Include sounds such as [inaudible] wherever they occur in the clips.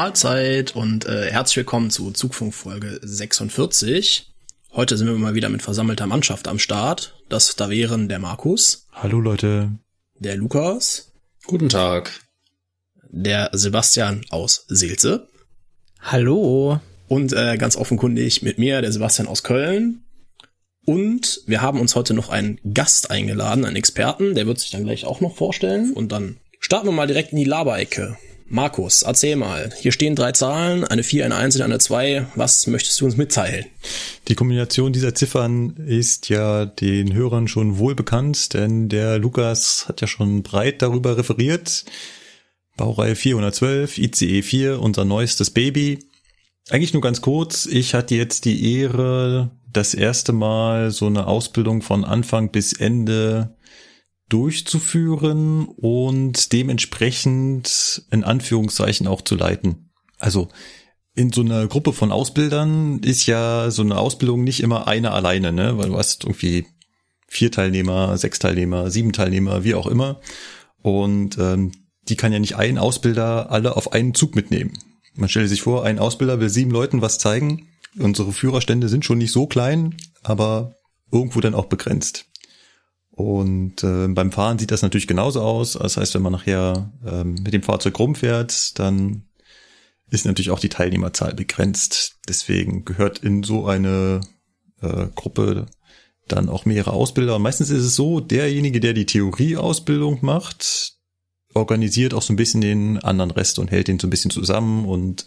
Mahlzeit und äh, herzlich willkommen zu Zugfunk Folge 46. Heute sind wir mal wieder mit versammelter Mannschaft am Start. Das da wären der Markus. Hallo Leute. Der Lukas. Guten Tag. Der Sebastian aus Seelze. Hallo. Und äh, ganz offenkundig mit mir, der Sebastian aus Köln. Und wir haben uns heute noch einen Gast eingeladen, einen Experten, der wird sich dann gleich auch noch vorstellen. Und dann starten wir mal direkt in die Laberecke. Markus, erzähl mal. Hier stehen drei Zahlen, eine 4, eine 1 und eine 2. Was möchtest du uns mitteilen? Die Kombination dieser Ziffern ist ja den Hörern schon wohl bekannt, denn der Lukas hat ja schon breit darüber referiert. Baureihe 412, ICE 4, unser neuestes Baby. Eigentlich nur ganz kurz. Ich hatte jetzt die Ehre, das erste Mal so eine Ausbildung von Anfang bis Ende durchzuführen und dementsprechend in Anführungszeichen auch zu leiten. Also in so einer Gruppe von Ausbildern ist ja so eine Ausbildung nicht immer eine alleine, ne? Weil du hast irgendwie vier Teilnehmer, sechs Teilnehmer, sieben Teilnehmer, wie auch immer. Und ähm, die kann ja nicht ein Ausbilder alle auf einen Zug mitnehmen. Man stelle sich vor, ein Ausbilder will sieben Leuten was zeigen. Unsere Führerstände sind schon nicht so klein, aber irgendwo dann auch begrenzt. Und äh, beim Fahren sieht das natürlich genauso aus. Das heißt, wenn man nachher äh, mit dem Fahrzeug rumfährt, dann ist natürlich auch die Teilnehmerzahl begrenzt. Deswegen gehört in so eine äh, Gruppe dann auch mehrere Ausbilder. Und meistens ist es so, derjenige, der die Theorieausbildung macht, organisiert auch so ein bisschen den anderen Rest und hält den so ein bisschen zusammen und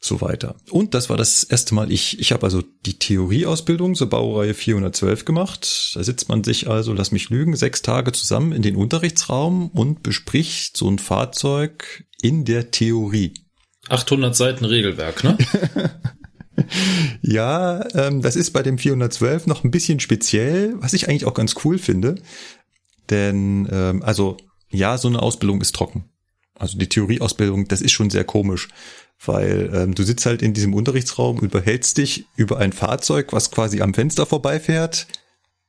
so weiter. Und das war das erste Mal, ich, ich habe also die Theorieausbildung zur Baureihe 412 gemacht. Da sitzt man sich also, lass mich lügen, sechs Tage zusammen in den Unterrichtsraum und bespricht so ein Fahrzeug in der Theorie. 800 Seiten Regelwerk, ne? [laughs] ja, ähm, das ist bei dem 412 noch ein bisschen speziell, was ich eigentlich auch ganz cool finde. Denn, ähm, also ja, so eine Ausbildung ist trocken. Also die Theorieausbildung, das ist schon sehr komisch, weil ähm, du sitzt halt in diesem Unterrichtsraum, überhältst dich über ein Fahrzeug, was quasi am Fenster vorbeifährt,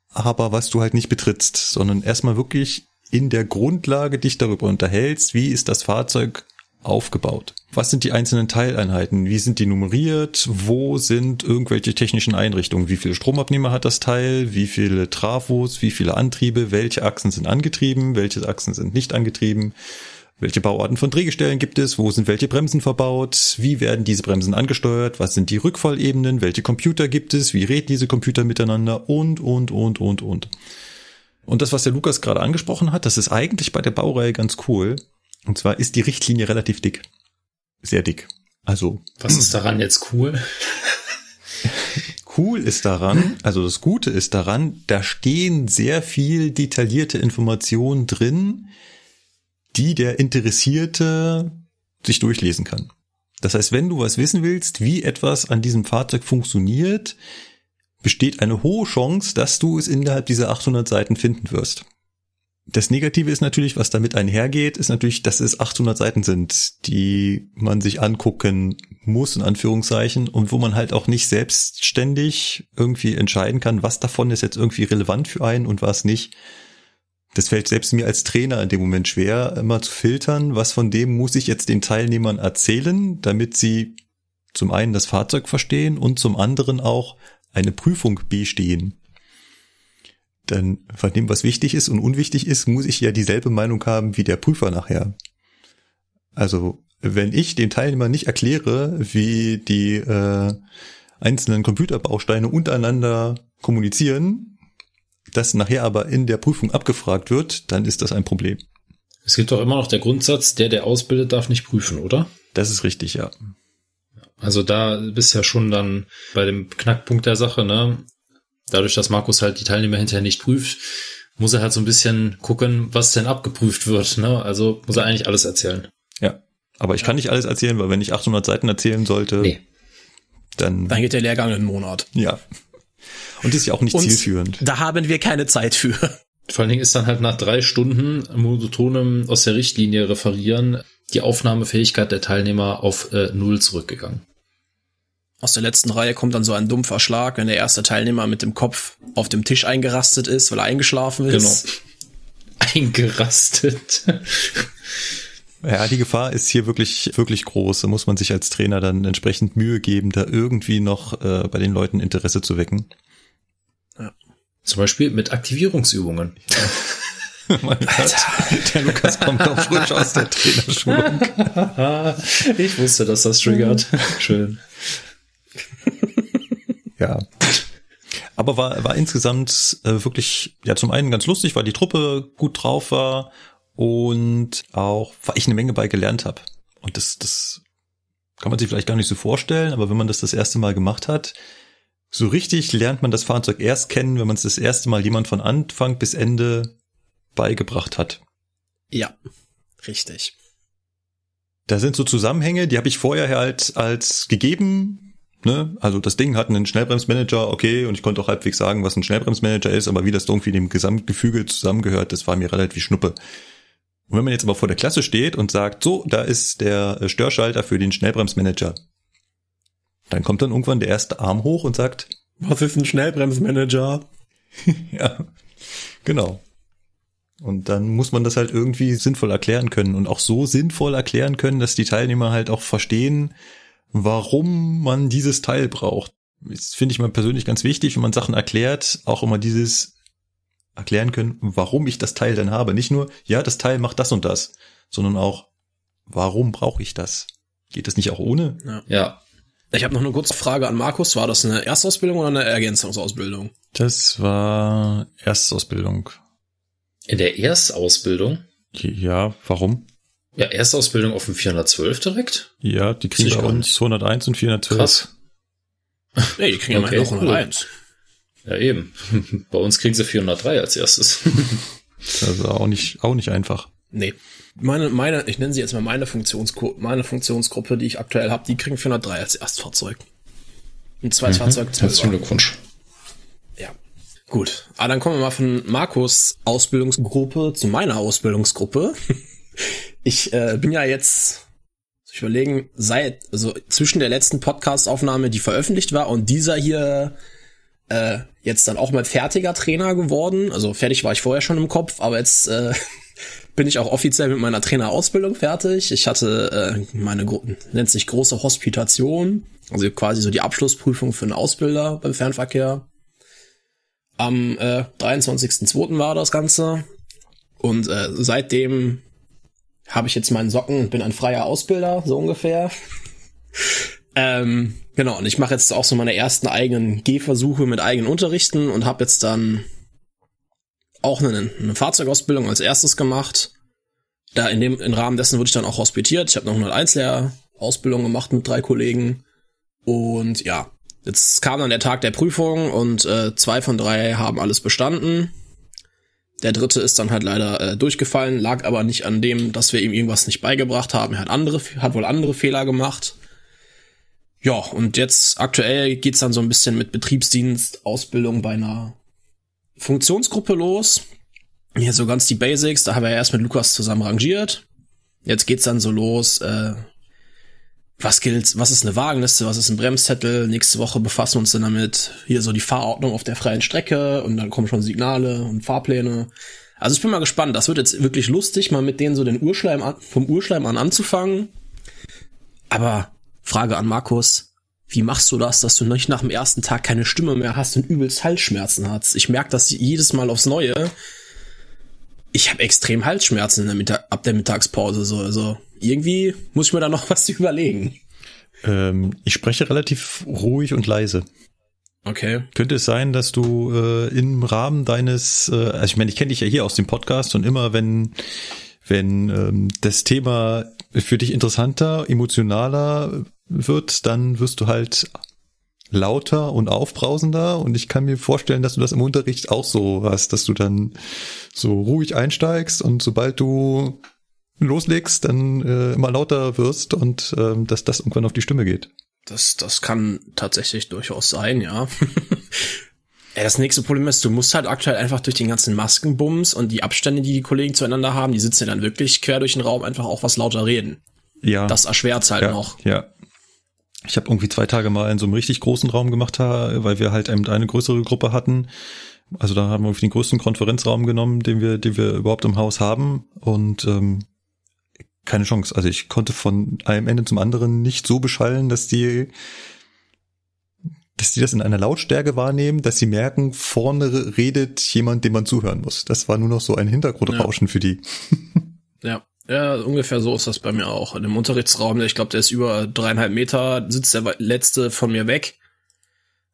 aber was du halt nicht betrittst, sondern erstmal wirklich in der Grundlage dich darüber unterhältst, wie ist das Fahrzeug aufgebaut? Was sind die einzelnen Teileinheiten? Wie sind die nummeriert? Wo sind irgendwelche technischen Einrichtungen? Wie viele Stromabnehmer hat das Teil? Wie viele Trafos? Wie viele Antriebe? Welche Achsen sind angetrieben? Welche Achsen sind nicht angetrieben? Welche Bauarten von Drehgestellen gibt es? Wo sind welche Bremsen verbaut? Wie werden diese Bremsen angesteuert? Was sind die Rückfallebenen? Welche Computer gibt es? Wie reden diese Computer miteinander? Und, und, und, und, und. Und das, was der Lukas gerade angesprochen hat, das ist eigentlich bei der Baureihe ganz cool. Und zwar ist die Richtlinie relativ dick. Sehr dick. Also. Was ist daran jetzt cool? [laughs] cool ist daran, also das Gute ist daran, da stehen sehr viel detaillierte Informationen drin, die der Interessierte sich durchlesen kann. Das heißt, wenn du was wissen willst, wie etwas an diesem Fahrzeug funktioniert, besteht eine hohe Chance, dass du es innerhalb dieser 800 Seiten finden wirst. Das Negative ist natürlich, was damit einhergeht, ist natürlich, dass es 800 Seiten sind, die man sich angucken muss, in Anführungszeichen, und wo man halt auch nicht selbstständig irgendwie entscheiden kann, was davon ist jetzt irgendwie relevant für einen und was nicht. Das fällt selbst mir als Trainer in dem Moment schwer, immer zu filtern, was von dem muss ich jetzt den Teilnehmern erzählen, damit sie zum einen das Fahrzeug verstehen und zum anderen auch eine Prüfung bestehen. Denn von dem, was wichtig ist und unwichtig ist, muss ich ja dieselbe Meinung haben wie der Prüfer nachher. Also wenn ich den Teilnehmer nicht erkläre, wie die äh, einzelnen Computerbausteine untereinander kommunizieren, das nachher aber in der Prüfung abgefragt wird, dann ist das ein Problem. Es gibt doch immer noch der Grundsatz, der, der ausbildet, darf nicht prüfen, oder? Das ist richtig, ja. Also da bist ja schon dann bei dem Knackpunkt der Sache, ne? dadurch, dass Markus halt die Teilnehmer hinterher nicht prüft, muss er halt so ein bisschen gucken, was denn abgeprüft wird. Ne? Also muss er eigentlich alles erzählen. Ja. Aber ich kann nicht alles erzählen, weil wenn ich 800 Seiten erzählen sollte, Nee. dann, Dann geht der Lehrgang einen Monat. ja. Und ist ja auch nicht Und zielführend. da haben wir keine Zeit für. Vor allen Dingen ist dann halt nach drei Stunden monotonem aus der Richtlinie referieren die Aufnahmefähigkeit der Teilnehmer auf äh, null zurückgegangen. Aus der letzten Reihe kommt dann so ein dumpfer Schlag, wenn der erste Teilnehmer mit dem Kopf auf dem Tisch eingerastet ist, weil er eingeschlafen ist. Genau. Eingerastet. Ja, die Gefahr ist hier wirklich, wirklich groß. Da muss man sich als Trainer dann entsprechend Mühe geben, da irgendwie noch äh, bei den Leuten Interesse zu wecken. Zum Beispiel mit Aktivierungsübungen. [laughs] Mein Gott, der Lukas kommt doch frisch aus der Trainerschulung. [laughs] ich wusste, dass das triggert. Schön. Ja. Aber war, war insgesamt äh, wirklich, ja, zum einen ganz lustig, weil die Truppe gut drauf war und auch, weil ich eine Menge bei gelernt habe. Und das, das kann man sich vielleicht gar nicht so vorstellen, aber wenn man das das erste Mal gemacht hat, so richtig lernt man das Fahrzeug erst kennen, wenn man es das erste Mal jemand von Anfang bis Ende beigebracht hat. Ja, richtig. Da sind so Zusammenhänge, die habe ich vorher halt als gegeben. Ne? Also das Ding hat einen Schnellbremsmanager, okay, und ich konnte auch halbwegs sagen, was ein Schnellbremsmanager ist, aber wie das irgendwie dem Gesamtgefüge zusammengehört, das war mir relativ schnuppe. Und wenn man jetzt aber vor der Klasse steht und sagt, so, da ist der äh, Störschalter für den Schnellbremsmanager, dann kommt dann irgendwann der erste Arm hoch und sagt, Was ist ein Schnellbremsmanager? [laughs] ja, genau. Und dann muss man das halt irgendwie sinnvoll erklären können und auch so sinnvoll erklären können, dass die Teilnehmer halt auch verstehen, warum man dieses Teil braucht. Das finde ich mal persönlich ganz wichtig, wenn man Sachen erklärt, auch immer dieses erklären können, warum ich das Teil denn habe. Nicht nur, ja, das Teil macht das und das, sondern auch, warum brauche ich das? Geht das nicht auch ohne? Ja. Ich habe noch eine kurze Frage an Markus. War das eine Erstausbildung oder eine Ergänzungsausbildung? Das war Erstausbildung. In der Erstausbildung? Ja, warum? Ja, Erstausbildung auf dem 412 direkt? Ja, die kriegen bei uns 101 und 412. Krass. Nee, die kriegen Okay, noch cool. 101. Ja, eben. [laughs] Bei uns kriegen sie 403 als erstes. [laughs] Also auch nicht, auch nicht einfach. Nee. Meine, meine, ich nenne sie jetzt mal meine Funktionsgruppe, meine Funktionsgruppe, die ich aktuell habe, die kriegen 403 als Erstfahrzeug. Ein Zweitfahrzeug, Mhm. Herzlichen 12. Glückwunsch. Ja. Gut. Aber dann kommen wir mal von Markus Ausbildungsgruppe zu meiner Ausbildungsgruppe. [laughs] Ich äh, bin ja jetzt, ich überlegen, seit, also zwischen der letzten Podcast-Aufnahme, die veröffentlicht war, und dieser hier äh, jetzt dann auch mal fertiger Trainer geworden. Also fertig war ich vorher schon im Kopf, aber jetzt äh, [laughs] bin ich auch offiziell mit meiner Trainerausbildung fertig. Ich hatte äh, meine, nennt sich große Hospitation, also quasi so die Abschlussprüfung für einen Ausbilder beim Fernverkehr. Am äh, 23.02. war das Ganze. Und äh, seitdem habe ich jetzt meinen Socken und bin ein freier Ausbilder, so ungefähr. [laughs] ähm, genau, und ich mache jetzt auch so meine ersten eigenen Gehversuche mit eigenen Unterrichten und habe jetzt dann auch eine, eine Fahrzeugausbildung als erstes gemacht. Da in dem im Rahmen dessen wurde ich dann auch hospitiert. Ich habe noch eine Einzelausbildung gemacht mit drei Kollegen. Und ja, jetzt kam dann der Tag der Prüfung und äh, zwei von drei haben alles bestanden. Der dritte ist dann halt leider äh, durchgefallen, lag aber nicht an dem, dass wir ihm irgendwas nicht beigebracht haben. Er hat andere, hat wohl andere Fehler gemacht. Ja, und jetzt aktuell geht's dann so ein bisschen mit Betriebsdienst, Ausbildung bei einer Funktionsgruppe los. Hier so ganz die Basics, da haben wir ja erst mit Lukas zusammen rangiert. Jetzt geht's dann so los, äh, was gilt, was ist eine Wagenliste, was ist ein Bremszettel. Nächste Woche befassen wir uns dann damit, hier so die Fahrordnung auf der freien Strecke und dann kommen schon Signale und Fahrpläne. Also ich bin mal gespannt, das wird jetzt wirklich lustig, mal mit denen so den Urschleim an, vom Urschleim an anzufangen. Aber Frage an Markus, wie machst du das, dass du nicht nach dem ersten Tag keine Stimme mehr hast und übelst Halsschmerzen hast? Ich merke das jedes Mal aufs Neue. Ich habe extrem Halsschmerzen der Mittag ab der Mittagspause so. Also irgendwie muss ich mir da noch [laughs] was überlegen. Ähm, ich spreche relativ ruhig und leise. Okay. Könnte es sein, dass du äh, im Rahmen deines, äh, also ich meine, ich kenne dich ja hier aus dem Podcast und immer wenn wenn ähm, das Thema für dich interessanter, emotionaler wird, dann wirst du halt lauter und aufbrausender und ich kann mir vorstellen, dass du das im Unterricht auch so hast, dass du dann so ruhig einsteigst und sobald du loslegst, dann äh, immer lauter wirst und ähm, dass das irgendwann auf die Stimme geht. Das, das kann tatsächlich durchaus sein, ja. [laughs] Ja, das nächste Problem ist, du musst halt aktuell einfach durch den ganzen Maskenbums und die Abstände, die die Kollegen zueinander haben, die sitzen ja dann wirklich quer durch den Raum einfach auch was lauter reden. Ja. Das erschwert's halt ja, noch. Ja. Ich habe irgendwie zwei Tage mal in so einem richtig großen Raum gemacht, weil wir halt eben eine größere Gruppe hatten. Also da haben wir den größten Konferenzraum genommen, den wir, den wir überhaupt im Haus haben. Und ähm, keine Chance. Also ich konnte von einem Ende zum anderen nicht so beschallen, dass die dass die das in einer Lautstärke wahrnehmen, dass sie merken, vorne redet jemand, dem man zuhören muss. Das war nur noch so ein Hintergrundrauschen ja. für die. [laughs] Ja. Ja, ungefähr so ist das bei mir auch. In dem Unterrichtsraum, ich glaube, der ist über dreieinhalb Meter, sitzt der letzte von mir weg.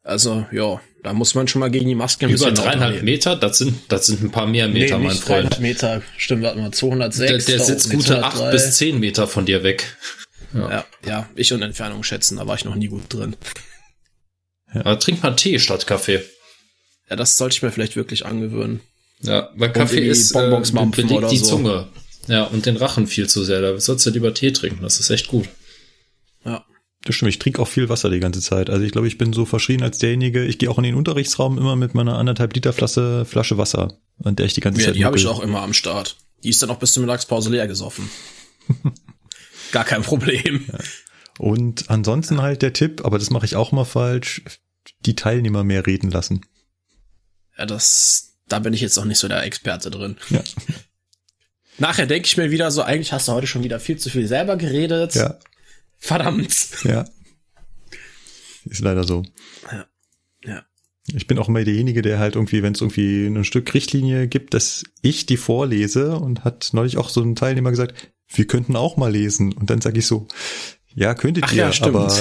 Also, ja, da muss man schon mal gegen die Maske ein Über dreieinhalb Meter? Das sind, das sind ein paar mehr Meter, nee, mein Freund. Meter, stimmt, warte mal, 206. Der, der sitzt gute acht bis zehn Meter von dir weg. Ja. ja, ja, ich und Entfernung schätzen, da war ich noch nie gut drin. Ja. Aber trink mal Tee statt Kaffee. Ja, das sollte ich mir vielleicht wirklich angewöhnen. Ja, weil Kaffee ist Bonbons äh, belegt die so. Zunge. Ja, und den Rachen viel zu sehr. Da sollst du lieber Tee trinken. Das ist echt gut. Ja. Das stimmt, ich trinke auch viel Wasser die ganze Zeit. Also ich glaube, ich bin so verschrien als derjenige, ich gehe auch in den Unterrichtsraum immer mit meiner anderthalb Liter Flasche, Flasche Wasser, an der ich die ganze ja, Zeit. Die habe ich auch immer am Start. Die ist dann auch bis zur Mittagspause leer gesoffen. [laughs] Gar kein Problem. Ja. Und ansonsten halt der Tipp, aber das mache ich auch mal falsch, die Teilnehmer mehr reden lassen. Ja, das, da bin ich jetzt auch nicht so der Experte drin. Ja. [laughs] Nachher denke ich mir wieder so, eigentlich hast du heute schon wieder viel zu viel selber geredet. Ja. Verdammt. Ja. Ist leider so. Ja. Ja. Ich bin auch immer derjenige, der halt irgendwie, wenn es irgendwie ein Stück Richtlinie gibt, dass ich die vorlese und hat neulich auch so ein Teilnehmer gesagt, wir könnten auch mal lesen. Und dann sage ich so, ja, könntet Ach ihr, ja, aber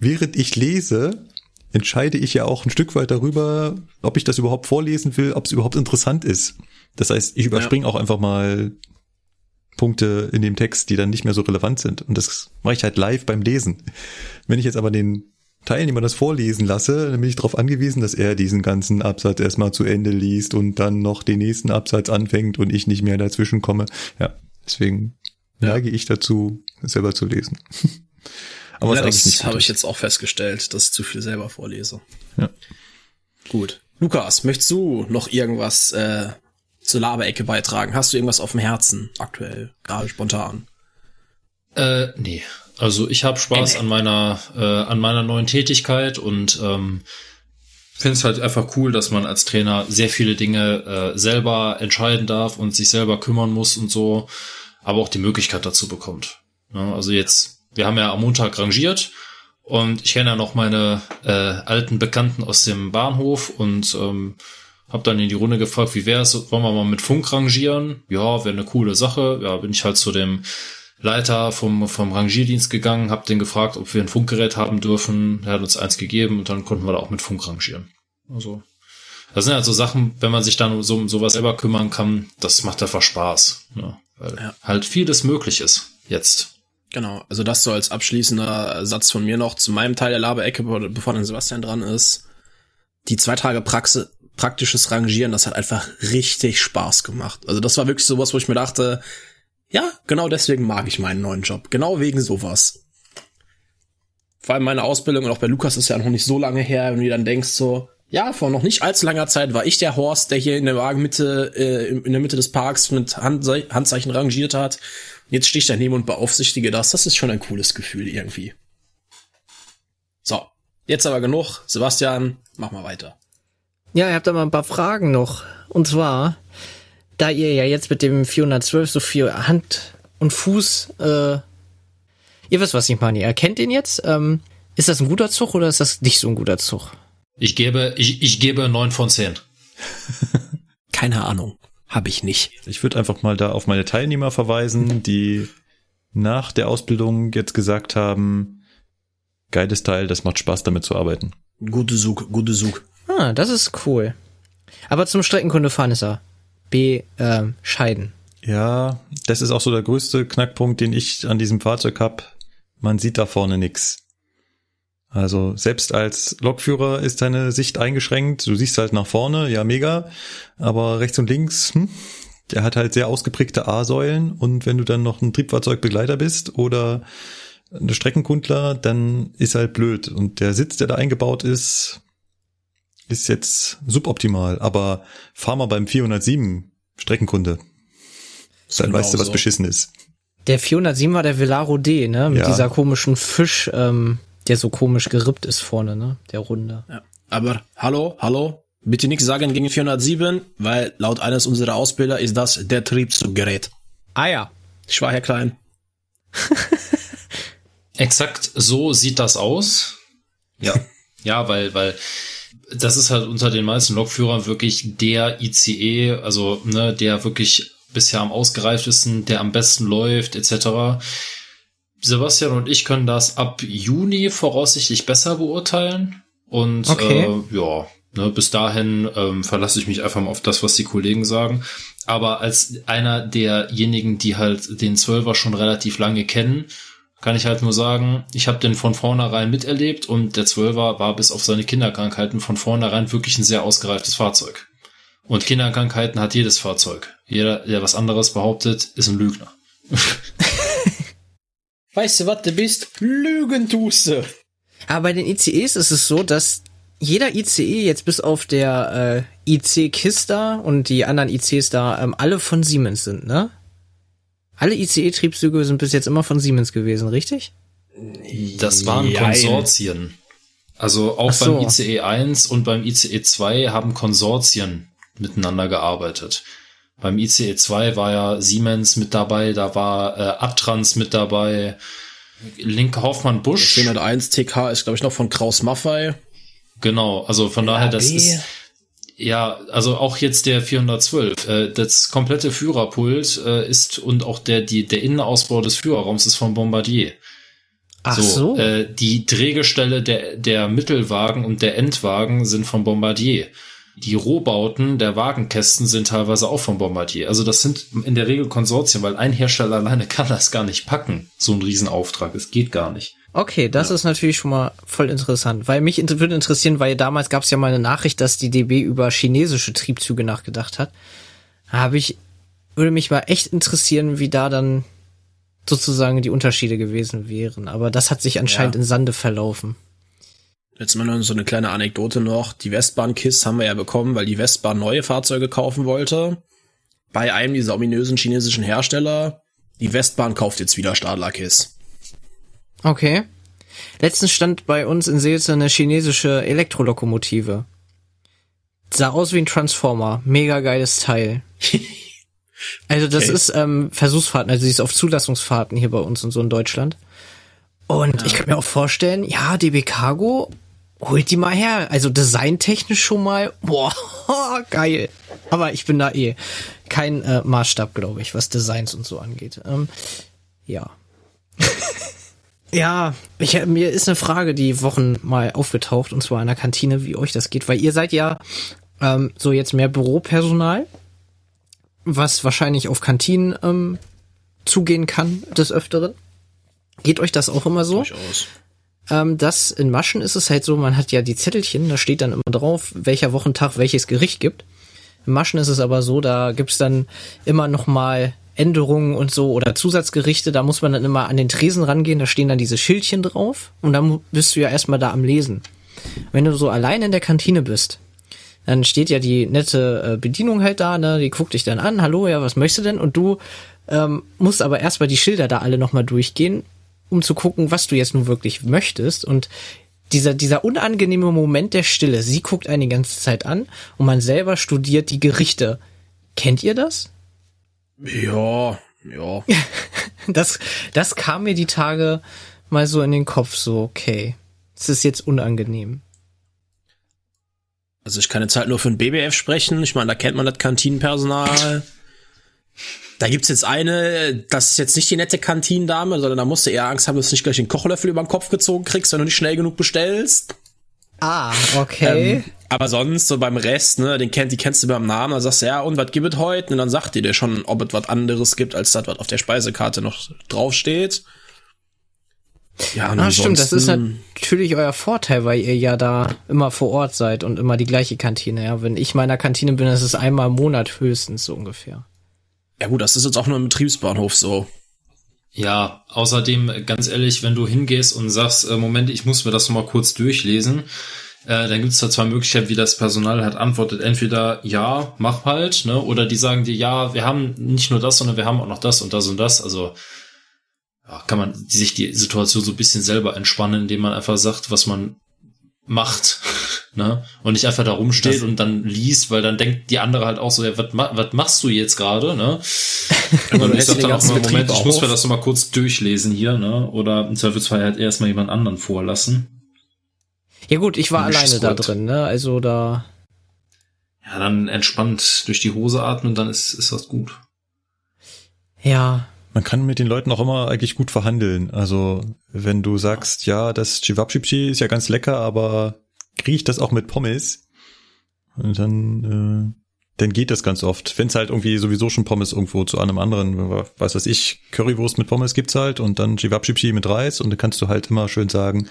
während ich lese, entscheide ich ja auch ein Stück weit darüber, ob ich das überhaupt vorlesen will, ob es überhaupt interessant ist. Das heißt, ich überspringe ja. auch einfach mal Punkte in dem Text, die dann nicht mehr so relevant sind. Und das mache ich halt live beim Lesen. Wenn ich jetzt aber den Teilnehmer das vorlesen lasse, dann bin ich darauf angewiesen, dass er diesen ganzen Absatz erstmal zu Ende liest und dann noch den nächsten Absatz anfängt und ich nicht mehr dazwischen komme. Ja, deswegen ja. neige ich dazu, selber zu lesen. [laughs] Aber ja, das habe ich jetzt auch festgestellt, dass ich zu viel selber vorlese. Ja. Gut. Lukas, möchtest du noch irgendwas äh, zur Laberecke beitragen? Hast du irgendwas auf dem Herzen aktuell, gerade spontan? Äh, nee. Also ich habe Spaß an meiner äh, an meiner neuen Tätigkeit und ähm, finde es halt einfach cool, dass man als Trainer sehr viele Dinge äh, selber entscheiden darf und sich selber kümmern muss und so, aber auch die Möglichkeit dazu bekommt. Ja, also jetzt wir haben ja am Montag rangiert und ich kenne ja noch meine äh, alten Bekannten aus dem Bahnhof und ähm, habe dann in die Runde gefragt, wie wäre es, wollen wir mal mit Funk rangieren? Ja, wäre eine coole Sache. Ja, bin ich halt zu dem Leiter vom, vom Rangierdienst gegangen, habe den gefragt, ob wir ein Funkgerät haben dürfen. Er hat uns eins gegeben und dann konnten wir da auch mit Funk rangieren. Also, das sind halt so Sachen, wenn man sich dann so um sowas selber kümmern kann, das macht einfach Spaß. Ja, weil ja. halt vieles möglich ist jetzt. Genau, also das so als abschließender Satz von mir noch zu meinem Teil der Laberecke, bevor dann Sebastian dran ist. Die zwei Tage Praxis, praktisches Rangieren, das hat einfach richtig Spaß gemacht. Also das war wirklich sowas, wo ich mir dachte, ja, genau deswegen mag ich meinen neuen Job. Genau wegen sowas. Vor allem meine Ausbildung und auch bei Lukas ist ja noch nicht so lange her, wenn du dann denkst so, ja, vor noch nicht allzu langer Zeit war ich der Horst, der hier in der Wagenmitte, äh, in der Mitte des Parks mit Handzeichen rangiert hat Jetzt stehe ich daneben und beaufsichtige das. Das ist schon ein cooles Gefühl irgendwie. So, jetzt aber genug. Sebastian, mach mal weiter. Ja, ihr habt aber ein paar Fragen noch. Und zwar, da ihr ja jetzt mit dem 412 so viel Hand und Fuß, äh, ihr wisst, was ich meine. Ihr erkennt den jetzt. Ähm, ist das ein guter Zug oder ist das nicht so ein guter Zug? Ich gebe, ich, ich gebe neun von zehn. [laughs] Keine Ahnung. Habe ich nicht. Ich würde einfach mal da auf meine Teilnehmer verweisen, die nach der Ausbildung jetzt gesagt haben, geiles Teil, das macht Spaß damit zu arbeiten. Gute Zug, gute Zug. Ah, das ist cool. Aber zum Streckenkunde fahren ist er B, äh, scheiden. Ja, das ist auch so der größte Knackpunkt, den ich an diesem Fahrzeug hab. Man sieht da vorne nix. Also selbst als Lokführer ist deine Sicht eingeschränkt. Du siehst halt nach vorne, ja mega, aber rechts und links, hm, der hat halt sehr ausgeprägte A-Säulen und wenn du dann noch ein Triebfahrzeugbegleiter bist oder eine Streckenkundler, dann ist halt blöd. Und der Sitz, der da eingebaut ist, ist jetzt suboptimal. Aber fahr mal beim 407 Streckenkunde. Dann genau weißt du, was so. beschissen ist. Der 407 war der Velaro D, ne? Mit Ja. dieser komischen Fisch, ähm, der so komisch gerippt ist vorne, ne? Der Runde. Ja. Aber hallo, hallo, bitte nichts sagen gegen 407, weil laut eines unserer Ausbilder ist das der Triebzuggerät. Ah ja. Ich war Herr Klein. [laughs] Exakt so sieht das aus. Ja. [laughs] ja, weil, weil das ist halt unter den meisten Lokführern wirklich der ICE, also ne, der wirklich bisher am ausgereiftesten, der am besten läuft, etc. Sebastian und ich können das ab Juni voraussichtlich besser beurteilen. Und Okay. äh, ja, ne, bis dahin ähm, verlasse ich mich einfach mal auf das, was die Kollegen sagen. Aber als einer derjenigen, die halt den Zwölfer schon relativ lange kennen, kann ich halt nur sagen, ich habe den von vornherein miterlebt und der Zwölfer war bis auf seine Kinderkrankheiten von vornherein wirklich ein sehr ausgereiftes Fahrzeug. Und Kinderkrankheiten hat jedes Fahrzeug. Jeder, der was anderes behauptet, ist ein Lügner. [laughs] Weißt du, was du bist? Lügen tust du. Aber bei den ICEs ist es so, dass jeder ICE jetzt bis auf der äh, IC Kista und die anderen ICs da ähm, alle von Siemens sind, ne? Alle ICE-Triebzüge sind bis jetzt immer von Siemens gewesen, richtig? Das waren Jein. Konsortien. Also auch so. beim ICE 1 und beim ICE 2 haben Konsortien miteinander gearbeitet. Beim ICE 2 war ja Siemens mit dabei, da war äh, Abtrans mit dabei, Linke Hoffmann Busch. 401 TK ist, glaube ich, noch von Kraus Maffei. Genau, also von daher, das ist ja, also auch jetzt der 412. Äh, das komplette Führerpult äh, ist und auch der die der Innenausbau des Führerraums ist von Bombardier. Ach so. Äh, die Drehgestelle der der Mittelwagen und der Endwagen sind von Bombardier. Die Rohbauten der Wagenkästen sind teilweise auch von Bombardier. Also das sind in der Regel Konsortien, weil ein Hersteller alleine kann das gar nicht packen. So ein Riesenauftrag. Es geht gar nicht. Okay, das ist natürlich schon mal voll interessant, weil mich würde interessieren, weil damals gab es ja mal eine Nachricht, dass die DB über chinesische Triebzüge nachgedacht hat. Habe ich würde mich mal echt interessieren, wie da dann sozusagen die Unterschiede gewesen wären, aber das hat sich anscheinend Ja. in Sande verlaufen. Jetzt mal noch so eine kleine Anekdote noch. Die Westbahn-KISS haben wir ja bekommen, weil die Westbahn neue Fahrzeuge kaufen wollte. Bei einem dieser ominösen chinesischen Hersteller. Die Westbahn kauft jetzt wieder Stadler-KISS. Okay. Letztens stand bei uns in Seelze eine chinesische Elektrolokomotive. Sah aus wie ein Transformer. Mega geiles Teil. [laughs] Also das Okay. ist ähm, Versuchsfahrten, also sie ist auf Zulassungsfahrten hier bei uns und so in Deutschland. Und ich könnte mir auch vorstellen, ja, DB Cargo, holt die mal her. Also designtechnisch schon mal, boah, [laughs] geil. Aber ich bin da eh kein äh, Maßstab, glaube ich, was Designs und so angeht. Ähm, ja. [laughs] Ja, ich, mir ist eine Frage die Wochen mal aufgetaucht, und zwar in der Kantine, wie euch das geht, weil ihr seid ja ähm, so jetzt mehr Büropersonal, was wahrscheinlich auf Kantinen ähm, zugehen kann des Öfteren. Geht euch das auch immer so? Durchaus. Ähm, das in Maschen ist es halt so, man hat ja die Zettelchen, da steht dann immer drauf, welcher Wochentag welches Gericht gibt. In Maschen ist es aber so, da gibt's dann immer noch mal Änderungen und so oder Zusatzgerichte, da muss man dann immer an den Tresen rangehen, da stehen dann diese Schildchen drauf und dann bist du ja erstmal da am Lesen. Wenn du so allein in der Kantine bist, dann steht ja die nette äh, Bedienung halt da, ne, die guckt dich dann an, hallo, ja, was möchtest du denn? Und du ähm, musst aber erstmal die Schilder da alle nochmal durchgehen, um zu gucken, was du jetzt nun wirklich möchtest. Und dieser, dieser unangenehme Moment der Stille, sie guckt einen die ganze Zeit an und man selber studiert die Gerichte. Kennt ihr das? Ja, ja. [laughs] Das, das kam mir die Tage mal so in den Kopf, so, okay, es ist jetzt unangenehm. Also ich kann jetzt halt nur für den BBF sprechen. Ich meine, da kennt man das Kantinenpersonal. Da gibt's jetzt eine, das ist jetzt nicht die nette Kantinendame, sondern da musst du eher Angst haben, dass du nicht gleich den Kochlöffel über den Kopf gezogen kriegst, wenn du nicht schnell genug bestellst. Ah, okay. Ähm, aber sonst, so beim Rest, ne, den kennt, die kennst du beim Namen, dann sagst du, ja, und was gibt es heute? Und dann sagt die dir schon, ob es was anderes gibt, als das, was auf der Speisekarte noch draufsteht. Ja, und Ah, stimmt, das ist natürlich euer Vorteil, weil ihr ja da immer vor Ort seid und immer die gleiche Kantine. Ja, wenn ich meiner Kantine bin, ist es einmal im Monat höchstens so ungefähr. Ja gut, das ist jetzt auch nur im Betriebsbahnhof so. Ja, außerdem, äh, ganz ehrlich, wenn du hingehst und sagst, äh, Moment, ich muss mir das noch mal kurz durchlesen, äh, dann gibt es da zwei Möglichkeiten, wie das Personal halt antwortet. Entweder ja, mach halt, ne? Oder die sagen dir, ja, wir haben nicht nur das, sondern wir haben auch noch das und das und das. Also ja, kann man sich die Situation so ein bisschen selber entspannen, indem man einfach sagt, was man macht. [laughs] Ne? Und nicht einfach da rumsteht Das- und dann liest, weil dann denkt die andere halt auch so, ja, was, ma was machst du jetzt gerade? Ne? [laughs] Und ich sag dann auch mal, Moment, Betrieb ich muss auf. mir das noch mal kurz durchlesen hier, ne? Oder im Zweifelsfall halt erstmal jemand anderen vorlassen. Ja gut, ich war Ein alleine da drin, ne? Also da. Ja, dann entspannt durch die Hose atmen, dann ist, ist das gut. Ja. Man kann mit den Leuten auch immer eigentlich gut verhandeln. Also wenn du sagst, ja, das Chivapchichi ist ja ganz lecker, aber riecht das auch mit Pommes? Und dann, äh, dann geht das ganz oft. Wenn es halt irgendwie sowieso schon Pommes irgendwo zu einem anderen, was weiß ich, Currywurst mit Pommes gibt's halt und dann Chivapchichi mit Reis und dann kannst du halt immer schön sagen,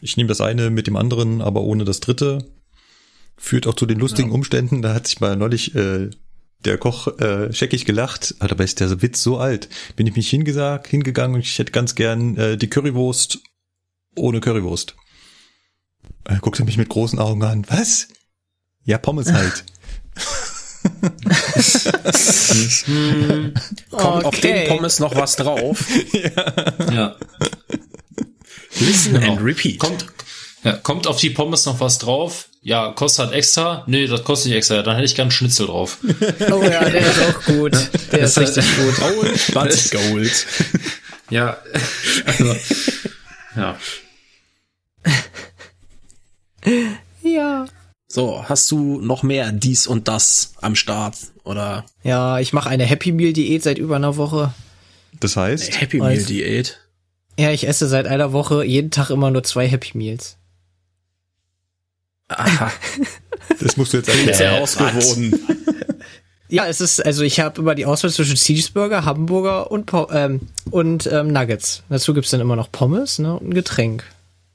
ich nehme das eine mit dem anderen, aber ohne das dritte. Führt auch zu den lustigen Umständen. Da hat sich mal neulich äh, der Koch äh, scheckig gelacht. Alter, aber ist der Witz so alt? Bin ich mich hingesagt, hingegangen und ich hätte ganz gern äh, die Currywurst ohne Currywurst. Er guckte mich mit großen Augen an. Was? Ja, Pommes halt. [laughs] Kommt auf Okay. den Pommes noch was drauf. [laughs] Ja. Listen Genau. and repeat. Kommt, ja, kommt auf die Pommes noch was drauf? Ja, kostet halt extra? Nee, das kostet nicht extra. Dann hätte ich gern Schnitzel drauf. Oh ja, der ist auch gut. Der ist richtig gut. [laughs] Gold, but gold. Ja. Also, ja. Ja. So, hast du noch mehr dies und das am Start? Oder Ja, ich mache eine Happy Meal Diät seit über einer Woche. Das heißt, Happy Weiß. Meal Diät? Ja, ich esse seit einer Woche jeden Tag immer nur zwei Happy Meals. Aha, [laughs] das musst du jetzt ist erklären. ja ausgewogen. Ja, es ist, also ich habe immer die Auswahl zwischen Cheeseburger, Hamburger und, ähm, und ähm, Nuggets. Dazu gibt's dann immer noch Pommes ne, und ein Getränk.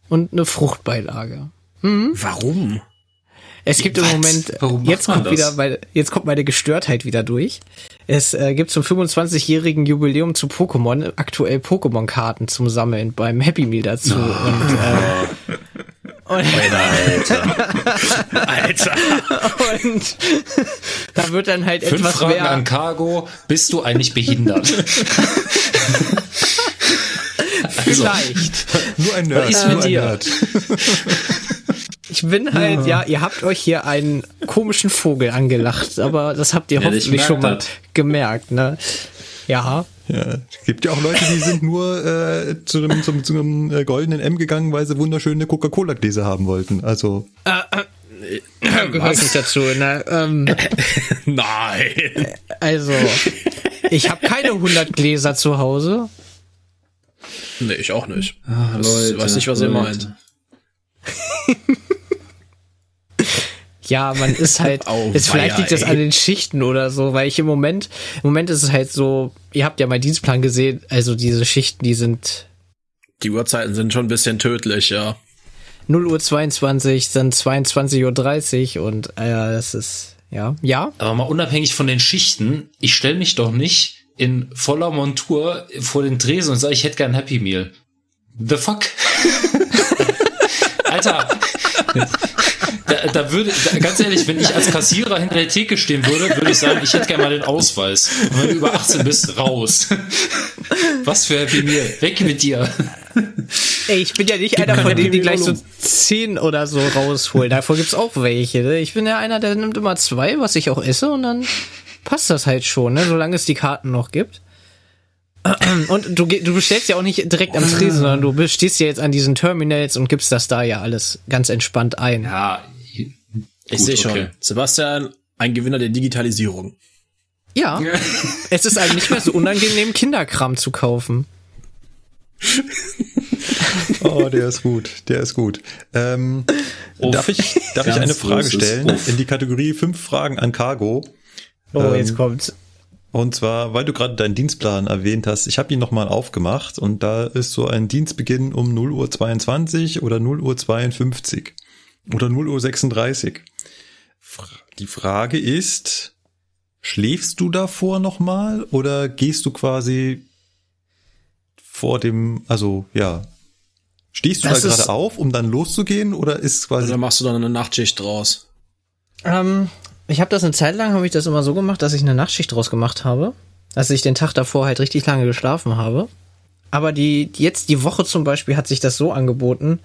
Und eine Fruchtbeilage. Warum? Es gibt im Was? Moment, Warum jetzt kommt wieder, meine, jetzt kommt meine Gestörtheit wieder durch. Es äh, gibt zum 25-jährigen Jubiläum zu Pokémon aktuell Pokémon-Karten zum Sammeln beim Happy Meal dazu. Und, äh, [laughs] und, [laughs] Alter. und da wird dann halt Fünf etwas Fragen mehr. an Cargo. Bist du eigentlich behindert? [laughs] Vielleicht. [laughs] Nur ein Nerd. Was ist nur mit ein dir? Nerd. [laughs] Ich bin halt, ja, ihr habt euch hier einen komischen Vogel angelacht, aber das habt ihr Ja, ich hoffentlich schon mal das. gemerkt, ne? Ja. Ja, es gibt ja auch Leute, die sind nur äh, zu einem, zum, zu einem äh, goldenen M gegangen, weil sie wunderschöne Coca-Cola-Gläser haben wollten. Also Gehört nicht dazu, ne? Ähm, [laughs] Nein. also, ich habe keine 100 Gläser zu Hause. Nee, ich auch nicht. Ah, Das- weiß nicht, was ihr meint. [laughs] Ja, man ist halt, [laughs] Au, jetzt vielleicht liegt das ey. an den Schichten oder so, weil ich im Moment, im Moment ist es halt so, ihr habt ja meinen Dienstplan gesehen, also diese Schichten, die sind Die Uhrzeiten sind schon ein bisschen tödlich, ja. 0 Uhr 22, dann 22.30 Uhr und äh, das ist, ja, ja, Aber mal unabhängig von den Schichten, ich stelle mich doch nicht in voller Montur vor den Tresen und sage, ich hätte gern ein Happy Meal. The fuck? [laughs] Alter. Da, da würde, da, ganz ehrlich, wenn ich als Kassierer hinter der Theke stehen würde, würde ich sagen, ich hätte gerne mal den Ausweis. Und wenn du über 18 bist, raus. Was für Happy Meal. Weg mit dir. Ey, ich bin ja nicht einer von denen, die gleich so 10 oder so rausholen. Davor gibt's auch welche. Ne? Ich bin ja einer, der nimmt immer zwei, was ich auch esse, und dann passt das halt schon, ne? solange es die Karten noch gibt. [clears throat] Und du, du bestellst ja auch nicht direkt am Tresen, sondern du stehst ja jetzt an diesen Terminals und gibst das da ja alles ganz entspannt ein. Ja. Ich Gut, sehe schon. okay. Sebastian, ein Gewinner der Digitalisierung. Ja, [laughs] es ist einem nicht mehr so unangenehm, Kinderkram zu kaufen. Oh, der ist gut, der ist gut. Ähm, darf ich, darf ich eine Frage stellen in die Kategorie fünf Fragen an Cargo? Oh, Ähm, jetzt kommt's. Und zwar, weil du gerade deinen Dienstplan erwähnt hast, ich habe ihn nochmal aufgemacht und da ist so ein Dienstbeginn um 0 Uhr 22 oder 0 Uhr 52 oder 0 Uhr 36. Die Frage ist, schläfst du davor nochmal oder gehst du quasi vor dem, also ja, stehst du Das da ist- gerade auf, um dann loszugehen oder ist quasi Oder machst du dann eine Nachtschicht draus? Ähm, ich habe das eine Zeit lang, habe ich das immer so gemacht, dass ich eine Nachtschicht draus gemacht habe. Dass ich den Tag davor halt richtig lange geschlafen habe. Aber die, jetzt die Woche zum Beispiel hat sich das so angeboten,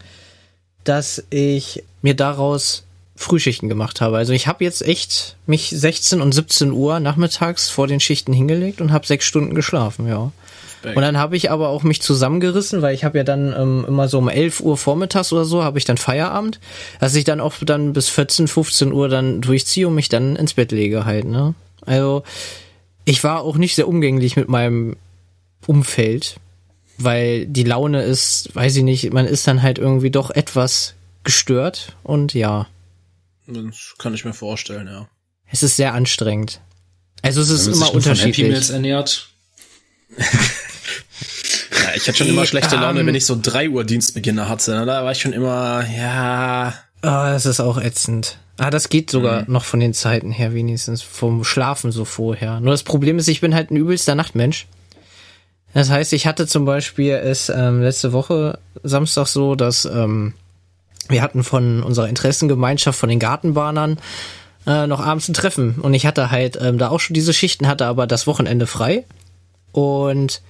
dass ich mir daraus Frühschichten gemacht habe. Also ich habe jetzt echt mich 16 und 17 Uhr nachmittags vor den Schichten hingelegt und habe sechs Stunden geschlafen, ja. Und dann habe ich aber auch mich zusammengerissen, weil ich habe ja dann ähm, immer so um 11 Uhr vormittags oder so habe ich dann Feierabend, dass ich dann auch dann bis 14, 15 Uhr dann durchziehe und mich dann ins Bett lege halt, ne? Also ich war auch nicht sehr umgänglich mit meinem Umfeld, weil die Laune ist, weiß ich nicht, man ist dann halt irgendwie doch etwas gestört und ja, Das kann ich mir vorstellen, ja. es ist sehr anstrengend. Also es ist immer von unterschiedlich. Meals ernährt. [laughs] Ja, ich hatte schon immer schlechte Laune, Ähm. wenn ich so 3 Uhr Dienstbeginne hatte. ne? Da war ich schon immer, ja, Ah, das ist auch ätzend. Ah, das geht sogar noch von den Zeiten her wenigstens, vom Schlafen so vorher. Nur das Problem ist, ich bin halt ein übelster Nachtmensch. Das heißt, ich hatte zum Beispiel es ähm, letzte Woche Samstag so, dass ähm, wir hatten von unserer Interessengemeinschaft, von den Gartenbahnern, äh, noch abends ein Treffen. Und ich hatte halt ähm, da auch schon diese Schichten, hatte aber das Wochenende frei. Und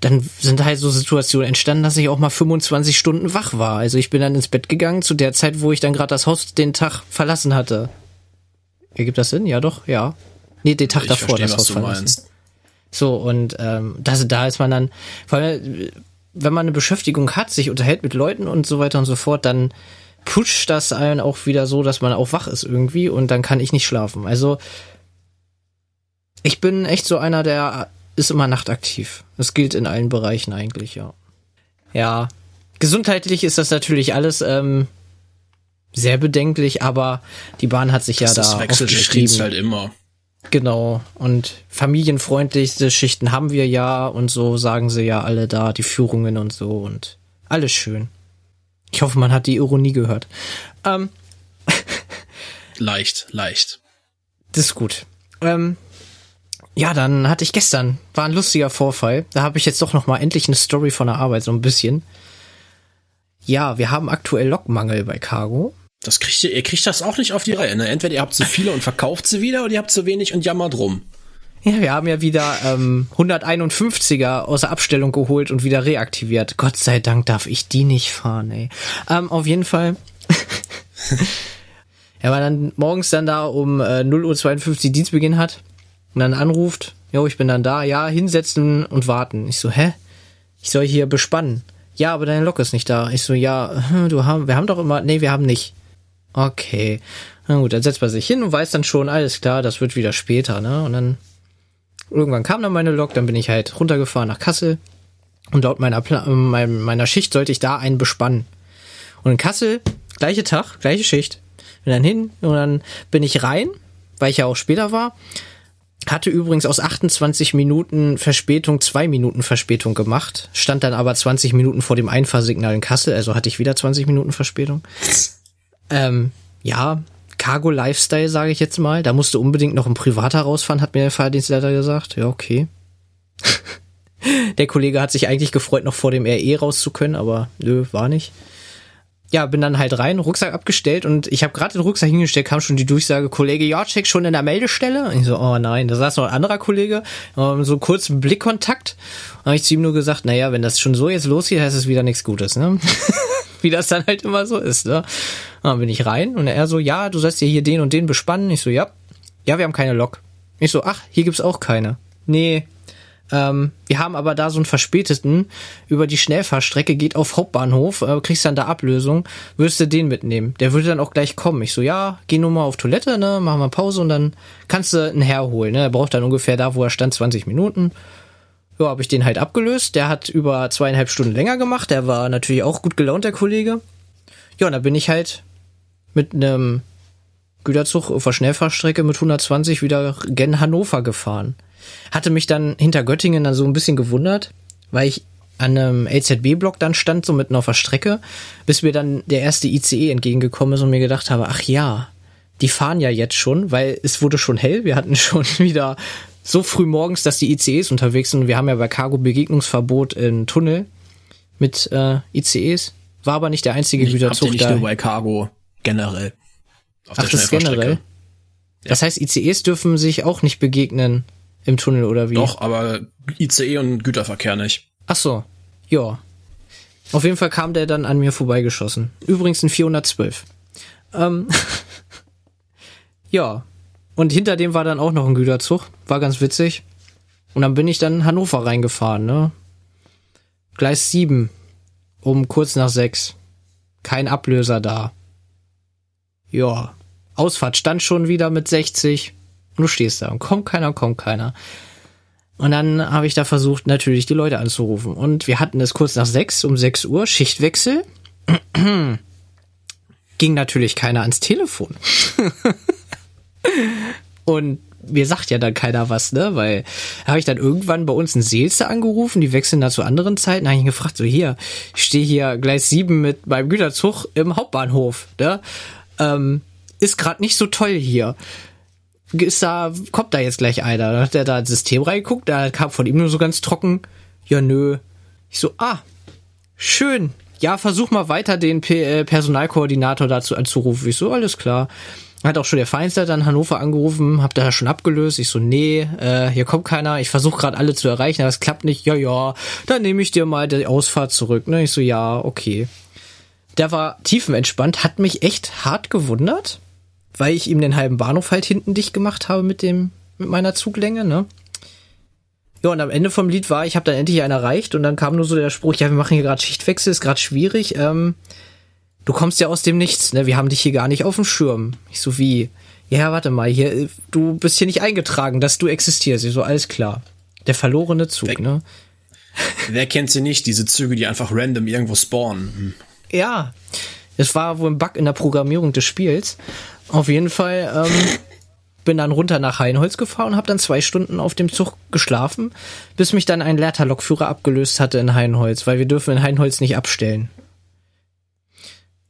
dann sind halt so Situationen entstanden, dass ich auch mal 25 Stunden wach war. Also ich bin dann ins Bett gegangen zu der Zeit, wo ich dann gerade das Haus den Tag verlassen hatte. Ergibt das Sinn? Ja, doch, ja. Nee, den Tag ich davor verstehe, das Haus verlassen. meinst. So, und ähm, das, da ist man dann, vor allem, wenn man eine Beschäftigung hat, sich unterhält mit Leuten und so weiter und so fort, dann pusht das einen auch wieder so, dass man auch wach ist irgendwie und dann kann ich nicht schlafen. Also ich bin echt so einer, der ist immer nachtaktiv. Das gilt in allen Bereichen eigentlich, ja. Ja, gesundheitlich ist das natürlich alles ähm, sehr bedenklich, aber die Bahn hat sich ja das, da das wechselt aufgeschrieben. Halt immer. Genau. Und familienfreundlichste Schichten haben wir ja und so sagen sie ja alle da, die Führungen und so und alles schön. Ich hoffe, man hat die Ironie gehört. Ähm, [laughs] Leicht, leicht. das ist gut. Ähm, ja, dann hatte ich gestern, war ein lustiger Vorfall. Da habe ich jetzt doch noch mal endlich eine Story von der Arbeit, so ein bisschen. Ja, wir haben aktuell Lokmangel bei Cargo. Das kriegt ihr, ihr kriegt das auch nicht auf die Reihe. Ne? Entweder ihr habt zu viele und verkauft sie wieder oder ihr habt zu wenig und jammert rum. Ja, wir haben ja wieder ähm, 151er aus der Abstellung geholt und wieder reaktiviert. Gott sei Dank darf ich die nicht fahren, ey. Ähm, auf jeden Fall. [laughs] er war dann morgens dann da um äh, 0.52 Uhr Dienstbeginn hat und dann anruft, jo, ich bin dann da, ja, hinsetzen und warten. Ich so, hä? Ich soll hier bespannen. Ja, aber deine Lok ist nicht da. Ich so, ja, hm, du haben, wir haben doch immer, nee, wir haben nicht. Okay. Na gut, dann setzt man sich hin und weiß dann schon, alles klar, das wird wieder später, ne? Und dann irgendwann kam dann meine Lok, dann bin ich halt runtergefahren nach Kassel und laut meiner, Pla äh, mein- meiner Schicht sollte ich da einen bespannen. Und in Kassel, gleiche Tag, gleiche Schicht, bin dann hin und dann bin ich rein, weil ich ja auch später war, hatte übrigens aus 28 Minuten Verspätung zwei Minuten Verspätung gemacht, stand dann aber 20 Minuten vor dem Einfahrsignal in Kassel, also hatte ich wieder 20 Minuten Verspätung. Ähm, ja, Cargo Lifestyle, sage ich jetzt mal. Da musste unbedingt noch ein Privater rausfahren, hat mir der Fahrdienstleiter gesagt. Ja, okay. [laughs] der Kollege hat sich eigentlich gefreut, noch vor dem RE raus zu können, aber nö, war nicht. Ja, bin dann halt rein, Rucksack abgestellt und ich habe gerade den Rucksack hingestellt, kam schon die Durchsage, Kollege Jorcek schon in der Meldestelle. Und ich so, oh nein, da saß noch ein anderer Kollege, ähm, so kurz Blickkontakt. Und habe ich zu ihm nur gesagt, naja, wenn das schon so jetzt losgeht, heißt es wieder nichts Gutes, ne? [laughs] Wie das dann halt immer so ist, ne? Dann bin ich rein und er so, ja, du sollst dir hier den und den bespannen. Ich so, ja. Ja, wir haben keine Lok. Ich so, ach, hier gibt's auch keine. Nee, ähm, wir haben aber da so einen Verspäteten über die Schnellfahrstrecke, geht auf Hauptbahnhof, äh, kriegst dann da Ablösung, würdest du den mitnehmen. Der würde dann auch gleich kommen. Ich so, ja, geh nur mal auf Toilette, ne, machen wir Pause und dann kannst du einen herholen. Ne? Er braucht dann ungefähr da, wo er stand, 20 Minuten. Ja, habe ich den halt abgelöst. Der hat über zweieinhalb Stunden länger gemacht. Der war natürlich auch gut gelaunt, der Kollege. Ja, und da bin ich halt mit einem Güterzug auf der Schnellfahrstrecke mit 120 wieder gen Hannover gefahren. Hatte mich dann hinter Göttingen dann so ein bisschen gewundert, weil ich an einem LZB-Block dann stand, so mitten auf der Strecke, bis mir dann der erste ICE entgegengekommen ist und mir gedacht habe, ach ja, die fahren ja jetzt schon, weil es wurde schon hell. Wir hatten [laughs] schon wieder so früh morgens, dass die ICEs unterwegs sind. Wir haben ja bei Cargo Begegnungsverbot im Tunnel mit äh, ICEs. War aber nicht der einzige Ich Güterzug nicht da. nur bei Cargo generell. Auf Ach, das ist generell. Das heißt, ICEs dürfen sich auch nicht begegnen im Tunnel oder wie? Doch, aber ICE und Güterverkehr nicht. Ach so, ja. Auf jeden Fall kam der dann an mir vorbeigeschossen. Übrigens ein 412. Ähm, [laughs] ja. Und hinter dem war dann auch noch ein Güterzug. War ganz witzig. Und dann bin ich dann in Hannover reingefahren, ne? Gleis 7. Um kurz nach 6. Kein Ablöser da. Ja. Ausfahrt stand schon wieder mit 60. Und du stehst da und kommt keiner, kommt keiner. Und dann habe ich da versucht, natürlich die Leute anzurufen. Und wir hatten es kurz nach sechs, um sechs Uhr, Schichtwechsel. [clears throat] Ging natürlich keiner ans Telefon. [laughs] Und mir sagt ja dann keiner was, ne? Weil habe ich dann irgendwann bei uns in Seelze angerufen, die wechseln da zu anderen Zeiten, habe ich ihn gefragt, so hier, ich stehe hier Gleis 7 mit meinem Güterzug im Hauptbahnhof, ne? Ähm, ist gerade nicht so toll hier ist da, kommt da jetzt gleich einer. Dann hat er da ins System reingeguckt, da kam von ihm nur so ganz trocken, ja nö. Ich so, ah, schön. Ja, versuch mal weiter den P äh, Personalkoordinator dazu anzurufen. Ich so, alles klar. Hat auch schon der Feinster in Hannover angerufen, hab da schon abgelöst. Ich so, nee, äh, hier kommt keiner. Ich versuche gerade alle zu erreichen, aber es klappt nicht. Ja, ja, dann nehme ich dir mal die Ausfahrt zurück. Ne? Ich so, ja, okay. Der war tiefenentspannt, hat mich echt hart gewundert weil ich ihm den halben Bahnhof halt hinten dicht gemacht habe mit dem mit meiner Zuglänge, ne? Ja, und am Ende vom Lied war, ich habe dann endlich einen erreicht und dann kam nur so der Spruch, ja, wir machen hier gerade Schichtwechsel, ist gerade schwierig. Ähm, du kommst ja aus dem Nichts, ne? Wir haben dich hier gar nicht auf dem Schirm. Ich so wie, ja, warte mal, hier, du bist hier nicht eingetragen, dass du existierst. Ich so, alles klar. Der verlorene Zug, Weg. ne? Wer kennt sie nicht, diese Züge, die einfach random irgendwo spawnen? Hm. Ja, es war wohl ein Bug in der Programmierung des Spiels. Auf jeden Fall ähm, [laughs] bin dann runter nach Heinholz gefahren und habe dann zwei Stunden auf dem Zug geschlafen, bis mich dann ein Lehrter-Lokführer abgelöst hatte in Heinholz, weil wir dürfen in Heinholz nicht abstellen.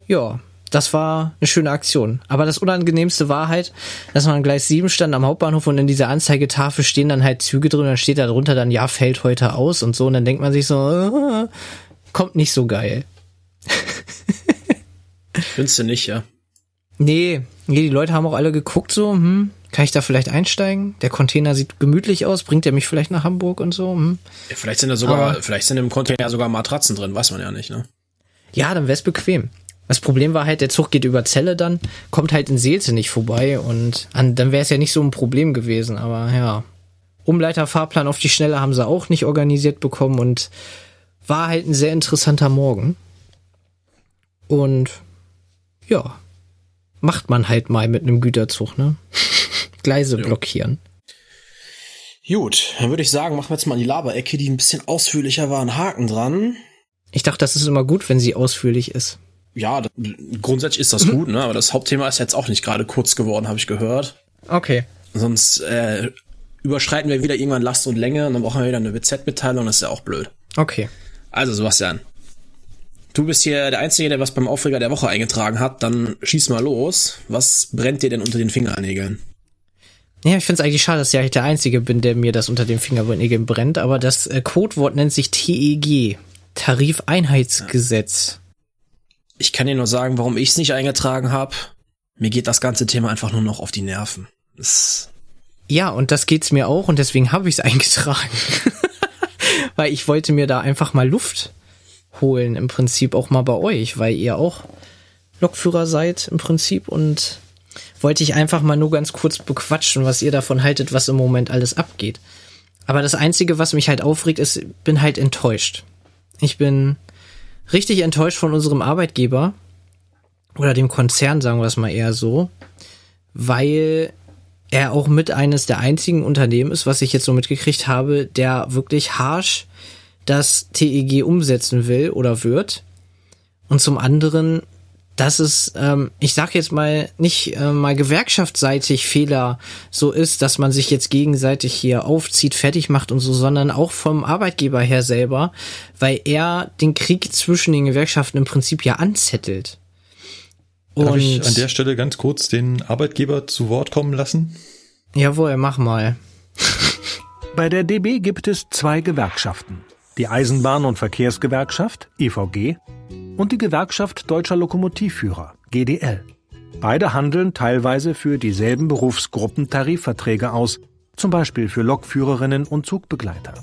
Ja, das war eine schöne Aktion. Aber das Unangenehmste war halt, dass man Gleis 7 stand am Hauptbahnhof und in dieser Anzeigetafel stehen dann halt Züge drin, dann steht da drunter dann, ja, fällt heute aus und so. Und dann denkt man sich so, äh, [laughs] kommt nicht so geil. [laughs] Findest du nicht, ja? Nee, nee, die Leute haben auch alle geguckt so, hm, kann ich da vielleicht einsteigen? Der Container sieht gemütlich aus, bringt er mich vielleicht nach Hamburg und so, hm. ja vielleicht sind da sogar, Aber- vielleicht sind im Container sogar Matratzen drin, weiß man ja nicht, ne? Ja, dann wär's bequem. Das Problem war halt, der Zug geht über Zelle dann, kommt halt in Seelze nicht vorbei und an, dann wäre es ja nicht so ein Problem gewesen, aber ja. Umleiterfahrplan auf die Schnelle haben sie auch nicht organisiert bekommen und war halt ein sehr interessanter Morgen. Und ja, macht man halt mal mit einem Güterzug, ne? [laughs] Gleise blockieren. Gut, dann würde ich sagen, machen wir jetzt mal in die Laberecke, die ein bisschen ausführlicher war, einen Haken dran. Ich dachte, das ist immer gut, wenn sie ausführlich ist. Ja, das, grundsätzlich ist das [laughs] gut, ne? Aber das Hauptthema ist jetzt auch nicht gerade kurz geworden, habe ich gehört. Okay. Sonst äh, überschreiten wir wieder irgendwann Last und Länge und dann brauchen wir wieder eine BZ-Mitteilung, das ist ja auch blöd. Okay. Also, Sebastian, du bist hier der Einzige, der was beim Aufreger der Woche eingetragen hat, dann schieß mal los. Was brennt dir denn unter den Fingernägeln? Ja, ich finde es eigentlich schade, dass ich der Einzige bin, der mir das unter den Fingernägeln brennt, aber das äh, Codewort nennt sich TEG, Tarifeinheitsgesetz. Ich kann dir nur sagen, warum ich es nicht eingetragen habe. Mir geht das ganze Thema einfach nur noch auf die Nerven. Das, Ja, und das geht's mir auch und deswegen habe ich es [laughs] eingetragen. weil ich wollte mir da einfach mal Luft holen, im Prinzip auch mal bei euch, weil ihr auch Lokführer seid im Prinzip und wollte ich einfach mal nur ganz kurz bequatschen, was ihr davon haltet, was im Moment alles abgeht. Aber das Einzige, was mich halt aufregt, ist, bin halt enttäuscht. Ich bin richtig enttäuscht von unserem Arbeitgeber oder dem Konzern, sagen wir es mal eher so, weil er auch mit eines der einzigen Unternehmen ist, was ich jetzt so mitgekriegt habe, der wirklich harsh das TEG umsetzen will oder wird. Und zum anderen dass es, ähm, ich sag jetzt mal, nicht äh, mal gewerkschaftsseitig Fehler so ist, dass man sich jetzt gegenseitig hier aufzieht, fertig macht und so, sondern auch vom Arbeitgeber her selber, weil er den Krieg zwischen den Gewerkschaften im Prinzip ja anzettelt. Darf ich an der Stelle ganz kurz den Arbeitgeber zu Wort kommen lassen? Jawohl, mach mal. Bei der DB gibt es zwei Gewerkschaften. Die Eisenbahn- und Verkehrsgewerkschaft, EVG, und die Gewerkschaft Deutscher Lokomotivführer, GDL. Beide handeln teilweise für dieselben Berufsgruppen Tarifverträge aus, zum Beispiel für Lokführerinnen und Zugbegleiter.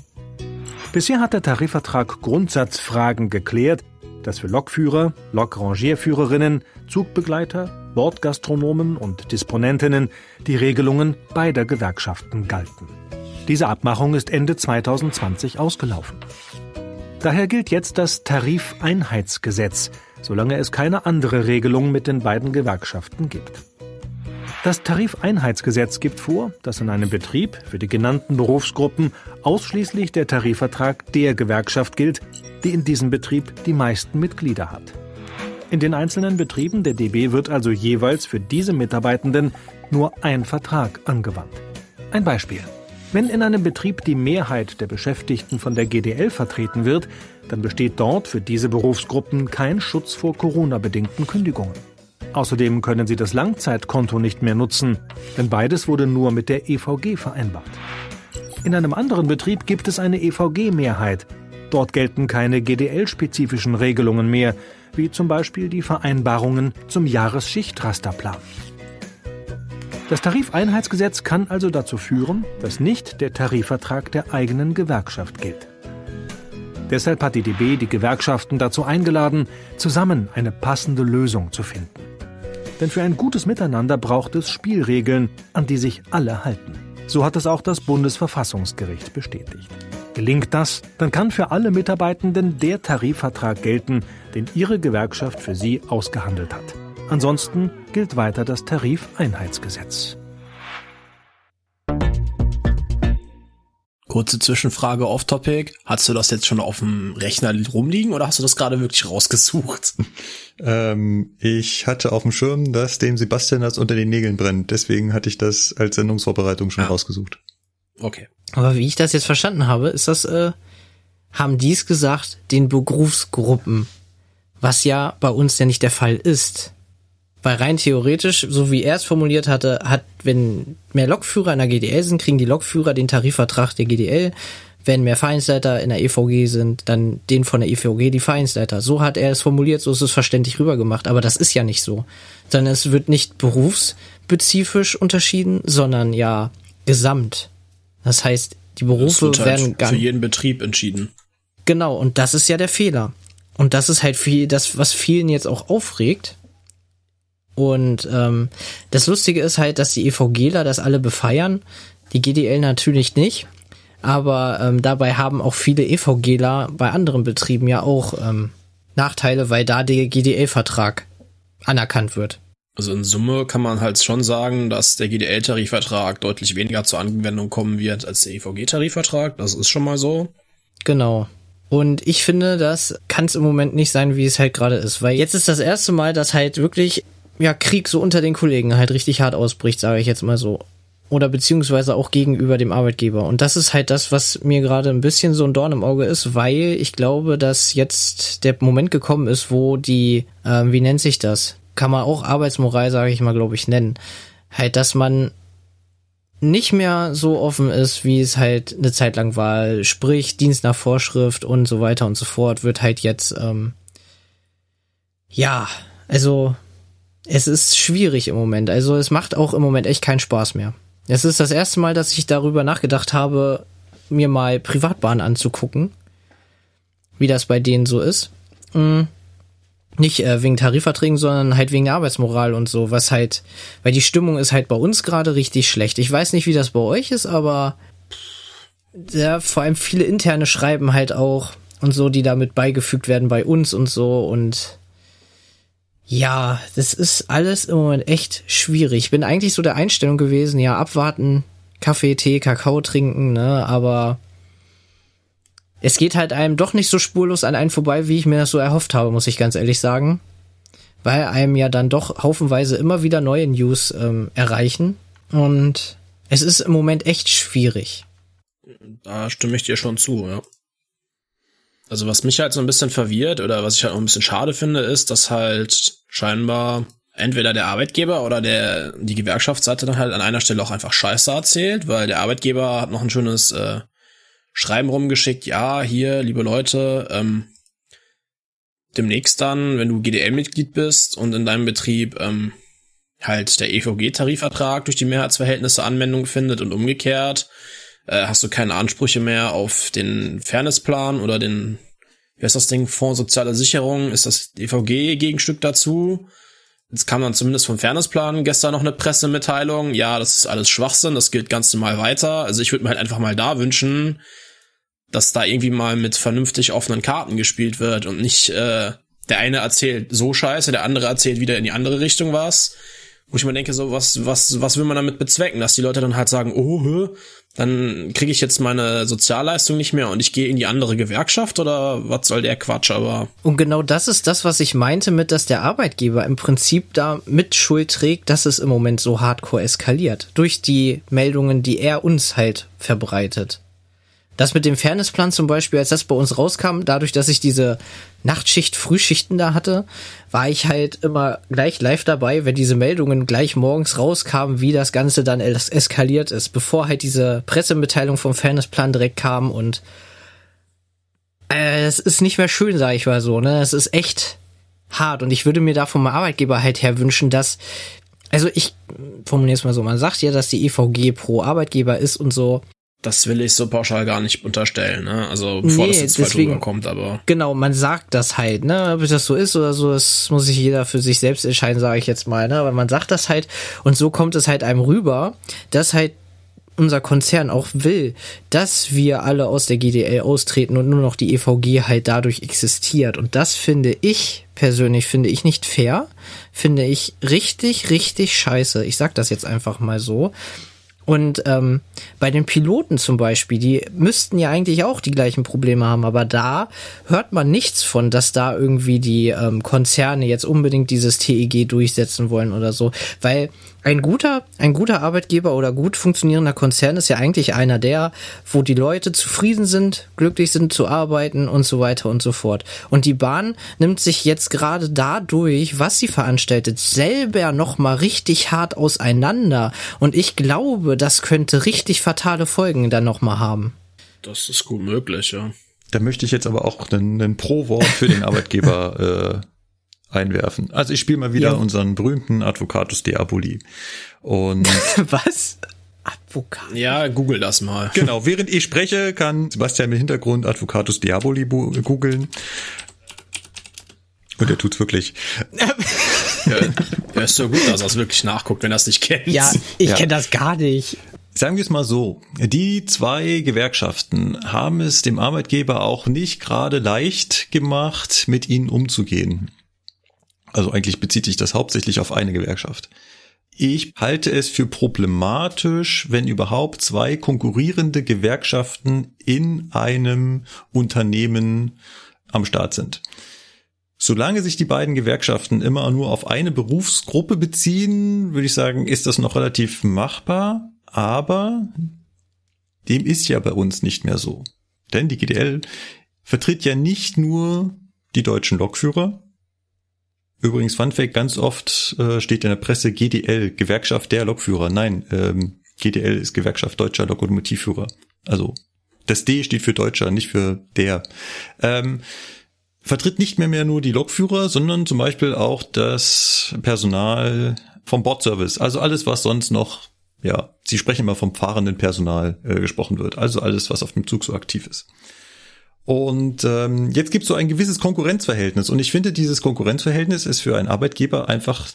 Bisher hat der Tarifvertrag Grundsatzfragen geklärt, dass für Lokführer, Lokrangierführerinnen, Zugbegleiter, Bordgastronomen und Disponentinnen die Regelungen beider Gewerkschaften galten. Diese Abmachung ist Ende 2020 ausgelaufen. Daher gilt jetzt das Tarifeinheitsgesetz, solange es keine andere Regelung mit den beiden Gewerkschaften gibt. Das Tarifeinheitsgesetz gibt vor, dass in einem Betrieb für die genannten Berufsgruppen ausschließlich der Tarifvertrag der Gewerkschaft gilt, die in diesem Betrieb die meisten Mitglieder hat. In den einzelnen Betrieben der DB wird also jeweils für diese Mitarbeitenden nur ein Vertrag angewandt. Ein Beispiel. Wenn in einem Betrieb die Mehrheit der Beschäftigten von der GDL vertreten wird, dann besteht dort für diese Berufsgruppen kein Schutz vor Corona-bedingten Kündigungen. Außerdem können sie das Langzeitkonto nicht mehr nutzen, denn beides wurde nur mit der EVG vereinbart. In einem anderen Betrieb gibt es eine EVG-Mehrheit. Dort gelten keine GDL-spezifischen Regelungen mehr, wie zum Beispiel die Vereinbarungen zum Jahresschichtrasterplan. Das Tarifeinheitsgesetz kann also dazu führen, dass nicht der Tarifvertrag der eigenen Gewerkschaft gilt. Deshalb hat die DB die Gewerkschaften dazu eingeladen, zusammen eine passende Lösung zu finden. Denn für ein gutes Miteinander braucht es Spielregeln, an die sich alle halten. So hat es auch das Bundesverfassungsgericht bestätigt. Gelingt das, dann kann für alle Mitarbeitenden der Tarifvertrag gelten, den ihre Gewerkschaft für sie ausgehandelt hat. Ansonsten gilt weiter das Tarifeinheitsgesetz. Kurze Zwischenfrage off-topic. Hast du das jetzt schon auf dem Rechner rumliegen oder hast du das gerade wirklich rausgesucht? [laughs] Ähm, ich hatte auf dem Schirm, dass dem Sebastian das unter den Nägeln brennt. Deswegen hatte ich das als Sendungsvorbereitung schon ah. rausgesucht. Okay. Aber wie ich das jetzt verstanden habe, ist das, äh, haben dies gesagt, den Berufsgruppen, was ja bei uns ja nicht der Fall ist. Weil rein theoretisch, so wie er es formuliert hatte, hat, wenn mehr Lokführer in der GDL sind, kriegen die Lokführer den Tarifvertrag der GDL. Wenn mehr Vereinsleiter in der EVG sind, dann den von der EVG die Vereinsleiter. So hat er es formuliert, so ist es verständlich rübergemacht. Aber das ist ja nicht so. Sondern es wird nicht berufsspezifisch unterschieden, sondern ja gesamt. Das heißt, die Berufe halt werden gar für jeden Betrieb entschieden. Genau, und das ist ja der Fehler. Und das ist halt viel, das, was vielen jetzt auch aufregt, und ähm, das Lustige ist halt, dass die EVGler das alle befeiern, die GDL natürlich nicht. Aber ähm, dabei haben auch viele EVGler bei anderen Betrieben ja auch ähm, Nachteile, weil da der GDL-Vertrag anerkannt wird. Also in Summe kann man halt schon sagen, dass der GDL-Tarifvertrag deutlich weniger zur Anwendung kommen wird als der EVG-Tarifvertrag. Das ist schon mal so. Genau. Und ich finde, das kann es im Moment nicht sein, wie es halt gerade ist. Weil jetzt ist das erste Mal, dass halt wirklich ja, Krieg so unter den Kollegen halt richtig hart ausbricht, sage ich jetzt mal so. Oder beziehungsweise auch gegenüber dem Arbeitgeber. Und das ist halt das, was mir gerade ein bisschen so ein Dorn im Auge ist, weil ich glaube, dass jetzt der Moment gekommen ist, wo die, äh, wie nennt sich das? Kann man auch Arbeitsmoral, sage ich mal, glaube ich, nennen. Halt, dass man nicht mehr so offen ist, wie es halt eine Zeit lang war. Sprich, Dienst nach Vorschrift und so weiter und so fort wird halt jetzt, ähm, ja, also es ist schwierig im Moment. Also es macht auch im Moment echt keinen Spaß mehr. Es ist das erste Mal, dass ich darüber nachgedacht habe, mir mal Privatbahn anzugucken, wie das bei denen so ist. Hm. Nicht äh, wegen Tarifverträgen, sondern halt wegen der Arbeitsmoral und so, was halt, weil die Stimmung ist halt bei uns gerade richtig schlecht. Ich weiß nicht, wie das bei euch ist, aber ja, vor allem viele interne Schreiben halt auch und so, die damit beigefügt werden bei uns und so und ja, das ist alles im Moment echt schwierig. Ich bin eigentlich so der Einstellung gewesen, ja, abwarten, Kaffee, Tee, Kakao trinken, ne, aber es geht halt einem doch nicht so spurlos an einen vorbei, wie ich mir das so erhofft habe, muss ich ganz ehrlich sagen. weil einem ja dann doch haufenweise immer wieder neue News ähm, erreichen. Und es ist im Moment echt schwierig. Da stimme ich dir schon zu, ja. Also was mich halt so ein bisschen verwirrt oder was ich halt auch ein bisschen schade finde, ist, dass halt scheinbar entweder der Arbeitgeber oder der die Gewerkschaftsseite dann halt an einer Stelle auch einfach Scheiße erzählt, weil der Arbeitgeber hat noch ein schönes äh, Schreiben rumgeschickt, ja, hier, liebe Leute, ähm, demnächst dann, wenn du GDL-Mitglied bist und in deinem Betrieb ähm, halt der EVG-Tarifvertrag durch die Mehrheitsverhältnisse Anwendung findet und umgekehrt, äh, hast du keine Ansprüche mehr auf den Fairnessplan oder den, wie heißt das Ding, Fonds Soziale Sicherung, ist das EVG-Gegenstück dazu. Jetzt kam dann zumindest vom Fairnessplan gestern noch eine Pressemitteilung. Ja, das ist alles Schwachsinn, das gilt ganz normal weiter. Also ich würde mir halt einfach mal da wünschen, dass da irgendwie mal mit vernünftig offenen Karten gespielt wird und nicht äh, der eine erzählt so scheiße, der andere erzählt wieder in die andere Richtung was. Wo ich mir denke, so, was, was, was will man damit bezwecken? Dass die Leute dann halt sagen, oh, hö, dann kriege ich jetzt meine Sozialleistung nicht mehr und ich gehe in die andere Gewerkschaft oder was soll der Quatsch, aber. Und genau das ist das, was ich meinte mit, dass der Arbeitgeber im Prinzip da mit Schuld trägt, dass es im Moment so hardcore eskaliert. Durch die Meldungen, die er uns halt verbreitet. Das mit dem Fairnessplan zum Beispiel, als das bei uns rauskam, dadurch, dass ich diese Nachtschicht, Frühschichten da hatte, war ich halt immer gleich live dabei, wenn diese Meldungen gleich morgens rauskamen, wie das Ganze dann es eskaliert ist, bevor halt diese Pressemitteilung vom Fairnessplan direkt kam und äh, es ist nicht mehr schön, sag ich mal so, ne? Es ist echt hart. Und ich würde mir da vom Arbeitgeber halt her wünschen, dass also ich formuliere es mal so, man sagt ja, dass die EVG pro Arbeitgeber ist und so, das will ich so pauschal gar nicht unterstellen, ne? Also bevor nee, das jetzt deswegen, rüberkommt, aber. Genau, man sagt das halt, ne? Ob das so ist oder so, das muss sich jeder für sich selbst entscheiden, sage ich jetzt mal, ne? Aber man sagt das halt und so kommt es halt einem rüber, dass halt unser Konzern auch will, dass wir alle aus der GDL austreten und nur noch die EVG halt dadurch existiert. Und das finde ich persönlich, finde ich nicht fair, finde ich richtig, richtig scheiße. Ich sag das jetzt einfach mal so. Und ähm, bei den Piloten zum Beispiel, die müssten ja eigentlich auch die gleichen Probleme haben, aber da hört man nichts von, dass da irgendwie die ähm, Konzerne jetzt unbedingt dieses TEG durchsetzen wollen oder so, weil ein guter, ein guter Arbeitgeber oder gut funktionierender Konzern ist ja eigentlich einer der, wo die Leute zufrieden sind, glücklich sind zu arbeiten und so weiter und so fort. Und die Bahn nimmt sich jetzt gerade dadurch, was sie veranstaltet, selber nochmal richtig hart auseinander. Und ich glaube, das könnte richtig fatale Folgen dann nochmal haben. Das ist gut möglich, ja. Da möchte ich jetzt aber auch einen, einen Pro-Wort für den Arbeitgeber [laughs] äh, einwerfen. Also ich spiele mal wieder ja. unseren berühmten Advocatus Diaboli. Und [laughs] was? Advocat. Ja, google das mal. Genau, während ich spreche, kann Sebastian im Hintergrund Advocatus Diaboli googeln. Und er tut's wirklich. [laughs] ja, er ist so gut, dass er es wirklich nachguckt, wenn er es nicht kennt. Ja, ich ja. kenne das gar nicht. Sagen wir es mal so, die zwei Gewerkschaften haben es dem Arbeitgeber auch nicht gerade leicht gemacht, mit ihnen umzugehen. Also eigentlich bezieht sich das hauptsächlich auf eine Gewerkschaft. Ich halte es für problematisch, wenn überhaupt zwei konkurrierende Gewerkschaften in einem Unternehmen am Start sind. Solange sich die beiden Gewerkschaften immer nur auf eine Berufsgruppe beziehen, würde ich sagen, ist das noch relativ machbar, aber dem ist ja bei uns nicht mehr so. Denn die GDL vertritt ja nicht nur die deutschen Lokführer, Übrigens, Fun Fact, ganz oft äh, steht in der Presse GDL, Gewerkschaft der Lokführer. Nein, ähm, GDL ist Gewerkschaft deutscher Lokomotivführer. Also das D steht für Deutscher, nicht für der. Ähm, vertritt nicht mehr, mehr nur die Lokführer, sondern zum Beispiel auch das Personal vom Bordservice. Also alles, was sonst noch, ja, Sie sprechen immer vom fahrenden Personal äh, gesprochen wird. Also alles, was auf dem Zug so aktiv ist. Und ähm, jetzt gibt es so ein gewisses Konkurrenzverhältnis. Und ich finde, dieses Konkurrenzverhältnis ist für einen Arbeitgeber einfach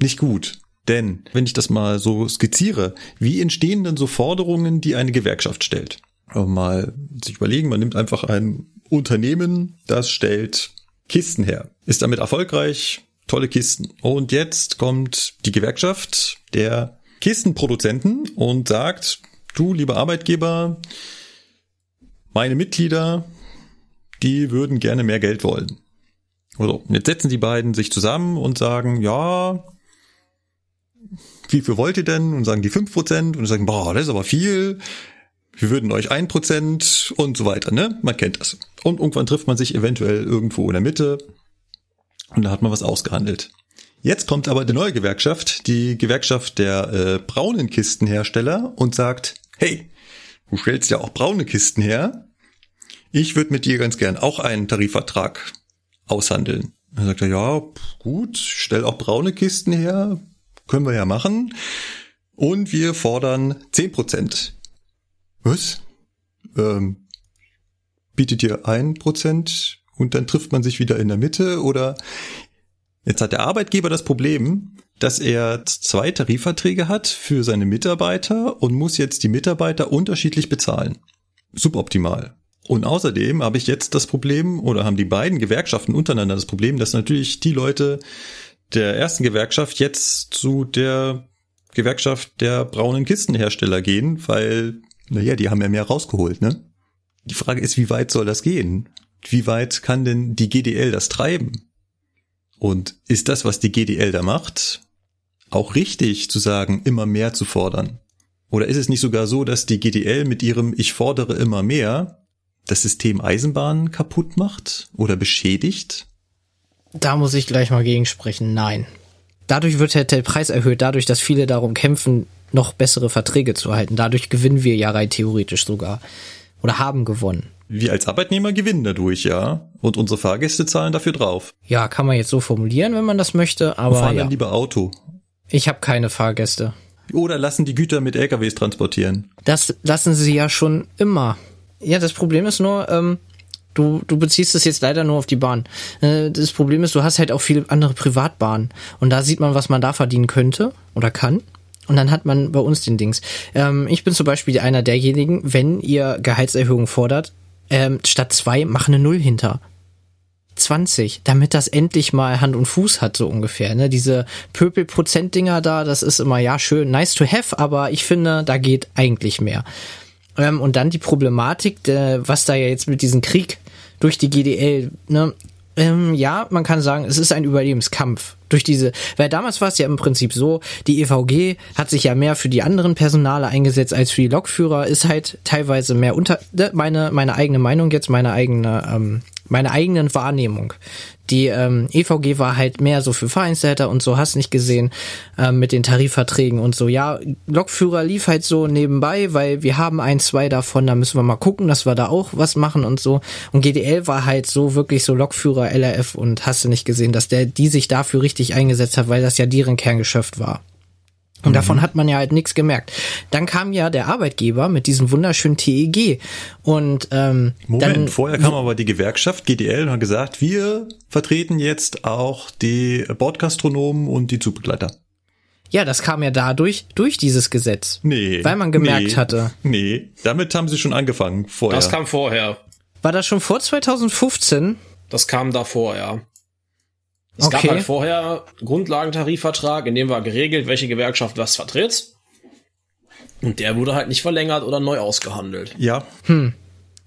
nicht gut. Denn, wenn ich das mal so skizziere, wie entstehen denn so Forderungen, die eine Gewerkschaft stellt? Mal sich überlegen, man nimmt einfach ein Unternehmen, das stellt Kisten her, ist damit erfolgreich, tolle Kisten. Und jetzt kommt die Gewerkschaft der Kistenproduzenten und sagt, du, lieber Arbeitgeber, meine Mitglieder, die würden gerne mehr Geld wollen. Also, jetzt setzen die beiden sich zusammen und sagen, ja, wie viel wollt ihr denn? Und sagen die fünf Prozent und sagen, boah, das ist aber viel. Wir würden euch ein Prozent und so weiter, ne? Man kennt das. Und irgendwann trifft man sich eventuell irgendwo in der Mitte und da hat man was ausgehandelt. Jetzt kommt aber die neue Gewerkschaft, die Gewerkschaft der äh, braunen Kistenhersteller und sagt, hey, du stellst ja auch braune Kisten her. Ich würde mit dir ganz gern auch einen Tarifvertrag aushandeln. Dann sagt er, ja, gut, stell auch braune Kisten her, können wir ja machen. Und wir fordern zehn Prozent. Was? Ähm, bietet ihr ein Prozent und dann trifft man sich wieder in der Mitte oder jetzt hat der Arbeitgeber das Problem, dass er zwei Tarifverträge hat für seine Mitarbeiter und muss jetzt die Mitarbeiter unterschiedlich bezahlen. Suboptimal. Und außerdem habe ich jetzt das Problem, oder haben die beiden Gewerkschaften untereinander das Problem, dass natürlich die Leute der ersten Gewerkschaft jetzt zu der Gewerkschaft der braunen Kistenhersteller gehen, weil, naja, die haben ja mehr rausgeholt, ne? Die Frage ist, wie weit soll das gehen? Wie weit kann denn die GDL das treiben? Und ist das, was die GDL da macht, auch richtig zu sagen, immer mehr zu fordern? Oder ist es nicht sogar so, dass die GDL mit ihrem Ich fordere immer mehr das System Eisenbahn kaputt macht oder beschädigt? Da muss ich gleich mal gegensprechen. Nein. Dadurch wird der Preis erhöht, dadurch, dass viele darum kämpfen, noch bessere Verträge zu erhalten. Dadurch gewinnen wir ja rein theoretisch sogar. Oder haben gewonnen. Wir als Arbeitnehmer gewinnen dadurch, ja. Und unsere Fahrgäste zahlen dafür drauf. Ja, kann man jetzt so formulieren, wenn man das möchte, aber. Wir fahren ja. dann lieber Auto. Ich habe keine Fahrgäste. Oder lassen die Güter mit LKWs transportieren. Das lassen sie ja schon immer. Ja, das Problem ist nur, ähm, du, du beziehst es jetzt leider nur auf die Bahn. Äh, das Problem ist, du hast halt auch viele andere Privatbahnen. Und da sieht man, was man da verdienen könnte oder kann. Und dann hat man bei uns den Dings. Ähm, ich bin zum Beispiel einer derjenigen, wenn ihr Gehaltserhöhungen fordert, ähm, statt zwei, mach eine Null hinter. 20, damit das endlich mal Hand und Fuß hat, so ungefähr. Ne? Diese Pöpel-Prozent-Dinger da, das ist immer, ja, schön, nice to have, aber ich finde, da geht eigentlich mehr. Ähm, und dann die Problematik, der, was da ja jetzt mit diesem Krieg durch die GDL, ne? Ähm, ja, man kann sagen, es ist ein Überlebenskampf durch diese, weil damals war es ja im Prinzip so, die EVG hat sich ja mehr für die anderen Personale eingesetzt als für die Lokführer, ist halt teilweise mehr unter, ne, meine, meine eigene Meinung jetzt, meine eigene, ähm, meine eigenen Wahrnehmung. Die ähm, EVG war halt mehr so für Vereinsleiter und so, hast nicht gesehen, ähm, mit den Tarifverträgen und so. Ja, Lokführer lief halt so nebenbei, weil wir haben ein, zwei davon, da müssen wir mal gucken, dass wir da auch was machen und so. Und GDL war halt so wirklich so Lokführer, LRF und hast du nicht gesehen, dass der, die sich dafür richtig eingesetzt hat, weil das ja deren Kerngeschäft war. Und Mhm. davon hat man ja halt nichts gemerkt. Dann kam ja der Arbeitgeber mit diesem wunderschönen TEG und ähm, Moment, dann, vorher kam aber die Gewerkschaft GDL und hat gesagt, wir vertreten jetzt auch die Bordgastronomen und die Zugbegleiter. ja, das kam ja dadurch durch dieses Gesetz, Nee. weil man gemerkt nee, hatte. Nee, damit haben sie schon angefangen vorher. Das kam vorher. War das schon vor 2015? Das kam davor, ja. Es Okay. gab halt vorher Grundlagentarifvertrag, in dem war geregelt, welche Gewerkschaft was vertritt. Und der wurde halt nicht verlängert oder neu ausgehandelt. ja,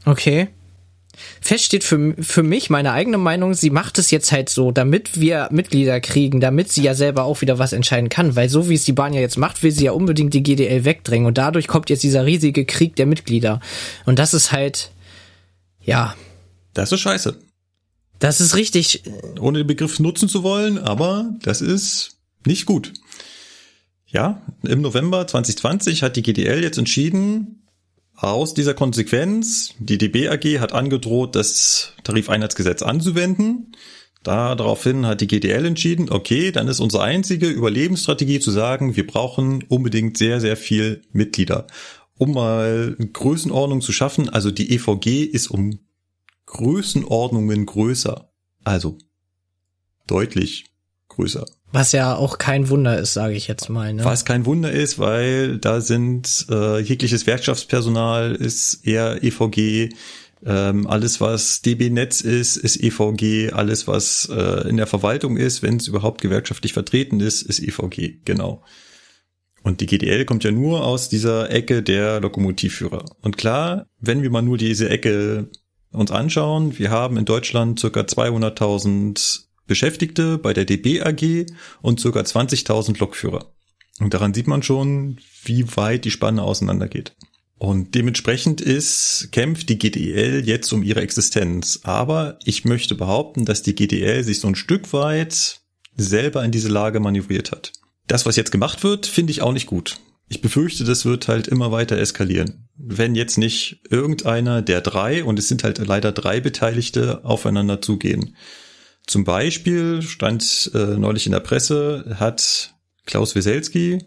Okay. Fest steht für, für mich, meine eigene Meinung, sie macht es jetzt halt so, damit wir Mitglieder kriegen, damit sie ja selber auch wieder was entscheiden kann. Weil so wie es die Bahn ja jetzt macht, will sie ja unbedingt die GDL wegdrängen. Und dadurch kommt jetzt dieser riesige Krieg der Mitglieder. Und das ist halt, ja, das ist scheiße. Das ist richtig, Ohne den Begriff nutzen zu wollen, aber das ist nicht gut. Ja, im November 2020 hat die GDL jetzt entschieden, aus dieser Konsequenz, die DB AG hat angedroht, das Tarifeinheitsgesetz anzuwenden. Daraufhin hat die GDL entschieden, okay, dann ist unsere einzige Überlebensstrategie zu sagen, wir brauchen unbedingt sehr, sehr viel Mitglieder. Um mal Größenordnung zu schaffen, also die EVG ist um Größenordnungen größer. Also deutlich größer. was ja auch kein Wunder ist, sage ich jetzt mal. Ne? Was kein Wunder ist, weil da sind äh, jegliches Werkschaftspersonal ist eher EVG, ähm, alles was DB Netz ist, ist EVG, alles was äh, in der Verwaltung ist, wenn es überhaupt gewerkschaftlich vertreten ist, ist EVG, genau. Und die GDL kommt ja nur aus dieser Ecke der Lokomotivführer. Und klar, wenn wir mal nur diese Ecke uns anschauen, wir haben in Deutschland circa 200.000 Beschäftigte bei der DB AG und circa 20.000 Lokführer. Und daran sieht man schon, wie weit die Spanne auseinandergeht. Und dementsprechend ist, kämpft die GDL jetzt um ihre Existenz. Aber ich möchte behaupten, dass die GDL sich so ein Stück weit selber in diese Lage manövriert hat. Das, was jetzt gemacht wird, finde ich auch nicht gut. Ich befürchte, das wird halt immer weiter eskalieren. Wenn jetzt nicht irgendeiner der drei, und es sind halt leider drei Beteiligte, aufeinander zugehen. Zum Beispiel stand äh, neulich in der Presse, hat Klaus Wieselski,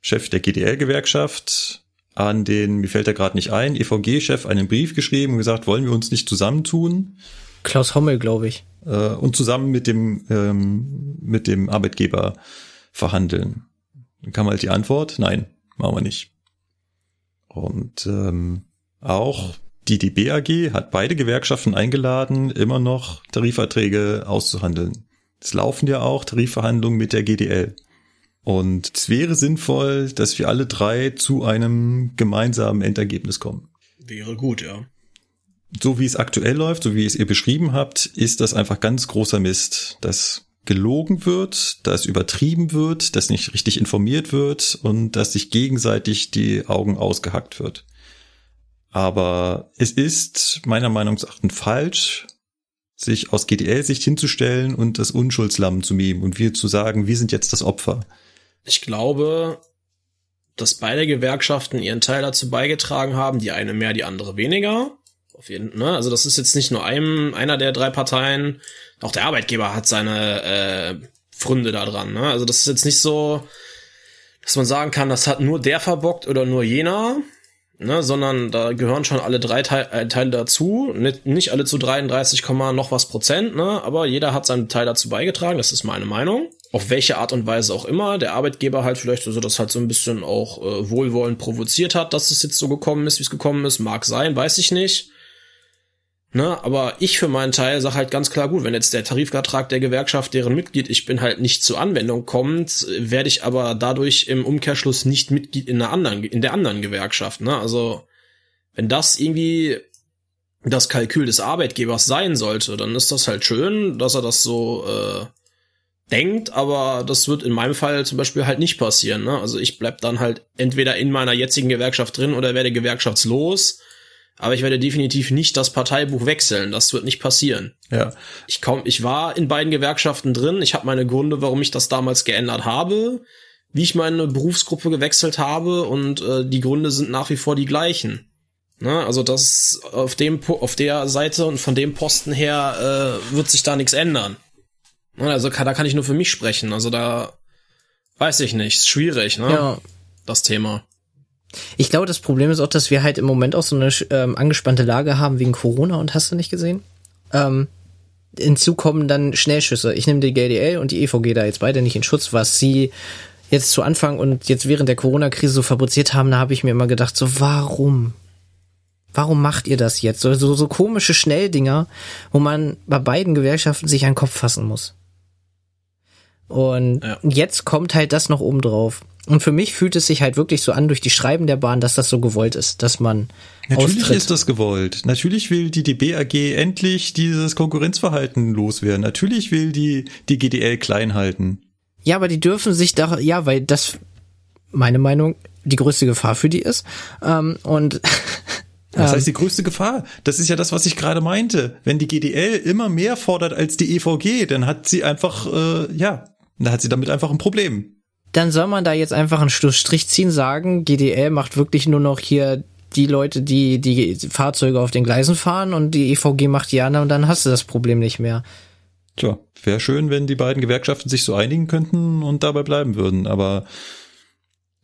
Chef der GDL-Gewerkschaft, an den, mir fällt er gerade nicht ein, EVG-Chef einen Brief geschrieben und gesagt, wollen wir uns nicht zusammentun? Klaus Hommel, glaube ich. Äh, und zusammen mit dem, ähm, mit dem Arbeitgeber verhandeln. Dann kam halt die Antwort, nein, machen wir nicht. Und ähm, auch die DBAG hat beide Gewerkschaften eingeladen, immer noch Tarifverträge auszuhandeln. Es laufen ja auch Tarifverhandlungen mit der GDL. Und es wäre sinnvoll, dass wir alle drei zu einem gemeinsamen Endergebnis kommen. Wäre gut, ja. So wie es aktuell läuft, so wie es ihr beschrieben habt, ist das einfach ganz großer Mist, dass gelogen wird, dass übertrieben wird, dass nicht richtig informiert wird und dass sich gegenseitig die Augen ausgehackt wird. Aber es ist meiner Meinung nach falsch, sich aus GDL-Sicht hinzustellen und das Unschuldslamm zu mimen und wir zu sagen, wir sind jetzt das Opfer. Ich glaube, dass beide Gewerkschaften ihren Teil dazu beigetragen haben, die eine mehr, die andere weniger. Auf jeden, ne? Also das ist jetzt nicht nur einem, einer der drei Parteien, auch der Arbeitgeber hat seine äh, Fründe da dran. Ne? Also das ist jetzt nicht so, dass man sagen kann, das hat nur der verbockt oder nur jener, ne? sondern da gehören schon alle drei Teile, äh, Teile dazu. Nicht, nicht alle zu 33, noch was Prozent, ne? aber jeder hat seinen Teil dazu beigetragen, das ist meine Meinung auf welche Art und Weise auch immer, der Arbeitgeber halt vielleicht so das halt so ein bisschen auch äh, wohlwollend provoziert hat, dass es jetzt so gekommen ist, wie es gekommen ist, mag sein, weiß ich nicht. Ne, aber ich für meinen Teil sage halt ganz klar, gut, wenn jetzt der Tarifvertrag der Gewerkschaft, deren Mitglied ich bin, halt nicht zur Anwendung kommt, werde ich aber dadurch im Umkehrschluss nicht Mitglied in der anderen, in der anderen Gewerkschaft. Ne? Also wenn das irgendwie das Kalkül des Arbeitgebers sein sollte, dann ist das halt schön, dass er das so äh, denkt, aber das wird in meinem Fall zum Beispiel halt nicht passieren. Ne? Also ich bleib dann halt entweder in meiner jetzigen Gewerkschaft drin oder werde gewerkschaftslos. Aber ich werde definitiv nicht das Parteibuch wechseln. Das wird nicht passieren. Ja. Ich kaum, ich war in beiden Gewerkschaften drin. Ich habe meine Gründe, warum ich das damals geändert habe, wie ich meine Berufsgruppe gewechselt habe und äh, die Gründe sind nach wie vor die gleichen. Ne? Also das auf dem auf der Seite und von dem Posten her äh, wird sich da nichts ändern. Ne, also da kann ich nur für mich sprechen. Also da weiß ich nicht. Ist schwierig, ne? Ja. Das Thema. Ich glaube, das Problem ist auch, dass wir halt im Moment auch so eine ähm, angespannte Lage haben wegen Corona und hast du nicht gesehen? Ähm, hinzu kommen dann Schnellschüsse. Ich nehme die GDL und die EVG da jetzt beide nicht in Schutz, was sie jetzt zu Anfang und jetzt während der Corona-Krise so fabriziert haben, da habe ich mir immer gedacht, so warum? Warum macht ihr das jetzt? So, so, so komische Schnelldinger, wo man bei beiden Gewerkschaften sich an den Kopf fassen muss. Und ja. jetzt kommt halt das noch oben drauf. Und für mich fühlt es sich halt wirklich so an durch die Schreiben der Bahn, dass das so gewollt ist, dass man Natürlich austritt. ist das gewollt. Natürlich will die DBAG endlich dieses Konkurrenzverhalten loswerden. Natürlich will die die GDL klein halten. Ja, aber die dürfen sich da, ja, weil das, meine Meinung, die größte Gefahr für die ist. Ähm, und [laughs] Das heißt, die größte Gefahr, das ist ja das, was ich gerade meinte. Wenn die GDL immer mehr fordert als die EVG, dann hat sie einfach, äh, ja, da hat sie damit einfach ein Problem. Dann soll man da jetzt einfach einen Strich ziehen, sagen, GDL macht wirklich nur noch hier die Leute, die die Fahrzeuge auf den Gleisen fahren und die EVG macht die anderen und dann hast du das Problem nicht mehr. Tja, wäre schön, wenn die beiden Gewerkschaften sich so einigen könnten und dabei bleiben würden, aber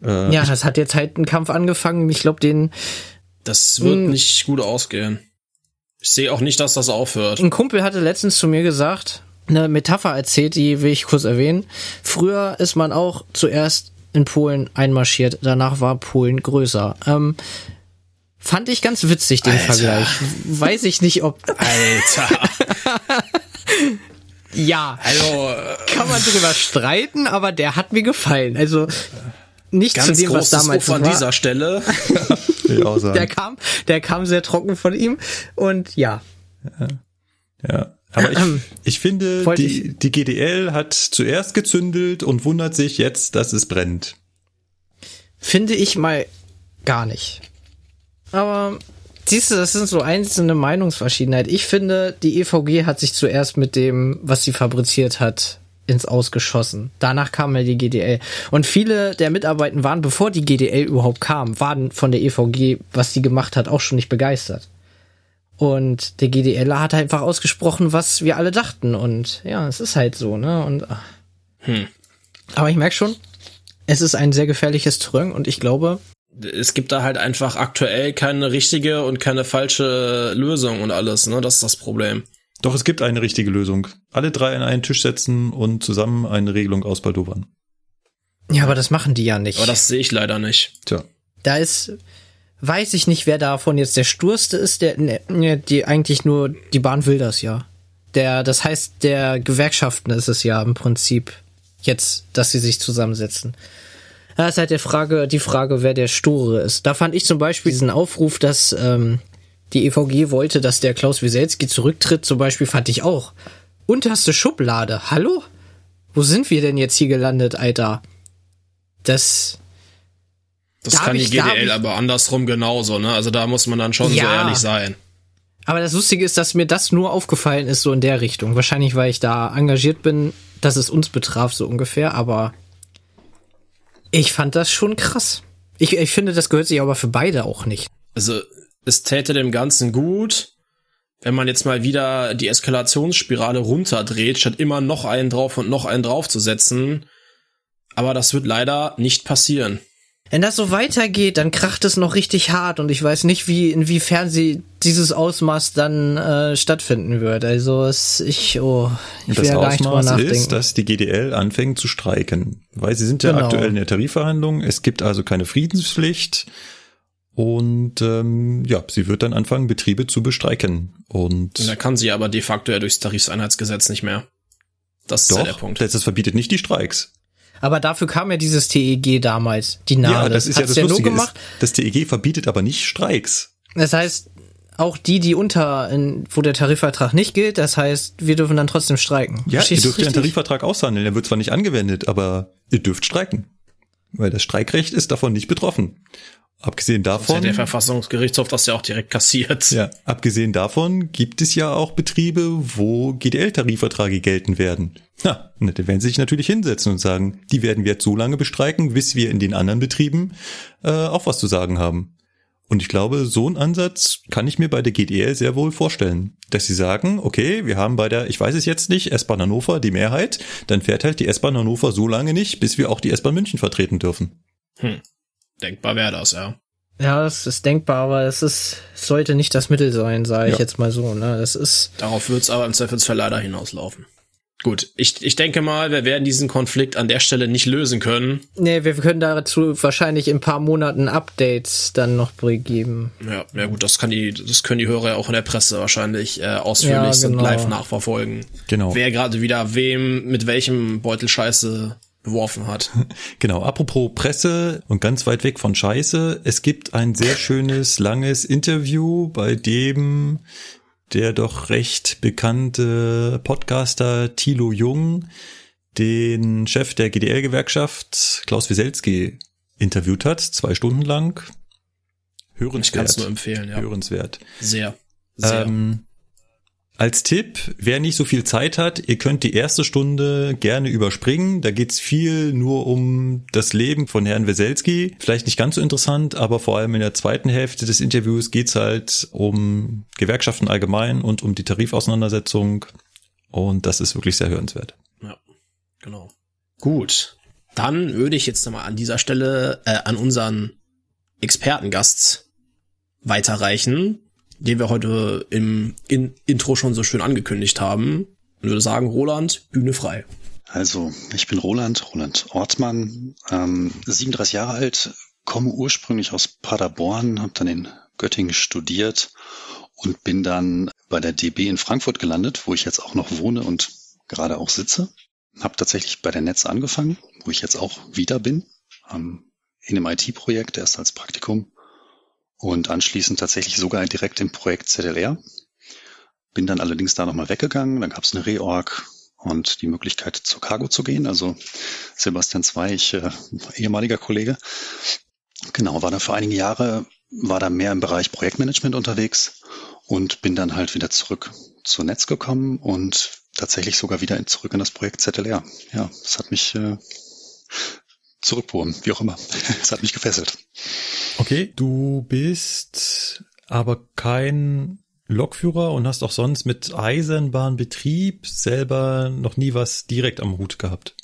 äh, ja, das hat jetzt halt ein Kampf angefangen. Ich glaube, den das wird mh, nicht gut ausgehen. Ich sehe auch nicht, dass das aufhört. Ein Kumpel hatte letztens zu mir gesagt, eine Metapher erzählt, die will ich kurz erwähnen. Früher ist man auch zuerst in Polen einmarschiert, danach war Polen größer. Ähm, fand ich ganz witzig, den Alter. Vergleich. Weiß ich nicht, ob. Alter. [laughs] ja. Also. Kann man drüber streiten, aber der hat mir gefallen. Also. Nicht Ganz zu dem, was damals war. an dieser Stelle. [laughs] der kam, der kam sehr trocken von ihm. Und ja, Ja. ja. Aber ich, [clears throat] ich finde, Wollte die, die GDL hat zuerst gezündelt und wundert sich jetzt, dass es brennt. Finde ich mal gar nicht. Aber siehst du, das sind so einzelne Meinungsverschiedenheit. Ich finde, die EVG hat sich zuerst mit dem, was sie fabriziert hat, ins Ausgeschossen. Danach kam ja die GDL. Und viele der Mitarbeiter waren, bevor die GDL überhaupt kam, waren von der EVG, was sie gemacht hat, auch schon nicht begeistert. Und der GDLer hat einfach ausgesprochen, was wir alle dachten. Und ja, es ist halt so, ne? Und ach. aber ich merke schon, es ist ein sehr gefährliches Terrain und ich glaube, Es gibt da halt einfach aktuell keine richtige und keine falsche Lösung und alles, ne? Das ist das Problem. Doch es gibt eine richtige Lösung. Alle drei an einen Tisch setzen und zusammen eine Regelung ausbaldowern. ja, aber das machen die ja nicht. Aber das sehe ich leider nicht. Tja. da ist, weiß ich nicht, wer davon jetzt der Sturste ist, der, ne, ne, die eigentlich nur, die Bahn will das ja. Der, das heißt, der Gewerkschaften ist es ja im Prinzip jetzt, dass sie sich zusammensetzen. Da ist halt der Frage, die Frage, wer der Sture ist. Da fand ich zum Beispiel diesen Aufruf, dass ähm, die EVG wollte, dass der Klaus Wieselski zurücktritt, zum Beispiel fand ich auch. Unterste Schublade. Hallo? Wo sind wir denn jetzt hier gelandet, Alter? Das, Das Da hab kann die ich- GDL aber andersrum genauso, ne? Also da muss man dann schon so Ja. ehrlich sein. Aber das Lustige ist, dass mir das nur aufgefallen ist, so in der Richtung. Wahrscheinlich, weil ich da engagiert bin, dass es uns betraf, so ungefähr. Aber ich fand das schon krass. Ich, ich finde, das gehört sich aber für beide auch nicht. Also es täte dem Ganzen gut, wenn man jetzt mal wieder die Eskalationsspirale runterdreht, statt immer noch einen drauf und noch einen drauf zu setzen. Aber das wird leider nicht passieren. Wenn das so weitergeht, dann kracht es noch richtig hart und ich weiß nicht, wie inwiefern sie dieses Ausmaß dann äh, stattfinden wird. Also es, ich, oh, ich will Das ja gar nicht drüber Ausmaß nachdenken. ist, dass die GDL anfängt zu streiken. Weil sie sind ja Genau. aktuell in der Tarifverhandlung. Es gibt also keine Friedenspflicht. Und ähm, ja, sie wird dann anfangen, Betriebe zu bestreiken. Und Und da kann sie aber de facto ja durchs Tarifseinheitsgesetz nicht mehr. Das ist ja der doch, Punkt. das, das verbietet nicht die Streiks. Aber dafür kam ja dieses TEG damals, die Nade. Ja, das ist ja Hat's das nur Lustige. gemacht. Ist, das TEG verbietet aber nicht Streiks. Das heißt, auch die, die unter, in, wo der Tarifvertrag nicht gilt, das heißt, wir dürfen dann trotzdem streiken. Ja, Verstehst ihr dürft ja einen? Tarifvertrag aushandeln. Der wird zwar nicht angewendet, aber ihr dürft streiken. Weil das Streikrecht ist davon nicht betroffen. Abgesehen Das ist ja davon, der Verfassungsgerichtshof das ja auch direkt kassiert. ja, abgesehen davon gibt es ja auch Betriebe, wo GDL-Tarifverträge gelten werden. Na, und da werden sie sich natürlich hinsetzen und sagen, die werden wir jetzt so lange bestreiken, bis wir in den anderen Betrieben äh, auch was zu sagen haben. Und ich glaube, so ein Ansatz kann ich mir bei der GDL sehr wohl vorstellen, dass sie sagen, okay, wir haben bei der, ich weiß es jetzt nicht, S-Bahn Hannover die Mehrheit, dann fährt halt die S-Bahn Hannover so lange nicht, bis wir auch die S-Bahn München vertreten dürfen. Denkbar wäre das, ja. Ja, das ist denkbar, aber es ist, es sollte nicht das Mittel sein, sage ich Ja. jetzt mal so. Ne? Das ist, Darauf wird's aber im Zweifelsfall leider hinauslaufen. Gut, ich, ich denke mal, wir werden diesen Konflikt an der Stelle nicht lösen können. nee, wir können dazu wahrscheinlich in ein paar Monaten Updates dann noch geben. Ja, ja gut, das kann die, das können die Hörer ja auch in der Presse wahrscheinlich äh, ausführlich Ja, und genau. live nachverfolgen. Genau. Wer gerade wieder wem mit welchem Beutel Scheiße beworfen hat. [laughs] Genau, apropos Presse und ganz weit weg von Scheiße, es gibt ein sehr schönes, langes Interview, bei dem der doch recht bekannte Podcaster Thilo Jung den Chef der GDL-Gewerkschaft Klaus Wieselski interviewt hat, zwei Stunden lang. Ich kann Hörenswert. es nur empfehlen, ja. Hörenswert. Sehr. Sehr. Ähm, als Tipp, wer nicht so viel Zeit hat, ihr könnt die erste Stunde gerne überspringen. Da geht's viel nur um das Leben von Herrn Weselski. Vielleicht nicht ganz so interessant, aber vor allem in der zweiten Hälfte des Interviews geht's halt um Gewerkschaften allgemein und um die Tarifauseinandersetzung. Und das ist wirklich sehr hörenswert. Ja, genau. Gut. Dann würde ich jetzt nochmal an dieser Stelle äh, an unseren Expertengast weiterreichen, den wir heute im in Intro schon so schön angekündigt haben. Und würde sagen, Roland, Bühne frei. Also, ich bin Roland, Roland Ortmann, ähm, 37 Jahre alt, komme ursprünglich aus Paderborn, habe dann in Göttingen studiert und bin dann bei der DB in Frankfurt gelandet, wo ich jetzt auch noch wohne und gerade auch sitze. Habe tatsächlich bei der Netz angefangen, wo ich jetzt auch wieder bin, ähm, in einem IT-Projekt, erst als Praktikum und anschließend tatsächlich sogar direkt im Projekt ZLR. bin dann allerdings da nochmal weggegangen. Dann gab es eine Reorg und die Möglichkeit zur Cargo zu gehen. Also Sebastian Zweig, äh, ehemaliger Kollege. Genau, war da für einige Jahre, war da mehr im Bereich Projektmanagement unterwegs und bin dann halt wieder zurück zur Netz gekommen und tatsächlich sogar wieder in, zurück in das Projekt ZLR. Ja, das hat mich äh, zurückbehoben, wie auch immer. [laughs] Es hat mich gefesselt. Okay, du bist aber kein Lokführer und hast auch sonst mit Eisenbahnbetrieb selber noch nie was direkt am Hut gehabt.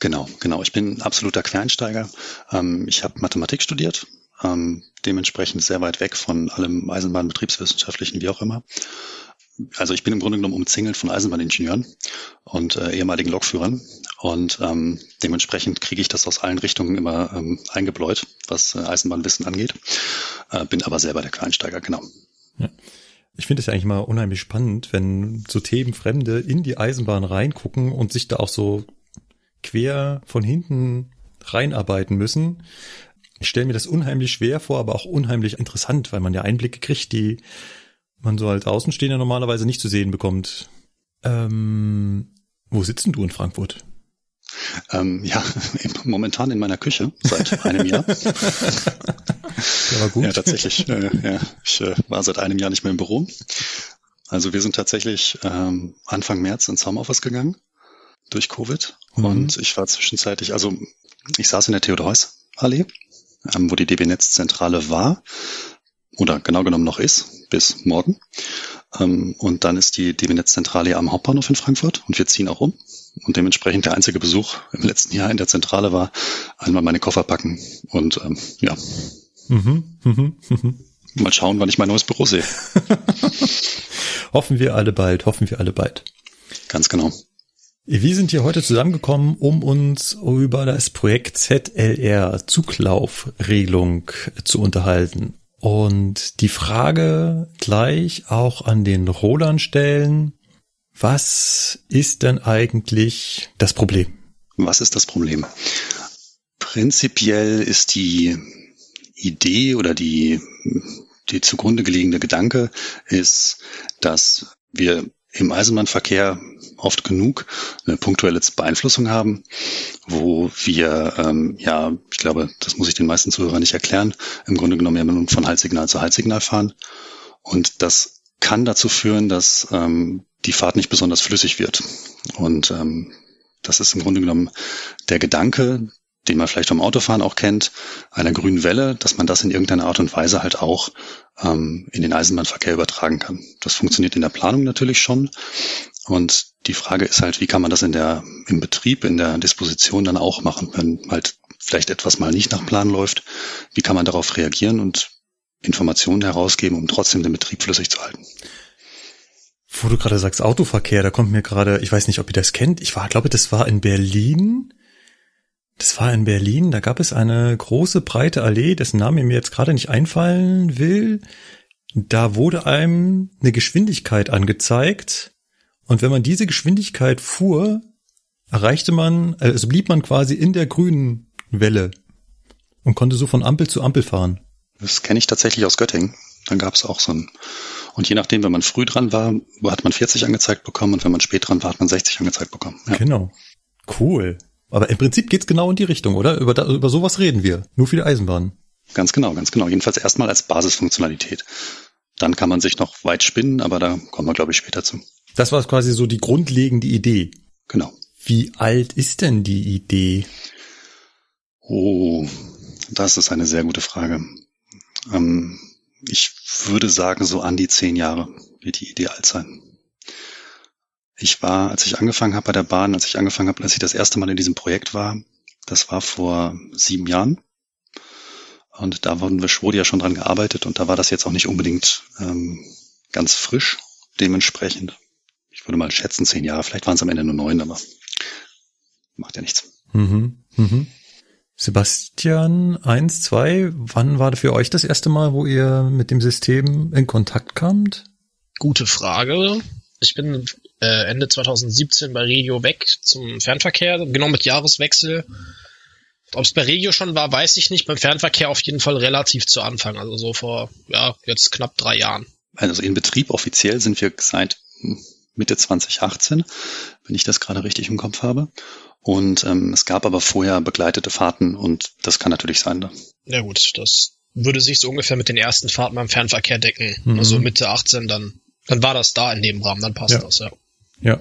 Genau, genau. Ich bin absoluter Quereinsteiger. Ähm, ich habe Mathematik studiert, ähm, dementsprechend sehr weit weg von allem Eisenbahnbetriebswissenschaftlichen, wie auch immer. Also ich bin im Grunde genommen umzingelt von Eisenbahningenieuren und äh, ehemaligen Lokführern und ähm, dementsprechend kriege ich das aus allen Richtungen immer ähm, eingebläut, was äh, Eisenbahnwissen angeht. Äh, bin aber selber der Quereinsteiger, genau. Ja. Ich finde es ja eigentlich mal unheimlich spannend, wenn so Themenfremde in die Eisenbahn reingucken und sich da auch so quer von hinten reinarbeiten müssen. Ich stelle mir das unheimlich schwer vor, aber auch unheimlich interessant, weil man ja Einblicke kriegt, die man so als Außenstehender normalerweise nicht zu sehen bekommt. Ähm, wo sitzen du in Frankfurt? Ähm, ja, [laughs] momentan in meiner Küche seit einem Jahr. [laughs] Der war gut. Ja, tatsächlich. Äh, ja, ich äh, war seit einem Jahr nicht mehr im Büro. Also wir sind tatsächlich ähm, Anfang März ins Homeoffice gegangen durch Covid. Mhm. Und ich war zwischenzeitlich, also ich saß in der Theodor-Heuss-Allee, ähm, wo die DB-Netz-Zentrale war oder genau genommen noch ist, bis morgen. Ähm, und dann ist die DB-Netz-Zentrale am Hauptbahnhof in Frankfurt und wir ziehen auch um. Und dementsprechend der einzige Besuch im letzten Jahr in der Zentrale war einmal meine Koffer packen und ähm, ja, Mhm, mhm, mhm. Mal schauen, wann ich mein neues Büro sehe. [laughs] hoffen wir alle bald, hoffen wir alle bald. Ganz genau. Wir sind hier heute zusammengekommen, um uns über das Projekt ZLR Zuglaufregelung zu unterhalten. Und die Frage gleich auch an den Roland stellen, was ist denn eigentlich das Problem? Was ist das Problem? Prinzipiell ist die Idee oder die, die zugrunde gelegene Gedanke ist, dass wir im Eisenbahnverkehr oft genug eine punktuelle Beeinflussung haben, wo wir, ähm, ja, ich glaube, das muss ich den meisten Zuhörern nicht erklären, im Grunde genommen ja nun von Haltsignal zu Haltsignal fahren. Und das kann dazu führen, dass ähm, die Fahrt nicht besonders flüssig wird. Und ähm, das ist im Grunde genommen der Gedanke, den man vielleicht vom Autofahren auch kennt, einer grünen Welle, dass man das in irgendeiner Art und Weise halt auch ähm, in den Eisenbahnverkehr übertragen kann. Das funktioniert in der Planung natürlich schon. Und die Frage ist halt, wie kann man das in der, im Betrieb, in der Disposition dann auch machen, wenn halt vielleicht etwas mal nicht nach Plan läuft. Wie kann man darauf reagieren und Informationen herausgeben, um trotzdem den Betrieb flüssig zu halten? Wo du gerade sagst Autoverkehr, da kommt mir gerade, ich weiß nicht, ob ihr das kennt. Ich war, glaube, das war in Berlin das war in Berlin, da gab es eine große breite Allee, dessen Name mir jetzt gerade nicht einfallen will. Da wurde einem eine Geschwindigkeit angezeigt und wenn man diese Geschwindigkeit fuhr, erreichte man, also blieb man quasi in der grünen Welle und konnte so von Ampel zu Ampel fahren. Das kenne ich tatsächlich aus Göttingen. Dann gab es auch so ein und je nachdem, wenn man früh dran war, hat man 40 angezeigt bekommen und wenn man spät dran war, hat man 60 angezeigt bekommen. Ja. Genau. Cool. Aber im Prinzip geht's genau in die Richtung, oder? Über, da, über sowas reden wir. Nur für die Eisenbahn. Ganz genau, ganz genau. Jedenfalls erstmal als Basisfunktionalität. Dann kann man sich noch weit spinnen, aber da kommen wir, glaube ich, später zu. Das war quasi so die grundlegende Idee. Genau. Wie alt ist denn die Idee? Oh, das ist eine sehr gute Frage. Ähm, ich würde sagen, so an die zehn Jahre wird die Idee alt sein. Ich war, als ich angefangen habe bei der Bahn, als ich angefangen habe, als ich das erste Mal in diesem Projekt war, das war vor sieben Jahren. Und da wurden wir, wurde ja schon dran gearbeitet und da war das jetzt auch nicht unbedingt ähm, ganz frisch. Dementsprechend, ich würde mal schätzen, zehn Jahre, vielleicht waren es am Ende nur neun, aber macht ja nichts. Mhm, mhm. Sebastian, eins, zwei, wann war für euch das erste Mal, wo ihr mit dem System in Kontakt kamt? Gute Frage. Ich bin äh, Ende 2017 bei Regio weg zum Fernverkehr, genau mit Jahreswechsel. Ob es bei Regio schon war, weiß ich nicht. Beim Fernverkehr auf jeden Fall relativ zu Anfang, also so vor, ja, jetzt knapp drei Jahren. also in Betrieb offiziell sind wir seit Mitte 2018, wenn ich das gerade richtig im Kopf habe. Und ähm, es gab aber vorher begleitete Fahrten und das kann natürlich sein. Ne? Ja gut, das würde sich so ungefähr mit den ersten Fahrten beim Fernverkehr decken. Mhm. Also Mitte 18, dann, dann war das da in dem Rahmen, dann passt Ja. das, ja. Ja.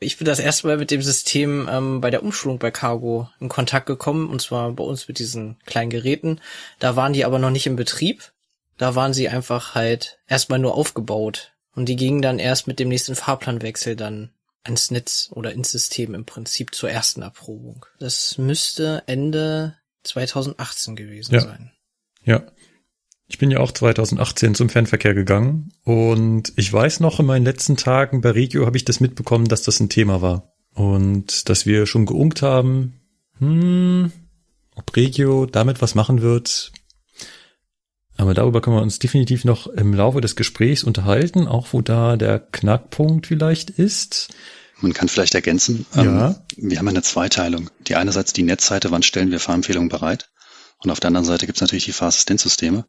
Ich bin das erste Mal mit dem System ähm, bei der Umschulung bei Cargo in Kontakt gekommen, und zwar bei uns mit diesen kleinen Geräten. Da waren die aber noch nicht im Betrieb. Da waren sie einfach halt erstmal nur aufgebaut. Und die gingen dann erst mit dem nächsten Fahrplanwechsel dann ans Netz oder ins System im Prinzip zur ersten Erprobung. Das müsste Ende 2018 gewesen Ja. sein. Ja. Ich bin ja auch 2018 zum Fernverkehr gegangen und ich weiß noch, in meinen letzten Tagen bei Regio habe ich das mitbekommen, dass das ein Thema war. Und dass wir schon geunkt haben, hm, ob Regio damit was machen wird. Aber darüber können wir uns definitiv noch im Laufe des Gesprächs unterhalten, auch wo da der Knackpunkt vielleicht ist. Man kann vielleicht ergänzen, Ja. ähm, wir haben eine Zweiteilung. Die einerseits die Netzseite, wann stellen wir Fahrempfehlungen bereit? Und auf der anderen Seite gibt es natürlich die Fahrassistenzsysteme,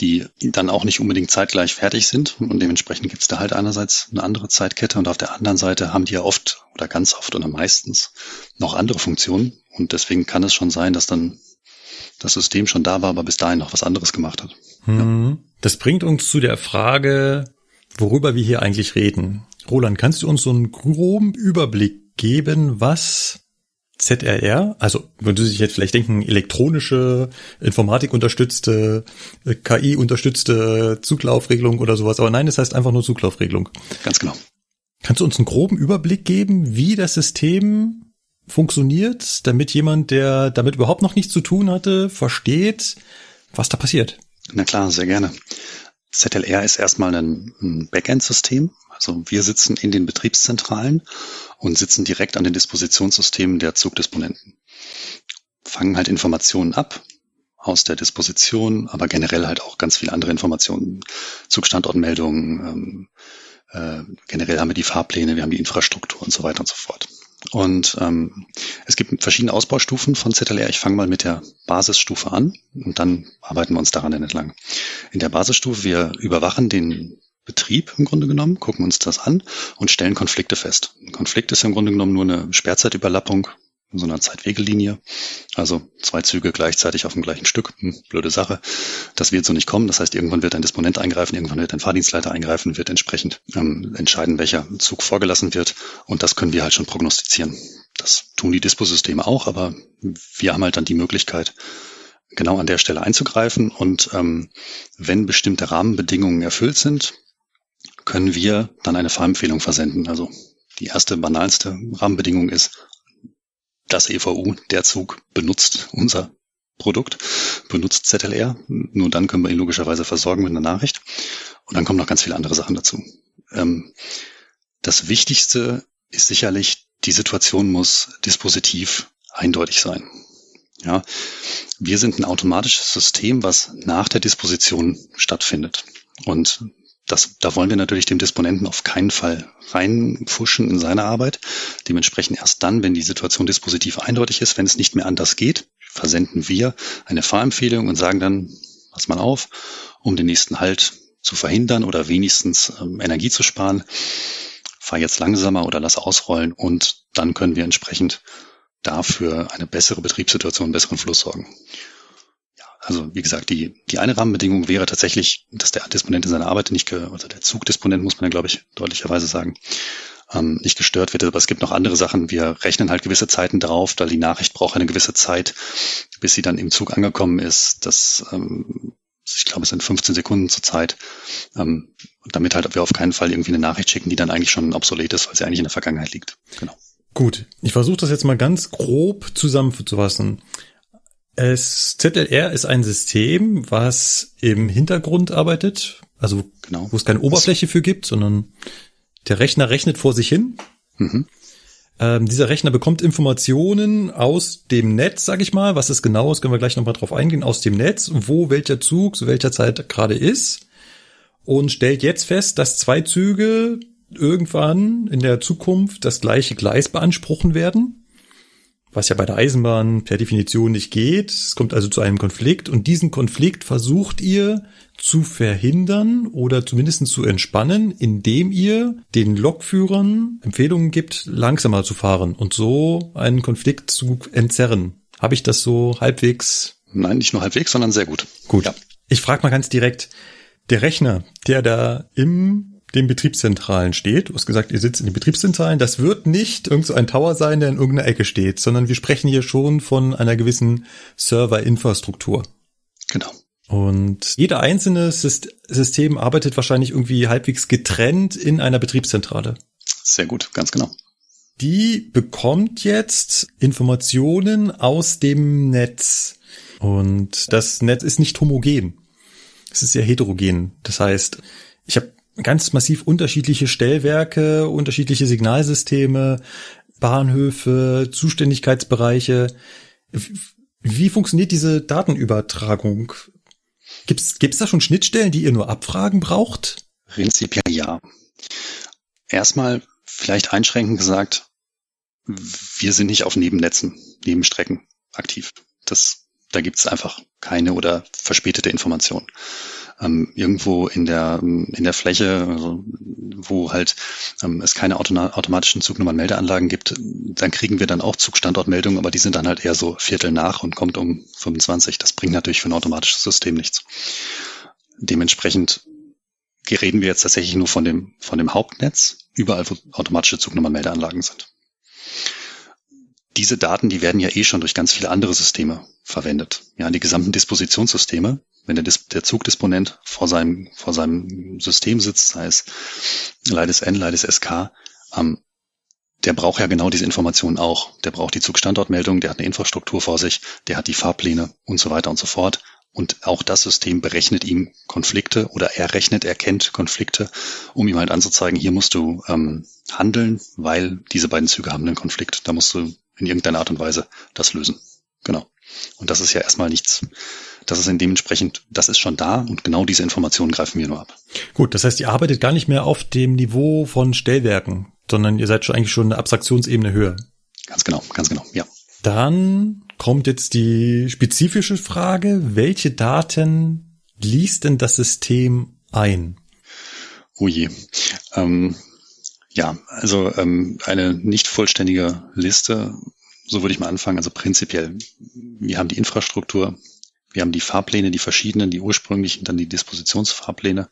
die dann auch nicht unbedingt zeitgleich fertig sind. Und dementsprechend gibt es da halt einerseits eine andere Zeitkette und auf der anderen Seite haben die ja oft oder ganz oft oder meistens noch andere Funktionen. Und deswegen kann es schon sein, dass dann das System schon da war, aber bis dahin noch was anderes gemacht hat. Hm. Das bringt uns zu der Frage, worüber wir hier eigentlich reden. Roland, kannst du uns so einen groben Überblick geben, was ZRR, also würde sich jetzt vielleicht denken, elektronische, Informatik unterstützte, KI unterstützte Zuglaufregelung oder sowas, aber nein, das heißt einfach nur Zuglaufregelung. Ganz genau. Kannst du uns einen groben Überblick geben, wie das System funktioniert, damit jemand, der damit überhaupt noch nichts zu tun hatte, versteht, was da passiert? Na klar, sehr gerne. ZLR ist erstmal ein, Backend-System. Also wir sitzen in den Betriebszentralen und sitzen direkt an den Dispositionssystemen der Zugdisponenten. Fangen halt Informationen ab aus der Disposition, aber generell halt auch ganz viele andere Informationen. Zugstandortmeldungen, ähm, äh, generell haben wir die Fahrpläne, wir haben die Infrastruktur und so weiter und so fort. Und ähm, es gibt verschiedene Ausbaustufen von ZLR. Ich fange mal mit der Basisstufe an und dann arbeiten wir uns daran entlang. In der Basisstufe, wir überwachen den Betrieb im Grunde genommen, gucken uns das an und stellen Konflikte fest. Ein Konflikt ist im Grunde genommen nur eine Sperrzeitüberlappung in so einer Zeitwegelinie. Also zwei Züge gleichzeitig auf dem gleichen Stück. Hm, blöde Sache. Das wird so nicht kommen. Das heißt, irgendwann wird ein Disponent eingreifen, irgendwann wird ein Fahrdienstleiter eingreifen, wird entsprechend ähm, entscheiden, welcher Zug vorgelassen wird. Und das können wir halt schon prognostizieren. Das tun die Disposysteme auch, aber wir haben halt dann die Möglichkeit, genau an der Stelle einzugreifen. Und ähm, wenn bestimmte Rahmenbedingungen erfüllt sind, können wir dann eine Fahrempfehlung versenden. Also die erste banalste Rahmenbedingung ist, das EVU, der Zug benutzt unser Produkt, benutzt ZLR. Nur dann können wir ihn logischerweise versorgen mit einer Nachricht. Und dann kommen noch ganz viele andere Sachen dazu. Ähm, das Wichtigste ist sicherlich, die Situation muss dispositiv eindeutig sein. Ja, wir sind ein automatisches System, was nach der Disposition stattfindet. Und das, da wollen wir natürlich dem Disponenten auf keinen Fall reinfuschen in seine Arbeit. Dementsprechend erst dann, wenn die Situation dispositiv eindeutig ist, wenn es nicht mehr anders geht, versenden wir eine Fahrempfehlung und sagen dann, pass mal auf, um den nächsten Halt zu verhindern oder wenigstens ähm, Energie zu sparen, fahr jetzt langsamer oder lass ausrollen und dann können wir entsprechend dafür eine bessere Betriebssituation, besseren Fluss sorgen. Also wie gesagt, die, die eine Rahmenbedingung wäre tatsächlich, dass der Disponent in seiner Arbeit nicht, ge also der Zugdisponent muss man ja, glaube ich, deutlicherweise sagen, ähm, nicht gestört wird. Aber es gibt noch andere Sachen. Wir rechnen halt gewisse Zeiten drauf, da die Nachricht braucht eine gewisse Zeit, bis sie dann im Zug angekommen ist. Das, ähm, ich glaube, es sind 15 Sekunden zur Zeit, ähm, damit halt wir auf keinen Fall irgendwie eine Nachricht schicken, die dann eigentlich schon obsolet ist, weil sie eigentlich in der Vergangenheit liegt. Genau. Gut, ich versuche das jetzt mal ganz grob zusammenzufassen. Es, ZLR ist ein System, was im Hintergrund arbeitet, also Genau. wo es keine Oberfläche für gibt, sondern der Rechner rechnet vor sich hin. Mhm. Ähm, dieser Rechner bekommt Informationen aus dem Netz, sag ich mal. Was es genau ist, können wir gleich nochmal drauf eingehen, aus dem Netz, wo welcher Zug zu welcher Zeit gerade ist. Und stellt jetzt fest, dass zwei Züge irgendwann in der Zukunft das gleiche Gleis beanspruchen werden. Was ja bei der Eisenbahn per Definition nicht geht. Es kommt also zu einem Konflikt und diesen Konflikt versucht ihr zu verhindern oder zumindest zu entspannen, indem ihr den Lokführern Empfehlungen gibt, langsamer zu fahren und so einen Konflikt zu entzerren. Habe ich das so halbwegs? Nein, nicht nur halbwegs, sondern sehr gut. Gut. Ja. Ich frage mal ganz direkt, der Rechner, der da im den Betriebszentralen steht. Du hast gesagt, ihr sitzt in den Betriebszentralen. Das wird nicht irgend so ein Tower sein, der in irgendeiner Ecke steht, sondern wir sprechen hier schon von einer gewissen Serverinfrastruktur. Genau. Und jeder einzelne System arbeitet wahrscheinlich irgendwie halbwegs getrennt in einer Betriebszentrale. Sehr gut, ganz genau. Die bekommt jetzt Informationen aus dem Netz. Und das Netz ist nicht homogen. Es ist sehr heterogen. Das heißt, ich habe ganz massiv unterschiedliche Stellwerke, unterschiedliche Signalsysteme, Bahnhöfe, Zuständigkeitsbereiche. Wie funktioniert diese Datenübertragung? Gibt's gibt's da schon Schnittstellen, die ihr nur abfragen braucht? Prinzipiell ja. Erstmal vielleicht einschränkend gesagt, wir sind nicht auf Nebennetzen, Nebenstrecken aktiv. Das, da gibt's einfach keine oder verspätete Informationen ähm, irgendwo in der, in der Fläche, also wo halt ähm, es keine automatischen Zugnummernmeldeanlagen gibt, dann kriegen wir dann auch Zugstandortmeldungen, aber die sind dann halt eher so Viertel nach und kommt um 25. Das bringt natürlich für ein automatisches System nichts. Dementsprechend reden wir jetzt tatsächlich nur von dem, von dem Hauptnetz, überall wo automatische Zugnummernmeldeanlagen sind. Diese Daten, die werden ja eh schon durch ganz viele andere Systeme verwendet. Ja, die gesamten Dispositionssysteme, wenn der, der Zugdisponent vor seinem, vor seinem System sitzt, sei es Leides N, Leides SK, ähm, der braucht ja genau diese Informationen auch. Der braucht die Zugstandortmeldung, der hat eine Infrastruktur vor sich, der hat die Fahrpläne und so weiter und so fort. Und auch das System berechnet ihm Konflikte oder er rechnet, er kennt Konflikte, um ihm halt anzuzeigen, hier musst du ähm, handeln, weil diese beiden Züge haben einen Konflikt. Da musst du in irgendeiner Art und Weise das lösen. Genau. Und das ist ja erstmal nichts, das ist dementsprechend, das ist schon da und genau diese Informationen greifen wir nur ab. Gut, das heißt, ihr arbeitet gar nicht mehr auf dem Niveau von Stellwerken, sondern ihr seid schon eigentlich schon eine Abstraktionsebene höher. Ganz genau, ganz genau, ja. Dann kommt jetzt die spezifische Frage, welche Daten liest denn das System ein? Oh je. Ähm, ja, also ähm, eine nicht vollständige Liste, so würde ich mal anfangen. Also prinzipiell, wir haben die Infrastruktur, wir haben die Fahrpläne, die verschiedenen, die ursprünglichen, dann die Dispositionsfahrpläne.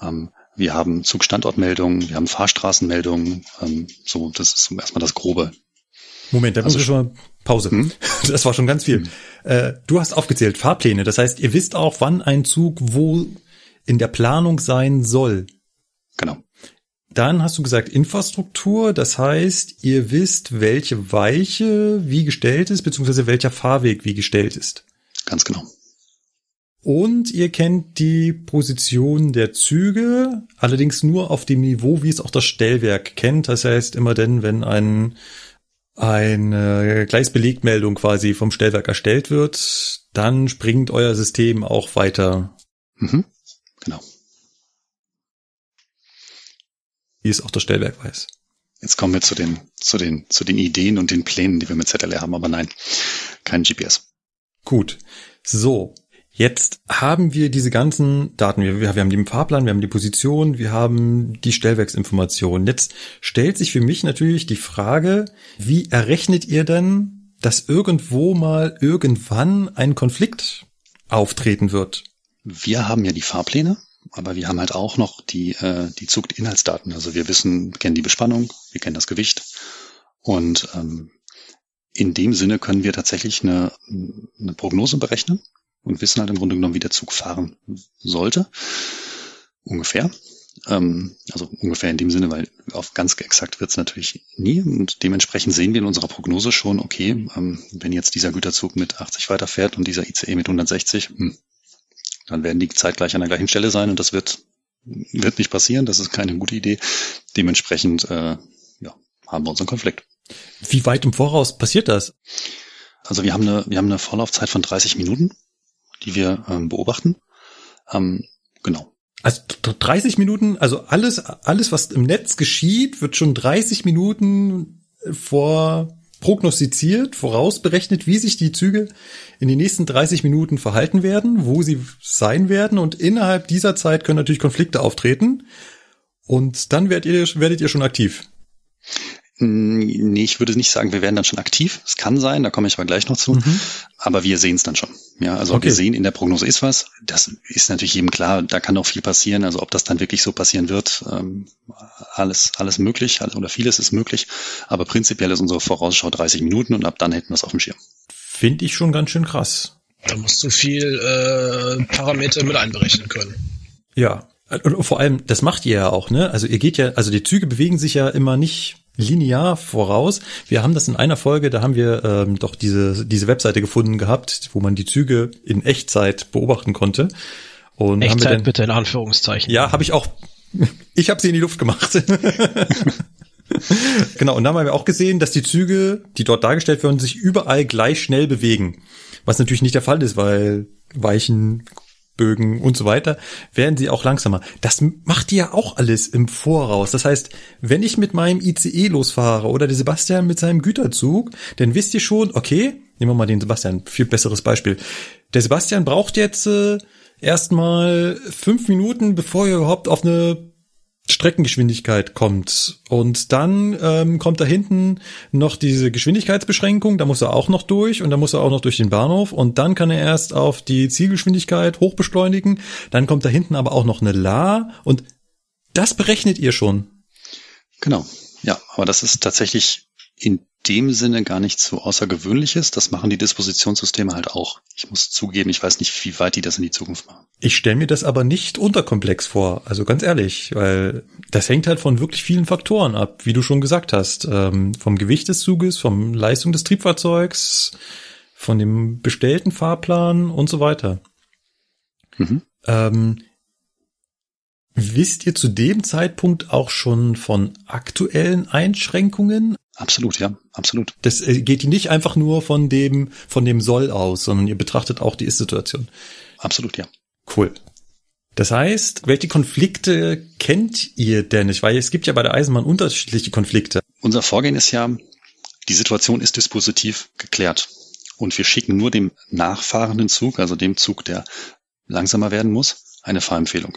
Ähm, wir haben Zugstandortmeldungen, wir haben Fahrstraßenmeldungen. Ähm, so, das ist erstmal das Grobe. Moment, da also, müssen wir schon mal Pause. Hm? [laughs] Das war schon ganz viel. Hm. Äh, du hast aufgezählt Fahrpläne. Das heißt, ihr wisst auch, wann ein Zug wo in der Planung sein soll. Genau. Dann hast du gesagt Infrastruktur, das heißt, ihr wisst, welche Weiche wie gestellt ist, beziehungsweise welcher Fahrweg wie gestellt ist. Ganz genau. Und ihr kennt die Position der Züge, allerdings nur auf dem Niveau, wie es auch das Stellwerk kennt. Das heißt, immer denn, wenn ein, eine Gleisbelegmeldung quasi vom Stellwerk erstellt wird, dann springt euer System auch weiter. Mhm. Genau. Wie es auch das Stellwerk weiß. Jetzt kommen wir zu den, zu den, zu den Ideen und den Plänen, die wir mit ZLR haben, aber nein, kein GPS. Gut. So. Jetzt haben wir diese ganzen Daten. Wir, wir haben den Fahrplan, wir haben die Position, wir haben die Stellwerksinformationen. Jetzt stellt sich für mich natürlich die Frage, wie errechnet ihr denn, dass irgendwo mal irgendwann ein Konflikt auftreten wird? Wir haben ja die Fahrpläne, aber wir haben halt auch noch die, äh, die Zuginhaltsdaten. Also wir wissen, kennen die Bespannung, wir kennen das Gewicht und ähm, in dem Sinne können wir tatsächlich eine, eine Prognose berechnen und wissen halt im Grunde genommen, wie der Zug fahren sollte. Ungefähr. Ähm, also ungefähr in dem Sinne, weil auf ganz exakt wird es natürlich nie. Und dementsprechend sehen wir in unserer Prognose schon, okay, ähm, wenn jetzt dieser Güterzug mit 80 weiterfährt und dieser ICE mit 160, hm, dann werden die zeitgleich an der gleichen Stelle sein und das wird, wird nicht passieren. Das ist keine gute Idee. Dementsprechend äh, ja, haben wir unseren Konflikt. Wie weit im Voraus passiert das? Also wir haben eine, wir haben eine Vorlaufzeit von 30 Minuten, die wir ähm, beobachten. Ähm, genau. Also 30 Minuten, also alles, alles, was im Netz geschieht, wird schon 30 Minuten vor prognostiziert, vorausberechnet, wie sich die Züge in den nächsten 30 Minuten verhalten werden, wo sie sein werden und innerhalb dieser Zeit können natürlich Konflikte auftreten und dann werdet ihr, werdet ihr schon aktiv. Nee, ich würde nicht sagen, wir werden dann schon aktiv. Es kann sein, da komme ich aber gleich noch zu. Mhm. Aber wir sehen es dann schon. Ja, also okay. wir sehen in der Prognose ist was. Das ist natürlich jedem klar, da kann auch viel passieren. Also ob das dann wirklich so passieren wird, ähm, alles, alles möglich oder vieles ist möglich. Aber prinzipiell ist unsere Vorausschau 30 Minuten und ab dann hätten wir es auf dem Schirm. Finde ich schon ganz schön krass. Da musst du viel äh, Parameter mit einberechnen können. Ja, und vor allem, das macht ihr ja auch, ne? Also ihr geht ja, also die Züge bewegen sich ja immer nicht linear voraus. Wir haben das in einer Folge, da haben wir ähm, doch diese, diese Webseite gefunden gehabt, wo man die Züge in Echtzeit beobachten konnte. Und Echtzeit haben wir dann, bitte in Anführungszeichen. Ja, habe ich auch. [laughs] Ich habe sie in die Luft gemacht. [laughs] genau, und dann haben wir auch gesehen, dass die Züge, die dort dargestellt werden, sich überall gleich schnell bewegen. Was natürlich nicht der Fall ist, weil Weichen Bögen und so weiter, werden sie auch langsamer. Das macht die ja auch alles im Voraus. Das heißt, wenn ich mit meinem ICE losfahre oder der Sebastian mit seinem Güterzug, dann wisst ihr schon, okay, nehmen wir mal den Sebastian, viel besseres Beispiel. Der Sebastian braucht jetzt äh, erstmal fünf Minuten, bevor er überhaupt auf eine Streckengeschwindigkeit kommt. Und dann ähm, kommt da hinten noch diese Geschwindigkeitsbeschränkung, da muss er auch noch durch und da muss er auch noch durch den Bahnhof und dann kann er erst auf die Zielgeschwindigkeit hochbeschleunigen. Dann kommt da hinten aber auch noch eine La und das berechnet ihr schon. Genau. Ja, aber das ist tatsächlich in dem Sinne gar nicht so außergewöhnliches. Das machen die Dispositionssysteme halt auch. Ich muss zugeben, ich weiß nicht, wie weit die das in die Zukunft machen. Ich stelle mir das aber nicht unterkomplex vor, also ganz ehrlich, weil das hängt halt von wirklich vielen Faktoren ab, wie du schon gesagt hast. Ähm, vom Gewicht des Zuges, vom Leistung des Triebfahrzeugs, von dem bestellten Fahrplan und so weiter. Mhm. Ähm, wisst ihr zu dem Zeitpunkt auch schon von aktuellen Einschränkungen? Absolut, ja, absolut. Das äh, geht nicht einfach nur von dem, von dem Soll aus, sondern ihr betrachtet auch die Ist-Situation. Absolut, ja. Cool. Das heißt, welche Konflikte kennt ihr denn nicht? Weil es gibt ja bei der Eisenbahn unterschiedliche Konflikte. Unser Vorgehen ist ja, die Situation ist dispositiv geklärt. Und wir schicken nur dem nachfahrenden Zug, also dem Zug, der langsamer werden muss, eine Fahrempfehlung.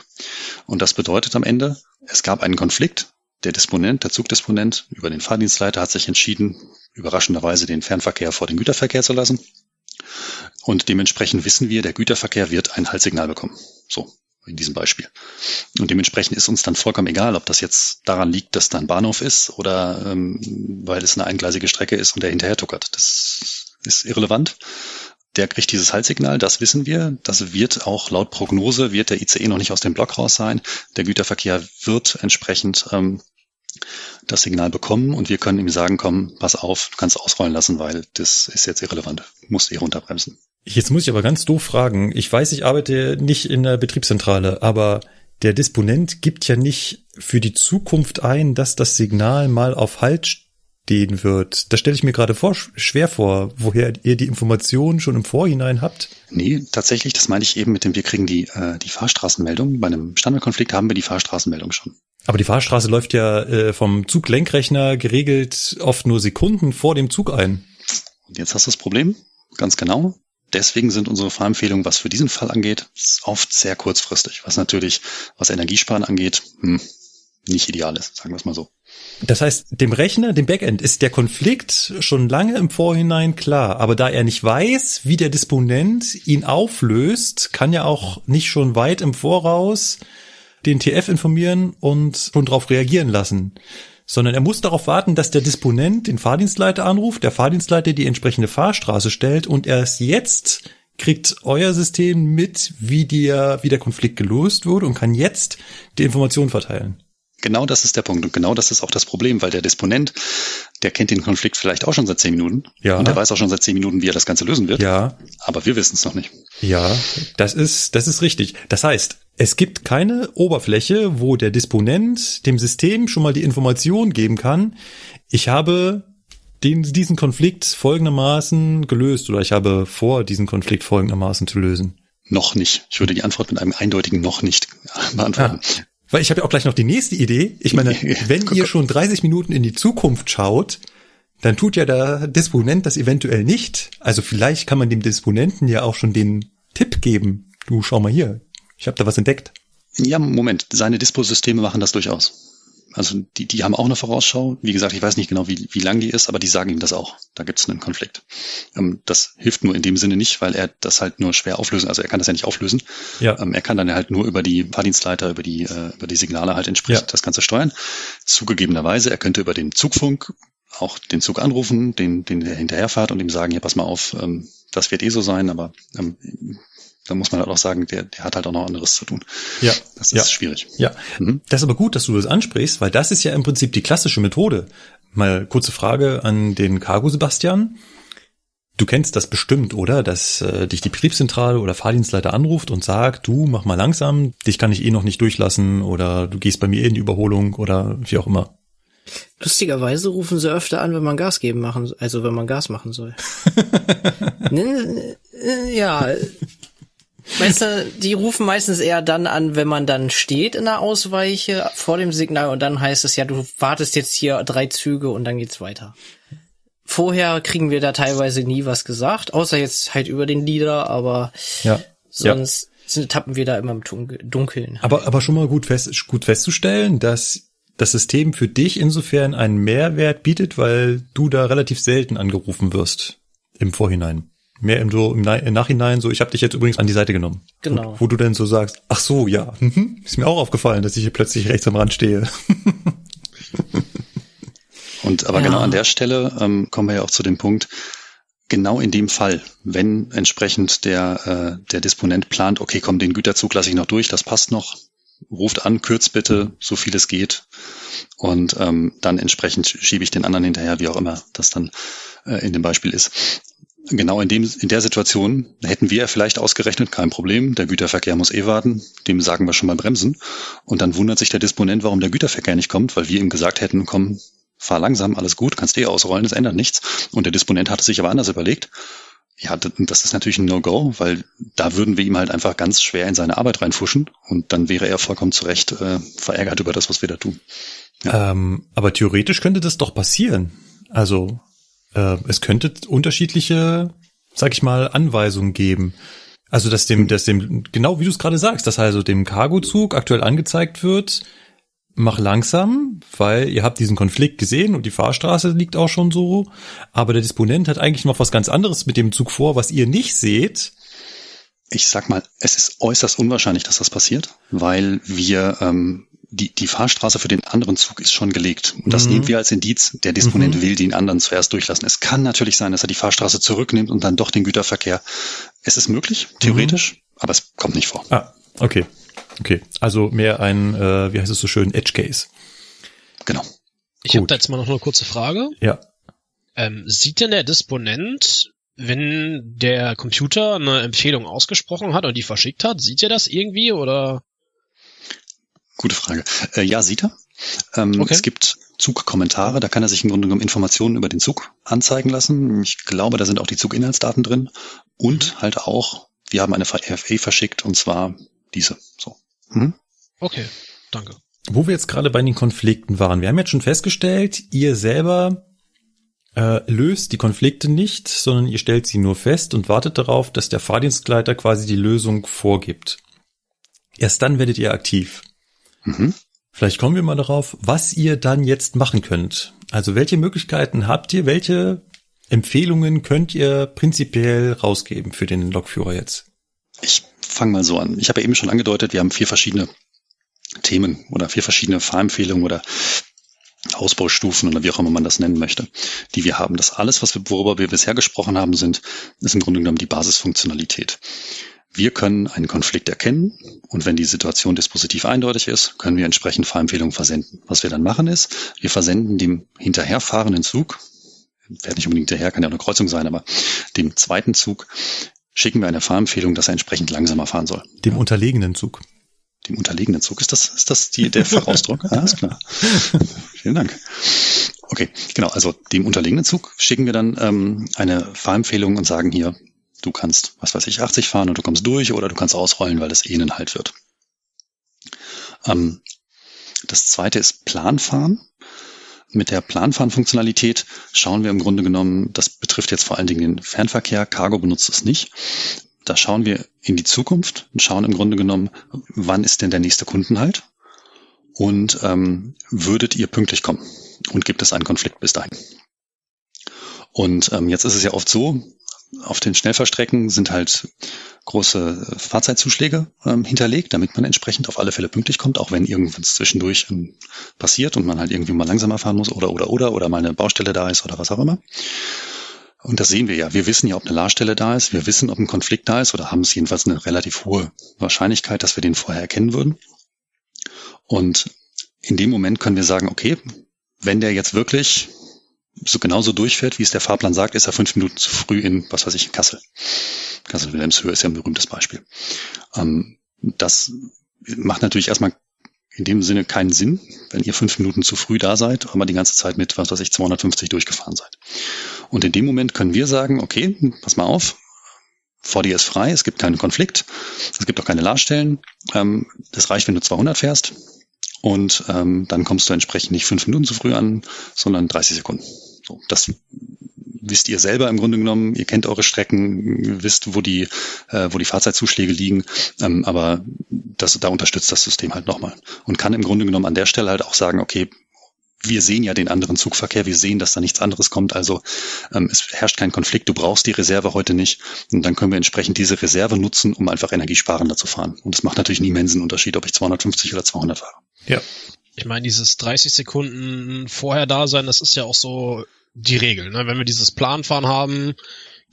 Und das bedeutet am Ende, es gab einen Konflikt der Disponent, der Zugdisponent über den Fahrdienstleiter hat sich entschieden, überraschenderweise den Fernverkehr vor den Güterverkehr zu lassen. Und dementsprechend wissen wir, der Güterverkehr wird ein Haltsignal bekommen. So, in diesem Beispiel. Und dementsprechend ist uns dann vollkommen egal, ob das jetzt daran liegt, dass da ein Bahnhof ist oder ähm, weil es eine eingleisige Strecke ist und der hinterher tuckert. Das ist irrelevant. Der kriegt dieses Haltsignal, das wissen wir. Das wird auch laut Prognose, wird der ICE noch nicht aus dem Block raus sein. Der Güterverkehr wird entsprechend ähm, das Signal bekommen und wir können ihm sagen, komm, pass auf, du kannst ausrollen lassen, weil das ist jetzt irrelevant. Du musst eh runterbremsen. Jetzt muss ich aber ganz doof fragen. Ich weiß, ich arbeite nicht in der Betriebszentrale, aber der Disponent gibt ja nicht für die Zukunft ein, dass das Signal mal auf Halt stehen wird. Das stelle ich mir gerade vor, schwer vor, woher ihr die Informationen schon im Vorhinein habt. Nee, tatsächlich, das meine ich eben mit dem, wir kriegen die, äh, die Fahrstraßenmeldung. Bei einem Standardkonflikt haben wir die Fahrstraßenmeldung schon. Aber die Fahrstraße läuft ja äh, vom Zuglenkrechner geregelt oft nur Sekunden vor dem Zug ein. Und jetzt hast du das Problem, ganz genau. Deswegen sind unsere Fahrempfehlungen, was für diesen Fall angeht, oft sehr kurzfristig, was natürlich, was Energiesparen angeht, hm, nicht ideal ist, sagen wir es mal so. Das heißt, dem Rechner, dem Backend, ist der Konflikt schon lange im Vorhinein klar. Aber da er nicht weiß, wie der Disponent ihn auflöst, kann ja auch nicht schon weit im Voraus den TF informieren und schon darauf reagieren lassen. Sondern er muss darauf warten, dass der Disponent den Fahrdienstleiter anruft, der Fahrdienstleiter die entsprechende Fahrstraße stellt und erst jetzt kriegt euer System mit, wie der, wie der Konflikt gelöst wurde und kann jetzt die Information verteilen. Genau das ist der Punkt und genau das ist auch das Problem, weil der Disponent, der kennt den Konflikt vielleicht auch schon seit zehn Minuten ja. und der weiß auch schon seit zehn Minuten, wie er das Ganze lösen wird. Ja. Aber wir wissen es noch nicht. Ja, das ist, das ist richtig. Das heißt, es gibt keine Oberfläche, wo der Disponent dem System schon mal die Information geben kann, ich habe den, diesen Konflikt folgendermaßen gelöst oder ich habe vor, diesen Konflikt folgendermaßen zu lösen. Noch nicht. Ich würde die Antwort mit einem eindeutigen noch nicht [laughs] beantworten. Ah, weil ich habe ja auch gleich noch die nächste Idee. Ich meine, [laughs] wenn ihr schon 30 Minuten in die Zukunft schaut, dann tut ja der Disponent das eventuell nicht. Also vielleicht kann man dem Disponenten ja auch schon den Tipp geben. Du schau mal hier, ich habe da was entdeckt. Ja, Moment, seine Disposysteme machen das durchaus. Also die, die haben auch eine Vorausschau. Wie gesagt, ich weiß nicht genau, wie, wie lang die ist, aber die sagen ihm das auch. Da gibt es einen Konflikt. Ähm, das hilft nur in dem Sinne nicht, weil er das halt nur schwer auflösen, also er kann das ja nicht auflösen. Ja. Ähm, er kann dann halt nur über die Fahrdienstleiter, über die, äh, über die Signale halt entsprechend Ja. das Ganze steuern. Zugegebenerweise, er könnte über den Zugfunk auch den Zug anrufen, den, den der hinterherfahrt und ihm sagen, ja, pass mal auf, ähm, das wird eh so sein, aber ähm, da muss man halt auch sagen, der, der hat halt auch noch anderes zu tun. Ja, Das ist ja. schwierig. Ja, Mhm. das ist aber gut, dass du das ansprichst, weil das ist ja im Prinzip die klassische Methode. Mal kurze Frage an den Cargo Sebastian. Du kennst das bestimmt, oder? Dass äh, dich die Betriebszentrale oder Fahrdienstleiter anruft und sagt, du mach mal langsam, dich kann ich eh noch nicht durchlassen oder du gehst bei mir in die Überholung oder wie auch immer. Lustigerweise rufen sie öfter an, wenn man Gas geben machen, also wenn man Gas machen soll. [laughs] Ja. Weißt du, die rufen meistens eher dann an, wenn man dann steht in der Ausweiche vor dem Signal und dann heißt es ja, du wartest jetzt hier drei Züge und dann geht's weiter. Vorher kriegen wir da teilweise nie was gesagt, außer jetzt halt über den Lieder, aber Ja. sonst sind, tappen wir da immer im Dun- Dunkeln. Aber, aber schon mal gut, fest, gut festzustellen, dass das System für dich insofern einen Mehrwert bietet, weil du da relativ selten angerufen wirst im Vorhinein. Mehr im, so, im, Na- im Nachhinein, so, ich habe dich jetzt übrigens an die Seite genommen. Genau. Wo, wo du dann so sagst, ach so, ja, mhm, ist mir auch aufgefallen, dass ich hier plötzlich rechts am Rand stehe. [laughs] Und aber Ja. genau an der Stelle ähm, kommen wir ja auch zu dem Punkt, genau in dem Fall, wenn entsprechend der, äh, der Disponent plant, okay, komm, den Güterzug lasse ich noch durch, das passt noch, ruft an, kürzt bitte, so viel es geht. Und ähm, dann entsprechend schiebe ich den anderen hinterher, wie auch immer das dann äh, in dem Beispiel ist. Genau in dem, in der Situation hätten wir vielleicht ausgerechnet, kein Problem, der Güterverkehr muss eh warten, dem sagen wir schon mal bremsen. Und dann wundert sich der Disponent, warum der Güterverkehr nicht kommt, weil wir ihm gesagt hätten, komm, fahr langsam, alles gut, kannst eh ausrollen, das ändert nichts. Und der Disponent hatte sich aber anders überlegt. Ja, das ist natürlich ein No-Go, weil da würden wir ihm halt einfach ganz schwer in seine Arbeit reinfuschen und dann wäre er vollkommen zu Recht äh, verärgert über das, was wir da tun. Ähm, aber theoretisch könnte das doch passieren. Also äh, es könnte unterschiedliche, sag ich mal, Anweisungen geben. Also dass dem, dass dem, genau wie du es gerade sagst, dass also dem Cargozug aktuell angezeigt wird, mach langsam, weil ihr habt diesen Konflikt gesehen und die Fahrstraße liegt auch schon so. Aber der Disponent hat eigentlich noch was ganz anderes mit dem Zug vor, was ihr nicht seht. Ich sag mal, es ist äußerst unwahrscheinlich, dass das passiert, weil wir ähm, die, die Fahrstraße für den anderen Zug ist schon gelegt. Und das Mhm. nehmen wir als Indiz. Der Disponent Mhm. will den anderen zuerst durchlassen. Es kann natürlich sein, dass er die Fahrstraße zurücknimmt und dann doch den Güterverkehr. Es ist möglich, theoretisch, aber es kommt nicht vor. Ah, okay. Okay. Also mehr ein, äh, wie heißt es so schön, Edge Case. Genau. Ich habe da jetzt mal noch eine kurze Frage. Ja. Ähm, sieht denn der Disponent, wenn der Computer eine Empfehlung ausgesprochen hat und die verschickt hat, sieht er das irgendwie oder? Gute Frage. Äh, ja, sieht er. Ähm, Okay. Es gibt Zugkommentare, da kann er sich im Grunde genommen Informationen über den Zug anzeigen lassen. Ich glaube, da sind auch die Zuginhaltsdaten drin und halt auch, wir haben eine RFA verschickt und zwar diese. So. Mhm. Okay, danke. Wo wir jetzt gerade bei den Konflikten waren, wir haben jetzt schon festgestellt, ihr selber äh, löst die Konflikte nicht, sondern ihr stellt sie nur fest und wartet darauf, dass der Fahrdienstleiter quasi die Lösung vorgibt. Erst dann werdet ihr aktiv. Mhm. Vielleicht kommen wir mal darauf, was ihr dann jetzt machen könnt. Also welche Möglichkeiten habt ihr, welche Empfehlungen könnt ihr prinzipiell rausgeben für den Lokführer jetzt? Ich fange mal so an. Ich habe ja eben schon angedeutet, wir haben vier verschiedene Themen oder vier verschiedene Fahrempfehlungen oder Ausbaustufen oder wie auch immer man das nennen möchte, die wir haben. Das alles, was wir, worüber wir bisher gesprochen haben, sind, ist im Grunde genommen die Basisfunktionalität. Wir können einen Konflikt erkennen und wenn die Situation dispositiv eindeutig ist, können wir entsprechend Fahrempfehlungen versenden. Was wir dann machen ist, wir versenden dem hinterherfahrenden Zug, fährt nicht unbedingt hinterher, kann ja auch eine Kreuzung sein, aber dem zweiten Zug schicken wir eine Fahrempfehlung, dass er entsprechend langsamer fahren soll. Dem unterlegenen Zug. Dem unterlegenen Zug. Ist das, ist das die, der Fachausdruck? Ja, [laughs] ist klar. Vielen Dank. Okay, genau. Also dem unterlegenen Zug schicken wir dann ähm, eine Fahrempfehlung und sagen hier, du kannst, was weiß ich, 80 fahren und du kommst durch oder du kannst ausrollen, weil es eh ein Halt wird. Ähm, das zweite ist Planfahren. mit der Planfahren-Funktionalität schauen wir im Grunde genommen, das betrifft jetzt vor allen Dingen den Fernverkehr, Cargo benutzt es nicht. Da schauen wir in die Zukunft und schauen im Grunde genommen, wann ist denn der nächste Kundenhalt und ähm, würdet ihr pünktlich kommen und gibt es einen Konflikt bis dahin. Und ähm, jetzt ist es ja oft so, auf den Schnellverstrecken sind halt große Fahrzeitzuschläge ähm, hinterlegt, damit man entsprechend auf alle Fälle pünktlich kommt, auch wenn irgendwas zwischendurch ähm, passiert und man halt irgendwie mal langsamer fahren muss oder oder oder oder mal eine Baustelle da ist oder was auch immer. Und das sehen wir ja. Wir wissen ja, ob eine Larstelle da ist. Wir wissen, ob ein Konflikt da ist oder haben es jedenfalls eine relativ hohe Wahrscheinlichkeit, dass wir den vorher erkennen würden. Und in dem Moment können wir sagen, okay, wenn der jetzt wirklich so genauso durchfährt, wie es der Fahrplan sagt, ist er fünf Minuten zu früh in, was weiß ich, in Kassel. Kassel-Wilhelmshöhe ist ja ein berühmtes Beispiel. Ähm, das macht natürlich erstmal in dem Sinne keinen Sinn, wenn ihr fünf Minuten zu früh da seid, aber die ganze Zeit mit, was weiß ich, 250 durchgefahren seid. Und in dem Moment können wir sagen, okay, pass mal auf, vor dir ist frei, es gibt keinen Konflikt, es gibt auch keine Larstellen, ähm, das reicht, wenn du 200 fährst und ähm, dann kommst du entsprechend nicht fünf Minuten zu früh an, sondern 30 Sekunden. So, das wisst ihr selber im Grunde genommen. Ihr kennt eure Strecken, wisst, wo die, äh, wo die Fahrzeitzuschläge liegen. Ähm, aber das, da unterstützt das System halt nochmal und kann im Grunde genommen an der Stelle halt auch sagen, okay, wir sehen ja den anderen Zugverkehr, wir sehen, dass da nichts anderes kommt. Also ähm, es herrscht kein Konflikt, du brauchst die Reserve heute nicht. Und dann können wir entsprechend diese Reserve nutzen, um einfach energiesparender zu fahren. Und es macht natürlich einen immensen Unterschied, ob ich 250 oder 200 fahre. Ja. Ich meine, dieses 30 Sekunden vorher da sein, das ist ja auch so die Regel. Ne? Wenn wir dieses Planfahren haben,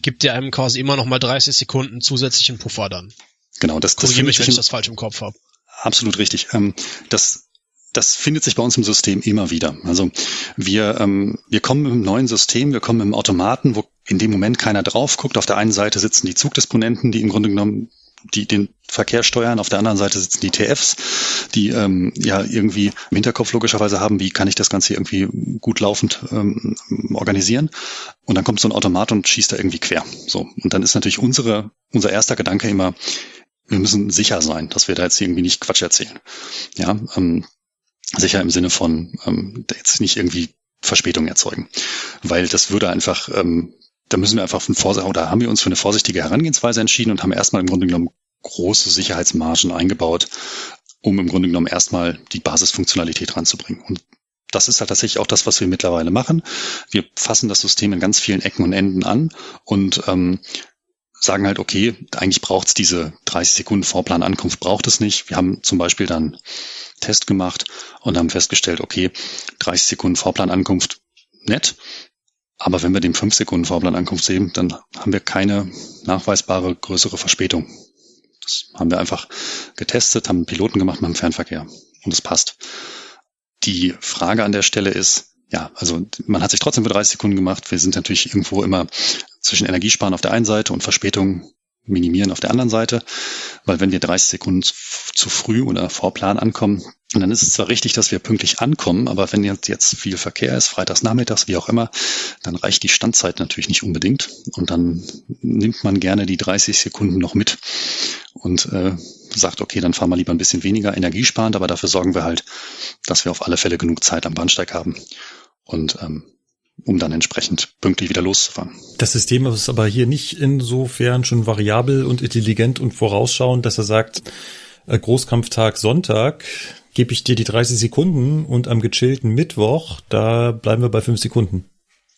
gibt der einem quasi immer noch mal 30 Sekunden zusätzlichen Puffer dann. Genau, das, das Korrigiere mich, wenn ich das falsch im Kopf habe. Absolut richtig. Ähm, das das findet sich bei uns im System immer wieder. Also wir, ähm, wir kommen einem neuen System, wir kommen einem Automaten, wo in dem Moment keiner drauf guckt. Auf der einen Seite sitzen die Zugdisponenten, die im Grunde genommen die den Verkehr steuern. Auf der anderen Seite sitzen die TFs, die ähm, ja irgendwie im Hinterkopf logischerweise haben, wie kann ich das Ganze irgendwie gut laufend ähm, organisieren. Und dann kommt so ein Automat und schießt da irgendwie quer. So und dann ist natürlich unsere unser erster Gedanke immer, wir müssen sicher sein, dass wir da jetzt irgendwie nicht Quatsch erzählen. Ja, ähm, sicher im Sinne von ähm, jetzt nicht irgendwie Verspätung erzeugen, weil das würde einfach, ähm, da müssen wir einfach von Vorsicht oder haben wir uns für eine vorsichtige Herangehensweise entschieden und haben erstmal im Grunde genommen große Sicherheitsmargen eingebaut, um im Grunde genommen erstmal die Basisfunktionalität ranzubringen. Und das ist halt tatsächlich auch das, was wir mittlerweile machen. Wir fassen das System in ganz vielen Ecken und Enden an und ähm, sagen halt, okay, eigentlich braucht es diese 30 Sekunden Vorplan Ankunft, braucht es nicht. Wir haben zum Beispiel dann Test gemacht und haben festgestellt, okay, 30 Sekunden Vorplan Ankunft, nett. Aber wenn wir den 5 Sekunden Vorplan Ankunft sehen, dann haben wir keine nachweisbare größere Verspätung. Das haben wir einfach getestet, haben Piloten gemacht mit dem Fernverkehr und es passt. Die Frage an der Stelle ist, ja, also man hat sich trotzdem für 30 Sekunden gemacht. Wir sind natürlich irgendwo immer zwischen Energiesparen auf der einen Seite und Verspätung minimieren auf der anderen Seite, weil wenn wir 30 Sekunden zu früh oder vor Plan ankommen, dann ist es zwar richtig, dass wir pünktlich ankommen, aber wenn jetzt, jetzt viel Verkehr ist, freitags nachmittags, wie auch immer, dann reicht die Standzeit natürlich nicht unbedingt und dann nimmt man gerne die 30 Sekunden noch mit und äh, sagt, okay, dann fahren wir lieber ein bisschen weniger energiesparend, aber dafür sorgen wir halt, dass wir auf alle Fälle genug Zeit am Bahnsteig haben und ähm, um dann entsprechend pünktlich wieder loszufahren. Das System ist aber hier nicht insofern schon variabel und intelligent und vorausschauend, dass er sagt, äh, Großkampftag Sonntag gebe ich dir die 30 Sekunden und am gechillten Mittwoch, da bleiben wir bei 5 Sekunden.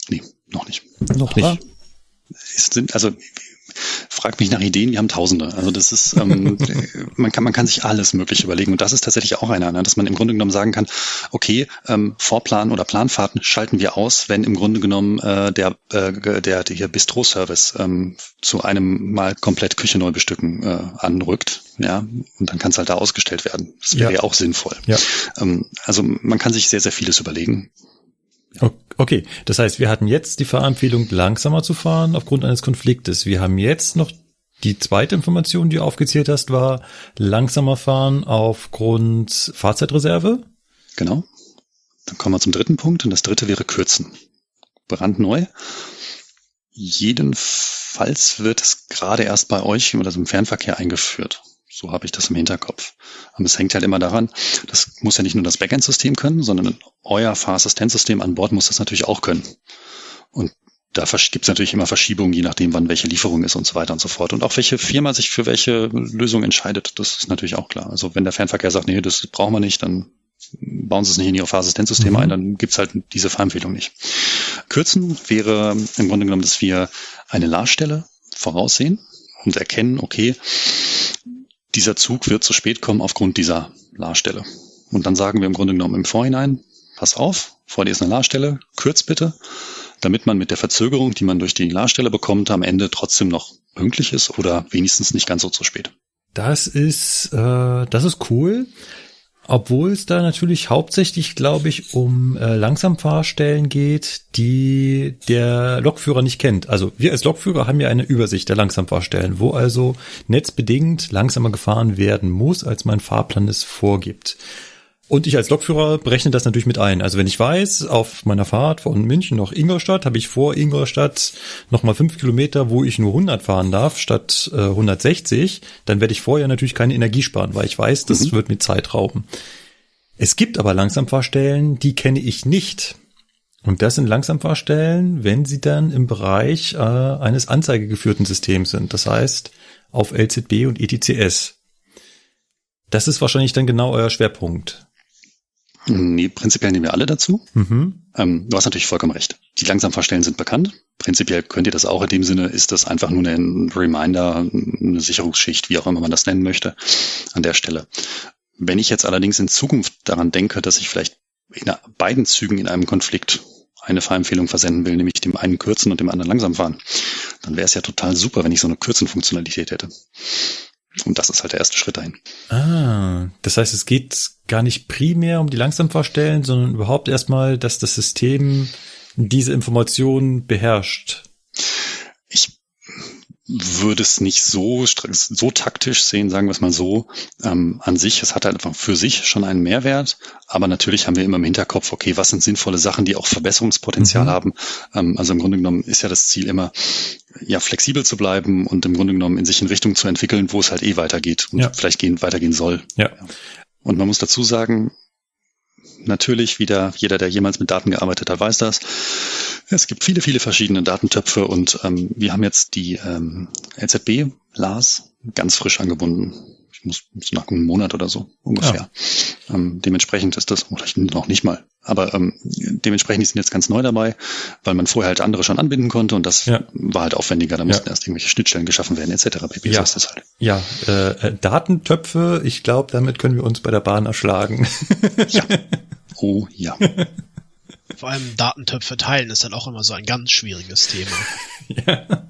Nee, noch nicht. Noch nicht. Es sind, also frag mich nach Ideen, wir haben Tausende. Also das ist, ähm, [laughs] man kann man kann sich alles Mögliche überlegen und das ist tatsächlich auch einer, ne? dass man im Grunde genommen sagen kann, okay, ähm, Vorplan oder Planfahrten schalten wir aus, wenn im Grunde genommen äh, der äh, der, der hier Bistro-Service ähm, zu einem mal komplett Küche neu bestücken äh, anrückt, ja, und dann kann es halt da ausgestellt werden. Das wäre ja. ja auch sinnvoll. Ja. Ähm, also man kann sich sehr sehr vieles überlegen. Okay, das heißt, wir hatten jetzt die Fahrempfehlung, langsamer zu fahren aufgrund eines Konfliktes. Wir haben jetzt noch die zweite Information, die du aufgezählt hast, war langsamer fahren aufgrund Fahrzeitreserve. Genau. Dann kommen wir zum dritten Punkt und das dritte wäre kürzen. Brandneu. Jedenfalls wird es gerade erst bei euch oder im Fernverkehr eingeführt. So habe ich das im Hinterkopf. Aber es hängt halt immer daran, das muss ja nicht nur das Backend-System können, sondern euer Fahrassistenzsystem an Bord muss das natürlich auch können. Und da gibt es natürlich immer Verschiebungen, je nachdem, wann welche Lieferung ist und so weiter und so fort. Und auch welche Firma sich für welche Lösung entscheidet, das ist natürlich auch klar. Also wenn der Fernverkehr sagt, nee, das brauchen wir nicht, dann bauen sie es nicht in ihr Fahrassistenzsystem mhm. ein, dann gibt's halt diese Fahrempfehlung nicht. Kürzen wäre im Grunde genommen, dass wir eine Larstelle voraussehen und erkennen, okay, dieser Zug wird zu spät kommen aufgrund dieser Larstelle. Und dann sagen wir im Grunde genommen im Vorhinein, pass auf, vor dir ist eine Larstelle, kürz bitte damit man mit der Verzögerung, die man durch die Larstelle bekommt, am Ende trotzdem noch pünktlich ist oder wenigstens nicht ganz so zu spät. Das ist, äh, das ist cool. Obwohl es da natürlich hauptsächlich, glaube ich, um äh, Langsamfahrstellen geht, die der Lokführer nicht kennt. Also wir als Lokführer haben ja eine Übersicht der Langsamfahrstellen, wo also netzbedingt langsamer gefahren werden muss, als mein Fahrplan es vorgibt. Und ich als Lokführer berechne das natürlich mit ein. Also wenn ich weiß, auf meiner Fahrt von München nach Ingolstadt habe ich vor Ingolstadt nochmal fünf Kilometer, wo ich nur 100 fahren darf, statt äh, 160, dann werde ich vorher natürlich keine Energie sparen, weil ich weiß, das mhm. wird mir Zeit rauben. Es gibt aber Langsamfahrstellen, die kenne ich nicht. Und das sind Langsamfahrstellen, wenn sie dann im Bereich äh, eines anzeigegeführten Systems sind. Das heißt, auf LZB und ETCS. Das ist wahrscheinlich dann genau euer Schwerpunkt. Nee, prinzipiell nehmen wir alle dazu. Mhm. Ähm, du hast natürlich vollkommen recht. Die Langsamfahrstellen sind bekannt. Prinzipiell könnt ihr das auch. In dem Sinne ist das einfach nur ein Reminder, eine Sicherungsschicht, wie auch immer man das nennen möchte, an der Stelle. Wenn ich jetzt allerdings in Zukunft daran denke, dass ich vielleicht in beiden Zügen in einem Konflikt eine Fahrempfehlung versenden will, nämlich dem einen kürzen und dem anderen langsam fahren, dann wäre es ja total super, wenn ich so eine Kürzen-Funktionalität hätte. Und das ist halt der erste Schritt dahin. Ah, das heißt, es geht gar nicht primär um die Langsamfahrstellen, sondern überhaupt erstmal, dass das System diese Informationen beherrscht. Ich würde es nicht so, so taktisch sehen, sagen wir es mal so. Ähm, an sich, es hat halt einfach für sich schon einen Mehrwert, aber natürlich haben wir immer im Hinterkopf, okay, was sind sinnvolle Sachen, die auch Verbesserungspotenzial mhm. haben. Ähm, also im Grunde genommen ist ja das Ziel immer, ja, flexibel zu bleiben und im Grunde genommen in sich in Richtung zu entwickeln, wo es halt eh weitergeht und ja. vielleicht gehen, weitergehen soll. Ja. Und man muss dazu sagen, natürlich wieder, jeder, der jemals mit Daten gearbeitet hat, weiß das. Es gibt viele, viele verschiedene Datentöpfe und ähm, wir haben jetzt die ähm, LZB, LAS, ganz frisch angebunden. Ich muss, muss nach einem Monat oder so ungefähr. Ja. Ähm, dementsprechend ist das, oder ich noch nicht mal, aber ähm, dementsprechend die sind jetzt ganz neu dabei, weil man vorher halt andere schon anbinden konnte und das ja. war halt aufwendiger. Da mussten ja. erst irgendwelche Schnittstellen geschaffen werden etc. Pp. Ja, so ist das halt. ja äh, äh Datentöpfe, ich glaube, damit können wir uns bei der Bahn erschlagen. ja. [laughs] Oh ja. Vor allem Datentöpfe teilen ist dann auch immer so ein ganz schwieriges Thema. [laughs] ja.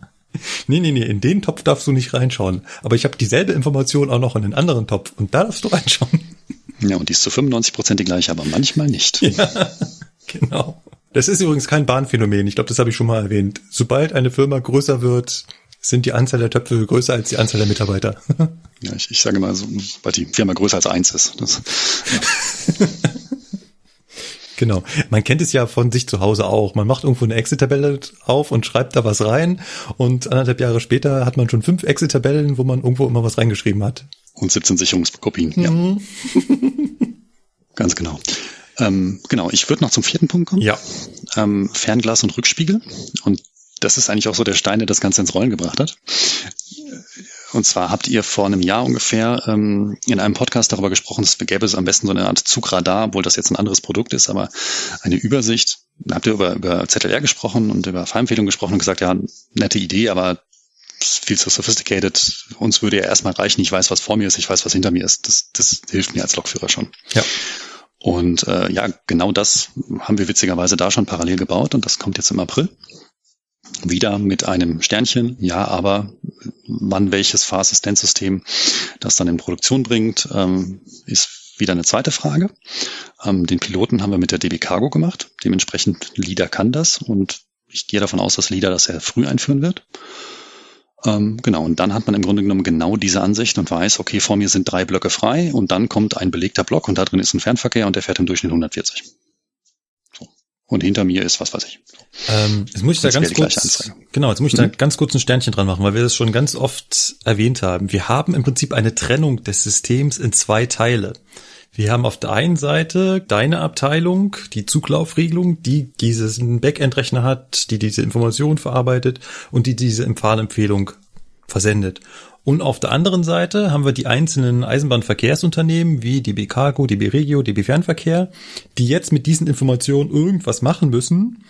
Nee, nee, nee, in den Topf darfst du nicht reinschauen. Aber ich habe dieselbe Information auch noch in den anderen Topf und da darfst du reinschauen. [laughs] Ja, und die ist zu 95 Prozent die gleiche, aber manchmal nicht. Ja, [laughs] genau. Das ist übrigens kein Bahnphänomen. Ich glaube, das habe ich schon mal erwähnt. Sobald eine Firma größer wird, sind die Anzahl der Töpfe größer als die Anzahl der Mitarbeiter. [laughs] Ja, ich, ich sage mal so, weil die Firma größer als eins ist. Das, ja. Genau. Man kennt es ja von sich zu Hause auch. Man macht irgendwo eine Excel-Tabelle auf und schreibt da was rein und anderthalb Jahre später hat man schon fünf Excel-Tabellen, wo man irgendwo immer was reingeschrieben hat. Und 17 Sicherungskopien, ja. Mhm. [laughs] Ganz genau. Ähm, genau, ich würde noch zum vierten Punkt kommen. Ja. Ähm, Fernglas und Rückspiegel. Und das ist eigentlich auch so der Stein, der das Ganze ins Rollen gebracht hat. Und zwar habt ihr vor einem Jahr ungefähr ähm, in einem Podcast darüber gesprochen, es gäbe es am besten so eine Art Zugradar, obwohl das jetzt ein anderes Produkt ist, aber eine Übersicht. Da habt ihr über, über ZLR gesprochen und über Fahrempfehlungen gesprochen und gesagt, ja, nette Idee, aber viel zu sophisticated. Uns würde ja erstmal reichen, ich weiß, was vor mir ist, ich weiß, was hinter mir ist. Das, das hilft mir als Lokführer schon. Ja. Und äh, ja, genau das haben wir witzigerweise da schon parallel gebaut und das kommt jetzt im April wieder mit einem Sternchen, ja, aber wann welches Fahrassistenzsystem das dann in Produktion bringt, ähm, ist wieder eine zweite Frage. Ähm, den Piloten haben wir mit der DB Cargo gemacht. Dementsprechend LIDA kann das und ich gehe davon aus, dass LIDA das sehr früh einführen wird. Ähm, genau, und dann hat man im Grunde genommen genau diese Ansicht und weiß, okay, vor mir sind drei Blöcke frei und dann kommt ein belegter Block und da drin ist ein Fernverkehr und der fährt im Durchschnitt 140. und hinter mir ist, was weiß ich. Ähm, jetzt muss ich da ganz kurz, genau, jetzt muss ich mhm. da ganz kurz ein Sternchen dran machen, weil wir das schon ganz oft erwähnt haben. Wir haben im Prinzip eine Trennung des Systems in zwei Teile. Wir haben auf der einen Seite deine Abteilung, die Zuglaufregelung, die dieses Backend-Rechner hat, die diese Information verarbeitet und die diese Fahrempfehlung versendet. Und auf der anderen Seite haben wir die einzelnen Eisenbahnverkehrsunternehmen wie DB Cargo, DB Regio, DB Fernverkehr, die jetzt mit diesen Informationen irgendwas machen müssen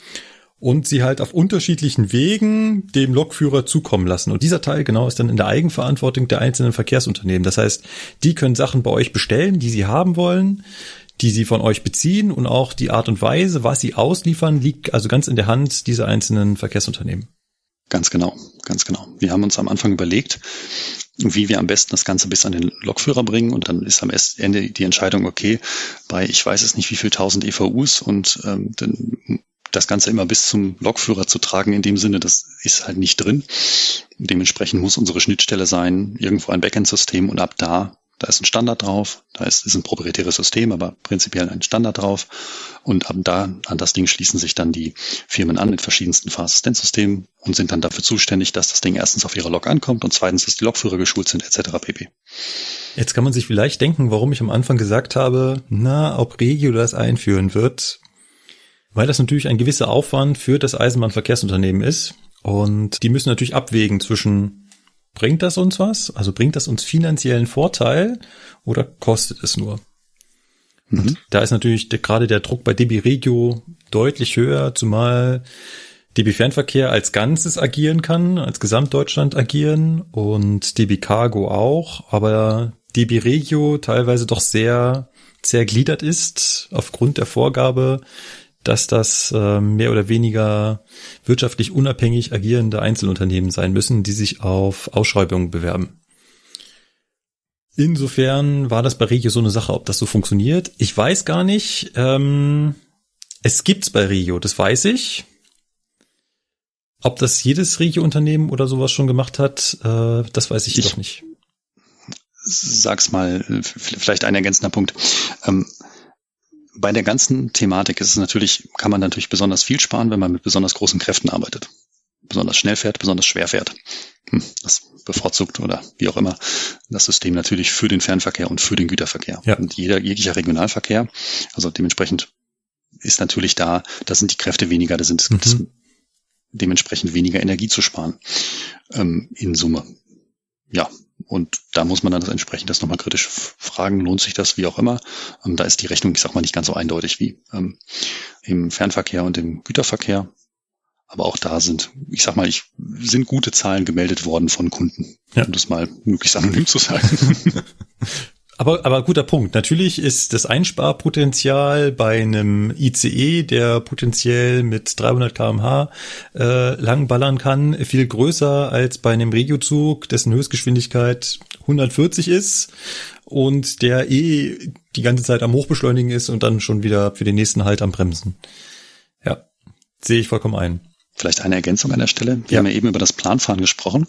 und sie halt auf unterschiedlichen Wegen dem Lokführer zukommen lassen. Und dieser Teil genau ist dann in der Eigenverantwortung der einzelnen Verkehrsunternehmen. Das heißt, die können Sachen bei euch bestellen, die sie haben wollen, die sie von euch beziehen und auch die Art und Weise, was sie ausliefern, liegt also ganz in der Hand dieser einzelnen Verkehrsunternehmen. Ganz genau, ganz genau. Wir haben uns am Anfang überlegt, wie wir am besten das Ganze bis an den Lokführer bringen und dann ist am Ende die Entscheidung, okay, bei ich weiß es nicht wie viel tausend EVUs und ähm, dann das Ganze immer bis zum Lokführer zu tragen, in dem Sinne, das ist halt nicht drin. Dementsprechend muss unsere Schnittstelle sein, irgendwo ein Backend-System und ab da da ist ein Standard drauf, da ist, ist ein proprietäres System, aber prinzipiell ein Standard drauf. Und ab da, an das Ding schließen sich dann die Firmen an mit verschiedensten Fahrassistenzsystemen und sind dann dafür zuständig, dass das Ding erstens auf ihrer Lok ankommt und zweitens, dass die Lokführer geschult sind, etc. pp. Jetzt kann man sich vielleicht denken, warum ich am Anfang gesagt habe, na, ob Regio das einführen wird, weil das natürlich ein gewisser Aufwand für das Eisenbahnverkehrsunternehmen ist. Und die müssen natürlich abwägen zwischen Bringt das uns was? Also bringt das uns finanziellen Vorteil oder kostet es nur? Mhm. Da ist natürlich der, gerade der Druck bei DB Regio deutlich höher, zumal DB Fernverkehr als Ganzes agieren kann, als Gesamtdeutschland agieren und DB Cargo auch, aber DB Regio teilweise doch sehr zergliedert ist aufgrund der Vorgabe, dass das äh, mehr oder weniger wirtschaftlich unabhängig agierende Einzelunternehmen sein müssen, die sich auf Ausschreibungen bewerben. Insofern war das bei Regio so eine Sache, ob das so funktioniert. Ich weiß gar nicht. Ähm, es gibt's bei Regio, das weiß ich. Ob das jedes Regio-Unternehmen oder sowas schon gemacht hat, äh, das weiß ich, ich jedoch nicht. Sag's mal, vielleicht ein ergänzender Punkt. Ähm, bei der ganzen Thematik ist es natürlich, kann man natürlich besonders viel sparen, wenn man mit besonders großen Kräften arbeitet. Besonders schnell fährt, besonders schwer fährt. Hm, das bevorzugt oder wie auch immer das System natürlich für den Fernverkehr und für den Güterverkehr. Ja. Und jeder, jeglicher Regionalverkehr, also dementsprechend ist natürlich da, da sind die Kräfte weniger, da sind mhm. dementsprechend weniger Energie zu sparen ähm, in Summe. Ja, und da muss man dann das entsprechend das nochmal kritisch fragen, lohnt sich das, wie auch immer. Ähm, da ist die Rechnung, ich sag mal, nicht ganz so eindeutig wie ähm, im Fernverkehr und im Güterverkehr. Aber auch da sind, ich sag mal, ich, sind gute Zahlen gemeldet worden von Kunden, ja. um das mal möglichst anonym zu sagen. [laughs] Aber, aber guter Punkt. Natürlich ist das Einsparpotenzial bei einem ICE, der potenziell mit 300 kmh äh, lang ballern kann, viel größer als bei einem Regiozug, dessen Höchstgeschwindigkeit 140 ist und der eh die ganze Zeit am Hochbeschleunigen ist und dann schon wieder für den nächsten Halt am Bremsen. Ja, sehe ich vollkommen ein. Vielleicht eine Ergänzung an der Stelle. Wir ja. haben ja eben über das Planfahren gesprochen.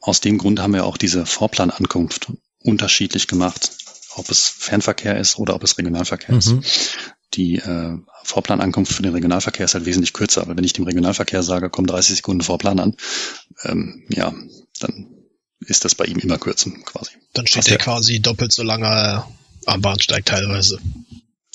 Aus dem Grund haben wir auch diese Vorplanankunft unterschiedlich gemacht, ob es Fernverkehr ist oder ob es Regionalverkehr mhm. ist. Die äh, Vorplanankunft für den Regionalverkehr ist halt wesentlich kürzer. Aber wenn ich dem Regionalverkehr sage, komm 30 Sekunden Vorplan an, ähm, ja, dann ist das bei ihm immer kürzer quasi. Dann steht er quasi doppelt so lange am Bahnsteig teilweise.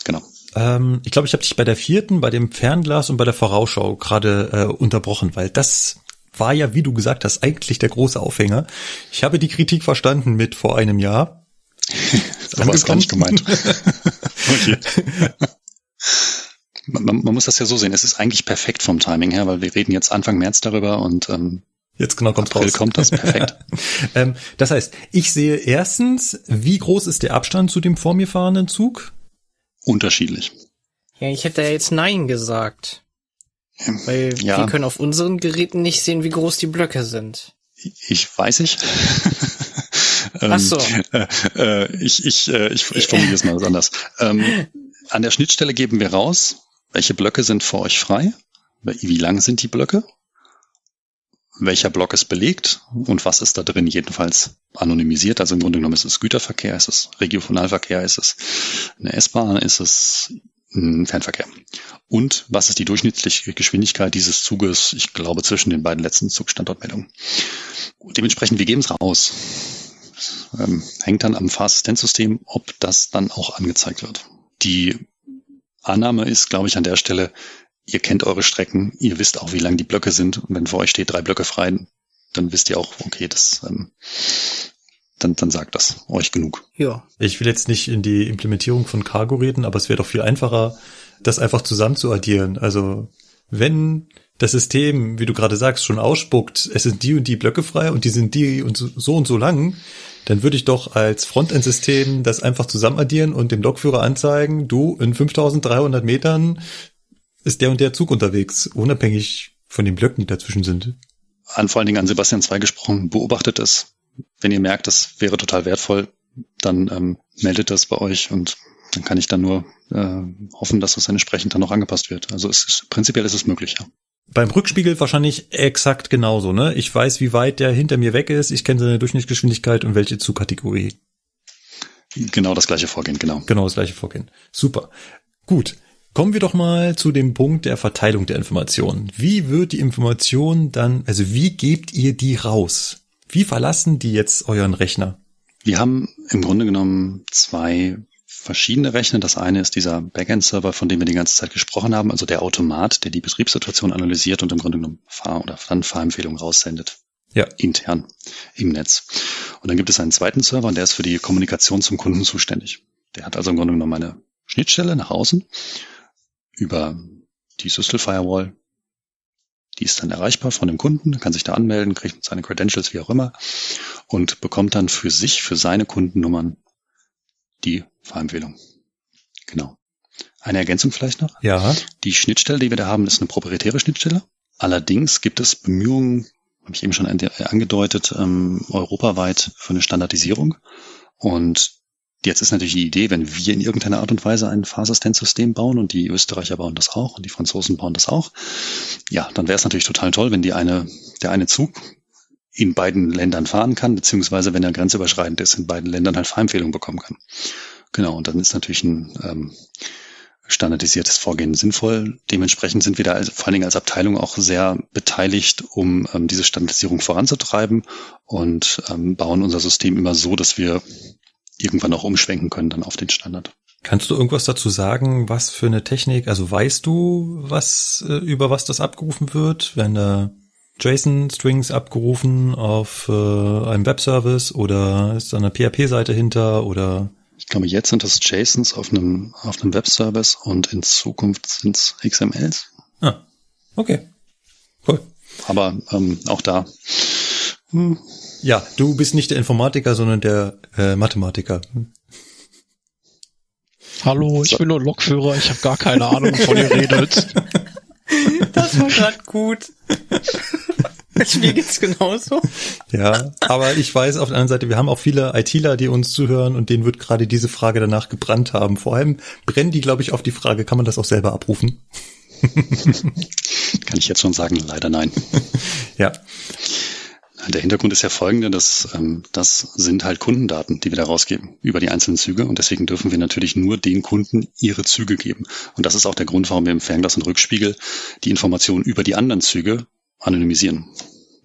Genau. Ähm, ich glaube, ich habe dich bei der vierten, bei dem Fernglas und bei der Vorausschau gerade äh, unterbrochen, weil das war ja, wie du gesagt hast, eigentlich der große Aufhänger. Ich habe die Kritik verstanden mit vor einem Jahr. [laughs] so war es gar nicht gemeint. [laughs] okay. [laughs] Man, man, muss das ja so sehen. Es ist eigentlich perfekt vom Timing her, weil wir reden jetzt Anfang März darüber und ähm, Jetzt genau kommt April raus. kommt das perfekt. ähm, das heißt, ich sehe erstens, wie groß ist der Abstand zu dem vor mir fahrenden Zug? Unterschiedlich. Ja, ich hätte ja jetzt Nein gesagt. Weil ja. wir können auf unseren Geräten nicht sehen, wie groß die Blöcke sind. Ich weiß ich. [laughs] Ach so. Ähm, äh, äh, ich, ich, äh, ich, ich formuliere es mal anders. [laughs] Ähm, an der Schnittstelle geben wir raus, welche Blöcke sind für euch frei, wie lang sind die Blöcke, welcher Block ist belegt und was ist da drin jedenfalls anonymisiert. Also im Grunde genommen ist es Güterverkehr, ist es Regionalverkehr, ist es eine S-Bahn, ist es Fernverkehr. Und was ist die durchschnittliche Geschwindigkeit dieses Zuges, ich glaube, zwischen den beiden letzten Zugstandortmeldungen. Dementsprechend, wir geben es raus. Ähm, hängt dann am Fahrassistenzsystem, ob das dann auch angezeigt wird. Die Annahme ist, glaube ich, an der Stelle, ihr kennt eure Strecken, ihr wisst auch, wie lang die Blöcke sind. Und wenn vor euch steht drei Blöcke frei, dann wisst ihr auch, okay, das ähm, dann, dann sagt das euch genug. Ja. Ich will jetzt nicht in die Implementierung von Cargo reden, aber es wäre doch viel einfacher, das einfach zusammen zu addieren. Also wenn das System, wie du gerade sagst, schon ausspuckt, es sind die und die Blöcke frei und die sind die und so und so lang, dann würde ich doch als Frontend-System das einfach zusammen addieren und dem Lokführer anzeigen, du, in 5300 Metern ist der und der Zug unterwegs, unabhängig von den Blöcken, die dazwischen sind. An vor allen Dingen an Sebastian 2 gesprochen, beobachtet es, wenn ihr merkt, das wäre total wertvoll, dann ähm, meldet das bei euch und dann kann ich dann nur äh, hoffen, dass das entsprechend dann noch angepasst wird. Also es ist, prinzipiell ist es möglich, ja. Beim Rückspiegel wahrscheinlich exakt genauso, ne? Ich weiß, wie weit der hinter mir weg ist, ich kenne seine Durchschnittsgeschwindigkeit und welche Zugkategorie. Genau das gleiche Vorgehen, genau. Genau das gleiche Vorgehen. Super. Gut. Kommen wir doch mal zu dem Punkt der Verteilung der Informationen. Wie wird die Information dann, also wie gebt ihr die raus? Wie verlassen die jetzt euren Rechner? Wir haben im Grunde genommen zwei verschiedene Rechner. Das eine ist dieser Backend-Server, von dem wir die ganze Zeit gesprochen haben, also der Automat, der die Betriebssituation analysiert und im Grunde genommen Fahr- oder dann Fahrempfehlungen raussendet. Ja. Intern im Netz. Und dann gibt es einen zweiten Server und der ist für die Kommunikation zum Kunden zuständig. Der hat also im Grunde genommen eine Schnittstelle nach außen über die Systel Firewall die ist dann erreichbar von dem Kunden, kann sich da anmelden, kriegt seine Credentials, wie auch immer, und bekommt dann für sich, für seine Kundennummern die Fahrempfehlung. Genau. Eine Ergänzung vielleicht noch? Ja. Die Schnittstelle, die wir da haben, ist eine proprietäre Schnittstelle. Allerdings gibt es Bemühungen, habe ich eben schon angedeutet, ähm, europaweit für eine Standardisierung. Und Jetzt ist natürlich die Idee, wenn wir in irgendeiner Art und Weise ein Fahrassistenzsystem bauen und die Österreicher bauen das auch und die Franzosen bauen das auch, ja, dann wäre es natürlich total toll, wenn die eine, der eine Zug in beiden Ländern fahren kann, beziehungsweise wenn er grenzüberschreitend ist, in beiden Ländern halt Fahrempfehlungen bekommen kann. Genau, und dann ist natürlich ein ähm, standardisiertes Vorgehen sinnvoll. Dementsprechend sind wir da also vor allen Dingen als Abteilung auch sehr beteiligt, um ähm, diese Standardisierung voranzutreiben und ähm, bauen unser System immer so, dass wir irgendwann auch umschwenken können dann auf den Standard. Kannst du irgendwas dazu sagen, was für eine Technik, also weißt du, was, äh, über was das abgerufen wird, wenn da JSON-Strings abgerufen auf äh, einem Webservice oder ist da eine PHP-Seite hinter oder? Ich glaube, jetzt sind das JSONs auf einem, auf einem Webservice und in Zukunft sind es XMLs. Ah, okay. Cool. Aber ähm, auch da. Hm. Ja, du bist nicht der Informatiker, sondern der äh, Mathematiker. Hallo, ich bin nur Lokführer, ich habe gar keine Ahnung, wovon ihr redet. [laughs] Das war gerade gut. [laughs] Mir geht's genauso. Ja, aber ich weiß auf der anderen Seite, wir haben auch viele ITler, die uns zuhören und denen wird gerade diese Frage danach gebrannt haben. Vor allem brennen die, glaube ich, auf die Frage, kann man das auch selber abrufen? [laughs] kann ich jetzt schon sagen, leider nein. ja. Der Hintergrund ist ja folgender, dass ähm, das sind halt Kundendaten, die wir da rausgeben über die einzelnen Züge und deswegen dürfen wir natürlich nur den Kunden ihre Züge geben. Und das ist auch der Grund, warum wir im Fernglas und Rückspiegel die Informationen über die anderen Züge anonymisieren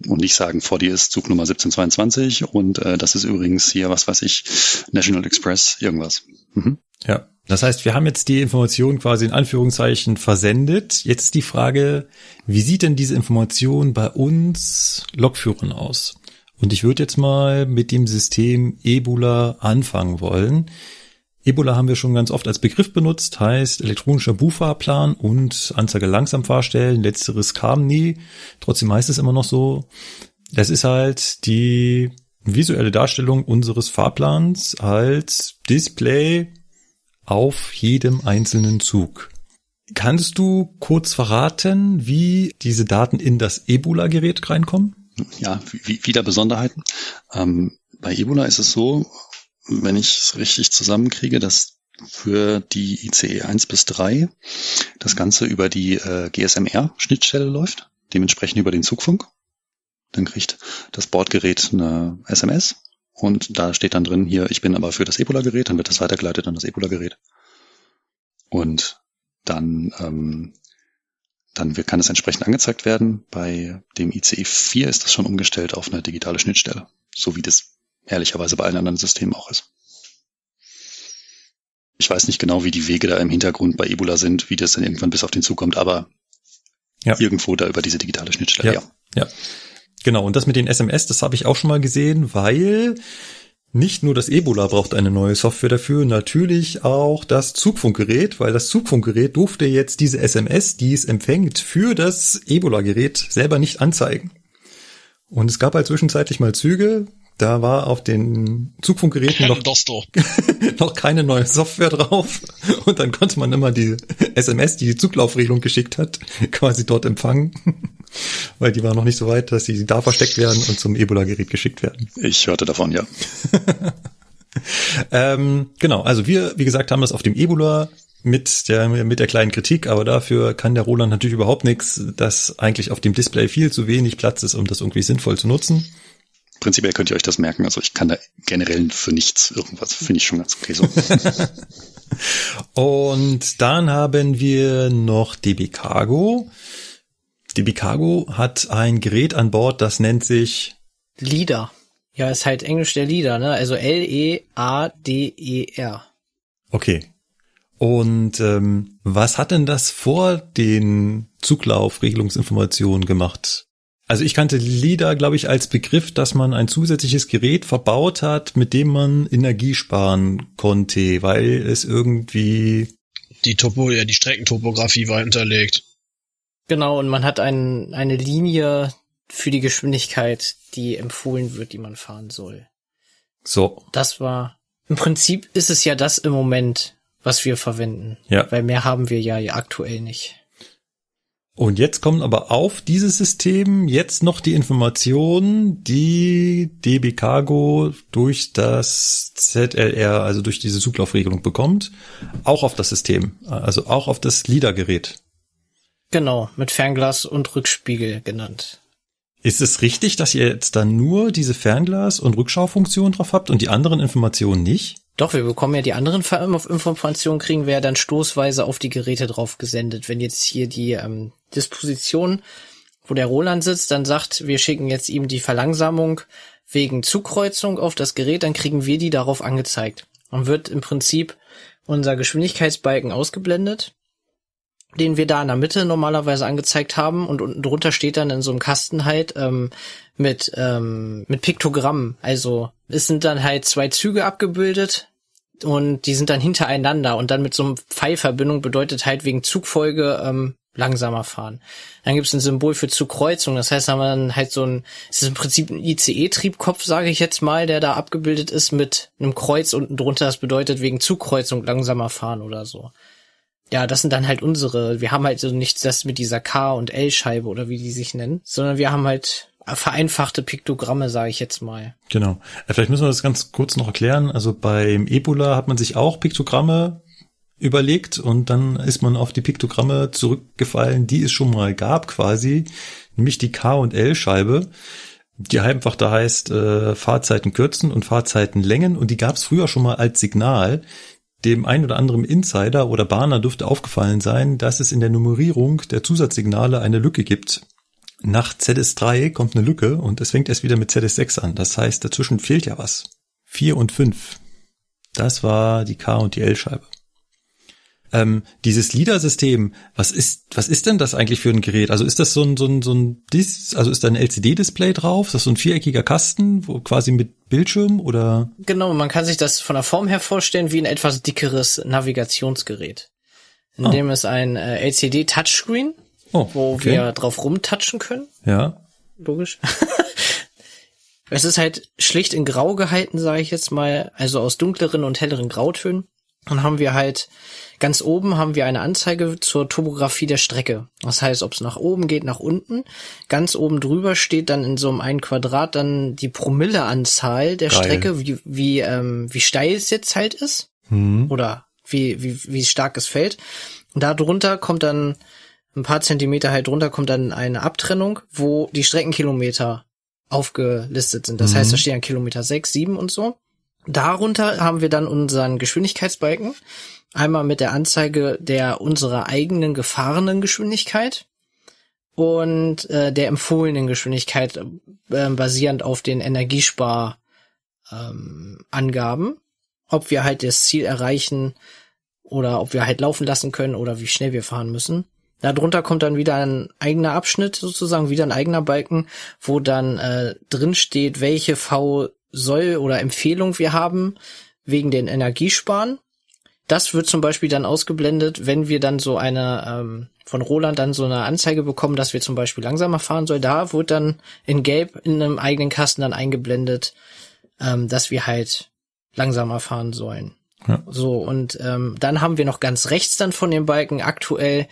und nicht sagen, vor dir ist Zug Nummer 1722 und äh, das ist übrigens hier, was weiß ich, National Express, irgendwas. Mhm. Ja. Das heißt, wir haben jetzt die Information quasi in Anführungszeichen versendet. Jetzt ist die Frage, wie sieht denn diese Information bei uns Lokführern aus? Und ich würde jetzt mal mit dem System Ebola anfangen wollen. Ebola haben wir schon ganz oft als Begriff benutzt, heißt elektronischer Buchfahrplan und Anzeige langsam fahrstellen. Letzteres kam nie. Trotzdem heißt es immer noch so. Das ist halt die visuelle Darstellung unseres Fahrplans als Display auf jedem einzelnen Zug. Kannst du kurz verraten, wie diese Daten in das Ebola-Gerät reinkommen? Ja, wieder Besonderheiten. Ähm, bei Ebola ist es so, wenn ich es richtig zusammenkriege, dass für die ICE 1 bis 3 das Ganze über die äh, GSMR-Schnittstelle läuft, dementsprechend über den Zugfunk. Dann kriegt das Bordgerät eine SMS und da steht dann drin, hier, ich bin aber für das Ebola-Gerät, dann wird das weitergeleitet an das Ebola-Gerät. Und dann, ähm, dann kann es entsprechend angezeigt werden. Bei dem ICE 4 ist das schon umgestellt auf eine digitale Schnittstelle, so wie das ehrlicherweise bei allen anderen Systemen auch ist. Ich weiß nicht genau, wie die Wege da im Hintergrund bei Ebola sind, wie das dann irgendwann bis auf den Zug kommt, aber ja. irgendwo da über diese digitale Schnittstelle, ja. ja. Ja, genau. Und das mit den SMS, das habe ich auch schon mal gesehen, weil nicht nur das Ebola braucht eine neue Software dafür, natürlich auch das Zugfunkgerät, weil das Zugfunkgerät durfte jetzt diese SMS, die es empfängt, für das Ebola-Gerät selber nicht anzeigen. Und es gab halt zwischenzeitlich mal Züge, da war auf den Zugfunkgeräten noch, [laughs] noch keine neue Software drauf. Und dann konnte man immer die SMS, die die Zuglaufregelung geschickt hat, quasi dort empfangen. Weil die war noch nicht so weit, dass sie da versteckt werden und zum Ebola-Gerät geschickt werden. Ich hörte davon, ja. [laughs] ähm, genau, also wir, wie gesagt, haben das auf dem Ebola mit der, mit der kleinen Kritik, aber dafür kann der Roland natürlich überhaupt nichts, dass eigentlich auf dem Display viel zu wenig Platz ist, um das irgendwie sinnvoll zu nutzen prinzipiell könnt ihr euch das merken. Also ich kann da generell für nichts irgendwas, finde ich schon ganz okay so. [laughs] Und dann haben wir noch DB Cargo. DB Cargo hat ein Gerät an Bord, das nennt sich LIDAR. Ja, ist halt Englisch der LIDAR, ne? Also L-E-A-D-E-R. Okay. Und ähm, was hat denn das vor den Zuglaufregelungsinformationen gemacht? Also ich kannte LIDAR, glaube ich, als Begriff, dass man ein zusätzliches Gerät verbaut hat, mit dem man Energie sparen konnte, weil es irgendwie die Topo, ja, die Streckentopographie war hinterlegt. Genau, und man hat ein, eine Linie für die Geschwindigkeit, die empfohlen wird, die man fahren soll. So. Das war, im Prinzip ist es ja das im Moment, was wir verwenden. Ja. Weil mehr haben wir ja aktuell nicht. Und jetzt kommen aber auf dieses System jetzt noch die Informationen, die DB Cargo durch das ZLR, also durch diese Zuglaufregelung bekommt, auch auf das System, also auch auf das LIDAR-Gerät. Genau, mit Fernglas und Rückspiegel genannt. Ist es richtig, dass ihr jetzt dann nur diese Fernglas- und Rückschaufunktion drauf habt und die anderen Informationen nicht? Doch, wir bekommen ja die anderen Informationen, kriegen wir ja dann stoßweise auf die Geräte drauf gesendet. Wenn jetzt hier die ähm, Disposition, wo der Roland sitzt, dann sagt, wir schicken jetzt ihm die Verlangsamung wegen Zukreuzung auf das Gerät, dann kriegen wir die darauf angezeigt. Dann wird im Prinzip unser Geschwindigkeitsbalken ausgeblendet, den wir da in der Mitte normalerweise angezeigt haben und unten drunter steht dann in so einem Kasten halt ähm, mit ähm, mit Piktogrammen. Also es sind dann halt zwei Züge abgebildet und die sind dann hintereinander und dann mit so einem Pfeilverbindung bedeutet halt wegen Zugfolge ähm, langsamer fahren. Dann gibt es ein Symbol für Zugkreuzung, das heißt, haben wir dann halt so ein, es ist im Prinzip ein ICE-Triebkopf, sage ich jetzt mal, der da abgebildet ist mit einem Kreuz unten drunter, das bedeutet wegen Zugkreuzung langsamer fahren oder so. Ja, das sind dann halt unsere, wir haben halt so nichts das mit dieser K- und L-Scheibe oder wie die sich nennen, sondern wir haben halt vereinfachte Piktogramme, sage ich jetzt mal. Genau. Äh, vielleicht müssen wir das ganz kurz noch erklären. Also beim Ebola hat man sich auch Piktogramme überlegt und dann ist man auf die Piktogramme zurückgefallen, die es schon mal gab quasi, nämlich die K- und L-Scheibe, die einfach da heißt äh, Fahrzeiten kürzen und Fahrzeiten längen und die gab es früher schon mal als Signal. Dem ein oder anderen Insider oder Bahner dürfte aufgefallen sein, dass es in der Nummerierung der Zusatzsignale eine Lücke gibt. Nach ZS3 kommt eine Lücke und es fängt erst wieder mit ZS6 an. Das heißt, dazwischen fehlt ja was. 4 und 5. Das war die K- und die L-Scheibe. Ähm, dieses LIDAR-System, was ist, was ist denn das eigentlich für ein Gerät? Also ist das so ein, so ein, so ein Dis, also ist da ein LCD-Display drauf? Ist das so ein viereckiger Kasten, wo quasi mit Bildschirm oder? Genau, man kann sich das von der Form her vorstellen wie ein etwas dickeres Navigationsgerät. In ah. dem es ein äh, LCD-Touchscreen oh, wo okay. wir drauf rumtatschen können. Ja. Logisch. [laughs] es ist halt schlicht in Grau gehalten, sage ich jetzt mal, also aus dunkleren und helleren Grautönen. Dann haben wir halt ganz oben haben wir eine Anzeige zur Topografie der Strecke. Das heißt, ob es nach oben geht, nach unten. Ganz oben drüber steht dann in so einem einen Quadrat dann die Promilleanzahl der Geil. Strecke, wie wie ähm, wie steil es jetzt halt ist mhm. oder wie wie wie stark es fällt. Und darunter kommt dann ein paar Zentimeter halt drunter kommt dann eine Abtrennung, wo die Streckenkilometer aufgelistet sind. Das mhm. heißt, da stehen Kilometer sechs, sieben und so. Darunter haben wir dann unseren Geschwindigkeitsbalken. Einmal mit der Anzeige der unserer eigenen gefahrenen Geschwindigkeit und äh, der empfohlenen Geschwindigkeit äh, basierend auf den Energiespar ähm, ob wir halt das Ziel erreichen oder ob wir halt laufen lassen können oder wie schnell wir fahren müssen. Darunter kommt dann wieder ein eigener Abschnitt sozusagen, wieder ein eigener Balken, wo dann äh, drin steht, welche V soll oder Empfehlung wir haben wegen den Energiesparen. Das wird zum Beispiel dann ausgeblendet, wenn wir dann so eine ähm, von Roland dann so eine Anzeige bekommen, dass wir zum Beispiel langsamer fahren sollen. Da wird dann in Gelb in einem eigenen Kasten dann eingeblendet, ähm, dass wir halt langsamer fahren sollen. Ja. So, und ähm, dann haben wir noch ganz rechts dann von dem Balken aktuell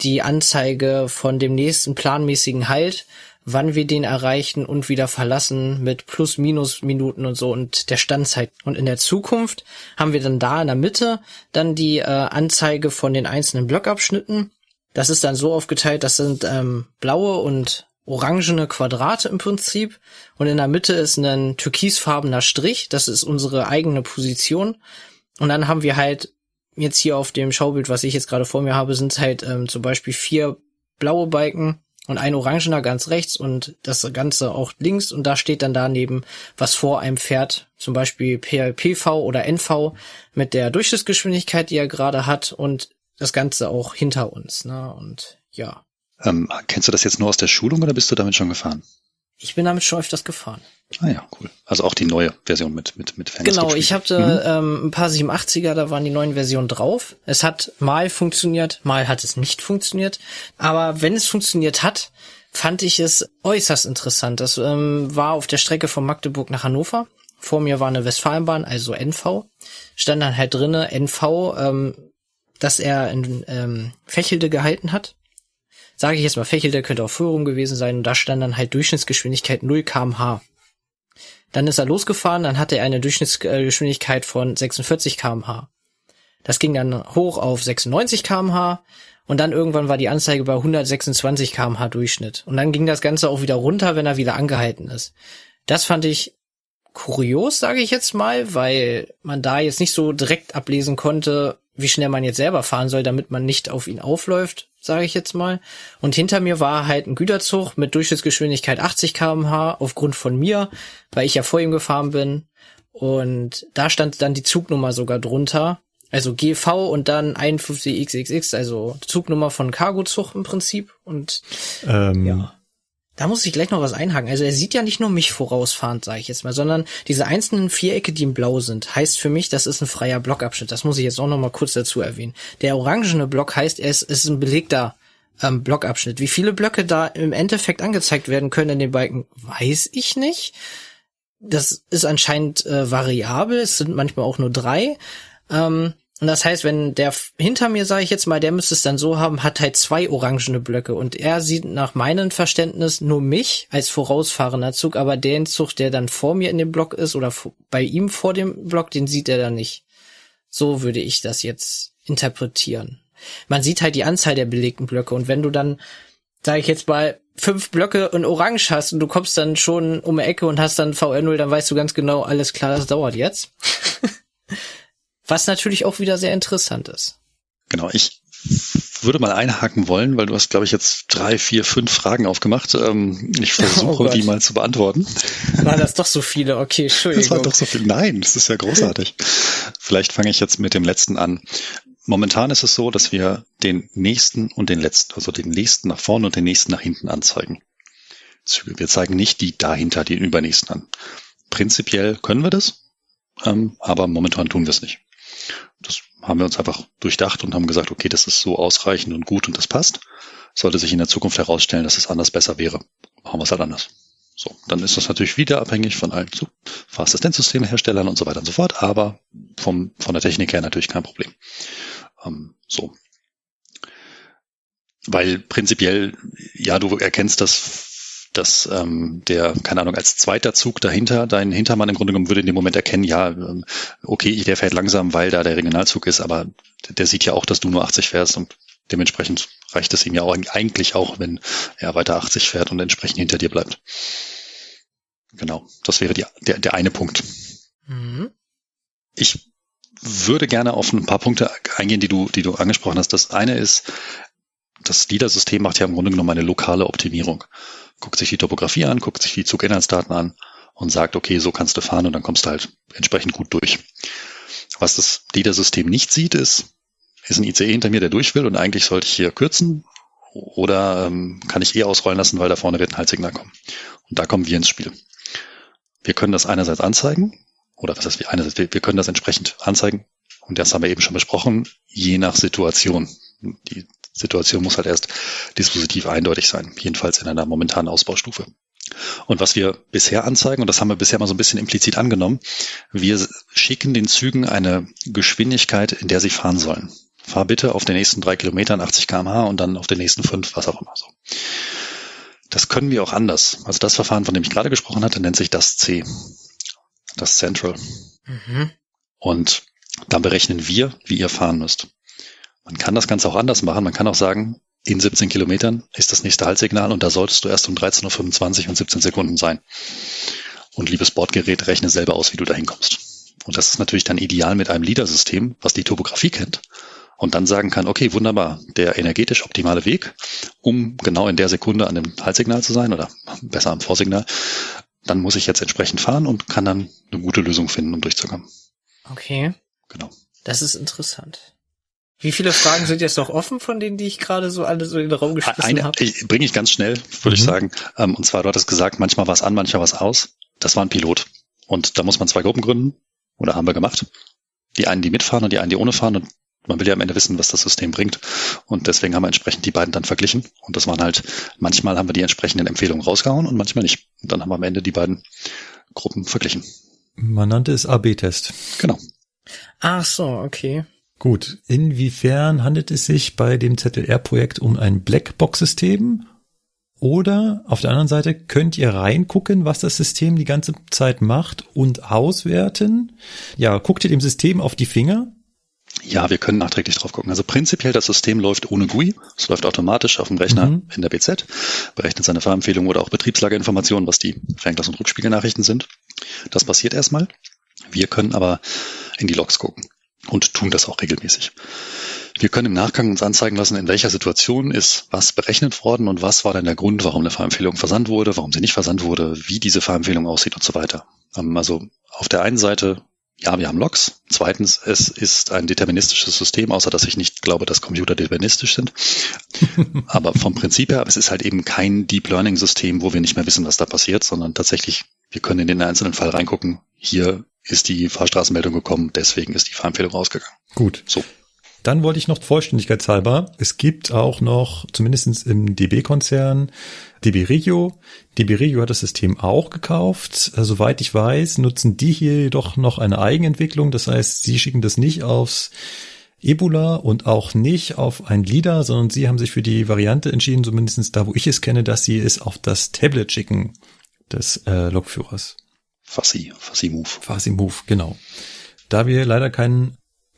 die Anzeige von dem nächsten planmäßigen Halt, wann wir den erreichen und wieder verlassen mit plus minus Minuten und so und der Standzeit. Und in der Zukunft haben wir dann da in der Mitte dann die äh, Anzeige von den einzelnen Blockabschnitten. Das ist dann so aufgeteilt, das sind ähm, blaue und orangene Quadrate im Prinzip und in der Mitte ist ein türkisfarbener Strich, das ist unsere eigene Position und dann haben wir halt jetzt hier auf dem Schaubild, was ich jetzt gerade vor mir habe, sind halt ähm, zum Beispiel vier blaue Balken und ein orangener ganz rechts und das Ganze auch links und da steht dann daneben, was vor einem fährt, zum Beispiel PV oder NV mit der Durchschnittsgeschwindigkeit, die er gerade hat und das Ganze auch hinter uns. Ne? Und ja. Ähm, kennst du das jetzt nur aus der Schulung oder bist du damit schon gefahren? Ich bin damit schon öfters gefahren. Ah ja, cool. Also auch die neue Version mit mit mit Fans Genau, ich hatte mhm. ähm, ein paar 87er, da waren die neuen Versionen drauf. Es hat mal funktioniert, mal hat es nicht funktioniert. Aber wenn es funktioniert hat, fand ich es äußerst interessant. Das ähm, war auf der Strecke von Magdeburg nach Hannover. Vor mir war eine Westfalenbahn, also NV. Stand dann halt drinne NV, ähm, dass er in ähm, Fächelde gehalten hat sage ich jetzt mal, Fächel, könnte auch Führung gewesen sein und da stand dann halt Durchschnittsgeschwindigkeit 0 kmh. Dann ist er losgefahren, dann hatte er eine Durchschnittsgeschwindigkeit von 46 kmh. Das ging dann hoch auf 96 kmh und dann irgendwann war die Anzeige bei 126 kmh Durchschnitt. Und dann ging das Ganze auch wieder runter, wenn er wieder angehalten ist. Das fand ich kurios, sage ich jetzt mal, weil man da jetzt nicht so direkt ablesen konnte, wie schnell man jetzt selber fahren soll, damit man nicht auf ihn aufläuft, sage ich jetzt mal. Und hinter mir war halt ein Güterzug mit Durchschnittsgeschwindigkeit 80 kmh aufgrund von mir, weil ich ja vor ihm gefahren bin. Und da stand dann die Zugnummer sogar drunter. Also GV und dann 51XXX, also Zugnummer von Cargozug im Prinzip. Und ähm, ja. Da muss ich gleich noch was einhaken. Also er sieht ja nicht nur mich vorausfahrend, sage ich jetzt mal, sondern diese einzelnen Vierecke, die im Blau sind, heißt für mich, das ist ein freier Blockabschnitt. Das muss ich jetzt auch noch mal kurz dazu erwähnen. Der orangene Block heißt, er ist, ist ein belegter ähm, Blockabschnitt. Wie viele Blöcke da im Endeffekt angezeigt werden können in den Balken, weiß ich nicht. Das ist anscheinend äh, variabel. Es sind manchmal auch nur drei. Ähm, und das heißt, wenn der hinter mir, sage ich jetzt mal, der müsste es dann so haben, hat halt zwei orangene Blöcke und er sieht nach meinem Verständnis nur mich als vorausfahrender Zug, aber den Zug, der dann vor mir in dem Block ist oder bei ihm vor dem Block, den sieht er dann nicht. So würde ich das jetzt interpretieren. Man sieht halt die Anzahl der belegten Blöcke und wenn du dann, sage ich jetzt mal, fünf Blöcke in Orange hast und du kommst dann schon um die Ecke und hast dann VR0, dann weißt du ganz genau, alles klar, das dauert jetzt. [laughs] Was natürlich auch wieder sehr interessant ist. Genau, ich würde mal einhaken wollen, weil du hast, glaube ich, jetzt drei, vier, fünf Fragen aufgemacht. Ähm, ich versuche, [laughs] oh die mal zu beantworten. War das doch so viele? Okay, Entschuldigung. Das war doch so viel. Nein, das ist ja großartig. Vielleicht fange ich jetzt mit dem letzten an. Momentan ist es so, dass wir den nächsten und den letzten, also den nächsten nach vorne und den nächsten nach hinten anzeigen. Züge. Wir zeigen nicht die dahinter, den übernächsten an. Prinzipiell können wir das, ähm, aber momentan tun wir es nicht. Das haben wir uns einfach durchdacht und haben gesagt, okay, das ist so ausreichend und gut und das passt. Sollte sich in der Zukunft herausstellen, dass es anders besser wäre, machen wir es halt anders. So, dann ist das natürlich wieder abhängig von allen Fahrassistenzsystemherstellern und so weiter und so fort, aber vom, von der Technik her natürlich kein Problem. Ähm, so. Weil prinzipiell, ja, du erkennst das dass ähm, der, keine Ahnung, als zweiter Zug dahinter, dein Hintermann im Grunde genommen würde in dem Moment erkennen, ja, ähm, okay, der fährt langsam, weil da der Regionalzug ist, aber der sieht ja auch, dass du nur 80 fährst und dementsprechend reicht es ihm ja auch eigentlich auch, wenn er weiter 80 fährt und entsprechend hinter dir bleibt. Genau, das wäre die, der, der eine Punkt. Mhm. Ich würde gerne auf ein paar Punkte eingehen, die du, die du angesprochen hast. Das eine ist, das LIDAR-System macht ja im Grunde genommen eine lokale Optimierung. Guckt sich die Topografie an, guckt sich die Zuginhaltsdaten an und sagt, okay, so kannst du fahren und dann kommst du halt entsprechend gut durch. Was das LIDAR-System nicht sieht, ist, ist ein ICE hinter mir, der durch will und eigentlich sollte ich hier kürzen oder ähm, kann ich eh ausrollen lassen, weil da vorne wird ein Haltsignal kommen. Und da kommen wir ins Spiel. Wir können das einerseits anzeigen, oder was heißt wir einerseits, wir, wir können das entsprechend anzeigen, und das haben wir eben schon besprochen, je nach Situation. Die Situation muss halt erst dispositiv eindeutig sein, jedenfalls in einer momentanen Ausbaustufe. Und was wir bisher anzeigen, und das haben wir bisher mal so ein bisschen implizit angenommen, wir schicken den Zügen eine Geschwindigkeit, in der sie fahren sollen. Fahr bitte auf den nächsten drei Kilometern 80 kmh und dann auf den nächsten fünf, was auch immer so. Das können wir auch anders. Also das Verfahren, von dem ich gerade gesprochen hatte, nennt sich das C. Das Central. Mhm. Und dann berechnen wir, wie ihr fahren müsst. Man kann das Ganze auch anders machen. Man kann auch sagen, in 17 Kilometern ist das nächste Haltsignal und da solltest du erst um 13.25 Uhr und 17 Sekunden sein. Und liebes Bordgerät, rechne selber aus, wie du da hinkommst. Und das ist natürlich dann ideal mit einem LIDAR-System, was die Topografie kennt und dann sagen kann, okay, wunderbar, der energetisch optimale Weg, um genau in der Sekunde an dem Haltsignal zu sein oder besser am Vorsignal, dann muss ich jetzt entsprechend fahren und kann dann eine gute Lösung finden, um durchzukommen. Okay. Genau. Das ist interessant. Wie viele Fragen sind jetzt noch offen von denen, die ich gerade so alle so in den Raum geschmissen habe? Bringe ich ganz schnell, würde mhm. ich sagen. Ähm, und zwar, du hattest gesagt, manchmal was an, manchmal was aus. Das war ein Pilot. Und da muss man zwei Gruppen gründen. Oder haben wir gemacht. Die einen, die mitfahren und die einen, die ohne fahren. Und man will ja am Ende wissen, was das System bringt. Und deswegen haben wir entsprechend die beiden dann verglichen. Und das waren halt, manchmal haben wir die entsprechenden Empfehlungen rausgehauen und manchmal nicht. Und dann haben wir am Ende die beiden Gruppen verglichen. Man nannte es AB-Test. Genau. Ach so, okay. Gut. Inwiefern handelt es sich bei dem ZLR-Projekt um ein Blackbox-System? Oder auf der anderen Seite könnt ihr reingucken, was das System die ganze Zeit macht und auswerten. Ja, guckt ihr dem System auf die Finger ja, wir können nachträglich drauf gucken. Also prinzipiell das System läuft ohne GUI. Es läuft automatisch auf dem Rechner mhm. in der BZ, berechnet seine Fahrempfehlungen oder auch Betriebslageinformationen, was die Fernglas- und Rückspiegelnachrichten sind. Das passiert erstmal. Wir können aber in die Logs gucken und tun das auch regelmäßig. Wir können im Nachgang uns anzeigen lassen, in welcher Situation ist was berechnet worden und was war denn der Grund, warum eine Fahrempfehlung versandt wurde, warum sie nicht versandt wurde, wie diese Fahrempfehlung aussieht und so weiter. Ähm, also auf der einen Seite ja, wir haben Logs. Zweitens, es ist ein deterministisches System, außer dass ich nicht glaube, dass Computer deterministisch sind. [laughs] Aber vom Prinzip her, es ist halt eben kein Deep Learning System, wo wir nicht mehr wissen, was da passiert, sondern tatsächlich, wir können in den einzelnen Fall reingucken. Hier ist die Fahrstraßenmeldung gekommen, deswegen ist die Fahrempfehlung rausgegangen. Gut. So. Dann wollte ich noch vollständigkeitshalber, es gibt auch noch, zumindestens im DB-Konzern, DB Regio. DB Regio hat das System auch gekauft. Äh, soweit ich weiß, nutzen die hier jedoch noch eine Eigenentwicklung. Das heißt, sie schicken das nicht aufs Ebola und auch nicht auf ein LIDAR, sondern sie haben sich für die Variante entschieden, zumindest da, wo ich es kenne, dass sie es auf das Tablet schicken des äh, Lokführers. Fassi, Fassi Move. Fassi Move, genau. Da wir leider keinen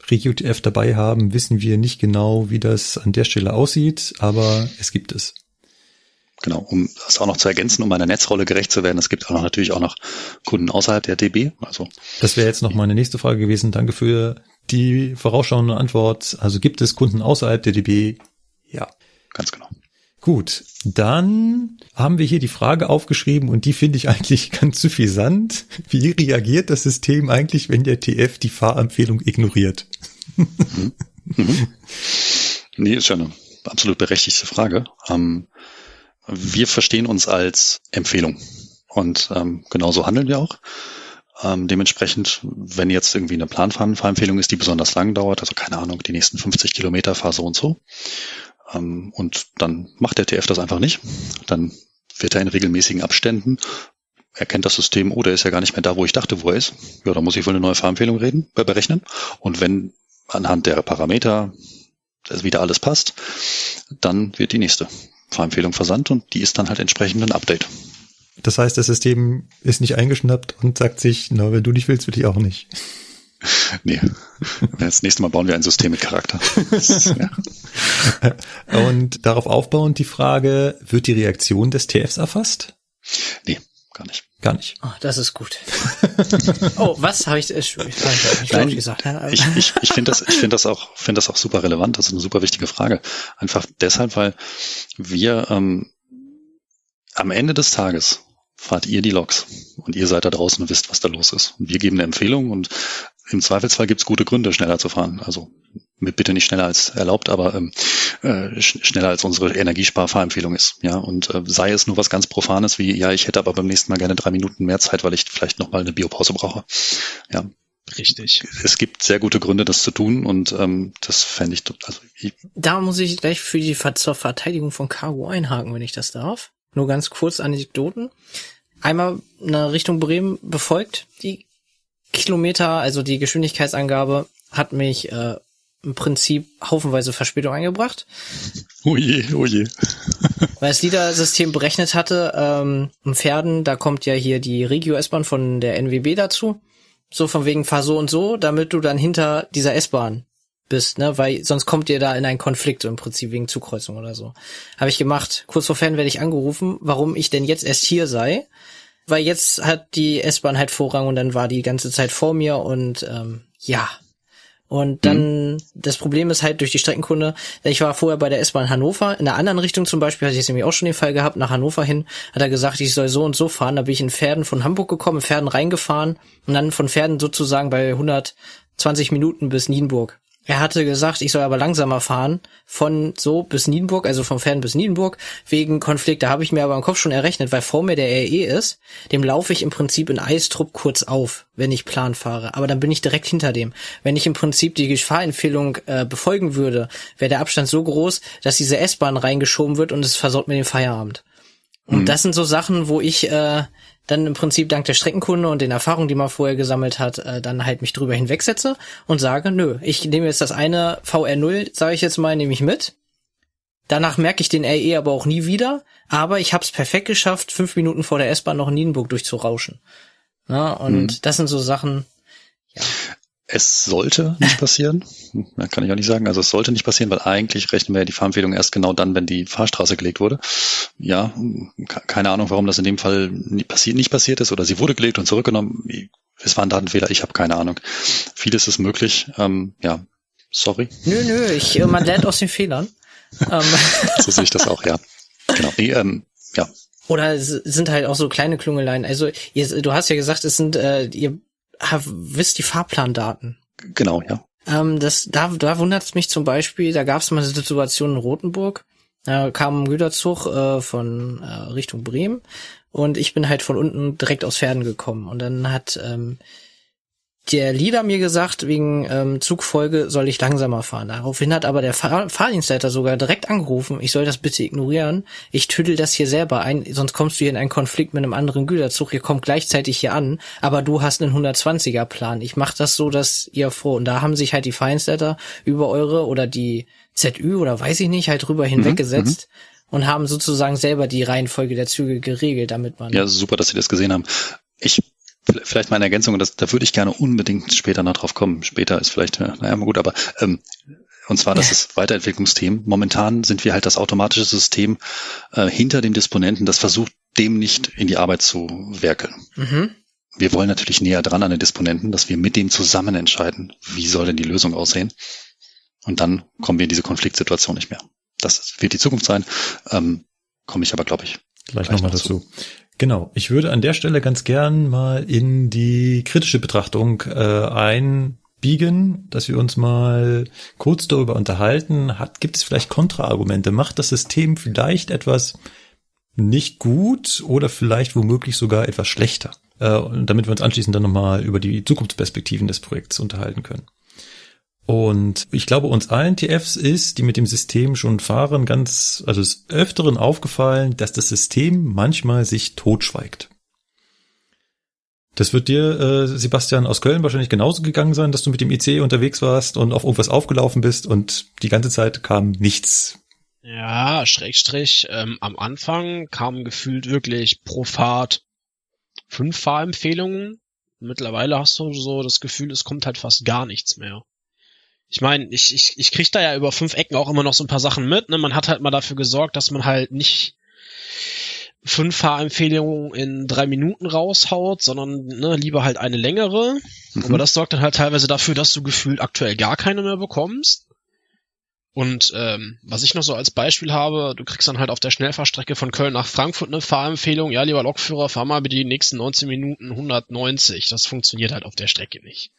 RegioTF dabei haben, wissen wir nicht genau, wie das an der Stelle aussieht, aber es gibt es. Genau, um das auch noch zu ergänzen, um meiner Netzrolle gerecht zu werden, es gibt auch noch, natürlich auch noch Kunden außerhalb der DB. Also das wäre jetzt noch meine nächste Frage gewesen. Danke für die vorausschauende Antwort. Also gibt es Kunden außerhalb der DB? Ja, ganz genau. Gut, dann haben wir hier die Frage aufgeschrieben und die finde ich [laughs] eigentlich ganz suffisant. Wie reagiert das System eigentlich, wenn der TF die Fahrempfehlung ignoriert? Mhm. Mhm. Nee, ist ja eine absolut berechtigte Frage. Ähm, wir verstehen uns als Empfehlung und ähm, genauso handeln wir auch. Ähm, dementsprechend, wenn jetzt irgendwie eine Planfahrempfehlung ist, die besonders lang dauert, also keine Ahnung, die nächsten 50 Kilometer fahr so und so, ähm, und dann macht der TF das einfach nicht, dann wird er in regelmäßigen Abständen erkennt das System, oh, der ist ja gar nicht mehr da, wo ich dachte, wo er ist. Ja, da muss ich wohl eine neue Fahrempfehlung reden, berechnen. Und wenn anhand der Parameter wieder alles passt, dann wird die nächste Fahrempfehlung versandt und die ist dann halt entsprechend ein Update. Das heißt, das System ist nicht eingeschnappt und sagt sich, na, wenn du nicht willst, will ich auch nicht. [laughs] Nee. Das nächste Mal bauen wir ein System mit Charakter. ja. [laughs] Und darauf aufbauend die Frage, wird die Reaktion des TFs erfasst? Nee, gar nicht. gar nicht. Oh, das ist gut. [laughs] oh, was habe ich, äh, ich, ich, Nein, ich gesagt? Ich, ich, ich finde das, ich finde das auch, finde das auch super relevant. Das ist eine super wichtige Frage. Einfach deshalb, weil wir ähm, am Ende des Tages fahrt ihr die Loks und ihr seid da draußen und wisst, was da los ist. Und wir geben eine Empfehlung und im Zweifelsfall gibt es gute Gründe, schneller zu fahren. Also mit bitte nicht schneller als erlaubt, aber ähm, äh, sch schneller als unsere Energiesparfahrempfehlung ist. Ja, und äh, sei es nur was ganz Profanes wie, ja, ich hätte aber beim nächsten Mal gerne drei Minuten mehr Zeit, weil ich vielleicht nochmal eine Biopause brauche. Ja, Richtig. es gibt sehr gute Gründe, das zu tun und ähm, das fände ich, also ich, Da muss ich gleich für die zur Verteidigung von Cargo einhaken, wenn ich das darf. Nur ganz kurz Anekdoten. Einmal eine Richtung Bremen befolgt. Die Kilometer, also die Geschwindigkeitsangabe, hat mich äh, im Prinzip haufenweise Verspätung eingebracht. [laughs] oh je, oh je. [laughs] weil das LIDAR-System berechnet hatte, ähm, im Pferden, da kommt ja hier die Regio-S-Bahn von der NWB dazu. So von wegen fahr so und so, damit du dann hinter dieser S-Bahn bist, ne? Weil sonst kommt ihr da in einen Konflikt, so im Prinzip wegen Zukreuzung oder so. Habe ich gemacht. Kurz vor Fern werde ich angerufen, warum ich denn jetzt erst hier sei. Weil jetzt hat die S-Bahn halt Vorrang und dann war die ganze Zeit vor mir und ähm, ja. Und dann, das Problem ist halt durch die Streckenkunde, ich war vorher bei der S-Bahn Hannover, in der anderen Richtung zum Beispiel, hatte ich jetzt nämlich auch schon den Fall gehabt, nach Hannover hin, hat er gesagt, ich soll so und so fahren, da bin ich in Pferden von Hamburg gekommen, in Pferden reingefahren und dann von Pferden sozusagen bei 120 Minuten bis Nienburg. Er hatte gesagt, ich soll aber langsamer fahren, von so bis Nienburg, also vom Pferden bis Nienburg, wegen Konflikt. Da habe ich mir aber im Kopf schon errechnet, weil vor mir der RE ist, dem laufe ich im Prinzip in Eistrup kurz auf, wenn ich Plan fahre. Aber dann bin ich direkt hinter dem. Wenn ich im Prinzip die Gefahrempfehlung äh, befolgen würde, wäre der Abstand so groß, dass diese S-Bahn reingeschoben wird und es versaut mir den Feierabend. Und das sind so Sachen, wo ich äh, dann im Prinzip dank der Streckenkunde und den Erfahrungen, die man vorher gesammelt hat, äh, dann halt mich drüber hinwegsetze und sage, nö, ich nehme jetzt das eine VR0, sage ich jetzt mal, nehme ich mit. Danach merke ich den RE aber auch nie wieder, aber ich habe es perfekt geschafft, fünf Minuten vor der S-Bahn noch in Nienburg durchzurauschen. Na, und das sind so Sachen, Es sollte nicht [laughs] passieren. Ja, kann ich auch nicht sagen. Also es sollte nicht passieren, weil eigentlich rechnen wir ja die Fahrempfehlung erst genau dann, wenn die Fahrstraße gelegt wurde. Ja, ke- keine Ahnung, warum das in dem Fall nicht passiert ist oder sie wurde gelegt und zurückgenommen. Es war ein Datenfehler, ich habe keine Ahnung. Vieles ist möglich. Ähm, ja, sorry. nö, nö, ich, äh, man lernt aus den Fehlern. [laughs] Ähm, So sehe ich das auch, ja. Genau. Nee, ähm, ja, Oder es sind halt auch so kleine Klungeleien. Also ihr, du hast ja gesagt, es sind, äh, ihr wisst die Fahrplandaten. genau, ja. Ähm, das, da, da wundert es mich zum Beispiel, da gab es mal eine Situation in Rothenburg, da kam ein Güterzug äh, von äh, Richtung Bremen und ich bin halt von unten direkt aus Pferden gekommen. Und dann hat ähm, der Leader mir gesagt, wegen ähm, Zugfolge soll ich langsamer fahren. Daraufhin hat aber der Fahr Fahrdienstleiter sogar direkt angerufen, ich soll das bitte ignorieren. Ich tüdel das hier selber ein, sonst kommst du hier in einen Konflikt mit einem anderen Güterzug. Ihr kommt gleichzeitig hier an, aber du hast einen 120er Plan. Ich mache das so, dass ihr froh. Und da haben sich halt die Fahrdienstleiter über eure oder die ZÜ oder weiß ich nicht, halt drüber hinweggesetzt und haben sozusagen selber die Reihenfolge der Züge geregelt, damit man. Ja, super, dass Sie das gesehen haben. Ich vielleicht mal eine Ergänzung, das, da würde ich gerne unbedingt später noch drauf kommen. Später ist vielleicht, äh, naja, mal gut, aber ähm, und zwar das ist Weiterentwicklungsthemen. Momentan sind wir halt das automatische System äh, hinter dem Disponenten, das versucht, dem nicht in die Arbeit zu werkeln. Mhm. Wir wollen natürlich näher dran an den Disponenten, dass wir mit dem zusammen entscheiden, wie soll denn die Lösung aussehen. Und dann kommen wir in diese Konfliktsituation nicht mehr. Das wird die Zukunft sein. Ähm, komme ich aber, glaube ich, Gleich, Gleich nochmal noch dazu. Genau. Ich würde an der Stelle ganz gern mal in die kritische Betrachtung äh, einbiegen, dass wir uns mal kurz darüber unterhalten. Hat, gibt es vielleicht Kontraargumente? Macht das System vielleicht etwas nicht gut oder vielleicht womöglich sogar etwas schlechter? Äh, damit wir uns anschließend dann nochmal über die Zukunftsperspektiven des Projekts unterhalten können. Und ich glaube, uns allen TFs ist, die mit dem System schon fahren, ganz, also des Öfteren aufgefallen, dass das System manchmal sich totschweigt. Das wird dir, äh, Sebastian, aus Köln wahrscheinlich genauso gegangen sein, dass du mit dem IC unterwegs warst und auf irgendwas aufgelaufen bist und die ganze Zeit kam nichts. Ja, Schrägstrich, ähm, am Anfang kamen gefühlt wirklich pro Fahrt fünf Fahrempfehlungen. Mittlerweile hast du so das Gefühl, es kommt halt fast gar nichts mehr. Ich meine, ich, ich, ich krieg da ja über fünf Ecken auch immer noch so ein paar Sachen mit. Ne? Man hat halt mal dafür gesorgt, dass man halt nicht fünf Fahrempfehlungen in drei Minuten raushaut, sondern ne, lieber halt eine längere. Mhm. Aber das sorgt dann halt teilweise dafür, dass du gefühlt aktuell gar keine mehr bekommst. Und ähm, was ich noch so als Beispiel habe, du kriegst dann halt auf der Schnellfahrstrecke von Köln nach Frankfurt eine Fahrempfehlung, ja, lieber Lokführer, fahr mal bitte die nächsten 19 Minuten 190. Das funktioniert halt auf der Strecke nicht.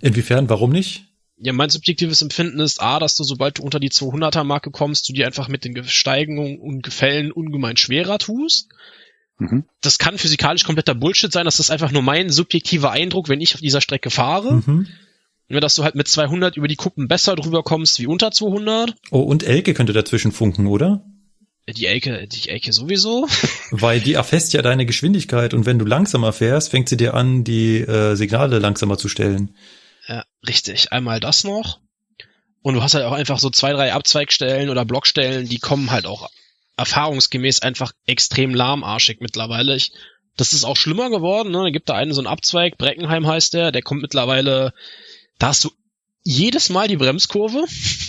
Inwiefern, warum nicht? Ja, mein subjektives Empfinden ist A, dass du, sobald du unter die 200er Marke kommst, du dir einfach mit den Steigungen und Gefällen ungemein schwerer tust. Mhm. Das kann physikalisch kompletter Bullshit sein, das ist einfach nur mein subjektiver Eindruck, wenn ich auf dieser Strecke fahre. Mhm. Ja, dass du halt mit 200 über die Kuppen besser drüber kommst wie unter 200. Oh, und Elke könnte dazwischen funken, oder? Die Elke, die Elke sowieso. [laughs] Weil die erfasst ja deine Geschwindigkeit und wenn du langsamer fährst, fängt sie dir an, die äh, Signale langsamer zu stellen. Richtig. Einmal das noch. Und du hast halt auch einfach so zwei, drei Abzweigstellen oder Blockstellen, die kommen halt auch erfahrungsgemäß einfach extrem lahmarschig mittlerweile. Ich, das ist auch schlimmer geworden, ne? Da gibt da einen so einen Abzweig, Breckenheim heißt der, der kommt mittlerweile da hast du jedes Mal die Bremskurve.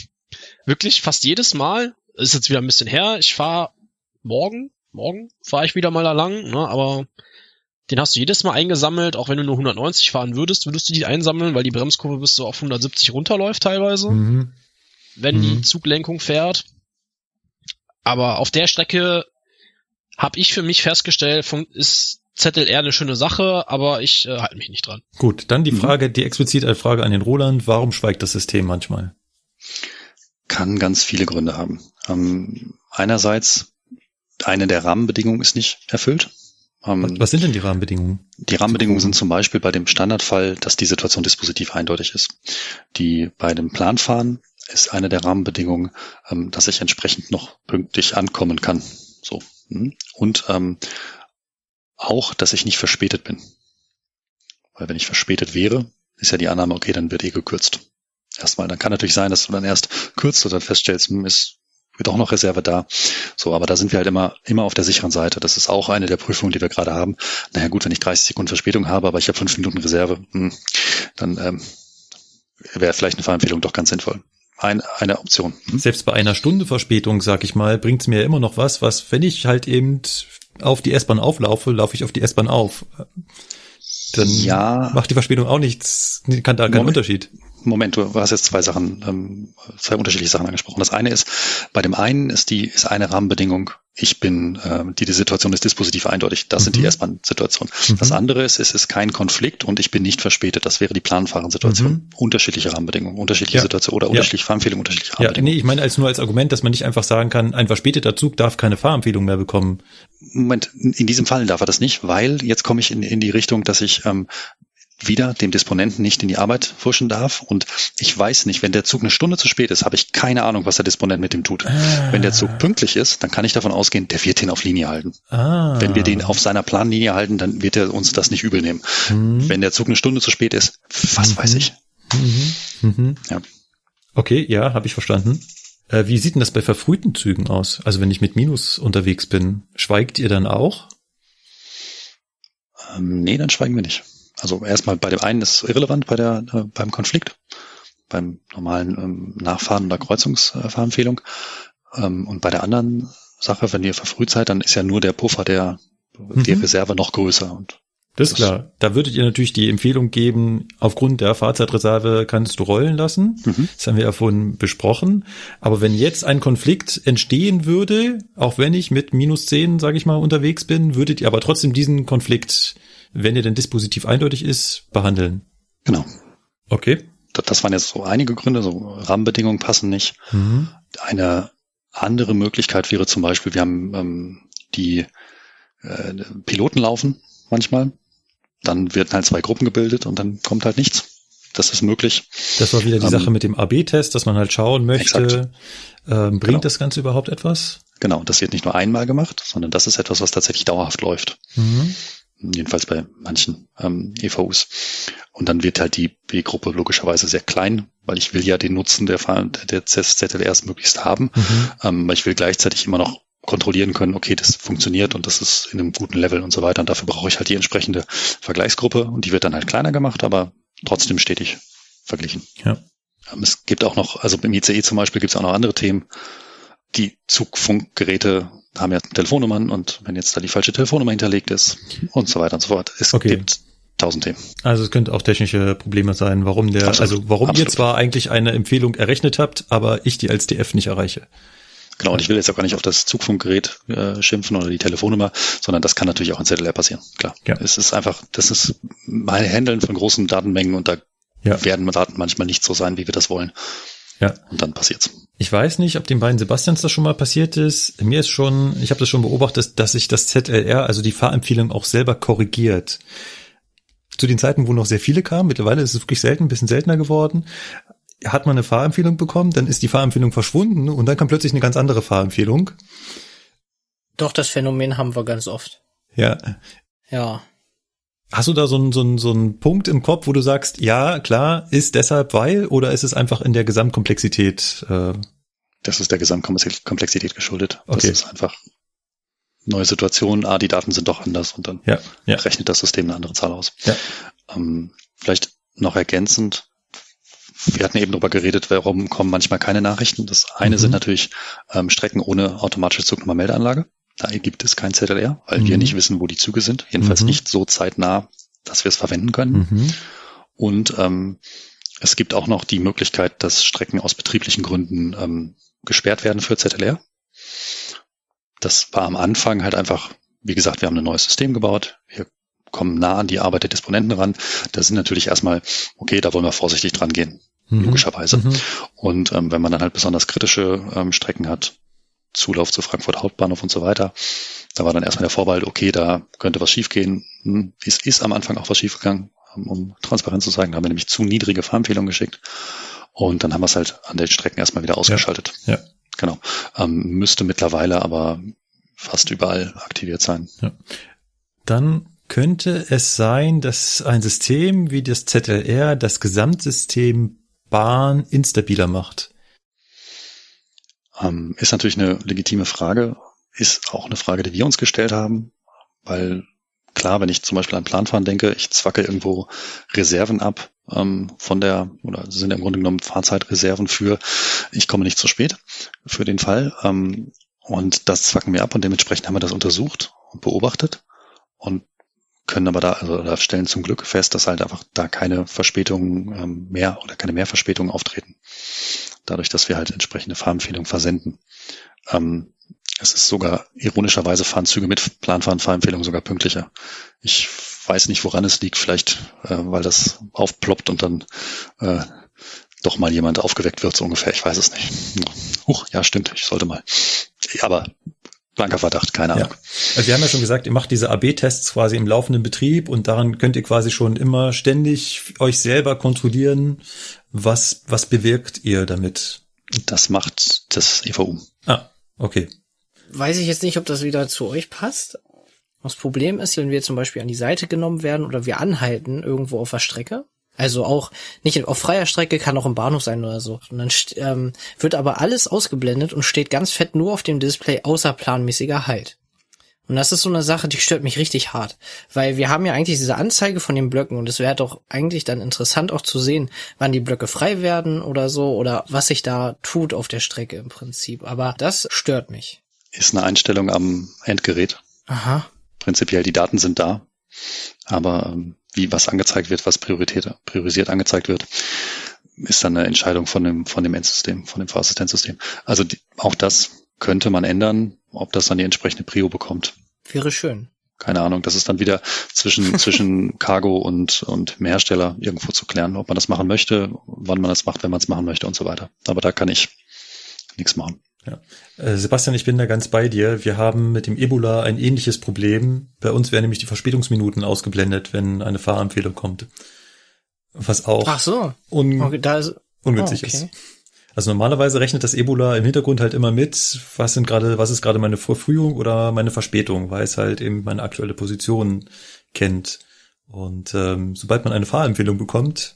[laughs] Wirklich fast jedes Mal. Ist jetzt wieder ein bisschen her. Ich fahre morgen, morgen fahre ich wieder mal da lang, ne, aber den hast du jedes Mal eingesammelt, auch wenn du nur 190 fahren würdest, würdest du die einsammeln, weil die Bremskurve bis so auf 170 runterläuft teilweise, mhm. wenn mhm. die Zuglenkung fährt. Aber auf der Strecke habe ich für mich festgestellt, ist Zettel eher eine schöne Sache, aber ich äh, halte mich nicht dran. Gut, dann die mhm. Frage, die explizite Frage an den Roland, warum schweigt das System manchmal? Kann ganz viele Gründe haben. Ähm, einerseits, eine der Rahmenbedingungen ist nicht erfüllt. Ähm, Was sind denn die Rahmenbedingungen? Die Rahmenbedingungen sind zum Beispiel bei dem Standardfall, dass die Situation dispositiv eindeutig ist. Die bei dem Planfahren ist eine der Rahmenbedingungen, ähm, dass ich entsprechend noch pünktlich ankommen kann. So. Hm. Und ähm, auch, dass ich nicht verspätet bin. Weil wenn ich verspätet wäre, ist ja die Annahme, okay, dann wird eh gekürzt. Erstmal, dann kann natürlich sein, dass du dann erst kürzt und dann feststellst, hm, ist wird auch noch Reserve da. So, aber da sind wir halt immer, immer auf der sicheren Seite. Das ist auch eine der Prüfungen, die wir gerade haben. Naja, gut, wenn ich 30 Sekunden Verspätung habe, aber ich habe fünf Minuten Reserve, hm, dann ähm, wäre vielleicht eine Fahrempfehlung doch ganz sinnvoll. Ein, eine Option. Hm? Selbst bei einer Stunde Verspätung, sag ich mal, bringt's mir immer noch was, was, wenn ich halt eben auf die S-Bahn auflaufe, laufe ich auf die S-Bahn auf. Dann ja. macht die Verspätung auch nichts, kann da keinen Moment, Unterschied. Moment, du hast jetzt zwei Sachen, ähm, zwei unterschiedliche Sachen angesprochen. Das eine ist, bei dem einen ist die ist eine Rahmenbedingung, ich bin, äh, die, die Situation ist dispositiv eindeutig. Das mhm. sind die mhm. S-Bahn-Situationen. Mhm. Das andere ist, es ist kein Konflikt und ich bin nicht verspätet. Das wäre die Planfahrensituation. Mhm. Unterschiedliche Rahmenbedingungen, unterschiedliche ja. Situationen oder ja. unterschiedliche Fahrempfehlungen, unterschiedliche Rahmenbedingungen. Ja, nee, ich meine als nur als Argument, dass man nicht einfach sagen kann, ein verspäteter Zug darf keine Fahrempfehlung mehr bekommen. Moment, in diesem Fall darf er das nicht, weil jetzt komme ich in, in die Richtung, dass ich ähm, wieder dem Disponenten nicht in die Arbeit fuschen darf. Und ich weiß nicht, wenn der Zug eine Stunde zu spät ist, habe ich keine Ahnung, was der Disponent mit dem tut. Ah. Wenn der Zug pünktlich ist, dann kann ich davon ausgehen, der wird den auf Linie halten. Ah. Wenn wir den auf seiner Planlinie halten, dann wird er uns das nicht übel nehmen. Mhm. Wenn der Zug eine Stunde zu spät ist, was mhm. weiß ich. Mhm. mhm. Ja. Okay, ja, habe ich verstanden. Äh, wie sieht denn das bei verfrühten Zügen aus? Also wenn ich mit Minus unterwegs bin, schweigt ihr dann auch? Ähm, nee, dann schweigen wir nicht. Also erstmal bei dem einen ist irrelevant bei der, äh, beim Konflikt, beim normalen ähm, Nachfahren oder Kreuzungsfahrempfehlung. Ähm, und bei der anderen Sache, wenn ihr verfrüht seid, dann ist ja nur der Puffer der, mhm. die Reserve noch größer und das ist klar. Da würdet ihr natürlich die Empfehlung geben, aufgrund der Fahrzeitreserve kannst du rollen lassen. Mhm. Das haben wir ja vorhin besprochen. Aber wenn jetzt ein Konflikt entstehen würde, auch wenn ich mit minus zehn, sage ich mal, unterwegs bin, würdet ihr aber trotzdem diesen Konflikt wenn er denn dispositiv eindeutig ist, behandeln. Genau. Okay. Das waren jetzt so einige Gründe, so Rahmenbedingungen passen nicht. Mhm. Eine andere Möglichkeit wäre zum Beispiel, wir haben ähm, die äh, Piloten laufen manchmal, dann werden halt zwei Gruppen gebildet und dann kommt halt nichts. Das ist möglich. Das war wieder die ähm, Sache mit dem AB-Test, dass man halt schauen möchte, ähm, bringt genau. das Ganze überhaupt etwas? Genau, das wird nicht nur einmal gemacht, sondern das ist etwas, was tatsächlich dauerhaft läuft. Mhm jedenfalls bei manchen ähm, EVUs. Und dann wird halt die B-Gruppe logischerweise sehr klein, weil ich will ja den Nutzen der, der ZLRs möglichst haben, mhm. ähm, weil ich will gleichzeitig immer noch kontrollieren können, okay, das funktioniert und das ist in einem guten Level und so weiter. Und dafür brauche ich halt die entsprechende Vergleichsgruppe und die wird dann halt kleiner gemacht, aber trotzdem stetig verglichen. Ja. Ähm, es gibt auch noch, also im ICE zum Beispiel gibt es auch noch andere Themen, die Zugfunkgeräte haben ja Telefonnummern und wenn jetzt da die falsche Telefonnummer hinterlegt ist und so weiter und so fort. Es Okay. gibt tausend Themen. Also es könnte auch technische Probleme sein, warum der, Absolut. also warum ihr Absolut. zwar eigentlich eine Empfehlung errechnet habt, aber ich die als DF nicht erreiche. Genau, und ich will jetzt auch gar nicht auf das Zugfunkgerät äh, schimpfen oder die Telefonnummer, sondern das kann natürlich auch in ZLR passieren. Klar. Ja. Es ist einfach, das ist mein Handeln von großen Datenmengen und da Ja. werden Daten manchmal nicht so sein, wie wir das wollen. Ja. Und dann passiert's. Ich weiß nicht, ob den beiden Sebastians das schon mal passiert ist. Mir ist schon, ich habe das schon beobachtet, dass sich das ZLR, also die Fahrempfehlung auch selber korrigiert. Zu den Zeiten, wo noch sehr viele kamen, mittlerweile ist es wirklich selten, ein bisschen seltener geworden, hat man eine Fahrempfehlung bekommen, dann ist die Fahrempfehlung verschwunden und dann kam plötzlich eine ganz andere Fahrempfehlung. Doch, das Phänomen haben wir ganz oft. Ja. Ja. Hast du da so einen, so, einen, so einen Punkt im Kopf, wo du sagst, ja, klar, ist deshalb weil, oder ist es einfach in der Gesamtkomplexität? Äh, Das ist der Gesamtkomplexität geschuldet. Okay. Das ist einfach neue Situation. Ah, die Daten sind doch anders und dann ja, ja. rechnet das System eine andere Zahl aus. Ja. Ähm, vielleicht noch ergänzend. Wir hatten eben darüber geredet, warum kommen manchmal keine Nachrichten. Das eine Mhm. sind natürlich ähm, Strecken ohne automatische Zugnummermeldeanlage. Da gibt es kein ZLR, weil wir Mhm. nicht wissen, wo die Züge sind. Jedenfalls Mhm. nicht so zeitnah, dass wir es verwenden können. Mhm. Und ähm, es gibt auch noch die Möglichkeit, dass Strecken aus betrieblichen Gründen ähm, gesperrt werden für ZLR. Das war am Anfang halt einfach, wie gesagt, wir haben ein neues System gebaut. Wir kommen nah an die Arbeit der Disponenten ran. Da sind natürlich erstmal, okay, da wollen wir vorsichtig dran gehen, Mhm. logischerweise. Mhm. Und ähm, wenn man dann halt besonders kritische ähm, Strecken hat, Zulauf zu Frankfurt Hauptbahnhof und so weiter, da war dann erstmal der Vorbehalt, okay, da könnte was schiefgehen. Hm, Es ist am Anfang auch was schiefgegangen, um- transparent zu sagen, da haben wir nämlich zu niedrige Fahrempfehlungen geschickt. Und dann haben wir es halt an den Strecken erstmal wieder ausgeschaltet. Ja. Genau. Ähm, müsste mittlerweile aber fast überall aktiviert sein. Dann könnte es sein, dass ein System wie das ZLR das Gesamtsystem Bahn instabiler macht. Ähm, ist natürlich eine legitime Frage, ist auch eine Frage, die wir uns gestellt haben, weil klar, wenn ich zum Beispiel an Planfahren denke, ich zwacke irgendwo Reserven ab ähm, von der, oder sind im Grunde genommen Fahrzeitreserven für, ich komme nicht zu spät für den Fall. Ähm, und das zwacken wir ab und dementsprechend haben wir das untersucht und beobachtet und können aber da, also da stellen zum Glück fest, dass halt einfach da keine Verspätungen ähm, mehr oder keine Mehrverspätungen auftreten. Dadurch, dass wir halt entsprechende Fahrempfehlungen versenden. Ähm, es ist sogar, ironischerweise fahren Züge mit planfahren Fahrempfehlungen sogar pünktlicher. Ich weiß nicht, woran es liegt, vielleicht, äh, weil das aufploppt und dann äh, doch mal jemand aufgeweckt wird, so ungefähr. Ich weiß es nicht. Huch, ja, stimmt, ich sollte mal. Aber blanker Verdacht, keine Ja. Ahnung. Also wir haben ja schon gesagt, ihr macht diese AB-Tests quasi im laufenden Betrieb und daran könnt ihr quasi schon immer ständig euch selber kontrollieren, was, was bewirkt ihr damit. Das macht das EVU. Ah, okay. Weiß ich jetzt nicht, ob das wieder zu euch passt. Das Problem ist, wenn wir zum Beispiel an die Seite genommen werden oder wir anhalten irgendwo auf der Strecke, also auch nicht auf freier Strecke, kann auch im Bahnhof sein oder so. Und dann ähm, wird aber alles ausgeblendet und steht ganz fett nur auf dem Display außerplanmäßiger Halt. Und das ist so eine Sache, die stört mich richtig hart. Weil wir haben ja eigentlich diese Anzeige von den Blöcken und es wäre doch eigentlich dann interessant auch zu sehen, wann die Blöcke frei werden oder so oder was sich da tut auf der Strecke im Prinzip. Aber das stört mich. Ist eine Einstellung am Endgerät. Aha. Prinzipiell die Daten sind da, aber ähm, wie was angezeigt wird, was Priorität, priorisiert angezeigt wird, ist dann eine Entscheidung von dem von dem Endsystem, von dem Fahrassistenzsystem. Also die, auch das könnte man ändern, ob das dann die entsprechende Prio bekommt. Wäre schön. Keine Ahnung, das ist dann wieder zwischen [laughs] zwischen Cargo und und dem Hersteller irgendwo zu klären, ob man das machen möchte, wann man das macht, wenn man es machen möchte und so weiter. Aber da kann ich nichts machen. Äh, Sebastian, ich bin da ganz bei dir. Wir haben mit dem Ebola ein ähnliches Problem. Bei uns werden nämlich die Verspätungsminuten ausgeblendet, wenn eine Fahrempfehlung kommt. Was auch Ach so. un Okay, da ist, ungünstig oh, okay. ist. Also normalerweise rechnet das Ebola im Hintergrund halt immer mit, was sind gerade, was ist gerade meine Verfrühung oder meine Verspätung, weil es halt eben meine aktuelle Position kennt. Und ähm, sobald man eine Fahrempfehlung bekommt,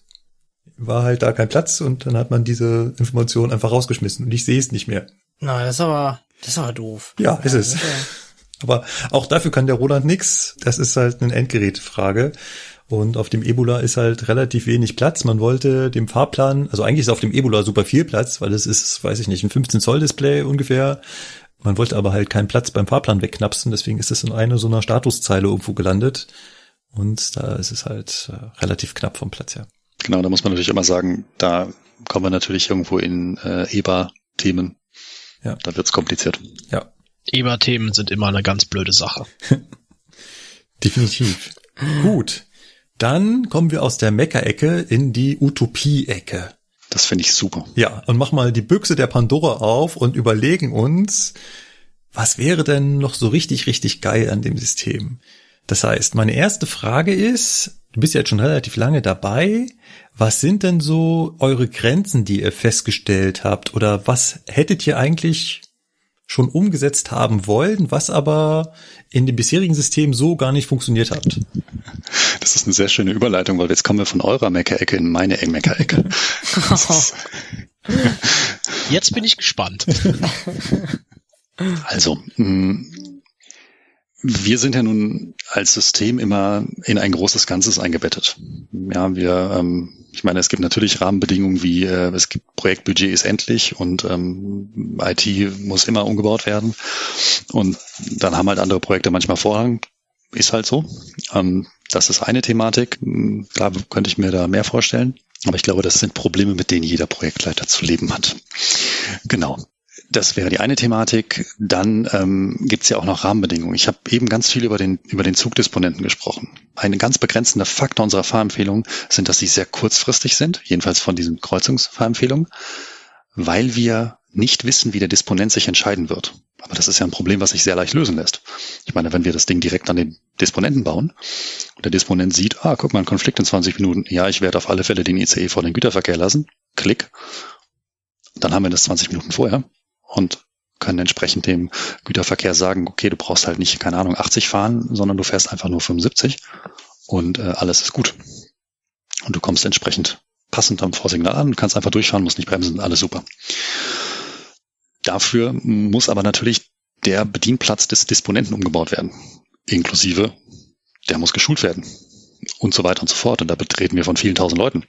war halt da kein Platz und dann hat man diese Information einfach rausgeschmissen und ich sehe es nicht mehr. Na, das ist aber, das ist aber doof. Ja, ist es. das ist ja- [laughs] Aber auch dafür kann der Roland nix. Das ist halt eine Endgerätfrage. Und auf dem Ebola ist halt relativ wenig Platz. Man wollte dem Fahrplan, also eigentlich ist auf dem Ebola super viel Platz, weil es ist, weiß ich nicht, ein 15 Zoll Display ungefähr. Man wollte aber halt keinen Platz beim Fahrplan wegknapsen, deswegen ist es in eine so einer Statuszeile irgendwo gelandet. Und da ist es halt äh, relativ knapp vom Platz her. Genau, da muss man natürlich immer sagen, da kommen wir natürlich irgendwo in äh, EBA-Themen. Ja. Da wird's kompliziert. Ja, EBA-Themen sind immer eine ganz blöde Sache. [laughs] definitiv. Gut. Dann kommen wir aus der Mecker-Ecke in die Utopie-Ecke. Das finde ich super. Ja, und mach mal die Büchse der Pandora auf und überlegen uns, was wäre denn noch so richtig, richtig geil an dem System? Das heißt, meine erste Frage ist, du bist ja jetzt schon relativ lange dabei, was sind denn so eure Grenzen, die ihr festgestellt habt? Oder was hättet ihr eigentlich schon umgesetzt haben wollen, was aber in dem bisherigen System so gar nicht funktioniert hat? Das ist eine sehr schöne Überleitung, weil jetzt kommen wir von eurer Meckerecke in meine Meckerecke. [laughs] Jetzt bin ich gespannt. Also, mh, wir sind ja nun als System immer in ein großes Ganzes eingebettet. Ja, wir, ähm, ich meine, es gibt natürlich Rahmenbedingungen wie äh, es gibt Projektbudget ist endlich und ähm, IT muss immer umgebaut werden und dann haben halt andere Projekte manchmal Vorrang. Ist halt so. Ähm, das ist eine Thematik. Klar könnte ich mir da mehr vorstellen. Aber ich glaube, das sind Probleme, mit denen jeder Projektleiter zu leben hat. Genau. Das wäre die eine Thematik. Dann ähm, gibt es ja auch noch Rahmenbedingungen. Ich habe eben ganz viel über den, über den Zugdisponenten gesprochen. Ein ganz begrenzender Faktor unserer Fahrempfehlungen sind, dass sie sehr kurzfristig sind, jedenfalls von diesen Kreuzungsfahrempfehlungen, weil wir nicht wissen, wie der Disponent sich entscheiden wird. Aber das ist ja ein Problem, was sich sehr leicht lösen lässt. Ich meine, wenn wir das Ding direkt an den Disponenten bauen und der Disponent sieht, ah, guck mal, ein Konflikt in 20 Minuten, ja, ich werde auf alle Fälle den ICE vor den Güterverkehr lassen, klick, dann haben wir das 20 Minuten vorher und können entsprechend dem Güterverkehr sagen, okay, du brauchst halt nicht, keine Ahnung, 80 fahren, sondern du fährst einfach nur 75 und äh, alles ist gut. Und du kommst entsprechend passend am Vorsignal an, kannst einfach durchfahren, musst nicht bremsen, alles super. Dafür muss aber natürlich der Bedienplatz des Disponenten umgebaut werden, inklusive der muss geschult werden und so weiter und so fort. Und da reden wir von vielen tausend Leuten.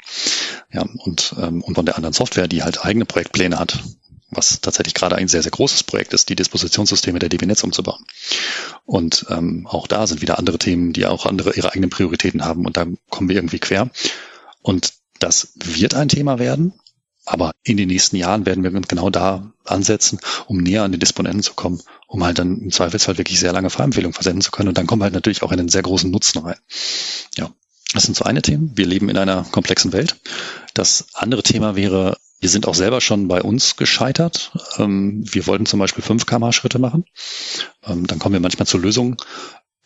Ja, und, ähm, und von der anderen Software, die halt eigene Projektpläne hat, was tatsächlich gerade ein sehr, sehr großes Projekt ist, die Dispositionssysteme der DB Netz umzubauen. Und ähm, auch da sind wieder andere Themen, die auch andere ihre eigenen Prioritäten haben und da kommen wir irgendwie quer. Und das wird ein Thema werden, aber in den nächsten Jahren werden wir genau da ansetzen, um näher an den Disponenten zu kommen, um halt dann im Zweifelsfall wirklich sehr lange Fahrempfehlungen versenden zu können. Und dann kommen wir halt natürlich auch in einen sehr großen Nutzen rein. Ja, das sind so eine Themen. Wir leben in einer komplexen Welt. Das andere Thema wäre, wir sind auch selber schon bei uns gescheitert. Ähm, wir wollten zum Beispiel 5 kmh Schritte machen. Ähm, dann kommen wir manchmal zu Lösungen,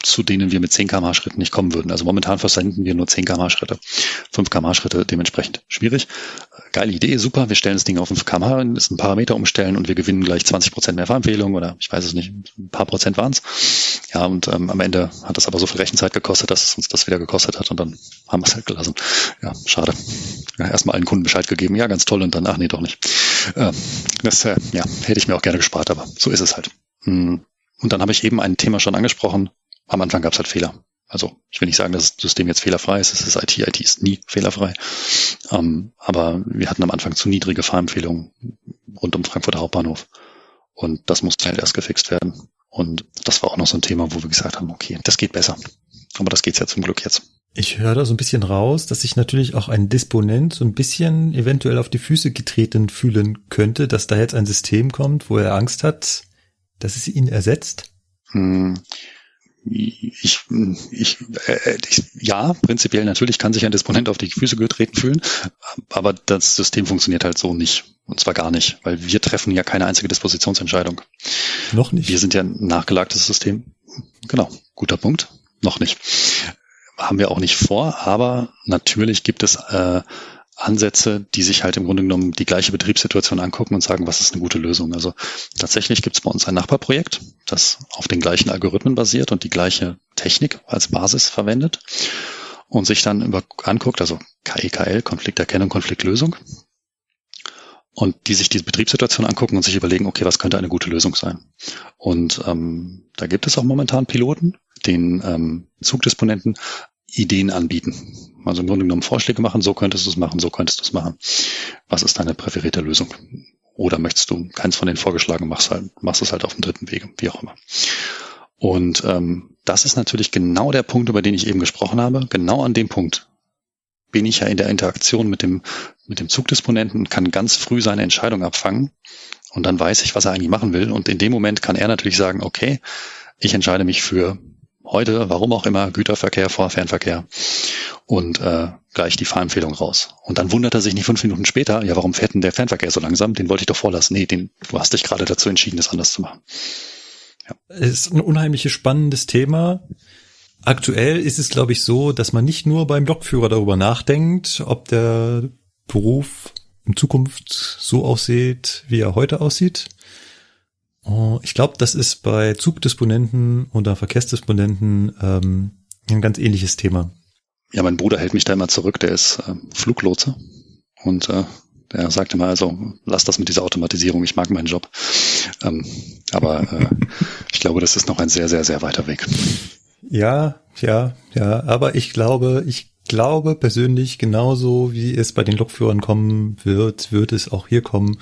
zu denen wir mit 10 kmh Schritten nicht kommen würden. Also momentan versenden wir nur 10 kmh Schritte. 5 kmh Schritte dementsprechend schwierig. Geile Idee, super. Wir stellen das Ding auf 5 kmh, ist ein Parameter umstellen und wir gewinnen gleich 20 Prozent mehr Fahrempfehlungen oder ich weiß es nicht, ein paar Prozent waren es. Ja, und ähm, am Ende hat das aber so viel Rechenzeit gekostet, dass es uns das wieder gekostet hat und dann haben wir es halt gelassen. Ja, schade. Ja, erstmal allen Kunden Bescheid gegeben, ja, ganz toll und dann, ach nee, doch nicht. Äh, das äh, ja, hätte ich mir auch gerne gespart, aber so ist es halt. Hm. Und dann habe ich eben ein Thema schon angesprochen, am Anfang gab es halt Fehler. Also ich will nicht sagen, dass das System jetzt fehlerfrei ist. Es ist IT. IT ist nie fehlerfrei. Ähm, aber wir hatten am Anfang zu niedrige Fahrempfehlungen rund um Frankfurter Hauptbahnhof. Und das musste halt erst gefixt werden. Und das war auch noch so ein Thema, wo wir gesagt haben, okay, das geht besser. Aber das geht's ja zum Glück jetzt. Ich höre da so ein bisschen raus, dass sich natürlich auch ein Disponent so ein bisschen eventuell auf die Füße getreten fühlen könnte, dass da jetzt ein System kommt, wo er Angst hat, dass es ihn ersetzt. Hm ich, ich, äh, ich, ja, prinzipiell natürlich kann sich ein Disponent auf die Füße getreten fühlen, aber das System funktioniert halt so nicht. Und zwar gar nicht, weil wir treffen ja keine einzige Dispositionsentscheidung. Noch nicht. Wir sind ja ein nachgelagtes System. Genau, guter Punkt. Noch nicht. Haben wir auch nicht vor, aber natürlich gibt es äh, Ansätze, die sich halt im Grunde genommen die gleiche Betriebssituation angucken und sagen, was ist eine gute Lösung. Also tatsächlich gibt es bei uns ein Nachbarprojekt, das auf den gleichen Algorithmen basiert und die gleiche Technik als Basis verwendet und sich dann über anguckt, also KEKL, Konflikterkennung, Konfliktlösung, und die sich die Betriebssituation angucken und sich überlegen, okay, was könnte eine gute Lösung sein. Und ähm, da gibt es auch momentan Piloten, den ähm, Zugdisponenten Ideen anbieten. Also im Grunde genommen Vorschläge machen, so könntest du es machen, so könntest du es machen. Was ist deine präferierte Lösung? Oder möchtest du keins von den vorgeschlagen, machst halt, machst es halt auf dem dritten Wege, wie auch immer. Und ähm, das ist natürlich genau der Punkt, über den ich eben gesprochen habe. Genau an dem Punkt bin ich ja in der Interaktion mit dem, mit dem Zugdisponenten und kann ganz früh seine Entscheidung abfangen. Und dann weiß ich, was er eigentlich machen will. Und in dem Moment kann er natürlich sagen, okay, ich entscheide mich für heute, warum auch immer, Güterverkehr vor Fernverkehr und äh, gleich die Fahrempfehlung raus. Und dann wundert er sich nicht fünf Minuten später, ja, warum fährt denn der Fernverkehr so langsam? Den wollte ich doch vorlassen. Nee, den, du hast dich gerade dazu entschieden, das anders zu machen. Ja. Ist ein unheimlich spannendes Thema. Aktuell ist es, glaube ich, so, dass man nicht nur beim Lokführer darüber nachdenkt, ob der Beruf in Zukunft so aussieht, wie er heute aussieht. Oh, ich glaube, das ist bei Zugdisponenten oder Verkehrsdisponenten ähm, ein ganz ähnliches Thema. Ja, mein Bruder hält mich da immer zurück, der ist äh, Fluglotse und äh, der sagt immer, also lass das mit dieser Automatisierung, ich mag meinen Job. Ähm, aber äh, [laughs] ich glaube, das ist noch ein sehr, sehr, sehr weiter Weg. Ja, ja, ja, aber ich glaube, ich glaube persönlich genauso, wie es bei den Lokführern kommen wird, wird es auch hier kommen.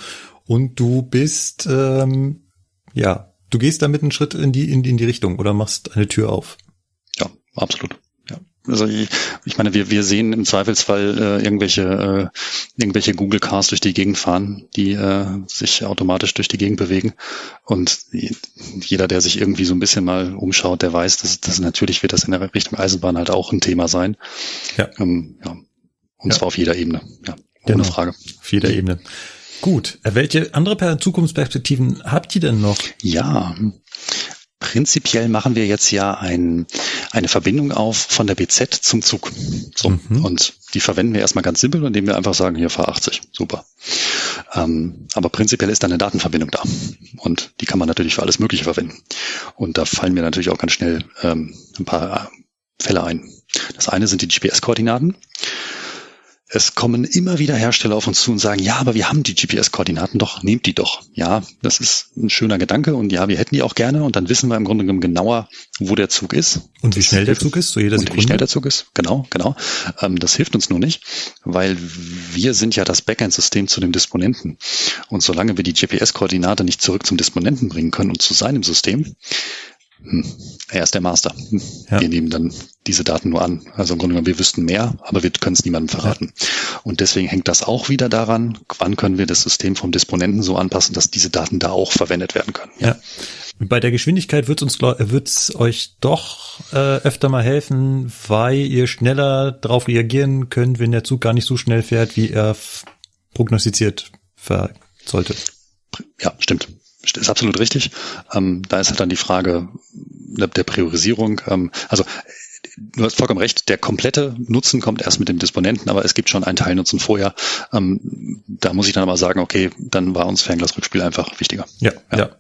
Und du bist, ähm, ja, du gehst damit einen Schritt in die, in die, in die Richtung oder machst eine Tür auf. Ja, absolut. Also ich, ich meine, wir, wir sehen im Zweifelsfall äh, irgendwelche, äh, irgendwelche Google Cars durch die Gegend fahren, die äh, sich automatisch durch die Gegend bewegen. Und jeder, der sich irgendwie so ein bisschen mal umschaut, der weiß, dass, dass natürlich wird das in der Richtung Eisenbahn halt auch ein Thema sein. Ja. Ähm, ja. Und ja. zwar auf jeder Ebene, ja. Ohne genau. Frage. Auf jeder Ebene. Gut. Welche andere Zukunftsperspektiven habt ihr denn noch? Ja, Prinzipiell machen wir jetzt ja ein, eine Verbindung auf von der BZ zum Zug. So. Mhm. Und die verwenden wir erstmal ganz simpel, indem wir einfach sagen, hier fahr 80. Super. Ähm, aber prinzipiell ist da eine Datenverbindung da. Und die kann man natürlich für alles Mögliche verwenden. Und da fallen mir natürlich auch ganz schnell ähm, ein paar äh, Fälle ein. Das eine sind die GPS-Koordinaten. Es kommen immer wieder Hersteller auf uns zu und sagen, ja, aber wir haben die GPS-Koordinaten doch, nehmt die doch. Ja, das ist ein schöner Gedanke und ja, wir hätten die auch gerne und dann wissen wir im Grunde genommen genauer, wo der Zug ist. Und wie schnell der Zug ist, so jeder und Wie schnell der Zug ist, genau, genau. Ähm, das hilft uns nur nicht, weil wir sind ja das Backend-System zu dem Disponenten. Und solange wir die GPS-Koordinate nicht zurück zum Disponenten bringen können und zu seinem System, er ist der Master. Hm, ja. Wir nehmen dann diese Daten nur an. Also im Grunde genommen, wir wüssten mehr, aber wir können es niemandem verraten. Ja. Und deswegen hängt das auch wieder daran, wann können wir das System vom Disponenten so anpassen, dass diese Daten da auch verwendet werden können. Ja. Bei der Geschwindigkeit wird uns wird's euch doch äh, öfter mal helfen, weil ihr schneller darauf reagieren könnt, wenn der Zug gar nicht so schnell fährt, wie er prognostiziert sollte. Ja, stimmt ist absolut richtig. Ähm, da ist halt dann die Frage der, der Priorisierung. Ähm, also du hast vollkommen recht, der komplette Nutzen kommt erst mit dem Disponenten, aber es gibt schon einen Teilnutzen vorher. Ähm, da muss ich dann aber sagen, okay, dann war uns Fernglas-Rückspiel einfach wichtiger. Ja, ja. ja.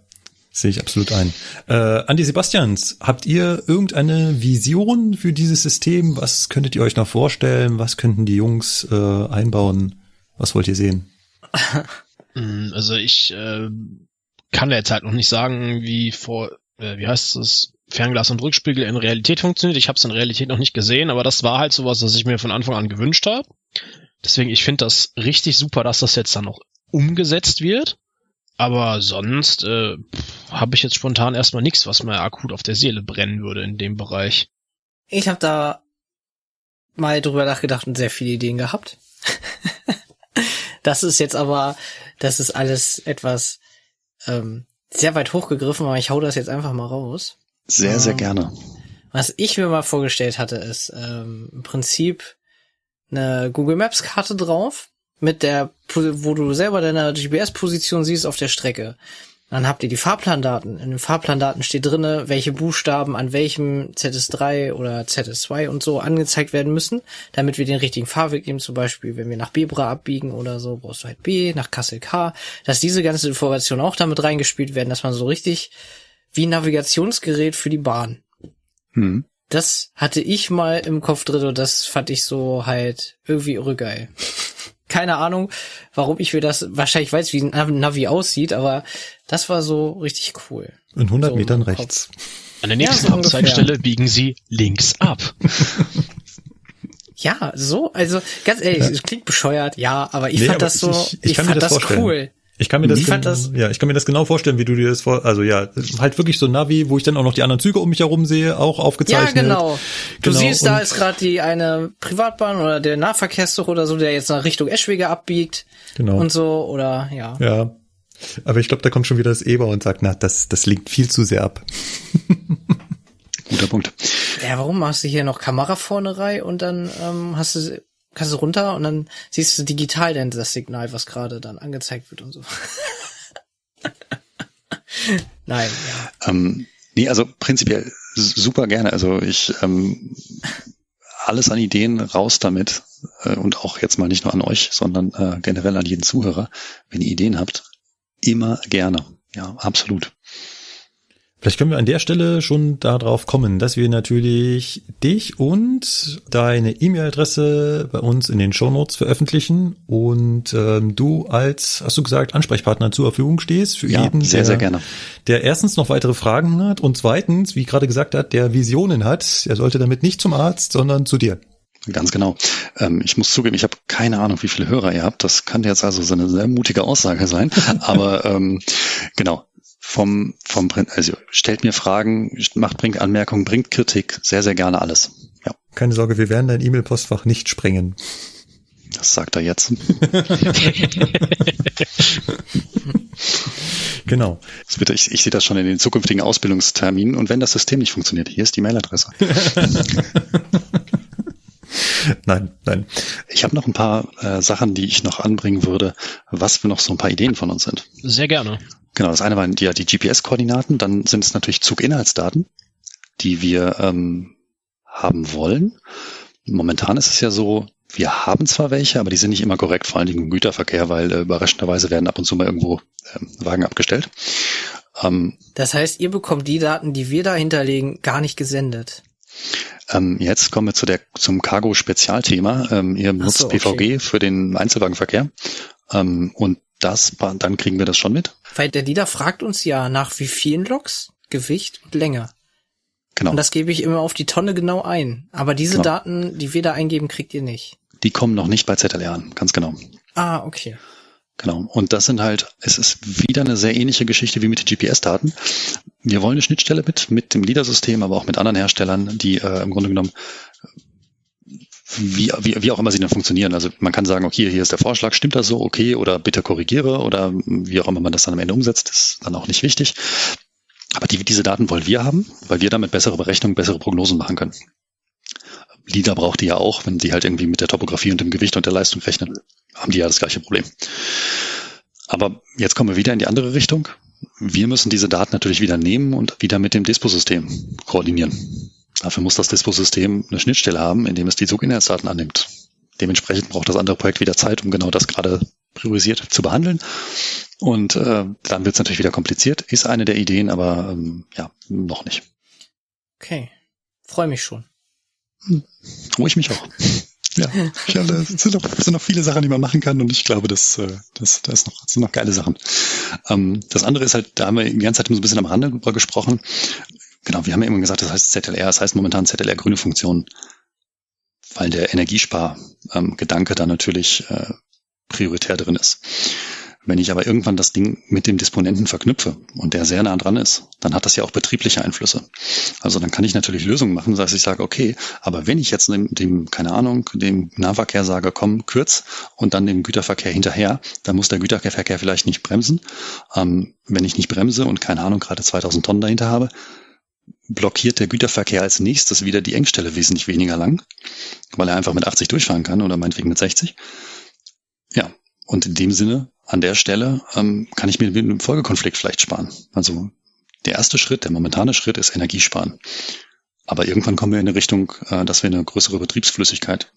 Sehe ich absolut ein. Äh, Andi Sebastians, habt ihr irgendeine Vision für dieses System? Was könntet ihr euch noch vorstellen? Was könnten die Jungs äh, einbauen? Was wollt ihr sehen? [laughs] Also ich äh, kann der jetzt halt noch nicht sagen, wie vor, äh, wie heißt es, Fernglas und Rückspiegel in Realität funktioniert. Ich habe es in Realität noch nicht gesehen, aber das war halt sowas, was ich mir von Anfang an gewünscht habe. Deswegen, ich finde das richtig super, dass das jetzt dann noch umgesetzt wird. Aber sonst äh, habe ich jetzt spontan erstmal nichts, was mir akut auf der Seele brennen würde in dem Bereich. Ich habe da mal drüber nachgedacht und sehr viele Ideen gehabt. [laughs] das ist jetzt aber, das ist alles etwas ähm, sehr weit hochgegriffen, aber ich hau das jetzt einfach mal raus. Sehr, sehr ähm, gerne. Was ich mir mal vorgestellt hatte, ist ähm, im Prinzip eine Google Maps Karte drauf mit der, wo du selber deine GPS-Position siehst auf der Strecke. Dann habt ihr die Fahrplandaten. In den Fahrplandaten steht drinne, welche Buchstaben an welchem ZS3 oder ZS2 und so angezeigt werden müssen, damit wir den richtigen Fahrweg nehmen. Zum Beispiel, wenn wir nach Bebra abbiegen oder so, brauchst du halt B, nach Kassel K. Dass diese ganze Information auch damit reingespielt werden, dass man so richtig wie ein Navigationsgerät für die Bahn. Hm. Das hatte ich mal im Kopf drin und das fand ich so halt irgendwie irre geil keine Ahnung, warum ich mir das, wahrscheinlich weiß, wie ein Navi aussieht, aber das war so richtig cool. In 100 so Metern rechts. An der nächsten ja, Abzeigstelle biegen Sie links ab. Ja, so, also ganz ehrlich, es klingt bescheuert, ja, aber ich Nee, fand aber das so, ich- ich, ich fand das das, cool. Ich kann mir das, genau- das- ja, ich kann mir das genau vorstellen, wie du dir das vor, also ja, halt wirklich so ein Navi, wo ich dann auch noch die anderen Züge um mich herum sehe, auch Ja, aufgezeichnet. genau. Du Genau, siehst, da ist gerade die eine Privatbahn oder der Nahverkehrszug oder so, der jetzt nach Richtung Eschwege abbiegt Genau. und so, oder ja. Ja. Aber ich glaube, da kommt schon wieder das Eber und sagt, na, das, das linkt viel zu sehr ab. [laughs] Guter Punkt. Ja, warum machst du hier noch Kamera vorne rein und dann ähm, hast du kannst du runter und dann siehst du digital dann das Signal, was gerade dann angezeigt wird und so. [laughs] Nein, ja. Ähm, nee, also prinzipiell super gerne. Also ich ähm, alles an Ideen raus damit äh, und auch jetzt mal nicht nur an euch, sondern äh, generell an jeden Zuhörer. Wenn ihr Ideen habt, immer gerne. Ja, absolut. Vielleicht können wir an der Stelle schon darauf kommen, dass wir natürlich dich und deine E-Mail-Adresse bei uns in den Shownotes veröffentlichen und ähm, du als, hast du gesagt, Ansprechpartner zur Verfügung stehst für Ja, jeden, sehr, der, sehr gerne. der erstens noch weitere Fragen hat und zweitens, wie gerade gesagt hat, der Visionen hat. Er sollte damit nicht zum Arzt, sondern zu dir. Ganz genau. Ähm, ich muss zugeben, ich habe keine Ahnung, wie viele Hörer ihr habt. Das kann jetzt also so eine sehr mutige Aussage sein. Aber ähm, genau, vom, vom also stellt mir Fragen, macht, bringt Anmerkungen, bringt Kritik, sehr, sehr gerne alles. Ja, Keine Sorge, wir werden dein E-Mail-Postfach nicht sprengen. das sagt er jetzt. [laughs] Genau. Das wird, ich, ich sehe das schon in den zukünftigen Ausbildungsterminen. Und wenn das System nicht funktioniert, hier ist die Mailadresse. [laughs] Nein, nein. Ich habe noch ein paar äh, Sachen, die ich noch anbringen würde, was für noch so ein paar Ideen von uns sind. Sehr gerne. Genau, das eine waren die, ja die GPS-Koordinaten, dann sind es natürlich Zuginhaltsdaten, die wir ähm, haben wollen. Momentan ist es ja so, wir haben zwar welche, aber die sind nicht immer korrekt, vor allen Dingen im Güterverkehr, weil äh, überraschenderweise werden ab und zu mal irgendwo ähm, Wagen abgestellt. Ähm, Das heißt, ihr bekommt die Daten, die wir da hinterlegen, gar nicht gesendet. ähm, jetzt kommen wir zu der, zum Cargo-Spezialthema. Ähm, ihr benutzt so, okay. PVG für den Einzelwagenverkehr ähm, und das, dann kriegen wir das schon mit. Weil der Lieder fragt uns ja nach wie vielen Loks, Gewicht und Länge. Genau. Und das gebe ich immer auf die Tonne genau ein. Aber diese Genau. Daten, die wir da eingeben, kriegt ihr nicht. Die kommen noch nicht bei ZLR an, ganz genau. Ah, okay. Genau. Und das sind halt, es ist wieder eine sehr ähnliche Geschichte wie mit den GPS-Daten. Wir wollen eine Schnittstelle mit, mit dem LIDAR-System, aber auch mit anderen Herstellern, die äh, im Grunde genommen, wie, wie, wie auch immer sie dann funktionieren. Also man kann sagen, okay, hier ist der Vorschlag, stimmt das so, okay, oder bitte korrigiere, oder wie auch immer man das dann am Ende umsetzt, ist dann auch nicht wichtig. Aber die, diese Daten wollen wir haben, weil wir damit bessere Berechnungen, bessere Prognosen machen können. LIDAR braucht die ja auch, wenn die halt irgendwie mit der Topografie und dem Gewicht und der Leistung rechnen, haben die ja das gleiche Problem. Aber jetzt kommen wir wieder in die andere Richtung. Wir müssen diese Daten natürlich wieder nehmen und wieder mit dem Disposystem koordinieren. Dafür muss das Disposystem eine Schnittstelle haben, in dem es die Zuginhaltsdaten annimmt. Dementsprechend braucht das andere Projekt wieder Zeit, um genau das gerade priorisiert zu behandeln. Und äh, dann wird es natürlich wieder kompliziert. Ist eine der Ideen, aber ähm, ja, noch nicht. Okay. Freue mich schon. Oh, ich mich auch. [laughs] Ja, ich glaube, das sind noch, sind noch viele Sachen, die man machen kann und ich glaube, das, äh, das, das, ist noch, das sind noch geile Sachen. Ähm, das andere ist halt, da haben wir die ganze Zeit immer so ein bisschen am Rande drüber gesprochen. Genau, wir haben ja immer gesagt, das heißt ZLR, das heißt momentan ZLR grüne Funktion, weil der Energiespar-Gedanke ähm, da natürlich äh, prioritär drin ist. Wenn ich aber irgendwann das Ding mit dem Disponenten verknüpfe und der sehr nah dran ist, dann hat das ja auch betriebliche Einflüsse. Also dann kann ich natürlich Lösungen machen, dass ich sage, okay, aber wenn ich jetzt dem, dem keine Ahnung, dem Nahverkehr sage, komm, kürz und dann dem Güterverkehr hinterher, dann muss der Güterverkehr vielleicht nicht bremsen. Ähm, wenn ich nicht bremse und keine Ahnung, gerade 2000 Tonnen dahinter habe, blockiert der Güterverkehr als nächstes wieder die Engstelle wesentlich weniger lang, weil er einfach mit 80 durchfahren kann oder meinetwegen mit 60. Ja, und in dem Sinne, an der Stelle, ähm, kann ich mir einen Folgekonflikt vielleicht sparen. Also der erste Schritt, der momentane Schritt ist Energiesparen. Aber irgendwann kommen wir in eine Richtung, äh, dass wir eine größere Betriebsflüssigkeit,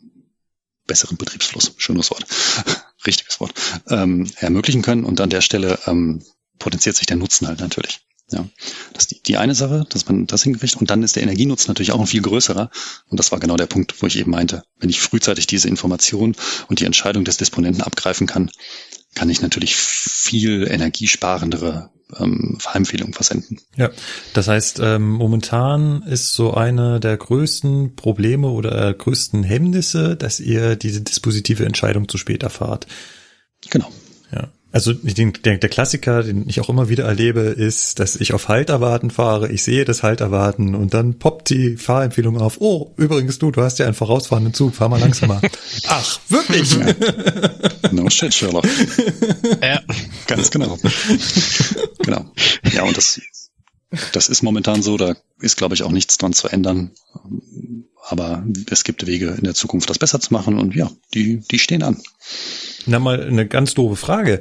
besseren Betriebsfluss, schönes Wort, [laughs] richtiges Wort, ähm, ermöglichen können. Und an der Stelle ähm, potenziert sich der Nutzen halt natürlich. Ja, das ist die, die eine Sache, dass man das hinkriegt. Und dann ist der Energienutzen natürlich auch ein viel größerer. Und das war genau der Punkt, wo ich eben meinte, wenn ich frühzeitig diese Information und die Entscheidung des Disponenten abgreifen kann, kann ich natürlich viel energiesparendere ähm, Verempfehlungen versenden. Ja, das heißt, ähm, momentan ist so eine der größten Probleme oder größten Hemmnisse, dass ihr diese dispositive Entscheidung zu spät erfahrt. Genau. Also den, der, der Klassiker, den ich auch immer wieder erlebe, ist, dass ich auf Halterwarten fahre, ich sehe das Halterwarten und dann poppt die Fahrempfehlung auf. Oh, übrigens du, du hast ja einen vorausfahrenden Zug, fahr mal langsamer. [laughs] Ach, wirklich? Ja. No shit, Sherlock. ja. Ganz genau. genau. Ja, und das, das ist momentan so, da ist, glaube ich, auch nichts dran zu ändern. Aber es gibt Wege in der Zukunft, das besser zu machen und ja, die, die stehen an. Na mal eine ganz doofe Frage.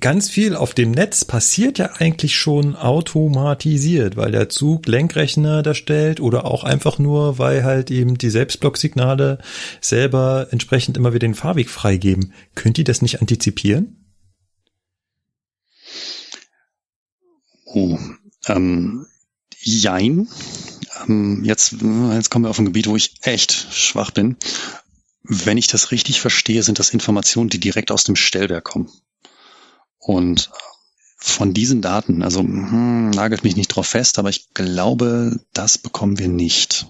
Ganz viel auf dem Netz passiert ja eigentlich schon automatisiert, weil der Zug Lenkrechner da stellt oder auch einfach nur, weil halt eben die Selbstblocksignale selber entsprechend immer wieder den Fahrweg freigeben. Könnt ihr das nicht antizipieren? Oh, ähm, jein. Ähm, jetzt, jetzt kommen wir auf ein Gebiet, wo ich echt schwach bin. Wenn ich das richtig verstehe, sind das Informationen, die direkt aus dem Stellwerk kommen. Und von diesen Daten, also hm, nagelt mich nicht drauf fest, aber ich glaube, das bekommen wir nicht.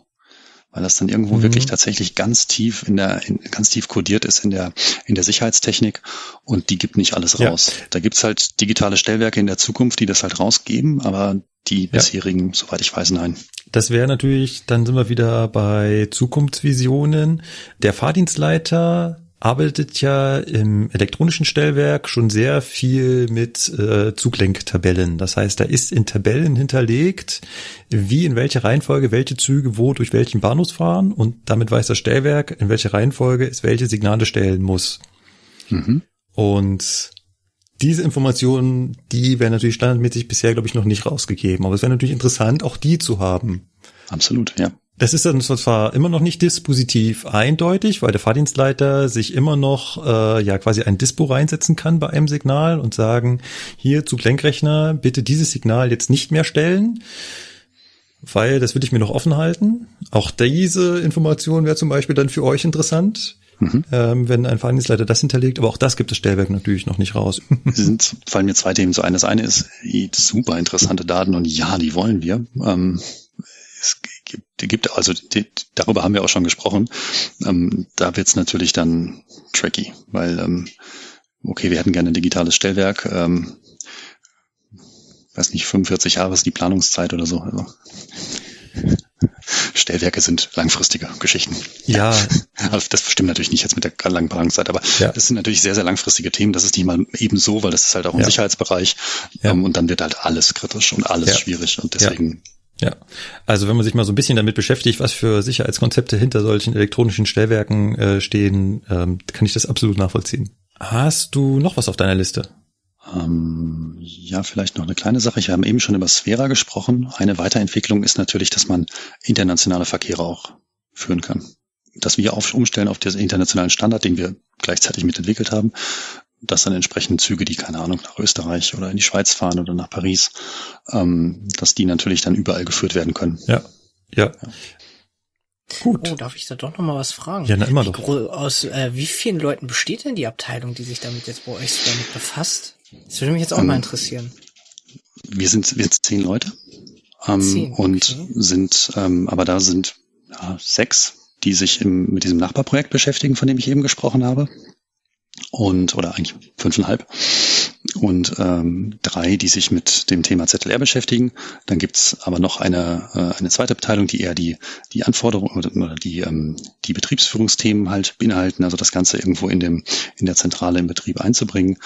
Weil das dann irgendwo mhm. wirklich tatsächlich ganz tief in der, in, ganz tief kodiert ist in der, in der Sicherheitstechnik und die gibt nicht alles raus. Ja. Da gibt's halt digitale Stellwerke in der Zukunft, die das halt rausgeben, aber die bisherigen, soweit ich weiß, nein. Das wäre natürlich, dann sind wir wieder bei Zukunftsvisionen. Der Fahrdienstleiter arbeitet ja im elektronischen Stellwerk schon sehr viel mit äh, Zuglenktabellen. Das heißt, da ist in Tabellen hinterlegt, wie in welcher Reihenfolge welche Züge wo durch welchen Bahnhof fahren und damit weiß das Stellwerk, in welcher Reihenfolge es welche Signale stellen muss. Mhm. Und diese Informationen, die werden natürlich standardmäßig bisher, glaube ich, noch nicht rausgegeben. Aber es wäre natürlich interessant, auch die zu haben. Absolut, ja. Das ist dann zwar immer noch nicht dispositiv eindeutig, weil der Fahrdienstleiter sich immer noch äh, ja quasi ein Dispo reinsetzen kann bei einem Signal und sagen, hier zu Lenkrechner, bitte dieses Signal jetzt nicht mehr stellen, weil das will ich mir noch offen halten. Auch diese Information wäre zum Beispiel dann für euch interessant. Mhm. Ähm, wenn ein Fahrdienstleiter das hinterlegt, aber auch das gibt das Stellwerk natürlich noch nicht raus. [laughs] sind, fallen mir zwei Themen so ein. Das eine ist super interessante Daten und ja, die wollen wir. Ähm, es gibt, gibt also die, darüber haben wir auch schon gesprochen. Ähm, da wird's natürlich dann tricky, weil ähm, okay, wir hätten gerne ein digitales Stellwerk. Ähm, weiß nicht, 45 Jahre ist die Planungszeit oder so. Also. [laughs] Stellwerke sind langfristige Geschichten. Ja. [laughs] Also das stimmt natürlich nicht jetzt mit der langen Planungszeit, aber ja. das sind natürlich sehr, sehr langfristige Themen. Das ist nicht mal eben so, weil das ist halt auch ein ja. Sicherheitsbereich. Ja. Um, und dann wird halt alles kritisch und alles schwierig. Und deswegen ja, also wenn man sich mal so ein bisschen damit beschäftigt, was für Sicherheitskonzepte hinter solchen elektronischen Stellwerken äh, stehen, ähm, kann ich das absolut nachvollziehen. Hast du noch was auf deiner Liste? Ähm, ja, vielleicht noch eine kleine Sache. Ich habe eben schon über Sphera gesprochen. Eine Weiterentwicklung ist natürlich, dass man internationale Verkehre auch führen kann. Dass wir auf, umstellen auf diesen internationalen Standard, den wir gleichzeitig mitentwickelt haben, dass dann entsprechend Züge, die, keine Ahnung, nach Österreich oder in die Schweiz fahren oder nach Paris, ähm, dass die natürlich dann überall geführt werden können. Ja, ja. ja. Gut. Oh, darf ich da doch noch mal was fragen? Ja, na, immer wie doch. Aus äh, wie vielen Leuten besteht denn die Abteilung, die sich damit jetzt bei euch damit befasst? Das würde mich jetzt auch ähm, mal interessieren. Wir sind, wir sind zehn Leute. Ähm, zehn, okay. und sind, ähm, aber da sind ja, sechs, die sich im, mit diesem Nachbarprojekt beschäftigen, von dem ich eben gesprochen habe und oder eigentlich fünfeinhalb und ähm, drei, die sich mit dem Thema ZLR beschäftigen. Dann gibt's aber noch eine, äh, eine zweite Abteilung, die eher die, die Anforderungen oder die, ähm, die Betriebsführungsthemen halt beinhalten, also das Ganze irgendwo in, dem, in der Zentrale im Betrieb einzubringen.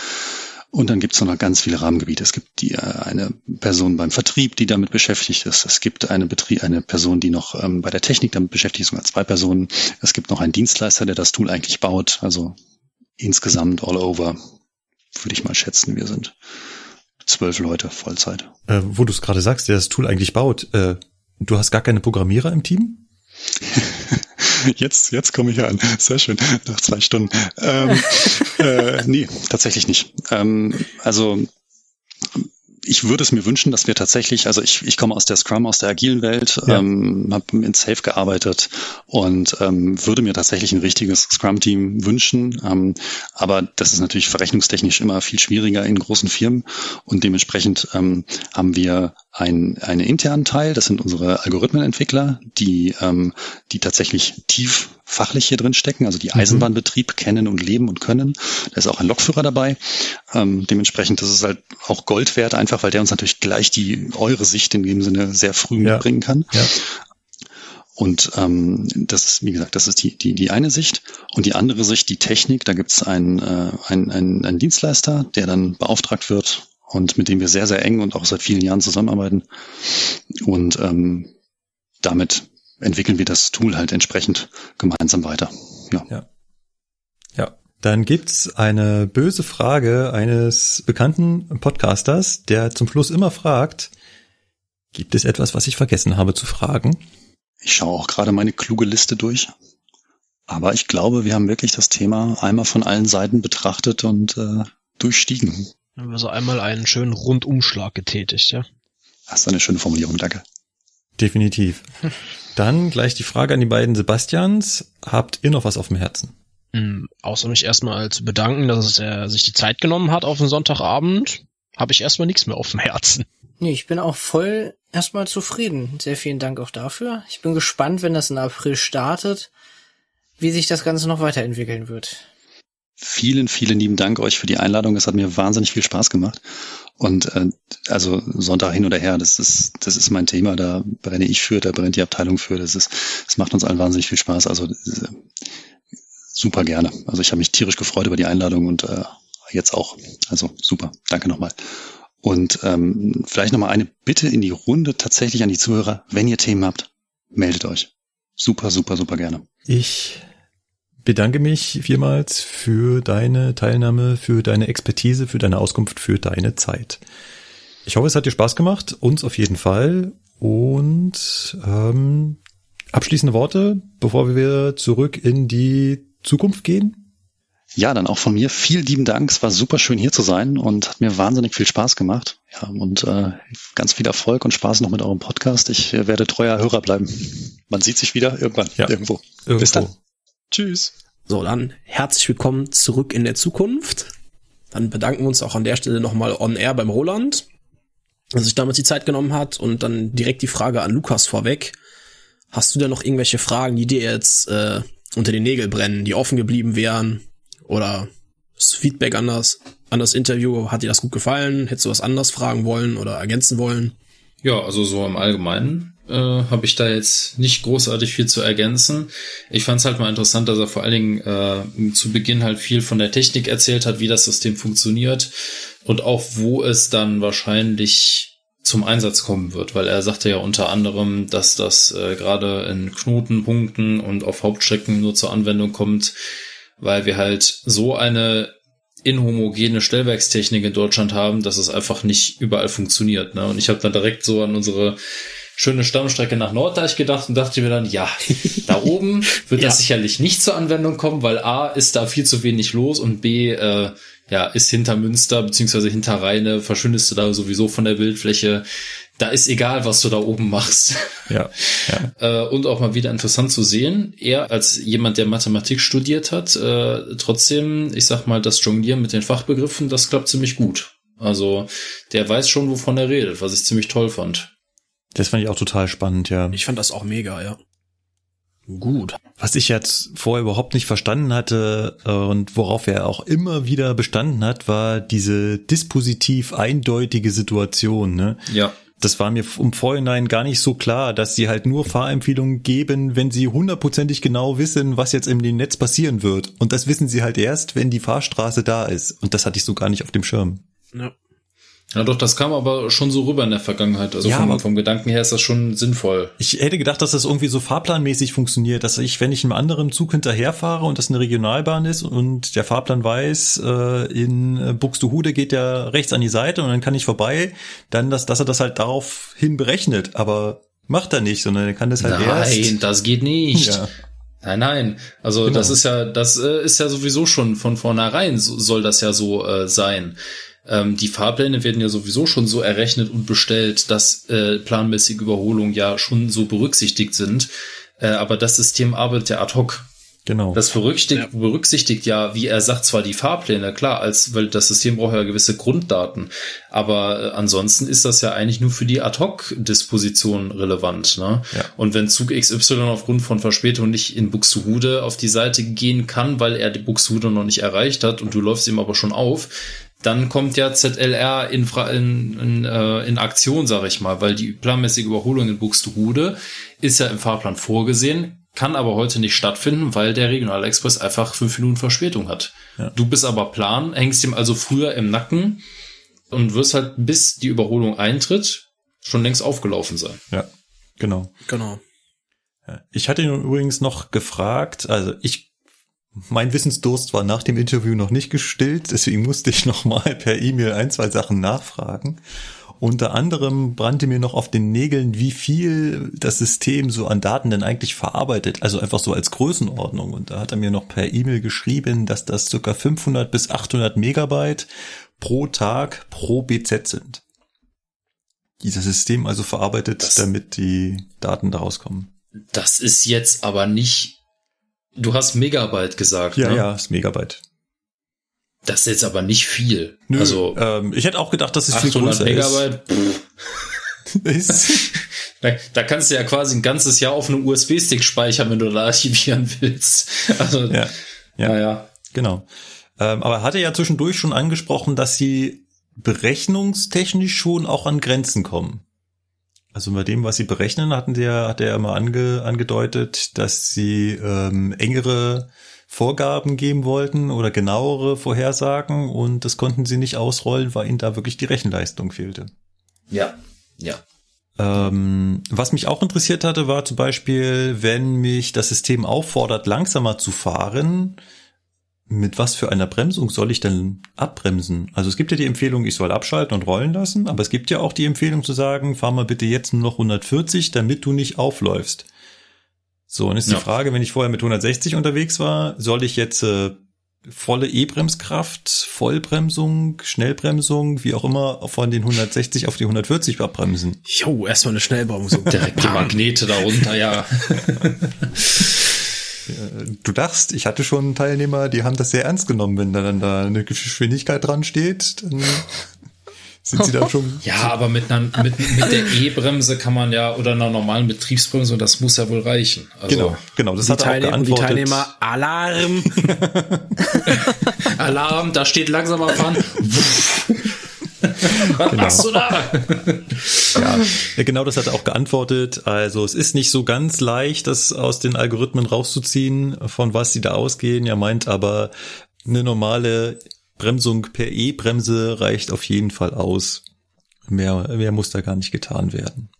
Und dann gibt's noch ganz viele Rahmengebiete. Es gibt die, äh, eine Person beim Vertrieb, die damit beschäftigt ist. Es gibt eine, Betrieb, eine Person, die noch ähm, bei der Technik damit beschäftigt ist, sogar zwei Personen. Es gibt noch einen Dienstleister, der das Tool eigentlich baut. Also insgesamt all over, würde ich mal schätzen, wir sind zwölf Leute Vollzeit. Äh, wo du es gerade sagst, der das Tool eigentlich baut, äh, du hast gar keine Programmierer im Team? [laughs] jetzt, jetzt komme ich an. Sehr schön. Nach zwei Stunden. Ähm, [laughs] äh, nee, tatsächlich nicht. Ähm, also ich würde es mir wünschen, dass wir tatsächlich, also ich, ich komme aus der Scrum, aus der agilen Welt, ja. ähm, habe in Safe gearbeitet und ähm, würde mir tatsächlich ein richtiges Scrum-Team wünschen. Ähm, aber das ist natürlich verrechnungstechnisch immer viel schwieriger in großen Firmen und dementsprechend ähm, haben wir ein, einen internen Teil, das sind unsere Algorithmenentwickler, die, ähm, die tatsächlich tief fachlich hier drin stecken, also die mhm. Eisenbahnbetrieb kennen und leben und können. Da ist auch ein Lokführer dabei. Ähm, dementsprechend, das ist halt auch Gold wert, einfach weil der uns natürlich gleich die eure Sicht in dem Sinne sehr früh ja. mitbringen kann. Ja. Und ähm, das ist, wie gesagt, das ist die, die, die eine Sicht. Und die andere Sicht, die Technik, da gibt es einen, äh, einen, einen, einen Dienstleister, der dann beauftragt wird und mit dem wir sehr, sehr eng und auch seit vielen Jahren zusammenarbeiten. Und ähm, damit entwickeln wir das Tool halt entsprechend gemeinsam weiter. Ja. ja. Ja. Dann gibt's eine böse Frage eines bekannten Podcasters, der zum Schluss immer fragt, gibt es etwas, was ich vergessen habe zu fragen? Ich schaue auch gerade meine kluge Liste durch. Aber ich glaube, wir haben wirklich das Thema einmal von allen Seiten betrachtet und äh, durchstiegen. Also einmal einen schönen Rundumschlag getätigt, ja. Das ist eine schöne Formulierung, danke. Definitiv. Dann gleich die Frage an die beiden Sebastians. Habt ihr noch was auf dem Herzen? Mhm, außer mich erstmal zu bedanken, dass er sich die Zeit genommen hat auf den Sonntagabend, habe ich erstmal nichts mehr auf dem Herzen. Nee, ich bin auch voll erstmal zufrieden. Sehr vielen Dank auch dafür. Ich bin gespannt, wenn das in April startet, wie sich das Ganze noch weiterentwickeln wird. Vielen, vielen lieben Dank euch für die Einladung. Es hat mir wahnsinnig viel Spaß gemacht. Und äh, also Sonntag hin oder her, das ist, das ist mein Thema. Da brenne ich für, da brennt die Abteilung für. Das ist, das macht uns allen wahnsinnig viel Spaß. Also äh, super gerne. Also ich habe mich tierisch gefreut über die Einladung und äh, jetzt auch. Also super. Danke nochmal. Und ähm, vielleicht nochmal eine Bitte in die Runde tatsächlich an die Zuhörer. Wenn ihr Themen habt, meldet euch. Super, super, super gerne. Ich bedanke mich vielmals für deine Teilnahme, für deine Expertise, für deine Auskunft, für deine Zeit. Ich hoffe, es hat dir Spaß gemacht, uns auf jeden Fall. Und ähm, abschließende Worte, bevor wir zurück in die Zukunft gehen? Ja, dann auch von mir vielen lieben Dank. Es war super schön hier zu sein und hat mir wahnsinnig viel Spaß gemacht. Ja, und äh, ganz viel Erfolg und Spaß noch mit eurem Podcast. Ich äh, werde treuer Hörer bleiben. Man sieht sich wieder irgendwann ja, irgendwo. irgendwo. Bis dann. Tschüss. So, dann herzlich willkommen zurück in der Zukunft. Dann bedanken wir uns auch an der Stelle nochmal on air beim Roland, dass sich damals die Zeit genommen hat. Und dann direkt die Frage an Lukas vorweg. Hast du denn noch irgendwelche Fragen, die dir jetzt äh, unter den Nägel brennen, die offen geblieben wären? Oder das Feedback an das, an das Interview? Hat dir das gut gefallen? Hättest du was anders fragen wollen oder ergänzen wollen? Ja, also so im Allgemeinen äh, habe ich da jetzt nicht großartig viel zu ergänzen. Ich fand es halt mal interessant, dass er vor allen Dingen äh, zu Beginn halt viel von der Technik erzählt hat, wie das System funktioniert und auch wo es dann wahrscheinlich zum Einsatz kommen wird, weil er sagte ja unter anderem, dass das äh, gerade in Knotenpunkten und auf Hauptstrecken nur zur Anwendung kommt, weil wir halt so eine inhomogene Stellwerkstechnik in Deutschland haben, dass es einfach nicht überall funktioniert. Ne? Und ich habe dann direkt so an unsere schöne Stammstrecke nach Norddeich gedacht und dachte mir dann, ja, da [laughs] oben wird ja. das sicherlich nicht zur Anwendung kommen, weil A ist da viel zu wenig los und B, äh, ja, ist hinter Münster beziehungsweise hinter Rheine, verschwindest du da sowieso von der Bildfläche. Da ist egal, was du da oben machst. Ja. ja. [laughs] äh, und auch mal wieder interessant zu sehen, er als jemand, der Mathematik studiert hat, äh, trotzdem, ich sag mal, das Jonglieren mit den Fachbegriffen, das klappt ziemlich gut. Also der weiß schon, wovon er redet, was ich ziemlich toll fand. Das fand ich auch total spannend, ja. Ich fand das auch mega, ja. Gut. Was ich jetzt vorher überhaupt nicht verstanden hatte äh, und worauf er auch immer wieder bestanden hat, war diese dispositiv eindeutige Situation. Ne? Ja. Das war mir im Vorhinein gar nicht so klar, dass sie halt nur Fahrempfehlungen geben, wenn sie hundertprozentig genau wissen, was jetzt im Netz passieren wird. Und das wissen sie halt erst, wenn die Fahrstraße da ist. Und das hatte ich so gar nicht auf dem Schirm. Ja. Ja, doch, das kam aber schon so rüber in der Vergangenheit. Also ja, vom, vom Gedanken her ist das schon sinnvoll. Ich hätte gedacht, dass das irgendwie so fahrplanmäßig funktioniert, dass ich, wenn ich einem anderen Zug hinterherfahre und das eine Regionalbahn ist und der Fahrplan weiß, äh, in Buxtehude geht der rechts an die Seite und dann kann ich vorbei, dann, dass, dass er das halt daraufhin berechnet. Aber macht er nicht, sondern er kann das halt Nein, erst. Nein, das geht nicht. Ja. Nein, nein. Also genau. das ist ja, das äh, ist ja sowieso schon von vornherein so, soll das ja so äh, sein. Ähm, die Fahrpläne werden ja sowieso schon so errechnet und bestellt, dass äh, planmäßige Überholungen ja schon so berücksichtigt sind. Äh, aber das System arbeitet ja ad hoc. Genau. Das berücksichtigt, ja. berücksichtigt ja, wie er sagt, zwar die Fahrpläne, klar, als weil das System braucht ja gewisse Grunddaten, aber äh, ansonsten ist das ja eigentlich nur für die Ad-Hoc-Disposition relevant. Ne? Ja. Und wenn Zug XY aufgrund von Verspätung nicht in Buxtehude auf die Seite gehen kann, weil er die Buxtehude noch nicht erreicht hat und du läufst ihm aber schon auf, dann kommt ja ZLR in, in, in, äh, in Aktion, sage ich mal, weil die planmäßige Überholung in Buxtehude ist ja im Fahrplan vorgesehen, kann aber heute nicht stattfinden, weil der Regionalexpress einfach fünf Minuten Verspätung hat. Ja. Du bist aber plan, hängst ihm also früher im Nacken und wirst halt, bis die Überholung eintritt, schon längst aufgelaufen sein. Ja, genau. Genau. Ich hatte ihn übrigens noch gefragt, also ich, mein Wissensdurst war nach dem Interview noch nicht gestillt, deswegen musste ich noch mal per E-Mail ein, zwei Sachen nachfragen. Unter anderem brannte mir noch auf den Nägeln, wie viel das System so an Daten denn eigentlich verarbeitet, also einfach so als Größenordnung. Und da hat er mir noch per E-Mail geschrieben, dass das circa 500 bis 800 Megabyte pro Tag pro BZ sind. Dieses System also verarbeitet, das, damit die Daten daraus kommen. Das ist jetzt aber nicht, du hast Megabyte gesagt. Ja, ne? ja, ist Megabyte. Das ist jetzt aber nicht viel. Nö, also ähm, ich hätte auch gedacht, dass es viel größer Megabyte, ist. [laughs] da, da kannst du ja quasi ein ganzes Jahr auf einem USB-Stick speichern, wenn du da archivieren willst. [laughs] Also, ja, ja, naja. genau. Ähm, aber er hatte ja zwischendurch schon angesprochen, dass sie berechnungstechnisch schon auch an Grenzen kommen. Also bei dem, was sie berechnen, hatten der, hat er immer ange, angedeutet, dass sie ähm, engere Vorgaben geben wollten oder genauere Vorhersagen und das konnten sie nicht ausrollen, weil ihnen da wirklich die Rechenleistung fehlte. Ja, ja. Ähm, was mich auch interessiert hatte, war zum Beispiel, wenn mich das System auffordert, langsamer zu fahren, mit was für einer Bremsung soll ich denn abbremsen? Also es gibt ja die Empfehlung, ich soll abschalten und rollen lassen, aber es gibt ja auch die Empfehlung zu sagen, fahr mal bitte jetzt nur noch 140, damit du nicht aufläufst. So, und ist ja. die Frage, wenn ich vorher mit 160 unterwegs war, soll ich jetzt äh, volle E-Bremskraft, Vollbremsung, Schnellbremsung, wie auch immer, von den 160 auf die 140 abbremsen? Jo, erstmal eine Schnellbremsung. [laughs] Direkt die Magnete darunter, ja. [laughs] Du dachst, ich hatte schon Teilnehmer, die haben das sehr ernst genommen, wenn da dann da eine Geschwindigkeit dran steht, dann [laughs] sind sie da schon? Ja, aber mit, einer, mit, mit der E-Bremse kann man ja, oder einer normalen Betriebsbremse, und das muss ja wohl reichen. Also genau, genau, das die hat er auch geantwortet. Die Teilnehmer, Alarm! [laughs] [laughs] Alarm, da steht langsamer fahren. [laughs] Was genau. machst du da? [laughs] ja, genau das hat er auch geantwortet. Also es ist nicht so ganz leicht, das aus den Algorithmen rauszuziehen, von was sie da ausgehen. Er meint aber, eine normale Bremsung per E-Bremse reicht auf jeden Fall aus. Mehr, mehr muss da gar nicht getan werden.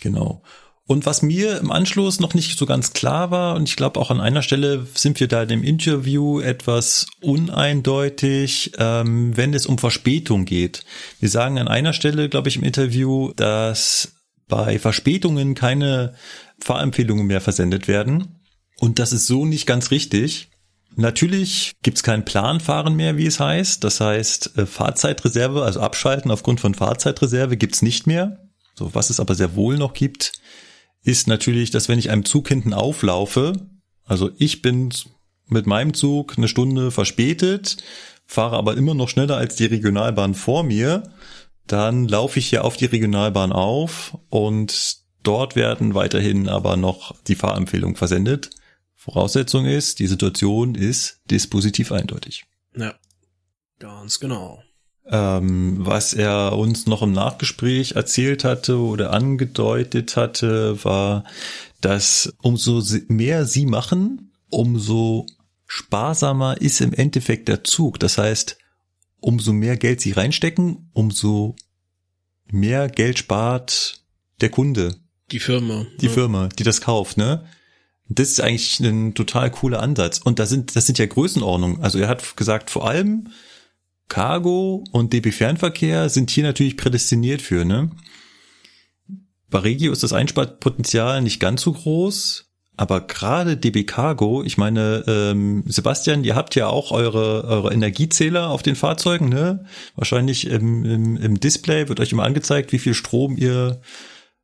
Genau. Und was mir im Anschluss noch nicht so ganz klar war, und ich glaube auch an einer Stelle sind wir da in dem Interview etwas uneindeutig, ähm, wenn es um Verspätung geht. Wir sagen an einer Stelle, glaube ich, im Interview, dass bei Verspätungen keine Fahrempfehlungen mehr versendet werden. Und das ist so nicht ganz richtig. Natürlich gibt's kein Planfahren mehr, wie es heißt. Das heißt, äh, Fahrzeitreserve, also Abschalten aufgrund von Fahrzeitreserve gibt's nicht mehr. So, was es aber sehr wohl noch gibt, ist natürlich, dass wenn ich einem Zug hinten auflaufe, also ich bin mit meinem Zug eine Stunde verspätet, fahre aber immer noch schneller als die Regionalbahn vor mir, dann laufe ich hier auf die Regionalbahn auf und dort werden weiterhin aber noch die Fahrempfehlungen versendet. Voraussetzung ist, die Situation ist dispositiv eindeutig. Ja, ganz genau. Ähm, was er uns noch im Nachgespräch erzählt hatte oder angedeutet hatte, war, dass umso mehr sie machen, umso sparsamer ist im Endeffekt der Zug. Das heißt, umso mehr Geld sie reinstecken, umso mehr Geld spart der Kunde. Die Firma. Die ja. Firma, die das kauft, ne? Das ist eigentlich ein total cooler Ansatz. Und da sind, das sind ja Größenordnungen. Also er hat gesagt, vor allem Cargo und DB Fernverkehr sind hier natürlich prädestiniert für, ne? Bei Regio ist das Einsparpotenzial nicht ganz so groß, Aber gerade DB Cargo, ich meine, ähm, Sebastian, ihr habt ja auch eure, eure Energiezähler auf den Fahrzeugen, ne? Wahrscheinlich im, im, im Display wird euch immer angezeigt, wie viel Strom ihr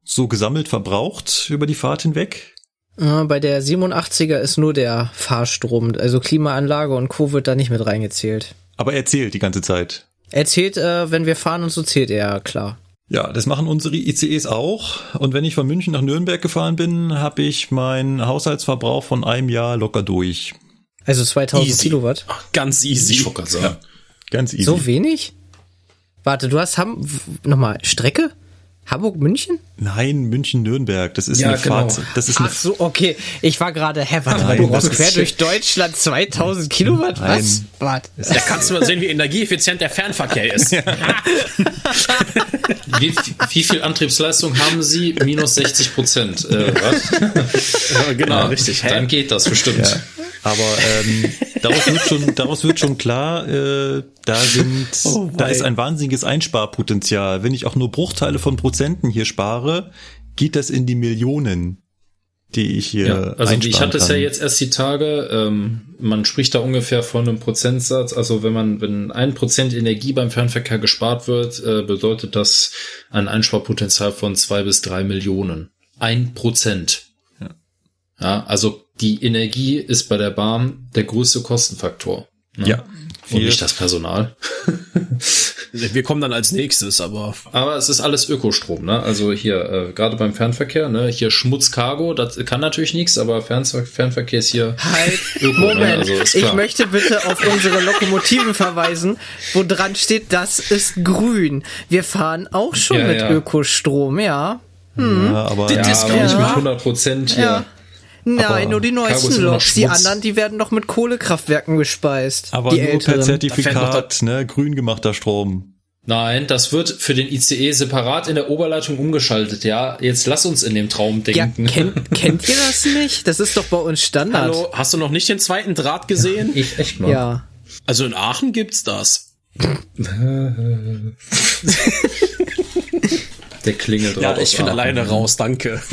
so gesammelt verbraucht über die Fahrt hinweg. Bei der 87er ist nur der Fahrstrom, also Klimaanlage und Co. wird da nicht mit reingezählt. Aber er zählt die ganze Zeit. Er zählt, äh, wenn wir fahren und so zählt er, klar. Ja, das machen unsere ICEs auch. Und wenn ich von München nach Nürnberg gefahren bin, habe ich meinen Haushaltsverbrauch von einem Jahr locker durch. Also 2000 Easy. Kilowatt. Ganz easy. Ich sagen. Ganz easy. So wenig? Warte, du hast Ham nochmal Strecke? Hamburg München? Nein, München-Nürnberg. Das ist Ja, eine genau. Fahrt. Das ist eine Ach so, okay. Ich war gerade, hä, warte mal, Nein, du das brauchst quer durch Deutschland 2000 Kilowatt? Was? Warte. Da kannst du mal sehen, wie energieeffizient der Fernverkehr ist. [laughs] Wie, wie viel Antriebsleistung haben Sie? Minus 60 Prozent. Äh, was? Ja, genau, Ja, richtig. Hä? Dann geht das bestimmt. Aber ähm, daraus wird schon, daraus wird schon klar, äh, da sind, Oh, da ist ein wahnsinniges Einsparpotenzial. Wenn ich auch nur Bruchteile von Prozenten hier spare, geht das in die Millionen, die ich hier Ja, also einsparen ich hatte es ja jetzt erst die Tage, ähm, man spricht da ungefähr von einem Prozentsatz, also wenn man, wenn ein Prozent Energie beim Fernverkehr gespart wird, äh, bedeutet das ein Einsparpotenzial von zwei bis drei Millionen. Ein Prozent. Ja, also die Energie ist bei der Bahn der größte Kostenfaktor. ne? Ja. Und Wir- nicht das Personal. [laughs] Wir kommen dann als nächstes, aber Aber es ist alles Ökostrom, ne? Also hier, äh, gerade beim Fernverkehr, ne? Hier Schmutzcargo, das kann natürlich nichts, aber Fernver Fernverkehr ist hier Halt, Öko, ne? Moment. Also ist ich möchte bitte auf unsere Lokomotiven verweisen, wo dran steht, das ist grün. Wir fahren auch schon Ja, mit ja. Ökostrom, ja. Ja, aber Ja, Das aber kann nicht ja. mit 100 Prozent hier. Ja. Nein, nur die neuesten Loks. Die anderen, die werden noch mit Kohlekraftwerken gespeist. aber die nur per älteren. Zertifikat, ne, grün gemachter Strom. Nein, das wird für den ICE separat in der Oberleitung umgeschaltet, ja. Jetzt lass uns in dem Traum Ja, denken. kennt, [laughs] kennt ihr das nicht? Das ist doch bei uns Standard. hallo, hast du noch nicht den zweiten Draht gesehen? ich echt mal. Ja. Also in Aachen gibt's das. Der klingelt Ja, ich bin alleine raus, danke. [laughs]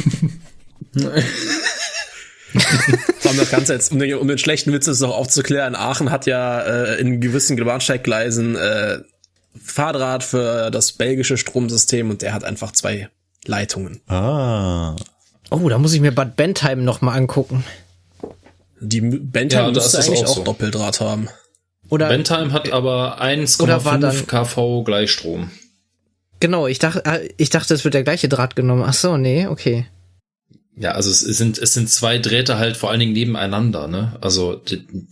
[laughs] Um das Ganze jetzt, um den, um den schlechten Witz noch aufzuklären, Aachen hat ja äh, in gewissen Bahnsteiggleisen äh, Fahrdraht für das belgische Stromsystem und der hat einfach zwei Leitungen. Ah. Oh, da muss ich mir Bad Bentheim noch mal angucken. Die Bentheim Ja, müsste eigentlich auch auch, so. Doppeldraht haben. Oder Bentheim hat aber Oder war 1,5 dann- kV Gleichstrom. genau, ich dachte, äh, ich dachte, es wird der gleiche Draht genommen. Ach so, nee, okay. Ja, also es sind, es sind zwei Drähte halt vor allen Dingen nebeneinander, ne? Also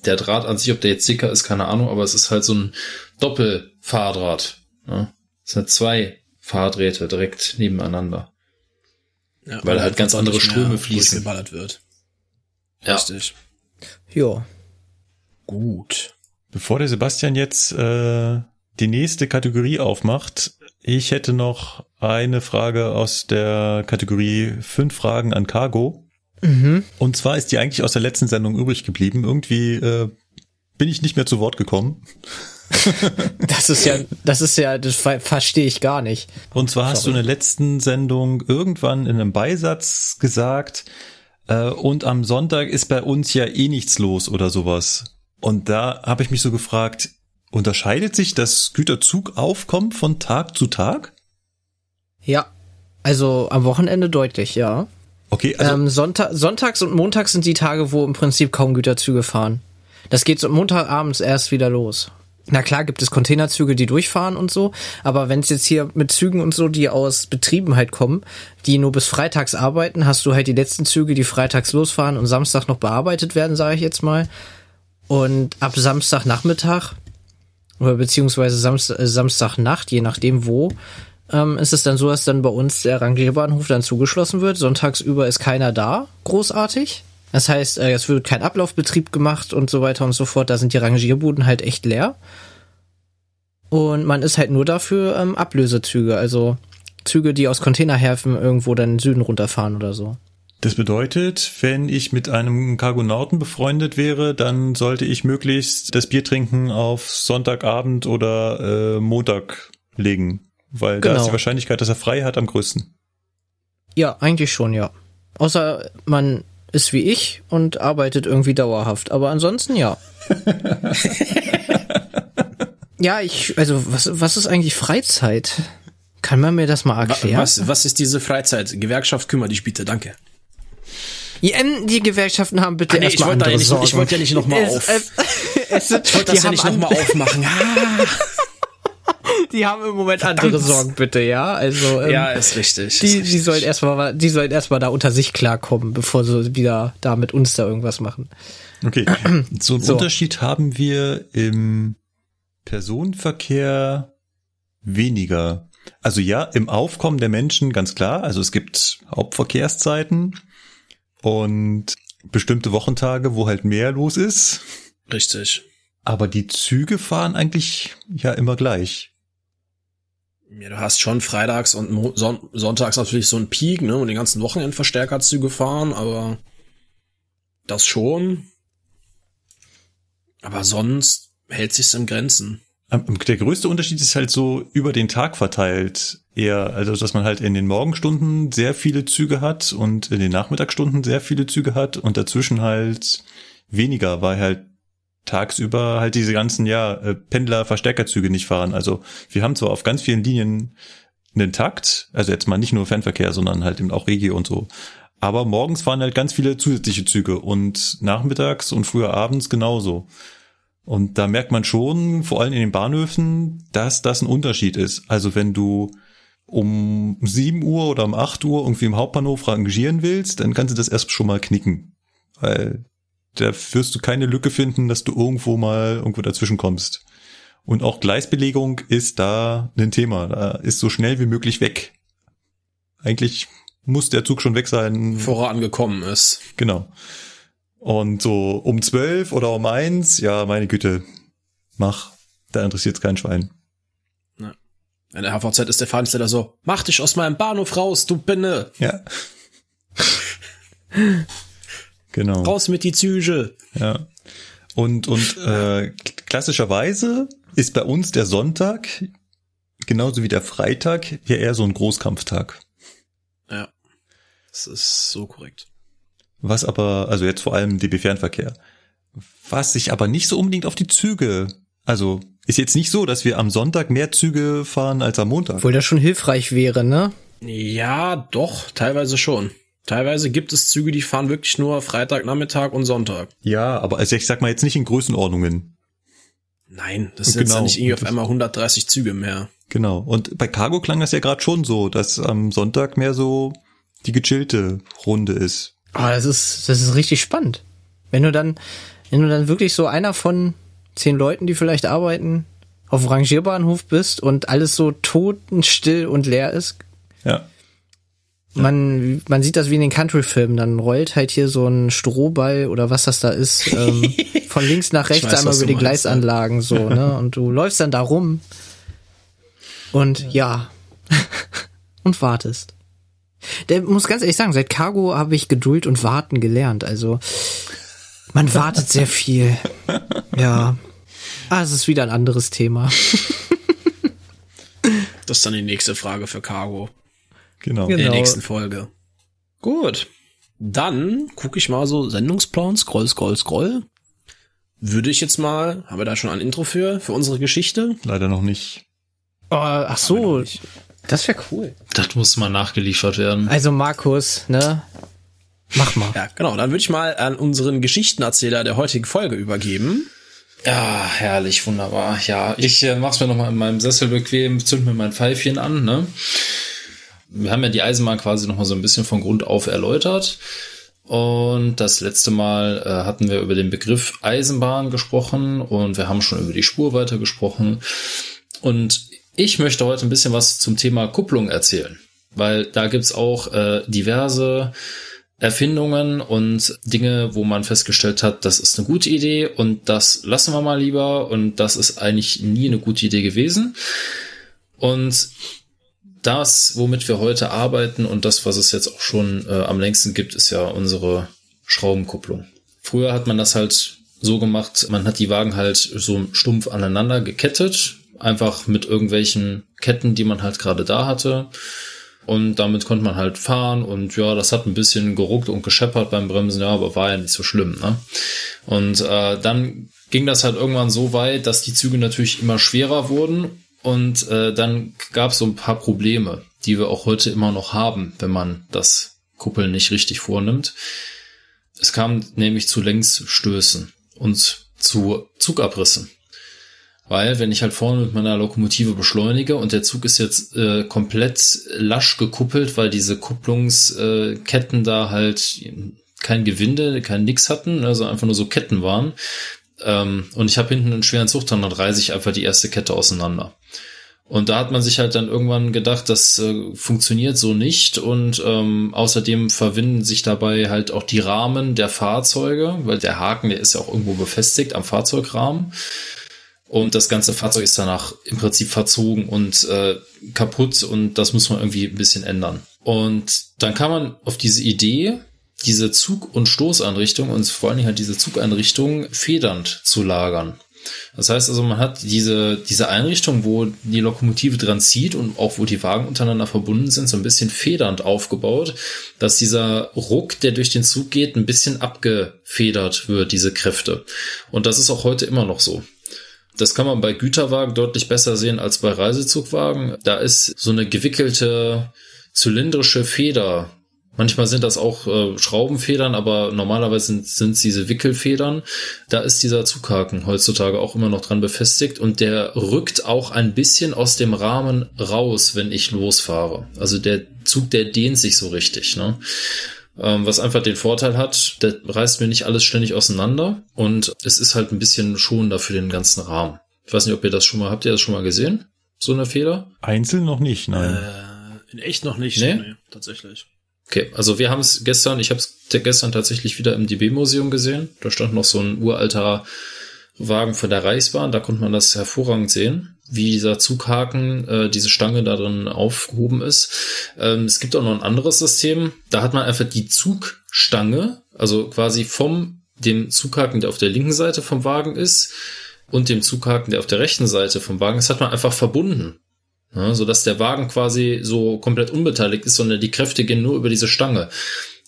der Draht an sich, ob der jetzt dicker ist, keine Ahnung, aber es ist halt so ein Doppelfahrdraht. Ne? Es sind zwei Fahrdrähte direkt nebeneinander. Ja, Weil halt ganz andere Ströme fließen. Durchgeballert wird. Ja. Richtig. Jo. Gut. Bevor der Sebastian jetzt äh, die nächste Kategorie aufmacht, ich hätte noch eine Frage aus der Kategorie fünf Fragen an Cargo. Mhm. Und zwar ist die eigentlich aus der letzten Sendung übrig geblieben. Irgendwie äh, bin ich nicht mehr zu Wort gekommen. [laughs] Das ist ja, das ist ja, das ver verstehe ich gar nicht. Und zwar hast du in der letzten Sendung irgendwann in einem Beisatz gesagt, äh, und am Sonntag ist bei uns ja eh nichts los oder sowas. Und da habe ich mich so gefragt, unterscheidet sich das Güterzugaufkommen von Tag zu Tag? Ja. Also am Wochenende deutlich, ja. Okay, also ähm, Sonntag, Sonntags und Montags sind die Tage, wo im Prinzip kaum Güterzüge fahren. Das geht so Montagabends erst wieder los. Na klar gibt es Containerzüge, die durchfahren und so, aber wenn es jetzt hier mit Zügen und so, die aus Betrieben halt kommen, die nur bis freitags arbeiten, hast du halt die letzten Züge, die freitags losfahren und Samstag noch bearbeitet werden, sage ich jetzt mal. Und ab Samstagnachmittag oder beziehungsweise Samst äh, Samstagnacht, je nachdem wo, ähm, ist es dann so, dass dann bei uns der Rangierbahnhof dann zugeschlossen wird. Sonntagsüber ist keiner da, großartig. Das heißt, äh, es wird kein Ablaufbetrieb gemacht und so weiter und so fort. Da sind die Rangierbuden halt echt leer. Und man ist halt nur dafür ähm, Ablösezüge, also Züge, die aus Containerhäfen irgendwo dann in den Süden runterfahren oder so. das bedeutet, wenn ich mit einem Cargonauten befreundet wäre, dann sollte ich möglichst das Bier trinken auf Sonntagabend oder äh, Montag legen. Weil da Genau. ist die Wahrscheinlichkeit, dass er frei hat, am größten. Ja, eigentlich schon, ja. Außer man ist wie ich und arbeitet irgendwie dauerhaft. Aber ansonsten ja. [laughs] ja, ich, also was, was ist eigentlich Freizeit? Kann man mir das mal erklären? Was, was ist diese Freizeit? Gewerkschaft, kümmere dich bitte, danke. Ja, ähm, die Gewerkschaften haben bitte Ah, nee, ich erstmal wollte andere ja nicht- Sorgen. ich wollte ja nicht noch mal Es- auf- es- [laughs] es- Ich wollte das ja nicht nochmal aufmachen. [laughs] [laughs] Die haben im Moment andere Sorgen, bitte, ja. Also ähm, ja, ist richtig. die, ist die richtig. sollen erstmal, die sollen erstmal da unter sich klarkommen, bevor sie wieder da mit uns da irgendwas machen. Okay. [clears throat] So einen So. Unterschied haben wir im Personenverkehr weniger. Also ja, im Aufkommen der Menschen ganz klar. Also es gibt Hauptverkehrszeiten und bestimmte Wochentage, wo halt mehr los ist. Richtig. Aber die Züge fahren eigentlich ja immer gleich. Ja, du hast schon freitags und Son sonntags natürlich so einen Peak, ne, und den ganzen Wochenendverstärkerzüge fahren, aber das schon. Aber sonst hält sich's in Grenzen. Der größte Unterschied ist halt so über den Tag verteilt eher, also dass man halt in den Morgenstunden sehr viele Züge hat und in den Nachmittagsstunden sehr viele Züge hat und dazwischen halt weniger, weil halt tagsüber halt diese ganzen ja äh, Pendler-Verstärkerzüge nicht fahren. Also wir haben zwar auf ganz vielen Linien einen Takt, also jetzt mal nicht nur Fernverkehr, sondern halt eben auch Regio und so. Aber morgens fahren halt ganz viele zusätzliche Züge und nachmittags und früher abends genauso. Und da merkt man schon, vor allem in den Bahnhöfen, dass das ein Unterschied ist. Also wenn du um 7 Uhr oder um 8 Uhr irgendwie im Hauptbahnhof rangieren willst, dann kannst du das erst schon mal knicken. Weil da wirst du keine Lücke finden, dass du irgendwo mal irgendwo dazwischen kommst. Und auch Gleisbelegung ist da ein Thema. Da ist so schnell wie möglich weg. Eigentlich muss der Zug schon weg sein. Vorangekommen ist. Genau. Und so um zwölf oder um eins, ja, meine Güte, mach. Da interessiert's kein Schwein. In der HVZ ist der Fahnensteller so, mach dich aus meinem Bahnhof raus, du Binne! Ja. [laughs] genau. Raus mit die Züge! Ja. Und, und äh, klassischerweise ist bei uns der Sonntag, genauso wie der Freitag, ja eher so ein Großkampftag. Ja. Das ist so korrekt. Was aber, also jetzt vor allem DB Fernverkehr, was sich aber nicht so unbedingt auf die Züge, also ist jetzt nicht so, dass wir am Sonntag mehr Züge fahren als am Montag. Obwohl das schon hilfreich wäre, ne? Ja, doch, teilweise schon. Teilweise gibt es Züge, die fahren wirklich nur Freitag, Nachmittag und Sonntag. Ja, aber also ich sag mal jetzt nicht in Größenordnungen. Nein, das sind Genau. ja nicht irgendwie auf einmal 130 Züge mehr. Genau. Und bei Cargo klang das ja gerade schon so, dass am Sonntag mehr so die gechillte Runde ist. Ah, das ist, das ist richtig spannend. Wenn du dann, wenn du dann wirklich so einer von zehn Leuten, die vielleicht arbeiten, auf dem Rangierbahnhof bist und alles so totenstill und leer ist. Ja. Man, man sieht das wie in den Country-Filmen. Dann rollt halt hier so ein Strohball oder was das da ist, ähm, [laughs] von links nach rechts weiß, einmal über die meinst, ja. Gleisanlagen so, ne? [laughs] Und du läufst dann da rum und ja, [laughs] und wartest. Der muss ganz ehrlich sagen, seit Cargo habe ich Geduld und Warten gelernt. Also man wartet sehr viel. Ja. Ah, es ist wieder ein anderes Thema. Das ist dann die nächste Frage für Cargo. Genau. In der Genau. nächsten Folge. Gut. Dann gucke ich mal so Sendungsplan, scroll, scroll, scroll. Würde ich jetzt mal, haben wir da schon ein Intro für, für unsere Geschichte? Leider noch nicht. Oh, ach so, das wäre cool. Das muss mal nachgeliefert werden. Also Markus, ne? Mach mal. Ja, genau. Dann würde ich mal an unseren Geschichtenerzähler der heutigen Folge übergeben. Ja, herrlich, wunderbar. Ja, ich äh, mach's mir nochmal in meinem Sessel bequem, zünd mir mein Pfeifchen an, ne? Wir haben ja die Eisenbahn quasi nochmal so ein bisschen von Grund auf erläutert. Und das letzte Mal äh, hatten wir über den Begriff Eisenbahn gesprochen und wir haben schon über die Spurweite gesprochen. Und ich möchte heute ein bisschen was zum Thema Kupplung erzählen, weil da gibt's auch äh, diverse Erfindungen und Dinge, wo man festgestellt hat, das ist eine gute Idee und das lassen wir mal lieber und das ist eigentlich nie eine gute Idee gewesen. Und das, womit wir heute arbeiten und das, was es jetzt auch schon äh, am längsten gibt, ist ja unsere Schraubenkupplung. Früher hat man das halt so gemacht, man hat die Wagen halt so stumpf aneinander gekettet, einfach mit irgendwelchen Ketten, die man halt gerade da hatte. und damit konnte man halt fahren und ja, das hat ein bisschen geruckt und gescheppert beim Bremsen, ja, aber war ja nicht so schlimm. Ne? Und äh, dann ging das halt irgendwann so weit, dass die Züge natürlich immer schwerer wurden und äh, dann gab es so ein paar Probleme, die wir auch heute immer noch haben, wenn man das Kuppeln nicht richtig vornimmt. Es kam nämlich zu Längsstößen und zu Zugabrissen. Weil, wenn ich halt vorne mit meiner Lokomotive beschleunige und der Zug ist jetzt äh, komplett lasch gekuppelt, weil diese Kupplungsketten äh, da halt kein Gewinde, kein Nix hatten, also einfach nur so Ketten waren. Ähm, und ich habe hinten einen schweren Zug dran, dann reiße ich einfach die erste Kette auseinander. Und da hat man sich halt dann irgendwann gedacht, das äh, funktioniert so nicht. Und ähm, außerdem verwinden sich dabei halt auch die Rahmen der Fahrzeuge, weil der Haken, der ist ja auch irgendwo befestigt am Fahrzeugrahmen. Und das ganze Fahrzeug ist danach im Prinzip verzogen und äh, kaputt und das muss man irgendwie ein bisschen ändern. Und dann kam man auf diese Idee, diese Zug- und Stoßeinrichtung und vor allen Dingen halt diese Zugeinrichtung federnd zu lagern. Das heißt also, man hat diese, diese Einrichtung, wo die Lokomotive dran zieht und auch wo die Wagen untereinander verbunden sind, so ein bisschen federnd aufgebaut, dass dieser Ruck, der durch den Zug geht, ein bisschen abgefedert wird, diese Kräfte. Und das ist auch heute immer noch so. Das kann man bei Güterwagen deutlich besser sehen als bei Reisezugwagen. Da ist so eine gewickelte zylindrische Feder. Manchmal sind das auch äh, Schraubenfedern, aber normalerweise sind, sind es diese Wickelfedern. Da ist dieser Zughaken heutzutage auch immer noch dran befestigt und der rückt auch ein bisschen aus dem Rahmen raus, wenn ich losfahre. Also der Zug, der dehnt sich so richtig. Ne? ähm, was einfach den Vorteil hat, der reißt mir nicht alles ständig auseinander und es ist halt ein bisschen schonender für den ganzen Rahmen. Ich weiß nicht, ob ihr das schon mal, habt ihr das schon mal gesehen? So eine Feder? Einzeln noch nicht, nein. Äh, in echt noch nicht, nee? nee tatsächlich. Okay, also wir haben es gestern, ich habe es gestern tatsächlich wieder im DB-Museum gesehen. Da stand noch so ein uralter Wagen von der Reichsbahn, da konnte man das hervorragend sehen wie dieser Zughaken, äh, diese Stange da drin aufgehoben ist. Ähm, es gibt auch noch ein anderes System. Da hat man einfach die Zugstange, also quasi vom dem Zughaken, der auf der linken Seite vom Wagen ist, und dem Zughaken, der auf der rechten Seite vom Wagen ist, hat man einfach verbunden. Ja, so dass der Wagen quasi so komplett unbeteiligt ist, sondern die Kräfte gehen nur über diese Stange.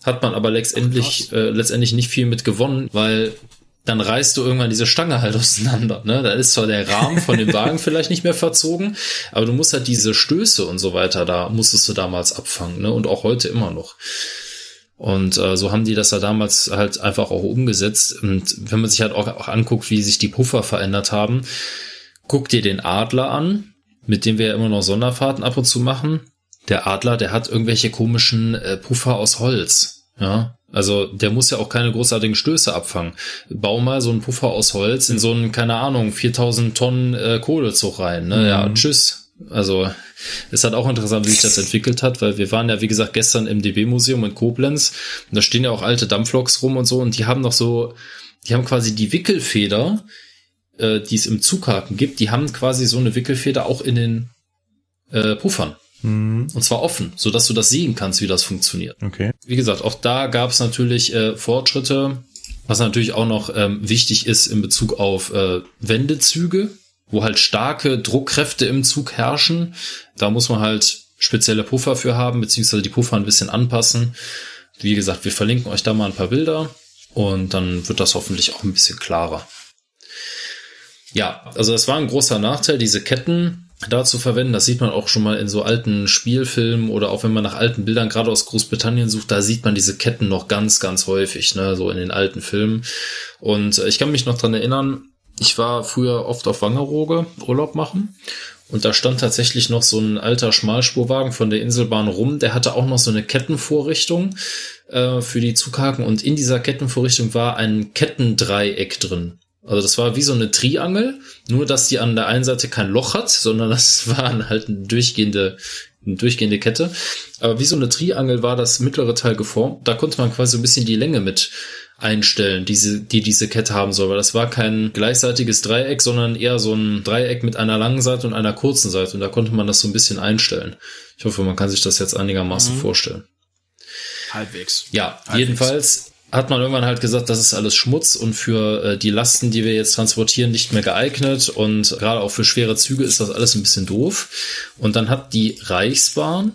Hat man aber letztendlich, Ach, äh, letztendlich nicht viel mit gewonnen, weil dann reißt du irgendwann diese Stange halt [laughs] auseinander. Ne? Da ist zwar der Rahmen von dem Wagen [laughs] vielleicht nicht mehr verzogen, aber du musst halt diese Stöße und so weiter, da musstest du damals abfangen ne? und auch heute immer noch. Und äh, so haben die das ja damals halt einfach auch umgesetzt. Und wenn man sich halt auch, auch anguckt, wie sich die Puffer verändert haben, guck dir den Adler an, mit dem wir ja immer noch Sonderfahrten ab und zu machen. Der Adler, der hat irgendwelche komischen äh, Puffer aus Holz. Ja, also der muss ja auch keine großartigen Stöße abfangen. Bau mal so einen Puffer aus Holz in so einen, keine Ahnung, 4000 Tonnen äh, Kohlezug rein. Ne? Mhm. Ja, tschüss. Also es hat auch interessant, wie sich das entwickelt hat, weil wir waren ja, wie gesagt, gestern im DB-Museum in Koblenz und da stehen ja auch alte Dampfloks rum und so und die haben noch so, die haben quasi die Wickelfeder, äh, die es im Zughaken gibt, die haben quasi so eine Wickelfeder auch in den äh, Puffern. Mhm. Und zwar offen, so dass du das sehen kannst, wie das funktioniert. Okay. Wie gesagt, auch da gab es natürlich äh, Fortschritte, was natürlich auch noch ähm, wichtig ist in Bezug auf äh, Wendezüge, wo halt starke Druckkräfte im Zug herrschen. Da muss man halt spezielle Puffer für haben, beziehungsweise die Puffer ein bisschen anpassen. Wie gesagt, wir verlinken euch da mal ein paar Bilder und dann wird das hoffentlich auch ein bisschen klarer. Ja, also das war ein großer Nachteil, diese Ketten da zu verwenden. Das sieht man auch schon mal in so alten Spielfilmen oder auch wenn man nach alten Bildern gerade aus Großbritannien sucht, da sieht man diese Ketten noch ganz, ganz häufig, ne, so in den alten Filmen. Und äh, ich kann mich noch dran erinnern, ich war früher oft auf Wangerooge Urlaub machen und da stand tatsächlich noch so ein alter Schmalspurwagen von der Inselbahn rum, der hatte auch noch so eine Kettenvorrichtung äh, für die Zughaken und in dieser Kettenvorrichtung war ein Kettendreieck drin. Also das war wie so eine Triangel, nur dass die an der einen Seite kein Loch hat, sondern das [laughs] war halt eine durchgehende, eine durchgehende Kette. Aber wie so eine Triangel war das mittlere Teil geformt. Da konnte man quasi so ein bisschen die Länge mit einstellen, diese, die diese Kette haben soll, weil das war kein gleichseitiges Dreieck, sondern eher so ein Dreieck mit einer langen Seite und einer kurzen Seite. Und da konnte man das so ein bisschen einstellen. Ich hoffe, man kann sich das jetzt einigermaßen mhm. vorstellen. Halbwegs. Ja, Halbwegs. jedenfalls hat man irgendwann halt gesagt, das ist alles Schmutz und für äh, die Lasten, die wir jetzt transportieren, nicht mehr geeignet und gerade auch für schwere Züge ist das alles ein bisschen doof. Und dann hat die Reichsbahn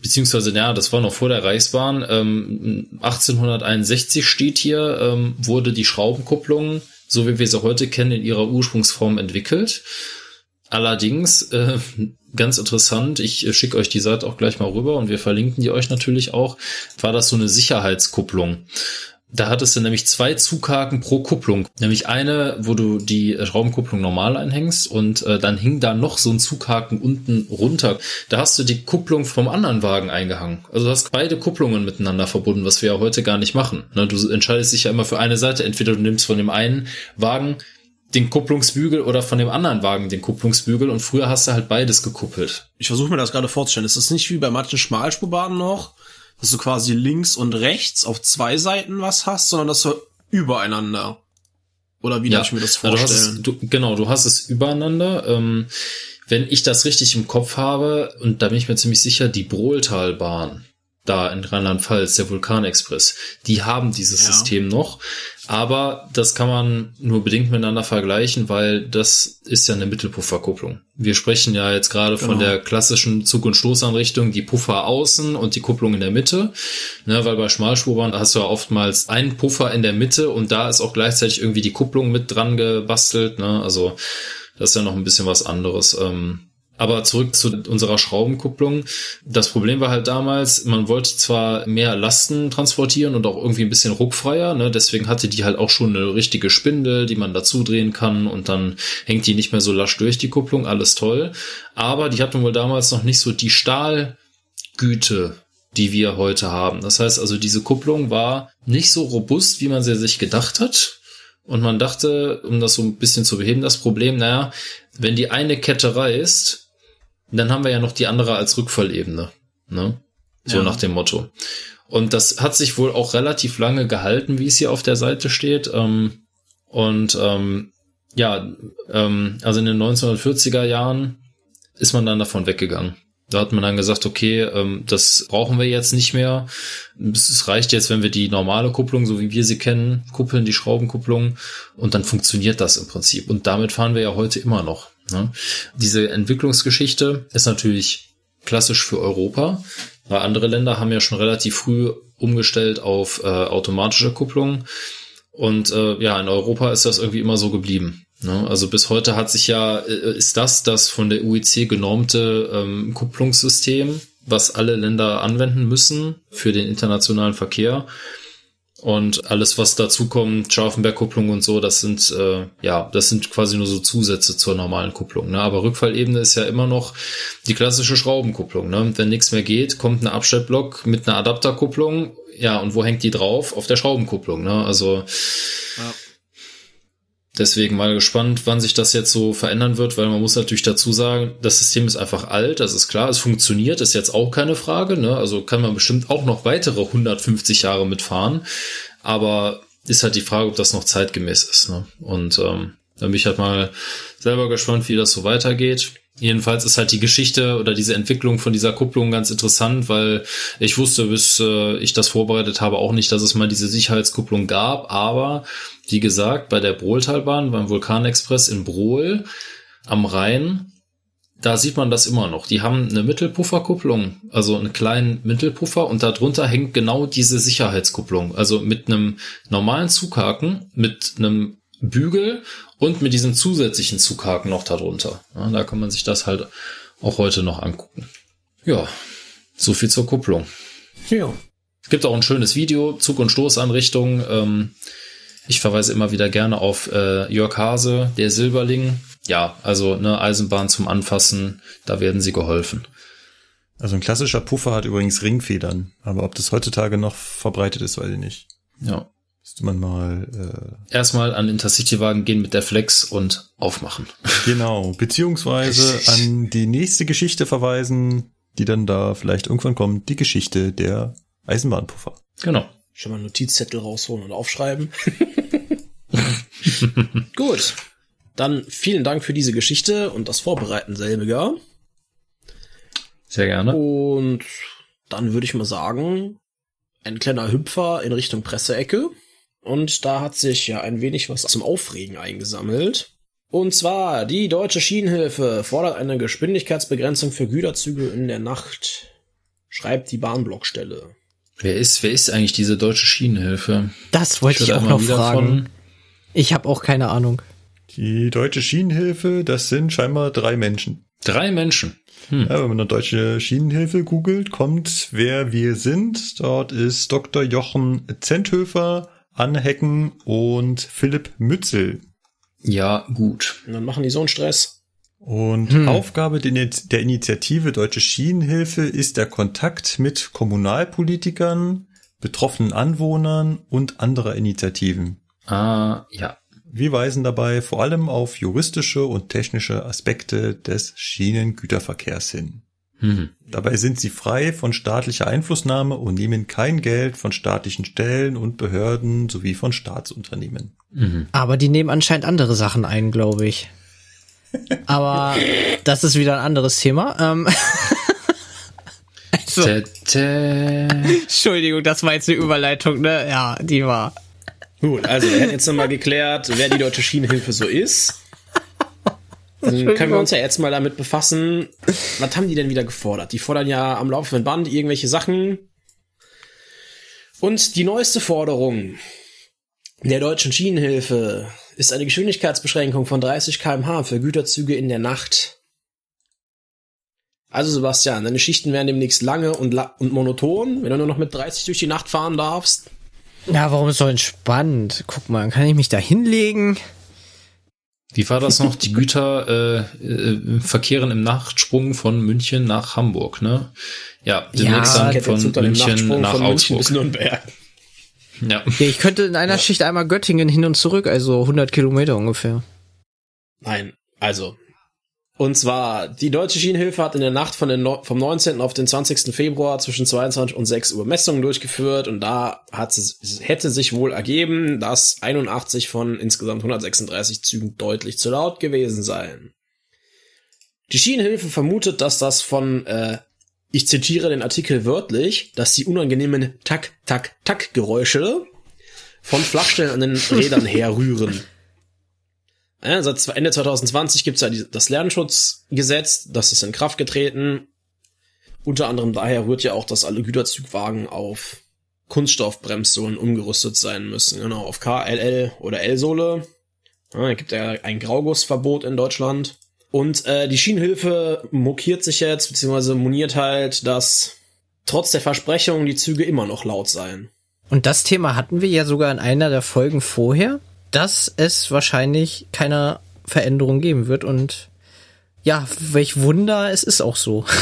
beziehungsweise ja, das war noch vor der Reichsbahn. Ähm, 1861 steht hier, ähm, wurde die Schraubenkupplung, so wie wir sie heute kennen, in ihrer Ursprungsform entwickelt. Allerdings, äh, ganz interessant, ich äh, schicke euch die Seite auch gleich mal rüber und wir verlinken die euch natürlich auch, war das so eine Sicherheitskupplung. Da hattest du nämlich zwei Zughaken pro Kupplung. Nämlich eine, wo du die Schraubenkupplung normal einhängst und äh, dann hing da noch so ein Zughaken unten runter. Da hast du die Kupplung vom anderen Wagen eingehangen. Also du hast beide Kupplungen miteinander verbunden, was wir ja heute gar nicht machen. Ne, du entscheidest dich ja immer für eine Seite. Entweder du nimmst von dem einen Wagen den Kupplungsbügel oder von dem anderen Wagen den Kupplungsbügel und früher hast du halt beides gekuppelt. Ich versuche mir das gerade vorzustellen. Ist das nicht wie bei manchen Schmalspurbahnen noch? dass du quasi links und rechts auf zwei Seiten was hast, sondern dass du übereinander. Oder wie ja. darf ich mir das vorstellen? Du es, du, genau, du hast es übereinander. Ähm, wenn ich das richtig im Kopf habe, und da bin ich mir ziemlich sicher, die Brohltalbahn, da in Rheinland-Pfalz, der Vulkanexpress, die haben dieses ja. System noch. Aber das kann man nur bedingt miteinander vergleichen, weil das ist ja eine Mittelpufferkupplung. Wir sprechen ja jetzt gerade genau. von der klassischen Zug- und Stoßanrichtung, die Puffer außen und die Kupplung in der Mitte. Ne, weil bei Schmalspurbahn hast du ja oftmals einen Puffer in der Mitte und da ist auch gleichzeitig irgendwie die Kupplung mit dran gebastelt. Ne? Also das ist ja noch ein bisschen was anderes. Ähm, aber zurück zu unserer Schraubenkupplung. Das Problem war halt damals, man wollte zwar mehr Lasten transportieren und auch irgendwie ein bisschen ruckfreier, ne? deswegen hatte die halt auch schon eine richtige Spindel, die man dazu drehen kann und dann hängt die nicht mehr so lasch durch die Kupplung, alles toll. Aber die hatten wohl damals noch nicht so die Stahlgüte, die wir heute haben. Das heißt also, diese Kupplung war nicht so robust, wie man sie sich gedacht hat. Und man dachte, um das so ein bisschen zu beheben, das Problem, naja, wenn die eine Kette reißt, dann haben wir ja noch die andere als Rückfallebene. Ne? So ja. nach dem Motto. Und das hat sich wohl auch relativ lange gehalten, wie es hier auf der Seite steht. Ähm, und ähm, ja, ähm, also in den 1940er Jahren ist man dann davon weggegangen. Da hat man dann gesagt, okay, ähm, das brauchen wir jetzt nicht mehr. Es reicht jetzt, wenn wir die normale Kupplung, so wie wir sie kennen, kuppeln, die Schraubenkupplung, und dann funktioniert das im Prinzip. Und damit fahren wir ja heute immer noch. Ne? Diese Entwicklungsgeschichte ist natürlich klassisch für Europa, weil andere Länder haben ja schon relativ früh umgestellt auf äh, automatische Kupplung. Und äh, ja, in Europa ist das irgendwie immer so geblieben. Ne? Also bis heute hat sich ja, äh, ist das das von der UEC genormte ähm, Kupplungssystem, was alle Länder anwenden müssen für den internationalen Verkehr. Und alles, was dazu kommt, Scharfenberg-Kupplung und so, das sind, äh, ja, das sind quasi nur so Zusätze zur normalen Kupplung. Ne? Aber Rückfallebene ist ja immer noch die klassische Schraubenkupplung. Ne? Wenn nichts mehr geht, kommt ein Abstellblock mit einer Adapterkupplung. Ja, und wo hängt die drauf? Auf der Schraubenkupplung. Ne? Also ja. Deswegen mal gespannt, wann sich das jetzt so verändern wird, weil man muss natürlich dazu sagen, das System ist einfach alt, das ist klar, es funktioniert, ist jetzt auch keine Frage, ne? Also kann man bestimmt auch noch weitere 150 Jahre mitfahren, aber ist halt die Frage, ob das noch zeitgemäß ist, ne? Und ähm, da bin ich halt mal selber gespannt, wie das so weitergeht. Jedenfalls ist halt die Geschichte oder diese Entwicklung von dieser Kupplung ganz interessant, weil ich wusste, bis äh, ich das vorbereitet habe, auch nicht, dass es mal diese Sicherheitskupplung gab. Aber wie gesagt, bei der Brohltalbahn, beim Vulkanexpress in Brohl am Rhein, da sieht man das immer noch. Die haben eine Mittelpufferkupplung, also einen kleinen Mittelpuffer und darunter hängt genau diese Sicherheitskupplung. Also mit einem normalen Zughaken, mit einem Bügel und mit diesem zusätzlichen Zughaken noch darunter. Ja, da kann man sich das halt auch heute noch angucken. Ja, so viel zur Kupplung. Ja. Es gibt auch ein schönes Video, Zug- und Stoßanrichtung. Ähm, ich verweise immer wieder gerne auf äh, Jörg Hase, der Silberling. Ja, also eine Eisenbahn zum Anfassen, da werden sie geholfen. Also ein klassischer Puffer hat übrigens Ringfedern, aber ob das heutzutage noch verbreitet ist, weiß ich nicht. Ja. Müsste man mal äh erstmal an Intercity-Wagen gehen mit der Flex und aufmachen. [laughs] Genau, beziehungsweise an die nächste Geschichte verweisen, die dann da vielleicht irgendwann kommt, die Geschichte der Eisenbahnpuffer. Genau. Schon mal Notizzettel rausholen und aufschreiben. [laughs] Gut. Dann vielen Dank für diese Geschichte und das Vorbereiten selbiger. Sehr gerne. Und dann würde ich mal sagen, ein kleiner Hüpfer in Richtung Presseecke. Und da hat sich ja ein wenig was zum Aufregen eingesammelt. Und zwar, die deutsche Schienenhilfe fordert eine Geschwindigkeitsbegrenzung für Güterzüge in der Nacht. schreibt die Bahnblockstelle. Wer ist, wer ist eigentlich diese deutsche Schienenhilfe? Das wollte ich höre auch noch wieder fragen. von. Ich habe auch keine Ahnung. Die deutsche Schienenhilfe, das sind scheinbar drei Menschen. Drei Menschen. Ja, wenn man eine deutsche Schienenhilfe googelt, kommt, wer wir sind. Dort ist Dr. Jochen Zenthöfer, Anne Hecken und Philipp Mützel. Ja, gut. Und dann machen die so einen Stress. Und Aufgabe der Ini- der Initiative Deutsche Schienenhilfe ist der Kontakt mit Kommunalpolitikern, betroffenen Anwohnern und anderer Initiativen. Ah, ja. Wir weisen dabei vor allem auf juristische und technische Aspekte des Schienengüterverkehrs hin. Mhm. Dabei sind sie frei von staatlicher Einflussnahme und nehmen kein Geld von staatlichen Stellen und Behörden sowie von Staatsunternehmen. Mhm. Aber die nehmen anscheinend andere Sachen ein, glaube ich. [laughs] Aber das ist wieder ein anderes Thema. Ähm, [laughs] also, Tä, tä. Entschuldigung, das war jetzt eine Überleitung, ne? Ja, die war. Gut, also wir hätten jetzt nochmal geklärt, wer die deutsche Schienenhilfe so ist. Dann können wir uns ja jetzt mal damit befassen, was haben die denn wieder gefordert? Die fordern ja am laufenden Band irgendwelche Sachen. Und die neueste Forderung der deutschen Schienenhilfe ist eine Geschwindigkeitsbeschränkung von 30 kmh für Güterzüge in der Nacht. Also Sebastian, deine Schichten werden demnächst lange und, la und monoton, wenn du nur noch mit 30 durch die Nacht fahren darfst. Ja, warum ist so entspannt? Guck mal, kann ich mich da hinlegen? Wie war das noch? Die [laughs] Güter äh, äh, verkehren im Nachtsprung von München nach Hamburg, ne? Ja, demnächst Ja, dann von München nach von München Augsburg. bis Nürnberg. Ja. Ja, ich könnte in einer Schicht einmal Göttingen hin und zurück, also 100 Kilometer ungefähr. Nein, also. Und zwar, die Deutsche Schienenhilfe hat in der Nacht von Neu- vom 19. auf den 20. Februar zwischen 22 und 6 Uhr Messungen durchgeführt und da hat es, hätte sich wohl ergeben, dass 81 von insgesamt 136 Zügen deutlich zu laut gewesen seien. Die Schienenhilfe vermutet, dass das von, äh, ich zitiere den Artikel wörtlich, dass die unangenehmen Tak-Tak-Tak-Geräusche von Flachstellen an den Rädern [laughs] herrühren. Ja, seit Ende 2020 gibt's ja die, das Lärmschutzgesetz, das ist in Kraft getreten. Unter anderem daher rührt ja auch, dass alle Güterzugwagen auf Kunststoffbremssohlen umgerüstet sein müssen. Genau, auf KLL oder L-Sohle. Ja, es gibt ja ein Graugussverbot in Deutschland. Und äh, die Schienenhilfe mokiert sich jetzt, beziehungsweise moniert halt, dass trotz der Versprechungen die Züge immer noch laut seien. Und das Thema hatten wir ja sogar in einer der Folgen vorher, dass es wahrscheinlich keine Veränderung geben wird und ja, welch Wunder, es ist auch so. [laughs]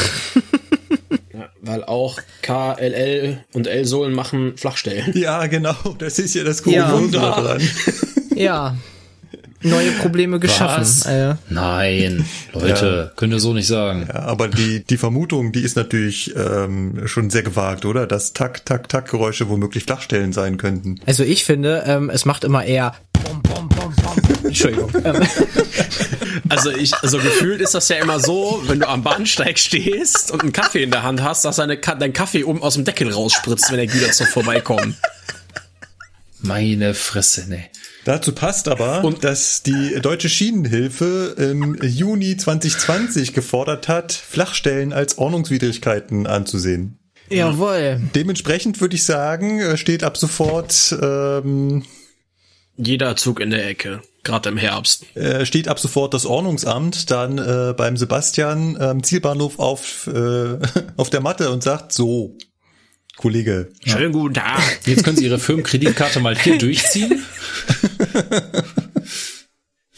Ja, weil auch KLL und L-Sohlen machen Flachstellen. Ja, genau, das ist ja das Ja. Kuriose daran. [laughs] ja. Neue Probleme geschaffen. Was? Äh, Nein, Leute, könnt ihr so nicht sagen. Ja, aber die, die Vermutung, die ist natürlich ähm, schon sehr gewagt, oder? Dass Tak-Tak-Tak-Geräusche womöglich Flachstellen sein könnten. also ich finde, ähm, es macht immer eher bom, bom, bom, bom. Entschuldigung. Ähm, Also ich, also gefühlt ist das ja immer so, wenn du am Bahnsteig stehst und einen Kaffee in der Hand hast, dass deine, dein Kaffee oben aus dem Deckel rausspritzt, wenn der Güterzug vorbeikommt. Meine Fresse, ne. Dazu passt aber, Und- dass die Deutsche Schienenhilfe im Juni 2020 gefordert hat, Flachstellen als Ordnungswidrigkeiten anzusehen. jawohl. Dementsprechend würde ich sagen, äh, steht ab sofort ähm, Jeder Zug in der Ecke, gerade im Herbst. äh, steht ab sofort das Ordnungsamt dann äh, beim Sebastian am Zielbahnhof auf äh, [laughs] auf der Matte und sagt so, Kollege, Schönen guten Tag. Jetzt können Sie Ihre Firmenkreditkarte mal hier durchziehen.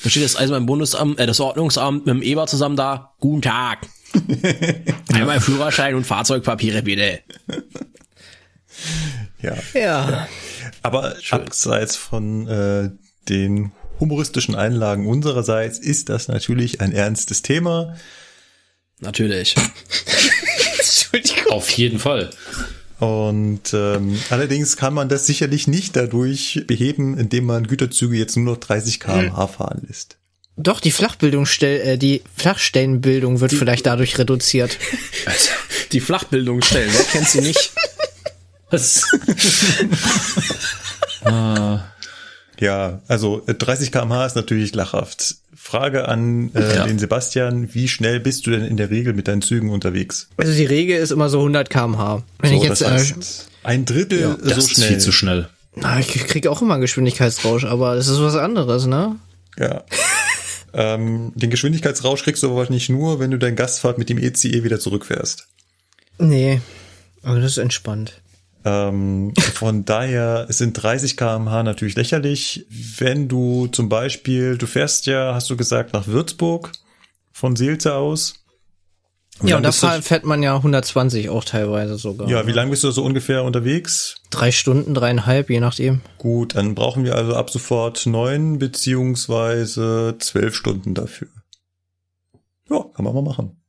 Da steht das also beim Bundesamt, äh, das Ordnungsamt mit dem Eber zusammen da. Guten Tag. [laughs] Einmal Führerschein und Fahrzeugpapiere bitte. Ja. Ja. Aber abseits von äh, den humoristischen Einlagen unsererseits ist das natürlich ein ernstes Thema. Natürlich. [laughs] Entschuldigung. Auf jeden Fall. Und ähm, allerdings kann man das sicherlich nicht dadurch beheben, indem man Güterzüge jetzt nur noch 30 km/h fahren lässt. Doch, die Flachbildung stell, äh, die Flachstellenbildung wird vielleicht dadurch reduziert. [laughs] Die Flachbildungsstellen, wer kennt sie nicht? [laughs] Was? [laughs] ah, Ja, also äh, 30 km/h ist natürlich lachhaft. Frage an äh, Ja. den Sebastian. Wie schnell bist du denn in der Regel mit deinen Zügen unterwegs? Also die Regel ist immer so 100 km/h. Wenn so, ich jetzt, das äh, heißt, ein Drittel Das so ist schnell. viel zu schnell. na, ich krieg auch immer einen Geschwindigkeitsrausch, aber das ist was anderes, ne? Ja. [laughs] ähm, den Geschwindigkeitsrausch kriegst du aber nicht nur, wenn du dein Gastfahrt mit dem ECE wieder zurückfährst. Nee, aber das ist entspannt. Ähm, von daher sind 30 km/h natürlich lächerlich. Wenn du zum Beispiel, du fährst ja, hast du gesagt, nach Würzburg von Seelte aus. Wie ja, und da fährt man ja 120 auch teilweise sogar. Ja, wie lange bist du so ungefähr unterwegs? Drei Stunden, dreieinhalb, je nachdem. Gut, dann brauchen wir also ab sofort neun beziehungsweise zwölf Stunden dafür. Ja, kann man mal machen.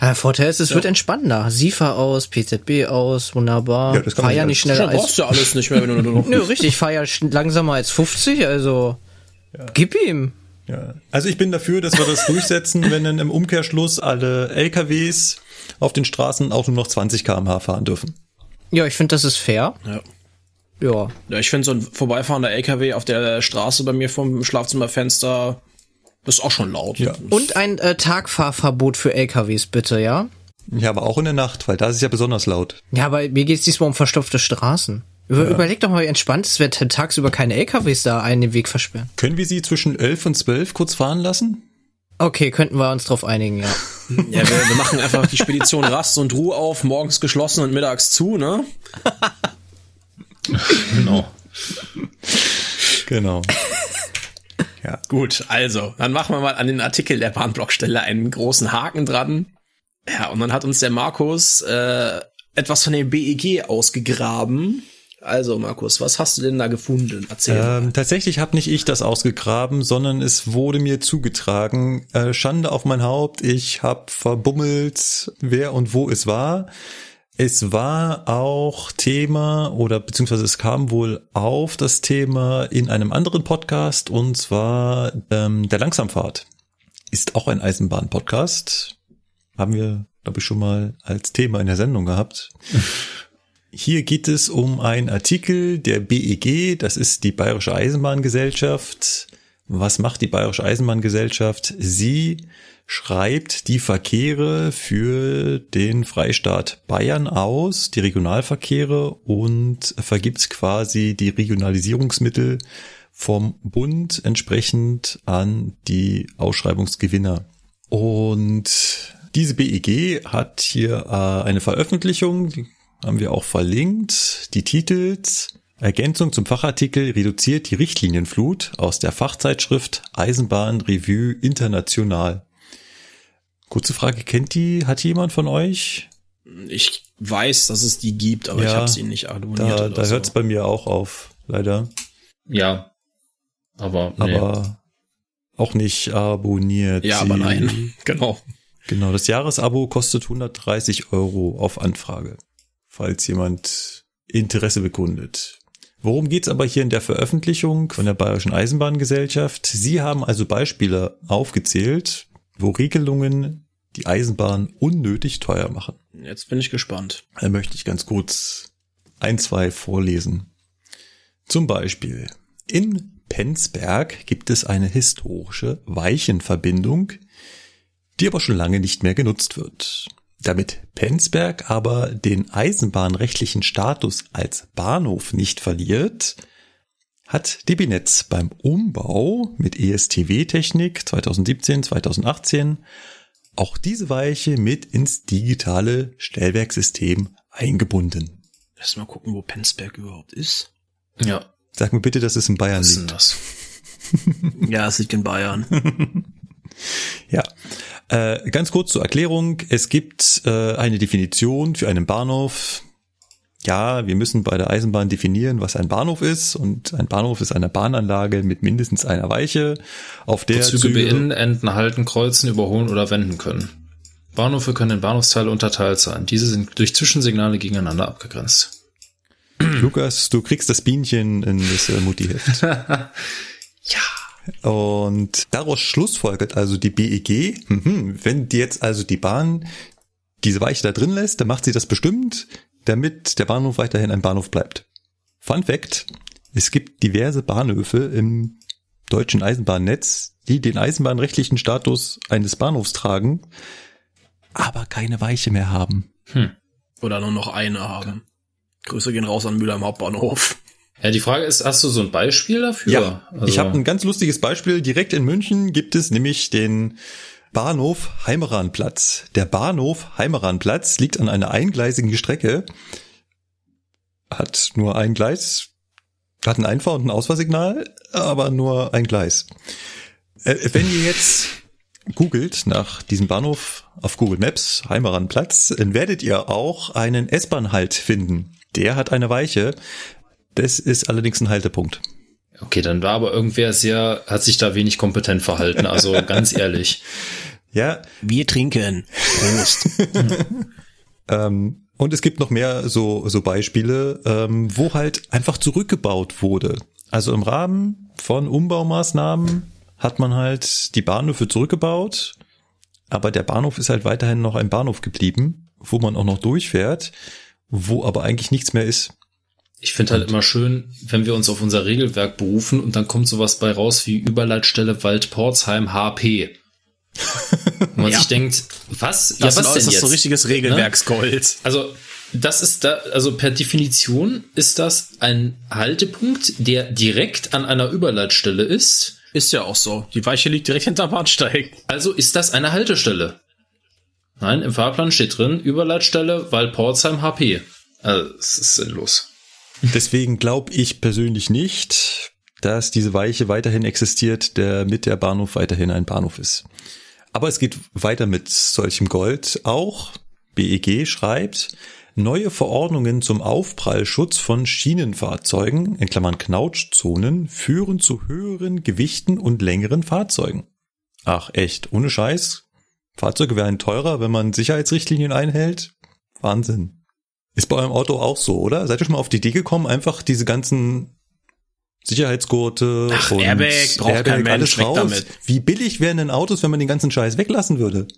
Ja, der Vorteil ist, es wird entspannender. SIFA aus, PZB aus, wunderbar. Ja, das kann fahr man ja nicht schneller Ja, brauchst als... du ja alles nicht mehr, wenn du nur noch. [laughs] Nö, richtig, ich fahr ja langsamer als 50, also gib ihm. Ja. Also ich bin dafür, dass wir das [laughs] durchsetzen, wenn dann im Umkehrschluss alle LKWs auf den Straßen auch nur noch 20 km/h fahren dürfen. Ja, ich finde, das ist fair. Ja. Ja. Ja, ich finde so ein vorbeifahrender LKW auf der Straße bei mir vom Schlafzimmerfenster ist auch schon laut. Ja. Und ein äh, Tagfahrverbot für LKWs, bitte, ja? Ja, aber auch in der Nacht, weil da ist es ja besonders laut. Ja, aber mir geht's diesmal um verstopfte Straßen. Über, Überleg doch mal, wie entspannt es wird, tagsüber keine LKWs da einen den Weg versperren. Können wir sie zwischen 11 und 12 kurz fahren lassen? Okay, könnten wir uns drauf einigen, ja. Ja, wir, wir machen einfach die Spedition Rast und Ruhe auf, morgens geschlossen und mittags zu, ne? [laughs] Genau. Genau. Ja. Gut, also, dann machen wir mal an den Artikel der Bahnblockstelle einen großen Haken dran. Ja, und dann hat uns der Markus äh, etwas von dem BEG ausgegraben. Also, Markus, was hast du denn da gefunden? Erzähl. Ähm, tatsächlich habe nicht ich das ausgegraben, sondern es wurde mir zugetragen. Äh, Schande auf mein Haupt. Ich habe verbummelt, wer und wo es war. Es war auch Thema oder beziehungsweise es kam wohl auf das Thema in einem anderen Podcast und zwar ähm, der Langsamfahrt. Ist auch ein Eisenbahn-Podcast. Haben wir, glaube ich, schon mal als Thema in der Sendung gehabt. [laughs] Hier geht es um einen Artikel der BEG, das ist die Bayerische Eisenbahngesellschaft. Was macht die Bayerische Eisenbahngesellschaft? Sie schreibt die Verkehre für den Freistaat Bayern aus, die Regionalverkehre und vergibt quasi die Regionalisierungsmittel vom Bund entsprechend an die Ausschreibungsgewinner. Und diese BEG hat hier äh, eine Veröffentlichung, die haben wir auch verlinkt, die titelt Ergänzung zum Fachartikel reduziert die Richtlinienflut aus der Fachzeitschrift Eisenbahn Revue International. Kurze Frage, kennt die, hat jemand von euch? Ich weiß, dass es die gibt, aber ich Ja, habe sie nicht abonniert. Da, da so. hört es bei mir auch auf, leider. Ja. Aber, nee. Aber auch nicht abonniert. Ja, aber Sie- nein. [laughs] Genau. Genau, das Jahresabo kostet 130 Euro auf Anfrage, falls jemand Interesse bekundet. Worum geht's aber hier in der Veröffentlichung von der Bayerischen Eisenbahngesellschaft? Sie haben also Beispiele aufgezählt, wo Regelungen die Eisenbahn unnötig teuer machen. Jetzt bin ich gespannt. Da möchte ich ganz kurz ein, zwei vorlesen. Zum Beispiel in Penzberg gibt es eine historische Weichenverbindung, die aber schon lange nicht mehr genutzt wird. Damit Penzberg aber den eisenbahnrechtlichen Status als Bahnhof nicht verliert, hat DB Netz beim Umbau mit ESTW-Technik 2017, 2018 auch diese Weiche mit ins digitale Stellwerksystem eingebunden. Lass mal gucken, wo Penzberg überhaupt ist. ja. Sag mir bitte, dass es in Bayern Was ist denn liegt. das? [laughs] Ja, es liegt in Bayern. [laughs] Ja. Äh, ganz kurz zur Erklärung. Es gibt äh, eine Definition für einen Bahnhof. Ja, wir müssen bei der Eisenbahn definieren, was ein Bahnhof ist. Und ein Bahnhof ist eine Bahnanlage mit mindestens einer Weiche, auf der Züge Züge beinnen, enden, halten, kreuzen, überholen oder wenden können. Bahnhöfe können in Bahnhofsteile unterteilt sein. Diese sind durch Zwischensignale gegeneinander abgegrenzt. Lukas, du kriegst das Bienchen in das äh, Mutti-Heft. [laughs] Und daraus schlussfolgert also die BEG, mhm, wenn die jetzt also die Bahn diese Weiche da drin lässt, dann macht sie das bestimmt, damit der Bahnhof weiterhin ein Bahnhof bleibt. Fun Fact, es gibt diverse Bahnhöfe im deutschen Eisenbahnnetz, die den eisenbahnrechtlichen Status eines Bahnhofs tragen, aber keine Weiche mehr haben. Oder nur noch eine haben. Grüße gehen raus an Müller im Hauptbahnhof. Ja, die Frage ist, hast du so ein Beispiel dafür? Ja, Also- ich habe ein ganz lustiges Beispiel. Direkt in München gibt es nämlich den Bahnhof Heimeranplatz. Der Bahnhof Heimeranplatz liegt an einer eingleisigen Strecke, hat nur ein Gleis, hat ein Einfahr- und ein Ausfahrsignal, aber nur ein Gleis. Äh, wenn ihr jetzt googelt nach diesem Bahnhof auf Google Maps, Heimeranplatz, dann werdet ihr auch einen S-Bahn-Halt finden. Der hat eine Weiche. Das ist allerdings ein Haltepunkt. Okay, dann war aber irgendwer sehr, hat sich da wenig kompetent verhalten, also ganz [laughs] ehrlich. Ja, Wir trinken. Prost. [laughs] ähm, und es gibt noch mehr so, so Beispiele, ähm, wo halt einfach zurückgebaut wurde. Also im Rahmen von Umbaumaßnahmen hat man halt die Bahnhöfe zurückgebaut, aber der Bahnhof ist halt weiterhin noch ein Bahnhof geblieben, wo man auch noch durchfährt, wo aber eigentlich nichts mehr ist. Ich finde halt immer schön, wenn wir uns auf unser Regelwerk berufen und dann kommt sowas bei raus wie Überleitstelle Waldporzheim HP. Und man [laughs] Ja. sich denkt, was? Das, ja, was ist denn das jetzt? so richtiges Regelwerksgold. Also, das ist da, also per Definition ist das ein Haltepunkt, der direkt an einer Überleitstelle ist. Ist ja auch so. Die Weiche liegt direkt hinter Bahnsteig. Also ist das eine Haltestelle. Nein, im Fahrplan steht drin, Überleitstelle Waldporzheim HP. Also, es ist sinnlos. Deswegen glaube ich persönlich nicht, dass diese Weiche weiterhin existiert, der mit der Bahnhof weiterhin ein Bahnhof ist. Aber es geht weiter mit solchem Gold. Auch BEG schreibt, neue Verordnungen zum Aufprallschutz von Schienenfahrzeugen, in Klammern Knautschzonen, führen zu höheren Gewichten und längeren Fahrzeugen. Ach echt, ohne Scheiß. Fahrzeuge werden teurer, wenn man Sicherheitsrichtlinien einhält. Wahnsinn. Ist bei eurem Auto auch so, oder? Seid ihr schon mal auf die Idee gekommen, einfach diese ganzen Sicherheitsgurte Ach, und Airbag braucht kein Mensch, weg raus? damit. Wie billig wären denn Autos, wenn man den ganzen Scheiß weglassen würde?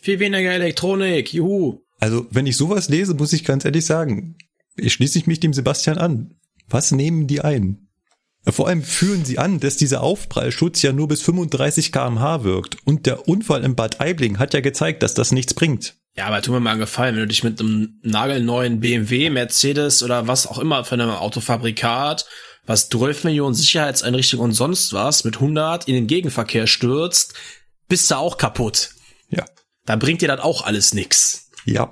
Viel weniger Elektronik. Juhu. Also, wenn ich sowas lese, muss ich ganz ehrlich sagen, ich schließe ich mich dem Sebastian an. Was nehmen die ein? Vor allem führen sie an, dass dieser Aufprallschutz ja nur bis 35 kmh wirkt. Und der Unfall im Bad Aibling hat ja gezeigt, dass das nichts bringt. Ja, aber tu mir mal einen Gefallen, wenn du dich mit einem nagelneuen BMW, Mercedes oder was auch immer für einem Autofabrikat, was 12 Millionen Sicherheitseinrichtungen und sonst was mit 100 in den Gegenverkehr stürzt, bist du auch kaputt. Ja. Da bringt dir das auch alles nix. Ja.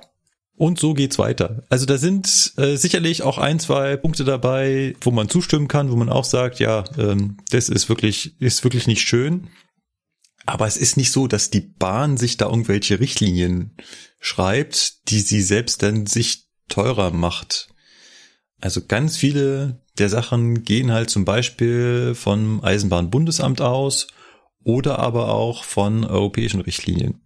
Und so geht's weiter. Also da sind äh, sicherlich auch ein, zwei Punkte dabei, wo man zustimmen kann, wo man auch sagt, ja, ähm, das ist wirklich, ist wirklich nicht schön. Aber es ist nicht so, dass die Bahn sich da irgendwelche Richtlinien schreibt, die sie selbst dann sich teurer macht. Also ganz viele der Sachen gehen halt zum Beispiel vom Eisenbahnbundesamt aus oder aber auch von europäischen Richtlinien.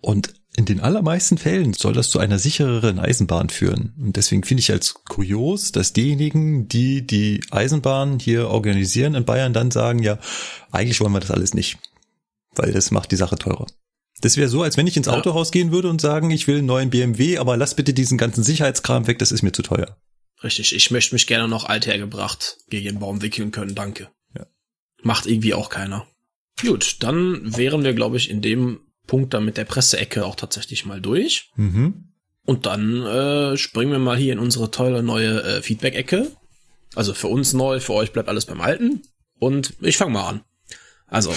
Und in den allermeisten Fällen soll das zu einer sichereren Eisenbahn führen. Und deswegen finde ich als kurios, dass diejenigen, die die Eisenbahn hier organisieren in Bayern, dann sagen, ja, eigentlich wollen wir das alles nicht, weil das macht die Sache teurer. Das wäre so, als wenn ich ins. Autohaus gehen würde und sagen, ich will einen neuen BMW, aber lass bitte diesen ganzen Sicherheitskram weg, das ist mir zu teuer. Richtig, ich möchte mich gerne noch althergebracht gegen den Baum wickeln können, danke. Ja. Macht irgendwie auch keiner. Gut, dann wären wir, glaube ich, in dem Punkt dann mit der Presseecke auch tatsächlich mal durch. Mhm. Und dann äh, springen wir mal hier in unsere tolle neue äh, Feedback-Ecke. Also für uns neu, für euch bleibt alles beim Alten. Und ich fange mal an. Also,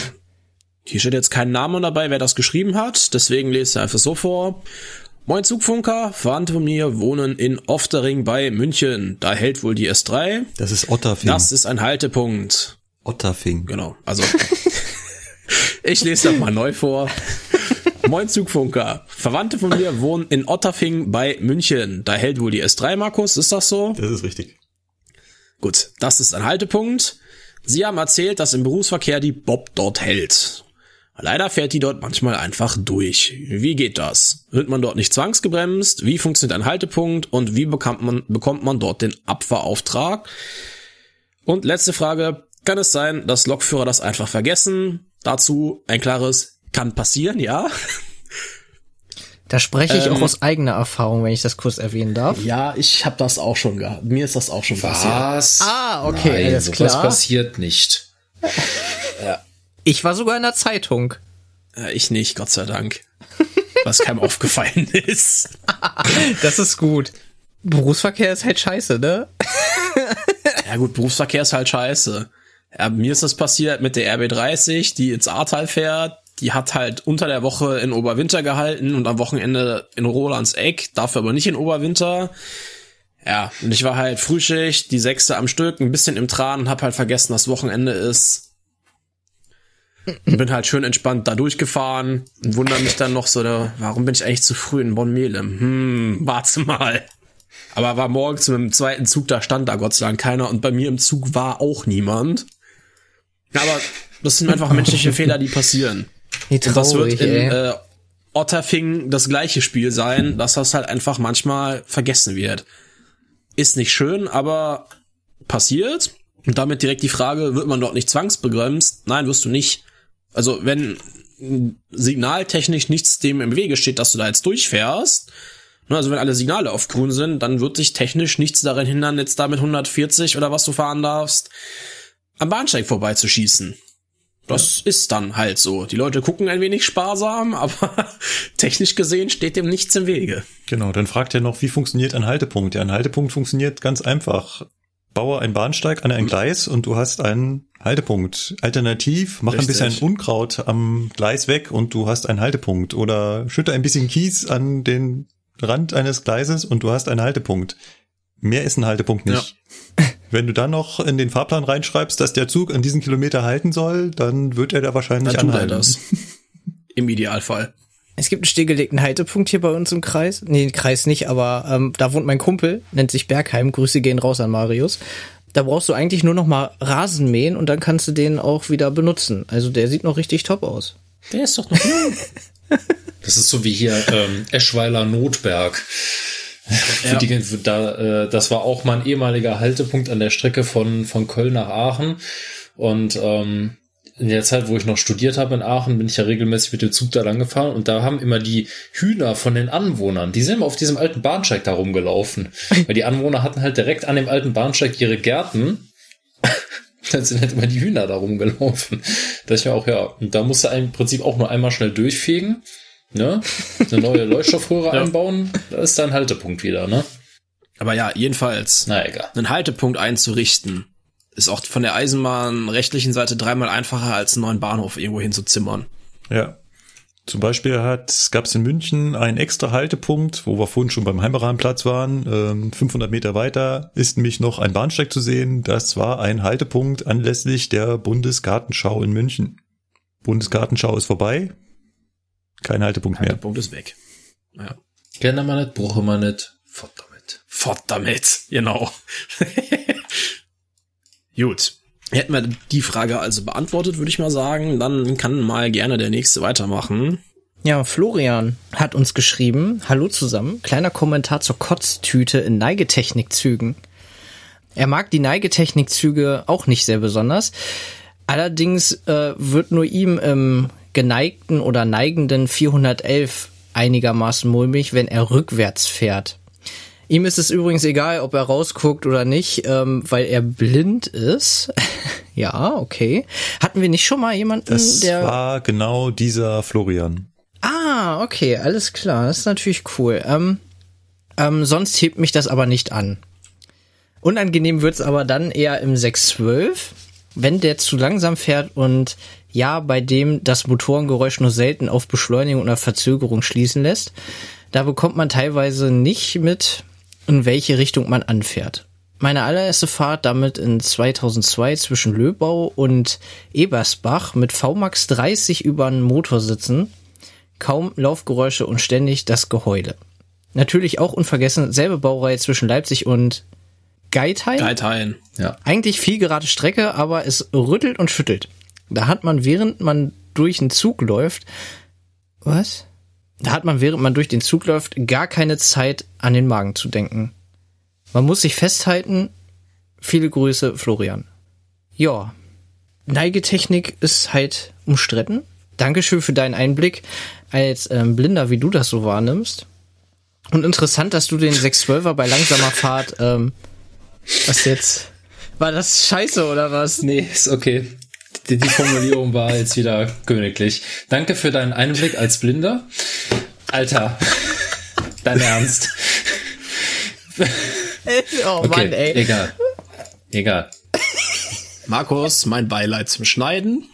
hier steht jetzt kein Name dabei, wer das geschrieben hat. Deswegen lese ich einfach so vor. Moin Zugfunker, Verwandte von mir wohnen in Oftering bei München. Da hält wohl die S3. Das ist Otterfing. Das ist ein Haltepunkt. Otterfing. Genau, also [laughs] ich lese das mal neu vor. Moin Zugfunker. Verwandte von mir wohnen in Otterfing bei München. Da hält wohl die S3, Markus, ist das so? Das ist richtig. Gut, das ist ein Haltepunkt. Sie haben erzählt, dass im Berufsverkehr die Bob dort hält. Leider fährt die dort manchmal einfach durch. Wie geht das? Wird man dort nicht zwangsgebremst? Wie funktioniert ein Haltepunkt? Und wie bekommt man, bekommt man dort den Abfahrauftrag? Und letzte Frage. Kann es sein, dass Lokführer das einfach vergessen? Dazu ein klares kann passieren, ja? [laughs] Da spreche ich Ähm, auch aus eigener Erfahrung, wenn ich das kurz erwähnen darf. Ja, ich habe das auch schon gehabt. Mir ist das auch schon passiert. Was? Ah, okay, Nein, alles klar. passiert nicht. [laughs] Ich war sogar in der Zeitung. Äh, ich nicht, Gott sei Dank. [laughs] Was keinem aufgefallen ist. [laughs] Das ist gut. Berufsverkehr ist halt scheiße, ne? Ja gut, Berufsverkehr ist halt scheiße. Ja, mir ist das passiert mit der RB30, die ins Ahrtal fährt. Die hat halt unter der Woche in Oberwinter gehalten und am Wochenende in Rolands Eck, dafür aber nicht in Oberwinter. Ja, und ich war halt Frühschicht, die sechste am Stück, ein bisschen im Tran und hab halt vergessen, dass Wochenende ist. Und bin halt schön entspannt da durchgefahren und wundere mich dann noch so, da, warum bin ich eigentlich zu früh in Bonn-Melem? Hm, warte mal. Aber war morgens mit dem zweiten Zug, da stand da Gott sei Dank keiner und bei mir im Zug war auch niemand. Aber das sind einfach menschliche Fehler, die passieren. Wie Und das wird traurig, in äh, Otterfing das gleiche Spiel sein, dass das halt einfach manchmal vergessen wird. Ist nicht schön, aber passiert. Und damit direkt die Frage, wird man dort nicht zwangsbegrenzt? Nein, wirst du nicht. Also wenn signaltechnisch nichts dem im Wege steht, dass du da jetzt durchfährst, ne, also wenn alle Signale auf grün sind, dann wird dich technisch nichts daran hindern, jetzt da mit 140 oder was du fahren darfst, am Bahnsteig vorbeizuschießen. Das ist dann halt so. Die Leute gucken ein wenig sparsam, [laughs] aber technisch gesehen steht dem nichts im Wege. Genau, dann fragt er noch, wie funktioniert ein Haltepunkt? Ja, ein Haltepunkt funktioniert ganz einfach. Baue einen Bahnsteig an ein Gleis und du hast einen Haltepunkt. Alternativ, mach ein Richtig. bisschen Unkraut am Gleis weg und du hast einen Haltepunkt. Oder schütte ein bisschen Kies an den Rand eines Gleises und du hast einen Haltepunkt. Mehr ist ein Haltepunkt nicht. Wenn du dann noch in den Fahrplan reinschreibst, dass der Zug an diesen Kilometer halten soll, dann wird er da wahrscheinlich Dann tut er anhalten. das. Im Idealfall. Es gibt einen stillgelegten Haltepunkt hier bei uns im Kreis. Nee, Kreis nicht, aber ähm, da wohnt mein Kumpel, nennt sich Bergheim. Grüße gehen raus an Marius. Da brauchst du eigentlich nur noch mal Rasen mähen und dann kannst du den auch wieder benutzen. Also der sieht noch richtig top aus. Der ist doch noch jung. [laughs] Das ist so wie hier ähm, Eschweiler Notberg. Für Ja. die, für da, äh, das war auch mein ehemaliger Haltepunkt an der Strecke von, von Köln nach Aachen. Und ähm, in der Zeit, wo ich noch studiert habe in Aachen, bin ich ja regelmäßig mit dem Zug da lang gefahren und da haben immer die Hühner von den Anwohnern, die sind immer auf diesem alten Bahnsteig da rumgelaufen. [laughs] Weil die Anwohner hatten halt direkt an dem alten Bahnsteig ihre Gärten. [laughs] Dann sind halt immer die Hühner da rumgelaufen. Da ich mir auch, ja, und da musste im Prinzip auch nur einmal schnell durchfegen, ne? Eine neue [laughs] Leuchtstoffröhre Ja. einbauen, da ist dein Haltepunkt wieder, ne? Aber ja, jedenfalls, Na egal. einen Haltepunkt einzurichten, ist auch von der Eisenbahn rechtlichen Seite dreimal einfacher als einen neuen Bahnhof irgendwo hinzuzimmern. Ja. Zum Beispiel hat, gab es in München einen extra Haltepunkt, wo wir vorhin schon beim Heimeranplatz waren. Ähm, 500 Meter weiter ist nämlich noch ein Bahnsteig zu sehen. Das war ein Haltepunkt anlässlich der Bundesgartenschau in München. Bundesgartenschau ist vorbei. Kein Haltepunkt mehr. Haltepunkt ist weg. Ja. Gerne mal nicht, brauche mal nicht. Fort damit. Fort damit, genau. [laughs] Gut. Hätten wir die Frage also beantwortet, würde ich mal sagen, dann kann mal gerne der nächste weitermachen. Ja, Florian hat uns geschrieben, hallo zusammen, kleiner Kommentar zur Kotztüte in Neigetechnikzügen. Er mag die Neigetechnikzüge auch nicht sehr besonders. Allerdings äh, wird nur ihm im geneigten oder neigenden 411 einigermaßen mulmig, wenn er rückwärts fährt. Ihm ist es übrigens egal, ob er rausguckt oder nicht, ähm, weil er blind ist. [laughs] ja, okay. Hatten wir nicht schon mal jemanden, Das der war genau dieser Florian. Ah, okay, alles klar. Das ist natürlich cool. Ähm, ähm, sonst hebt mich das aber nicht an. Unangenehm wird's aber dann eher im 612, wenn der zu langsam fährt und ja, bei dem das Motorengeräusch nur selten auf Beschleunigung oder Verzögerung schließen lässt. Da bekommt man teilweise nicht mit, in welche Richtung man anfährt. Meine allererste Fahrt damit in 2002 zwischen Löbau und Ebersbach mit VMAX 30 über den Motor sitzen kaum Laufgeräusche und ständig das Geheule. Natürlich auch unvergessen, selbe Baureihe zwischen Leipzig und Geithain. Geithain. Ja. Eigentlich viel gerade Strecke, aber es rüttelt und schüttelt. Da hat man, während man durch den Zug läuft, was? Da hat man, während man durch den Zug läuft, gar keine Zeit an den Magen zu denken. Man muss sich festhalten. Viele Grüße, Florian. Ja. Neigetechnik ist halt umstritten. Dankeschön für deinen Einblick als ähm, Blinder, wie du das so wahrnimmst. Und interessant, dass du den 612er bei langsamer Fahrt, ähm, was jetzt? War das scheiße oder was? Nee, ist okay. Die, die Formulierung war jetzt wieder königlich. Danke für deinen Einblick als Blinder. Alter, [laughs] dein Ernst. oh Okay, Mann, ey. egal. Egal. Markus, mein Beileid zum Schneiden.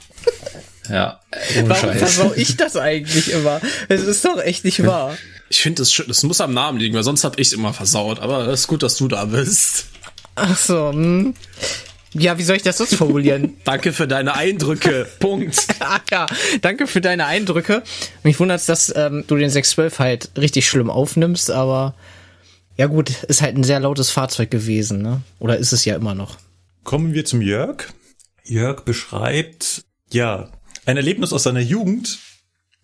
Ja, Warum Scheiß. versau ich das eigentlich immer? Es ist doch echt nicht wahr. Ich finde, das, schön- das muss am Namen liegen, weil sonst hab ich's immer versaut. Aber es ist gut, dass du da bist. Ach so, hm. Ja, wie soll ich das sonst formulieren? [laughs] Danke für deine Eindrücke. [laughs] Punkt. ah ja, danke für deine Eindrücke. Mich wundert's, dass ähm, du den 612 halt richtig schlimm aufnimmst, aber ja gut, ist halt ein sehr lautes Fahrzeug gewesen, ne? Oder ist es ja immer noch. Kommen wir zum Jörg. Jörg beschreibt, ja, ein Erlebnis aus seiner Jugend.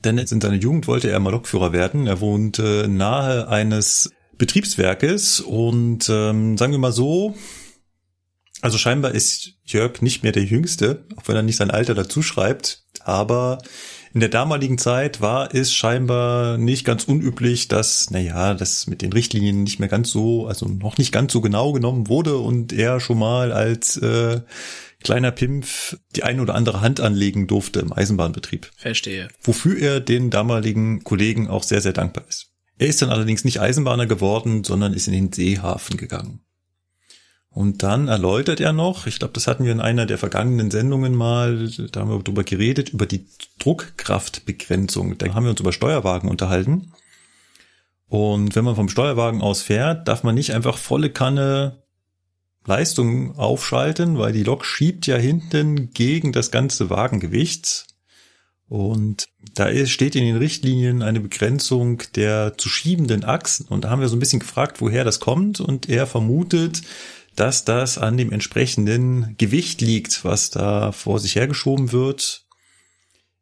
Denn in seiner Jugend wollte er mal Lokführer werden. Er wohnte nahe eines Betriebswerkes und ähm, sagen wir mal so, also scheinbar ist Jörg nicht mehr der Jüngste, auch wenn er nicht sein Alter dazu schreibt. Aber in der damaligen Zeit war es scheinbar nicht ganz unüblich, dass, naja, das mit den Richtlinien nicht mehr ganz so, also noch nicht ganz so genau genommen wurde und er schon mal als äh, kleiner Pimpf die eine oder andere Hand anlegen durfte im Eisenbahnbetrieb Verstehe. wofür er den damaligen Kollegen auch sehr, sehr dankbar ist. Er ist dann allerdings nicht Eisenbahner geworden, sondern ist in den Seehafen gegangen. Und dann erläutert er noch, ich glaube, das hatten wir in einer der vergangenen Sendungen mal, da haben wir drüber geredet, über die Druckkraftbegrenzung. Da haben wir uns über Steuerwagen unterhalten. Und wenn man vom Steuerwagen aus fährt, darf man nicht einfach volle Kanne Leistung aufschalten, weil die Lok schiebt ja hinten gegen das ganze Wagengewicht. Und da steht in den Richtlinien eine Begrenzung der zu schiebenden Achsen. Und da haben wir so ein bisschen gefragt, woher das kommt. Und er vermutet, dass das an dem entsprechenden Gewicht liegt, was da vor sich hergeschoben wird.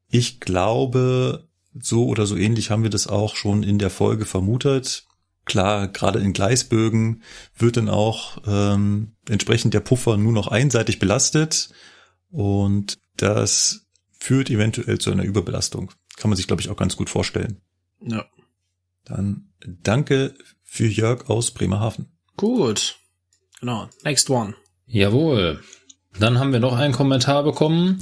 Ich glaube, so oder so ähnlich haben wir das auch schon in der Folge vermutet. Klar, gerade in Gleisbögen wird dann auch ähm, entsprechend der Puffer nur noch einseitig belastet. Und das führt eventuell zu einer Überbelastung. Kann man sich, glaube ich, auch ganz gut vorstellen. Ja. Dann danke für Jörg aus Bremerhaven. Gut. Genau. Next one. Jawohl. Dann haben wir noch einen Kommentar bekommen.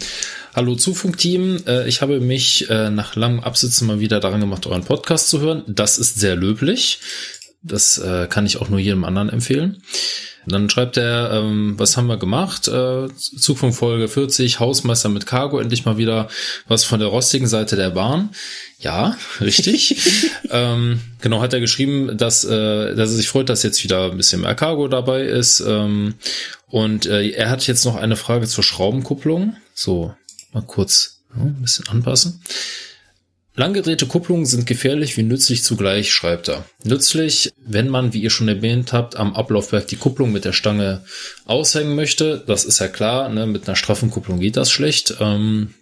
Hallo Zufunk-Team, äh, ich habe mich äh, nach langem Absitzen mal wieder daran gemacht, euren Podcast zu hören. Das ist sehr löblich. Das äh, kann ich auch nur jedem anderen empfehlen. Dann schreibt er, ähm, was haben wir gemacht? Äh, Zugfunk Folge 40, Hausmeister mit Cargo, endlich mal wieder was von der rostigen Seite der Bahn. Ja, [laughs] richtig. [laughs] ähm, genau, hat er geschrieben, dass, äh, dass er sich freut, dass jetzt wieder ein bisschen mehr Cargo dabei ist. Ähm, und äh, er hat jetzt noch eine Frage zur Schraubenkupplung. So, mal kurz ja, ein bisschen anpassen. Langgedrehte Kupplungen sind gefährlich wie nützlich zugleich, schreibt er. Nützlich, wenn man, wie ihr schon erwähnt habt, am Ablaufwerk die Kupplung mit der Stange aushängen möchte. Das ist ja klar, ne? mit einer straffen Kupplung geht das schlecht. Ähm,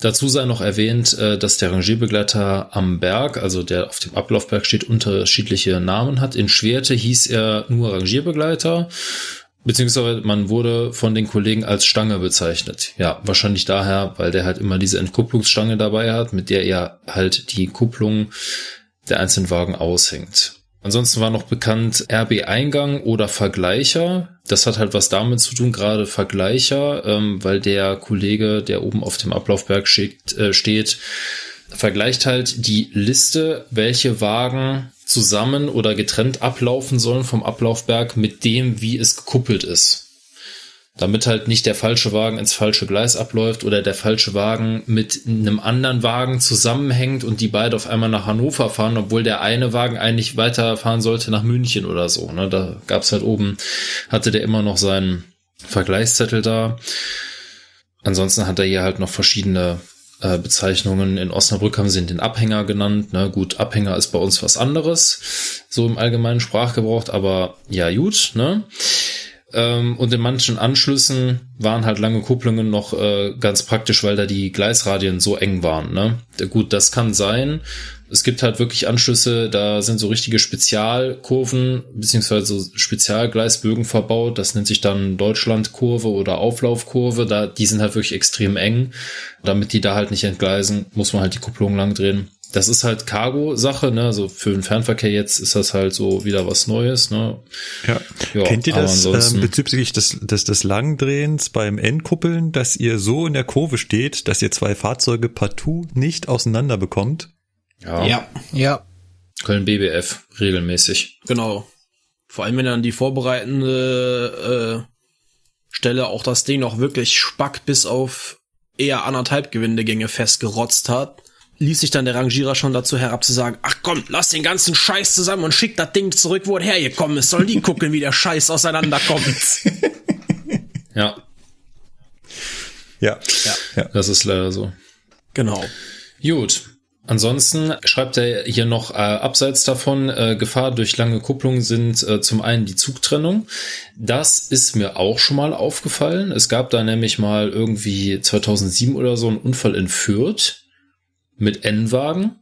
dazu sei noch erwähnt, äh, dass der Rangierbegleiter am Berg, also der auf dem Ablaufberg steht, unterschiedliche Namen hat. In Schwerte hieß er nur Rangierbegleiter. Beziehungsweise man wurde von den Kollegen als Stange bezeichnet. Ja, wahrscheinlich daher, weil der halt immer diese Entkupplungsstange dabei hat, mit der er halt die Kupplung der einzelnen Wagen aushängt. Ansonsten war noch bekannt RB-Eingang oder Vergleicher. Das hat halt was damit zu tun, gerade Vergleicher, ähm, weil der Kollege, der oben auf dem Ablaufberg steht, äh, steht, vergleicht halt die Liste, welche Wagen zusammen oder getrennt ablaufen sollen vom Ablaufberg mit dem, wie es gekuppelt ist. Damit halt nicht der falsche Wagen ins falsche Gleis abläuft oder der falsche Wagen mit einem anderen Wagen zusammenhängt und die beide auf einmal nach Hannover fahren, obwohl der eine Wagen eigentlich weiterfahren sollte nach München oder so. Ne? Da gab's halt oben, hatte der immer noch seinen Vergleichszettel da. Ansonsten hat er hier halt noch verschiedene äh, Bezeichnungen. In Osnabrück haben sie den Abhänger genannt. Ne? Gut, Abhänger ist bei uns was anderes, so im allgemeinen Sprachgebrauch, aber ja, gut. Ne? Ähm, und in manchen Anschlüssen waren halt lange Kupplungen noch äh, ganz praktisch, weil da die Gleisradien so eng waren. Ne? Gut, das kann sein. Es gibt halt wirklich Anschlüsse, da sind so richtige Spezialkurven beziehungsweise so Spezialgleisbögen verbaut. Das nennt sich dann Deutschlandkurve oder Auflaufkurve. Da, die sind halt wirklich extrem eng. Damit die da halt nicht entgleisen, muss man halt die Kupplung lang drehen. das ist halt Cargo-Sache, ne? Also für den Fernverkehr jetzt ist das halt so wieder was Neues, ne? Ja. Ja, Kennt ihr das ähm, bezüglich des, des, des Langdrehens beim Endkuppeln, dass ihr so in der Kurve steht, dass ihr zwei Fahrzeuge partout nicht auseinander bekommt? Ja. Ja, Ja. Köln BBF regelmäßig. genau. Vor allem, wenn dann die vorbereitende äh, Stelle auch das Ding noch wirklich spack bis auf eher anderthalb Gewindegänge festgerotzt hat, ließ sich dann der Rangierer schon dazu herab zu sagen, ach komm, lass den ganzen Scheiß zusammen und schick das Ding zurück, wo es hergekommen ist. Sollen die gucken, wie der Scheiß auseinanderkommt. [laughs] Ja, Ja. das ist leider so. genau. Gut. Ansonsten schreibt er hier noch äh, abseits davon, äh, Gefahr durch lange Kupplung sind äh, zum einen die Zugtrennung. Das ist mir auch schon mal aufgefallen. Es gab da nämlich mal irgendwie 2007 oder so einen Unfall in Fürth mit N-Wagen.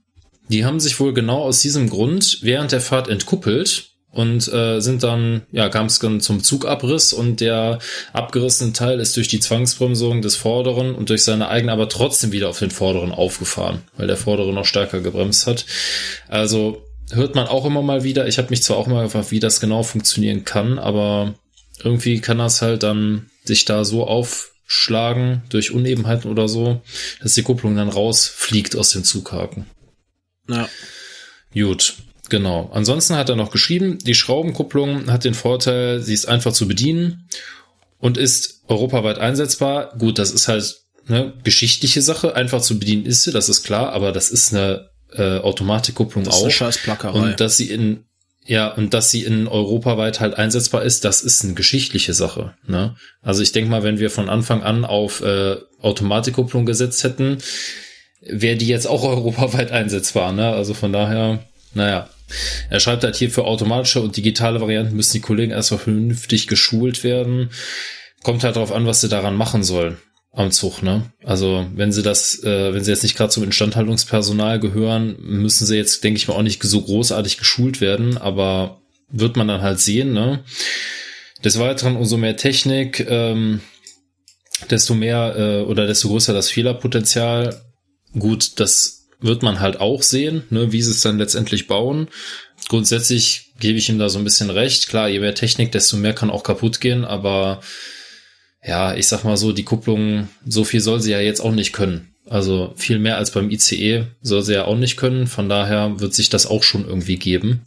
Die haben sich wohl genau aus diesem Grund während der Fahrt entkuppelt und äh, sind dann, ja, kam es dann zum Zugabriss und der abgerissene Teil ist durch die Zwangsbremsung des Vorderen und durch seine eigene aber trotzdem wieder auf den Vorderen aufgefahren, weil der Vordere noch stärker gebremst hat. Also hört man auch immer mal wieder. Ich habe mich zwar auch mal gefragt, wie das genau funktionieren kann, aber irgendwie kann das halt dann sich da so aufschlagen durch Unebenheiten oder so, dass die Kupplung dann rausfliegt aus dem Zughaken. Ja. Gut, genau. Ansonsten hat er noch geschrieben, die Schraubenkupplung hat den Vorteil, sie ist einfach zu bedienen und ist europaweit einsetzbar. Gut, das ist halt eine geschichtliche Sache. Einfach zu bedienen ist sie, das ist klar, aber das ist eine äh, Automatikkupplung Das ist auch. eine scheiß Plackerei. Und dass sie in ja, und dass sie in europaweit halt einsetzbar ist, das ist eine geschichtliche Sache. Ne? Also ich denke mal, wenn wir von Anfang an auf äh, Automatikkupplung gesetzt hätten, wäre die jetzt auch [laughs] europaweit einsetzbar. Ne? Also von daher, naja. Er schreibt halt hier für automatische und digitale Varianten müssen die Kollegen erstmal vernünftig geschult werden. Kommt halt darauf an, was sie daran machen sollen am Zug, ne? Also wenn sie das, äh, wenn sie jetzt nicht gerade zum Instandhaltungspersonal gehören, müssen sie jetzt, denke ich mal, auch nicht so großartig geschult werden, aber wird man dann halt sehen, ne? Des Weiteren, umso mehr Technik, ähm, desto mehr äh, oder desto größer das Fehlerpotenzial. Gut, das wird man halt auch sehen, ne, wie sie es dann letztendlich bauen. Grundsätzlich gebe ich ihm da so ein bisschen recht. Klar, je mehr Technik, desto mehr kann auch kaputt gehen, aber ja, ich sag mal so, die Kupplung, so viel soll sie ja jetzt auch nicht können. Also viel mehr als beim ICE soll sie ja auch nicht können. Von daher wird sich das auch schon irgendwie geben.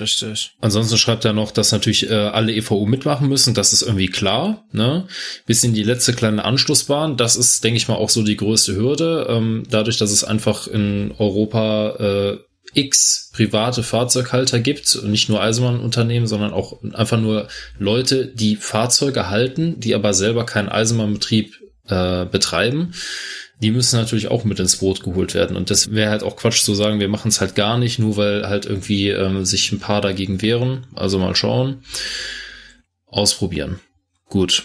Richtig. Ansonsten schreibt er noch, dass natürlich äh, alle EVU mitmachen müssen. Das ist irgendwie klar. Ne? Bis in die letzte kleine Anschlussbahn. Das ist, denke ich mal, auch so die größte Hürde. Ähm, dadurch, dass es einfach in Europa äh, x private Fahrzeughalter gibt nicht nur Eisenbahnunternehmen, sondern auch einfach nur Leute, die Fahrzeuge halten, die aber selber keinen Eisenbahnbetrieb äh, betreiben. Die müssen natürlich auch mit ins Boot geholt werden. Und das wäre halt auch Quatsch zu sagen, wir machen es halt gar nicht, nur weil halt irgendwie ähm, sich ein paar dagegen wehren. Also mal schauen. Ausprobieren. Gut.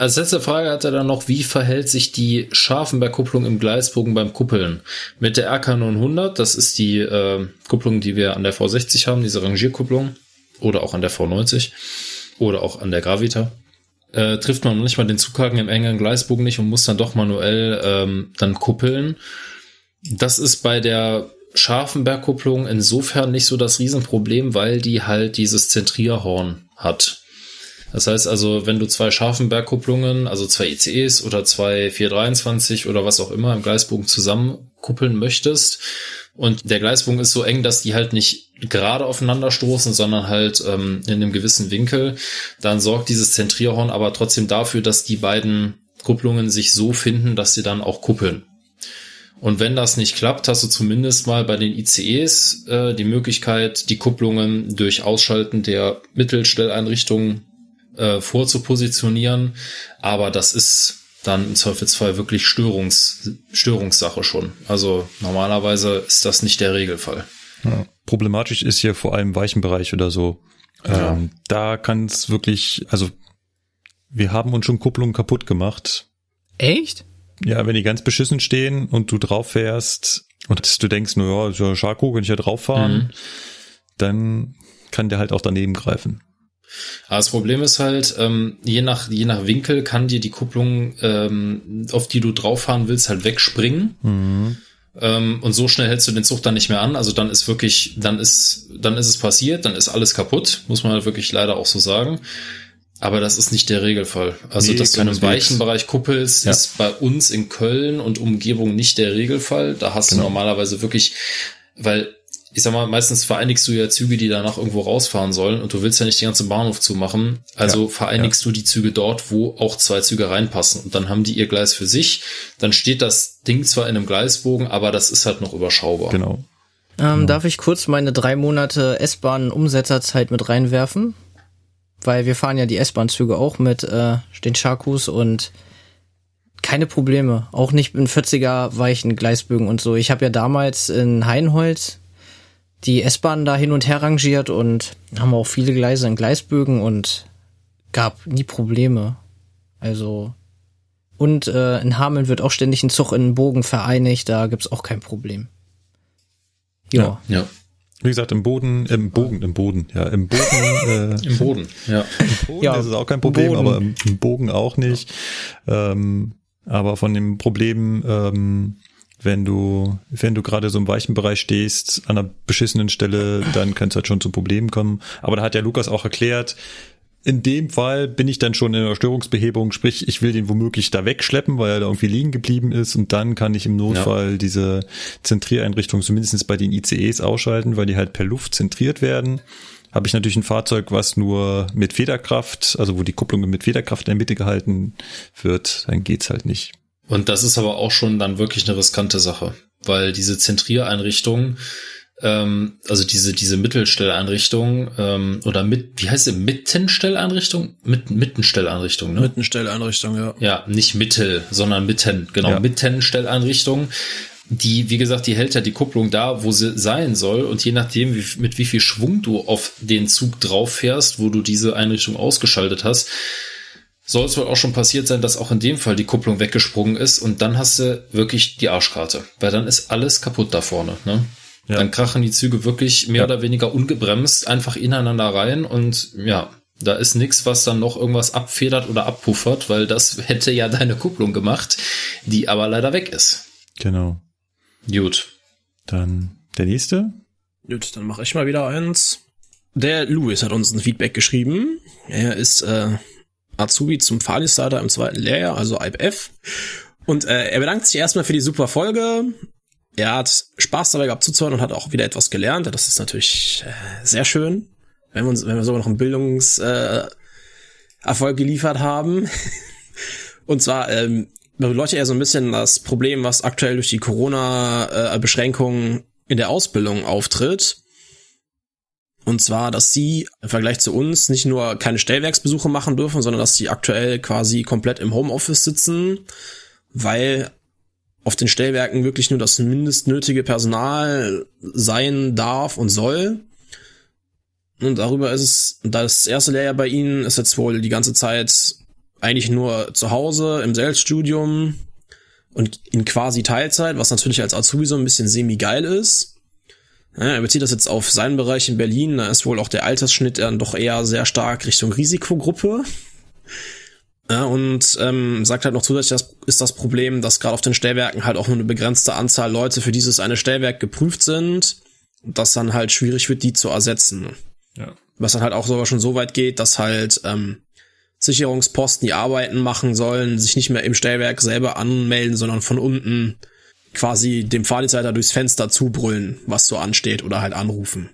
Als letzte Frage hat er dann noch, wie verhält sich die Scharfenberg-Kupplung im Gleisbogen beim Kuppeln? Mit der RK900, das ist die äh, Kupplung, die wir an der V60 haben, diese Rangierkupplung, oder auch an der V90, oder auch an der Gravita, äh, trifft man manchmal den Zughaken im engen Gleisbogen nicht und muss dann doch manuell ähm, dann kuppeln. Das ist bei der Scharfenberg-Kupplung insofern nicht so das Riesenproblem, weil die halt dieses Zentrierhorn hat. Das heißt also, wenn du zwei Scharfenberg-Kupplungen, also zwei ICEs oder zwei 423 oder was auch immer im Gleisbogen zusammenkuppeln möchtest und der Gleisbogen ist so eng, dass die halt nicht gerade aufeinander stoßen, sondern halt ähm, in einem gewissen Winkel, dann sorgt dieses Zentrierhorn aber trotzdem dafür, dass die beiden Kupplungen sich so finden, dass sie dann auch kuppeln. Und wenn das nicht klappt, hast du zumindest mal bei den ICEs äh, die Möglichkeit, die Kupplungen durch Ausschalten der Mittelstelleinrichtungen äh, vorzupositionieren. Aber das ist dann im Zweifelsfall wirklich Störungs Störungssache schon. Also normalerweise ist das nicht der Regelfall. Ja. Problematisch ist hier vor allem Weichenbereich oder so. Ja. Ähm, da kann es wirklich, also wir haben uns schon Kupplungen kaputt gemacht. Echt? Ja, wenn die ganz beschissen stehen und du drauf fährst und du denkst, na ja, ist ja Schako, kann ich ja drauf fahren, Mhm. dann kann der halt auch daneben greifen. Aber das Problem ist halt, ähm, je nach je nach Winkel kann dir die Kupplung, ähm, auf die du drauf fahren willst, halt wegspringen. Mhm. Ähm, und so schnell hältst du den Zug dann nicht mehr an. Also dann ist wirklich, dann ist, dann ist es passiert, dann ist alles kaputt, muss man halt wirklich leider auch so sagen. Aber das ist nicht der Regelfall. Also, Nee, dass du einen keineswegs. weichen Bereich kuppelst, Ja. ist bei uns in Köln und Umgebung nicht der Regelfall. Da hast Genau. du normalerweise wirklich, weil, ich sag mal, meistens vereinigst du ja Züge, die danach irgendwo rausfahren sollen und du willst ja nicht den ganzen Bahnhof zumachen. Also Ja, vereinigst du die Züge dort, wo auch zwei Züge reinpassen. Und dann haben die ihr Gleis für sich. Dann steht das Ding zwar in einem Gleisbogen, aber das ist halt noch überschaubar. Genau. Ähm, Darf ich kurz meine drei Monate S-Bahn-Umsetzerzeit mit reinwerfen? Weil wir fahren ja die S-Bahn-Züge auch mit äh, den Chakus und keine Probleme. Auch nicht in 40er weichen Gleisbögen und so. Ich habe ja damals in Heinholz die S-Bahn da hin und her rangiert und haben auch viele Gleise in Gleisbögen und gab nie Probleme. Also und äh, in Hameln wird auch ständig ein Zug in einen Bogen vereinigt, da gibt's auch kein Problem. Ja. Ja. Wie gesagt, im Boden, im Bogen, im Boden, ja, im Boden, [laughs] äh, Im Boden. Ja. Boden Ja, ist es auch kein Problem, Boden. aber im, im Bogen auch nicht. Ähm, aber von dem Problem, ähm, wenn du, wenn du gerade so im weichen Bereich stehst, an einer beschissenen Stelle, dann könnte es halt schon zu Problemen kommen. Aber da hat ja Lukas auch erklärt, in dem Fall bin ich dann schon in der Störungsbehebung, sprich, ich will den womöglich da wegschleppen, weil er da irgendwie liegen geblieben ist und dann kann ich im Notfall diese Zentriereinrichtung zumindest bei den ICEs ausschalten, weil die halt per Luft zentriert werden. Habe ich natürlich ein Fahrzeug, was nur mit Federkraft, also wo die Kupplung mit Federkraft in der Mitte gehalten wird, dann geht's halt nicht. Und das ist aber auch schon dann wirklich eine riskante Sache, weil diese Zentriereinrichtung, ähm, also diese diese Mittelstelleinrichtung ähm, oder mit, wie heißt sie, Mittenstelleinrichtung, mit Mittenstelleinrichtung, ne? Mittenstelleinrichtung, ja. Ja, nicht Mittel, sondern Mitten, genau, Ja. Mittenstelleinrichtung. Die, wie gesagt, die hält ja die Kupplung da, wo sie sein soll. Und je nachdem, wie, mit wie viel Schwung du auf den Zug drauf fährst, wo du diese Einrichtung ausgeschaltet hast, soll es wohl auch schon passiert sein, dass auch in dem Fall die Kupplung weggesprungen ist. Und dann hast du wirklich die Arschkarte. Weil dann ist alles kaputt da vorne. Ne? Ja. Dann krachen die Züge wirklich mehr Ja. oder weniger ungebremst einfach ineinander rein. Und ja, da ist nichts, was dann noch irgendwas abfedert oder abpuffert, weil das [laughs] hätte ja deine Kupplung gemacht, die aber leider weg ist. Genau. Gut. Dann der nächste. Gut, dann mache ich mal wieder eins. Der Louis hat uns ein Feedback geschrieben. Er ist äh, Azubi zum Fahrdienstleiter im zweiten Lehrjahr, also IPF. Und äh, er bedankt sich erstmal für die super Folge. Er hat Spaß dabei gehabt zuzuhören und hat auch wieder etwas gelernt. Das ist natürlich äh, sehr schön, wenn wir, uns, wenn wir sogar noch einen Bildungserfolg äh, geliefert haben. [laughs] Und zwar ähm, beleuchtet er so ein bisschen das Problem, was aktuell durch die Corona-Beschränkungen in der Ausbildung auftritt. Und zwar, dass sie im Vergleich zu uns nicht nur keine Stellwerksbesuche machen dürfen, sondern dass sie aktuell quasi komplett im Homeoffice sitzen, weil auf den Stellwerken wirklich nur das mindestnötige Personal sein darf und soll. Und darüber ist es, das erste Lehrjahr bei ihnen ist jetzt wohl die ganze Zeit eigentlich nur zu Hause im Selbststudium und in quasi Teilzeit, was natürlich als Azubi so ein bisschen semi-geil ist. Er bezieht das jetzt auf seinen Bereich in Berlin, da ist wohl auch der Altersschnitt dann doch eher sehr stark Richtung Risikogruppe. Ja, und ähm, sagt halt noch zusätzlich, das ist das Problem, dass gerade auf den Stellwerken halt auch nur eine begrenzte Anzahl Leute für dieses eine Stellwerk geprüft sind und das dann halt schwierig wird, die zu ersetzen. Ja. Was dann halt auch sogar schon so weit geht, dass halt ähm, Sicherungsposten, die Arbeiten machen sollen, sich nicht mehr im Stellwerk selber anmelden, sondern von unten quasi dem Fahrdienstleiter durchs Fenster zubrüllen, was so ansteht oder halt anrufen.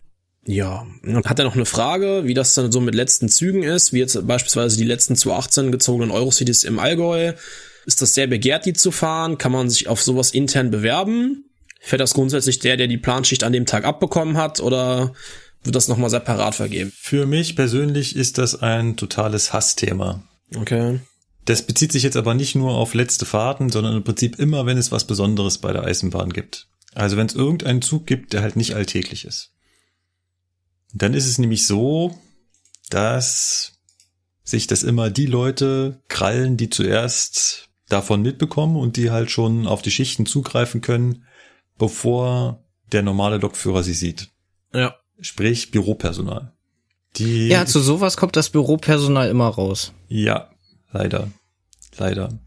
Ja, und hat er noch eine Frage, wie das dann so mit letzten Zügen ist, wie jetzt beispielsweise die letzten zu 18 gezogenen Eurocities im Allgäu. Ist das sehr begehrt, die zu fahren? Kann man sich auf sowas intern bewerben? Fährt das grundsätzlich der, der die Planschicht an dem Tag abbekommen hat oder wird das nochmal separat vergeben? Für mich persönlich ist das ein totales Hassthema. Okay. Das bezieht sich jetzt aber nicht nur auf letzte Fahrten, sondern im Prinzip immer, wenn es was Besonderes bei der Eisenbahn gibt. Also wenn es irgendeinen Zug gibt, der halt nicht alltäglich ist. Dann ist es nämlich so, dass sich das immer die Leute krallen, die zuerst davon mitbekommen und die halt schon auf die Schichten zugreifen können, bevor der normale Lokführer sie sieht. Ja. Sprich Büropersonal. Die Ja, zu sowas kommt das Büropersonal immer raus. Ja, leider. Leider.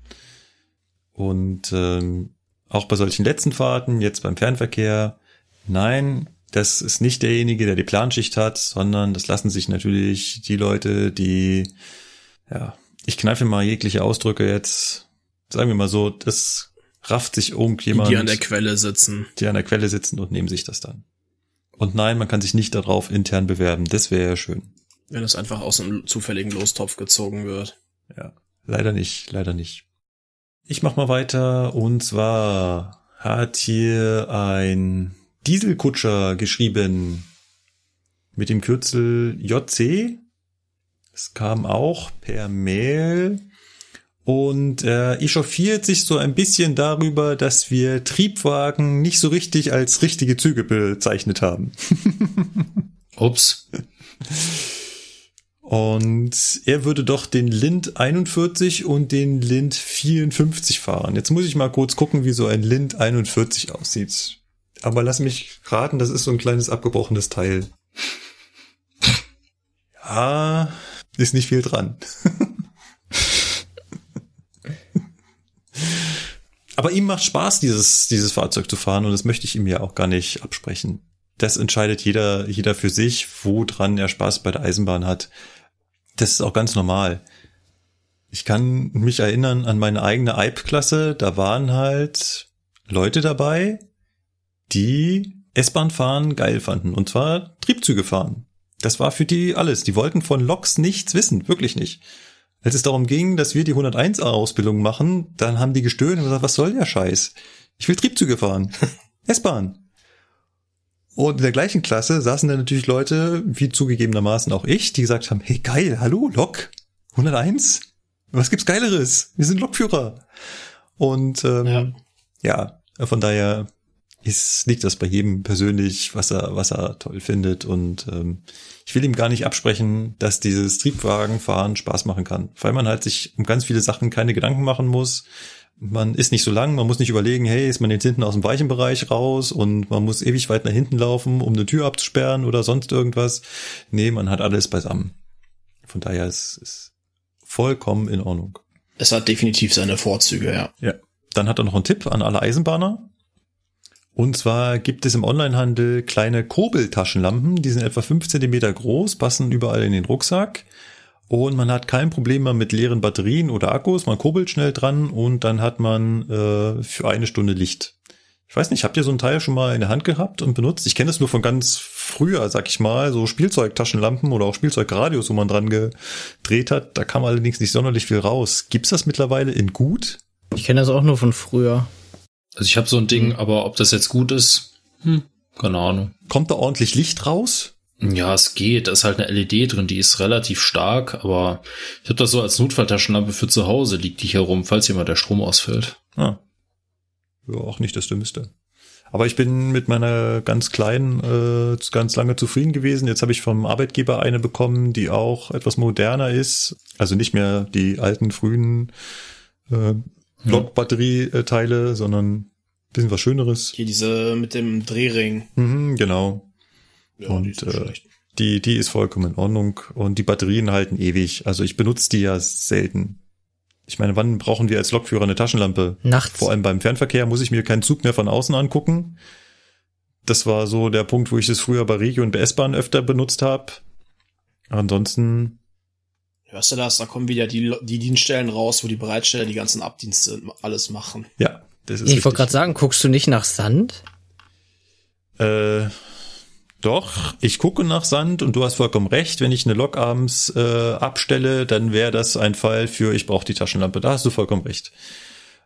Und ähm, auch bei solchen letzten Fahrten, jetzt beim Fernverkehr, nein, das ist nicht derjenige, der die Planschicht hat, sondern das lassen sich natürlich die Leute, die, ja, ich kneife mal jegliche Ausdrücke jetzt, sagen wir mal so, das rafft sich irgendjemand. Die an der Quelle sitzen. Die an der Quelle sitzen und nehmen sich das dann. Und nein, man kann sich nicht darauf intern bewerben. Das wäre ja schön. Wenn es einfach aus einem zufälligen Lostopf gezogen wird. Ja, leider nicht, leider nicht. Ich mach mal weiter und zwar hat hier ein Dieselkutscher geschrieben mit dem Kürzel JC. Es kam auch per Mail und äh, echauffiert sich so ein bisschen darüber, dass wir Triebwagen nicht so richtig als richtige Züge bezeichnet haben. [laughs] Ups. Und er würde doch den Lind 41 und den Lind 54 fahren. Jetzt muss ich mal kurz gucken, wie so ein Lind 41 aussieht. Aber lass mich raten, das ist so ein kleines abgebrochenes Teil. Ja, ist nicht viel dran. [laughs] Aber ihm macht Spaß, dieses, dieses Fahrzeug zu fahren und das möchte ich ihm ja auch gar nicht absprechen. Das entscheidet jeder, jeder für sich, wo dran er Spaß bei der Eisenbahn hat. Das ist auch ganz normal. Ich kann mich erinnern an meine eigene Eib-Klasse. Da waren halt Leute dabei, die S-Bahn fahren geil fanden. Und zwar Triebzüge fahren. Das war für die alles. Die wollten von Loks nichts wissen. Wirklich nicht. Als es darum ging, dass wir die 101a-Ausbildung machen, dann haben die gestöhnt und gesagt, was soll der Scheiß? Ich will Triebzüge fahren. [laughs] S-Bahn. Und in der gleichen Klasse saßen dann natürlich Leute, wie zugegebenermaßen auch ich, die gesagt haben, hey geil, hallo, Lok, 101? Was gibt's Geileres? Wir sind Lokführer. Und ähm, ja. ja, von daher ist, liegt das bei jedem persönlich, was er, was er toll findet. Und ähm, ich will ihm gar nicht absprechen, dass dieses Triebwagenfahren Spaß machen kann, weil man halt sich um ganz viele Sachen keine Gedanken machen muss. Man ist nicht so lang, man muss nicht überlegen, hey, ist man jetzt hinten aus dem weichen Bereich raus und man muss ewig weit nach hinten laufen, um eine Tür abzusperren oder sonst irgendwas. Nee, man hat alles beisammen. Von daher ist es vollkommen in Ordnung. Es hat definitiv seine Vorzüge, ja. Ja. Dann hat er noch einen Tipp an alle Eisenbahner. Und zwar gibt es im Onlinehandel kleine Kurbeltaschenlampen, die sind etwa fünf Zentimeter groß, passen überall in den Rucksack. Und man hat kein Problem mehr mit leeren Batterien oder Akkus. Man kurbelt schnell dran und dann hat man äh, für eine Stunde Licht. Ich weiß nicht, habt ihr so ein Teil schon mal in der Hand gehabt und benutzt? Ich kenne es nur von ganz früher, sag ich mal, so Spielzeugtaschenlampen oder auch Spielzeugradios, wo man dran gedreht hat. Da kam allerdings nicht sonderlich viel raus. Gibt's das mittlerweile in gut? Ich kenne das auch nur von früher. Also ich habe so ein Ding, aber ob das jetzt gut ist, hm, keine Ahnung. Kommt da ordentlich Licht raus? Ja, es geht. Da ist halt eine LED drin, die ist relativ stark, aber ich habe das so als Notfalltaschenlampe für zu Hause, liegt die hier rum, falls jemand der Strom ausfällt. Ah. Ja, auch nicht das Dümmste. Aber ich bin mit meiner ganz kleinen äh, ganz lange zufrieden gewesen. Jetzt habe ich vom Arbeitgeber eine bekommen, die auch etwas moderner ist. Also nicht mehr die alten frühen äh, Blockbatterieteile, sondern ein bisschen was Schöneres. Hier diese mit dem Drehring. Mhm, genau. Ja, und die äh, die, die ist vollkommen in Ordnung. Und die Batterien halten ewig. Also ich benutze die ja selten. Ich meine, wann brauchen wir als Lokführer eine Taschenlampe? Nachts. Vor allem beim Fernverkehr muss ich mir keinen Zug mehr von außen angucken. Das war so der Punkt, wo ich es früher bei Regio und bei S-Bahn öfter benutzt habe. Ansonsten, Hörst du das? Da kommen wieder die, die Dienststellen raus, wo die Bereitsteller die ganzen Abdienste alles machen. ja, das ist Ich wollte gerade sagen, guckst du nicht nach Sand? Äh, doch, ich gucke nach Sand und du hast vollkommen recht. Wenn ich eine Lok abends äh, abstelle, dann wäre das ein Fall für ich brauche die Taschenlampe. Da hast du vollkommen recht.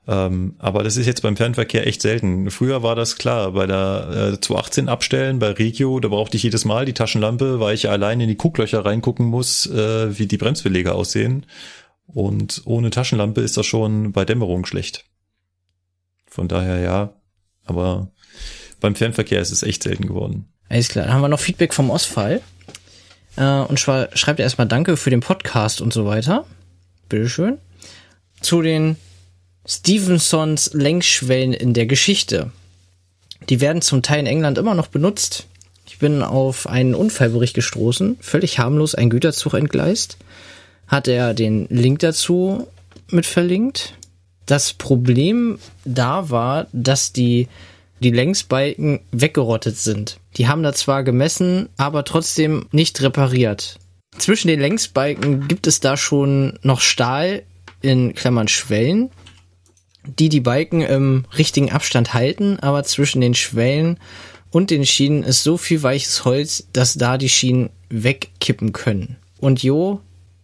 Ähm, aber das ist jetzt beim Fernverkehr echt selten. Früher war das klar. Bei der äh, 218 abstellen, bei Regio, da brauchte ich jedes Mal die Taschenlampe, weil ich allein in die Gucklöcher reingucken muss, äh, wie die Bremsbeläge aussehen. Und ohne Taschenlampe ist das schon bei Dämmerung schlecht. Von daher ja. Aber beim Fernverkehr ist es echt selten geworden. Alles klar, dann haben wir noch Feedback vom Osfall. Äh, und zwar schreibt er erstmal Danke für den Podcast und so weiter. Bitteschön. Zu den Stevensons Längsschwellen in der Geschichte. Die werden zum Teil in England immer noch benutzt. Ich bin auf einen Unfallbericht gestoßen, völlig harmlos ein Güterzug entgleist. Hat er den Link dazu mit verlinkt. das Problem da war, dass die, die Längsbalken weggerottet sind. Die haben da zwar gemessen, aber trotzdem nicht repariert. Zwischen den Längsbalken gibt es da schon noch Stahl in Klammern Schwellen, die die Balken im richtigen Abstand halten, aber zwischen den Schwellen und den Schienen ist so viel weiches Holz, dass da die Schienen wegkippen können. Und Jo,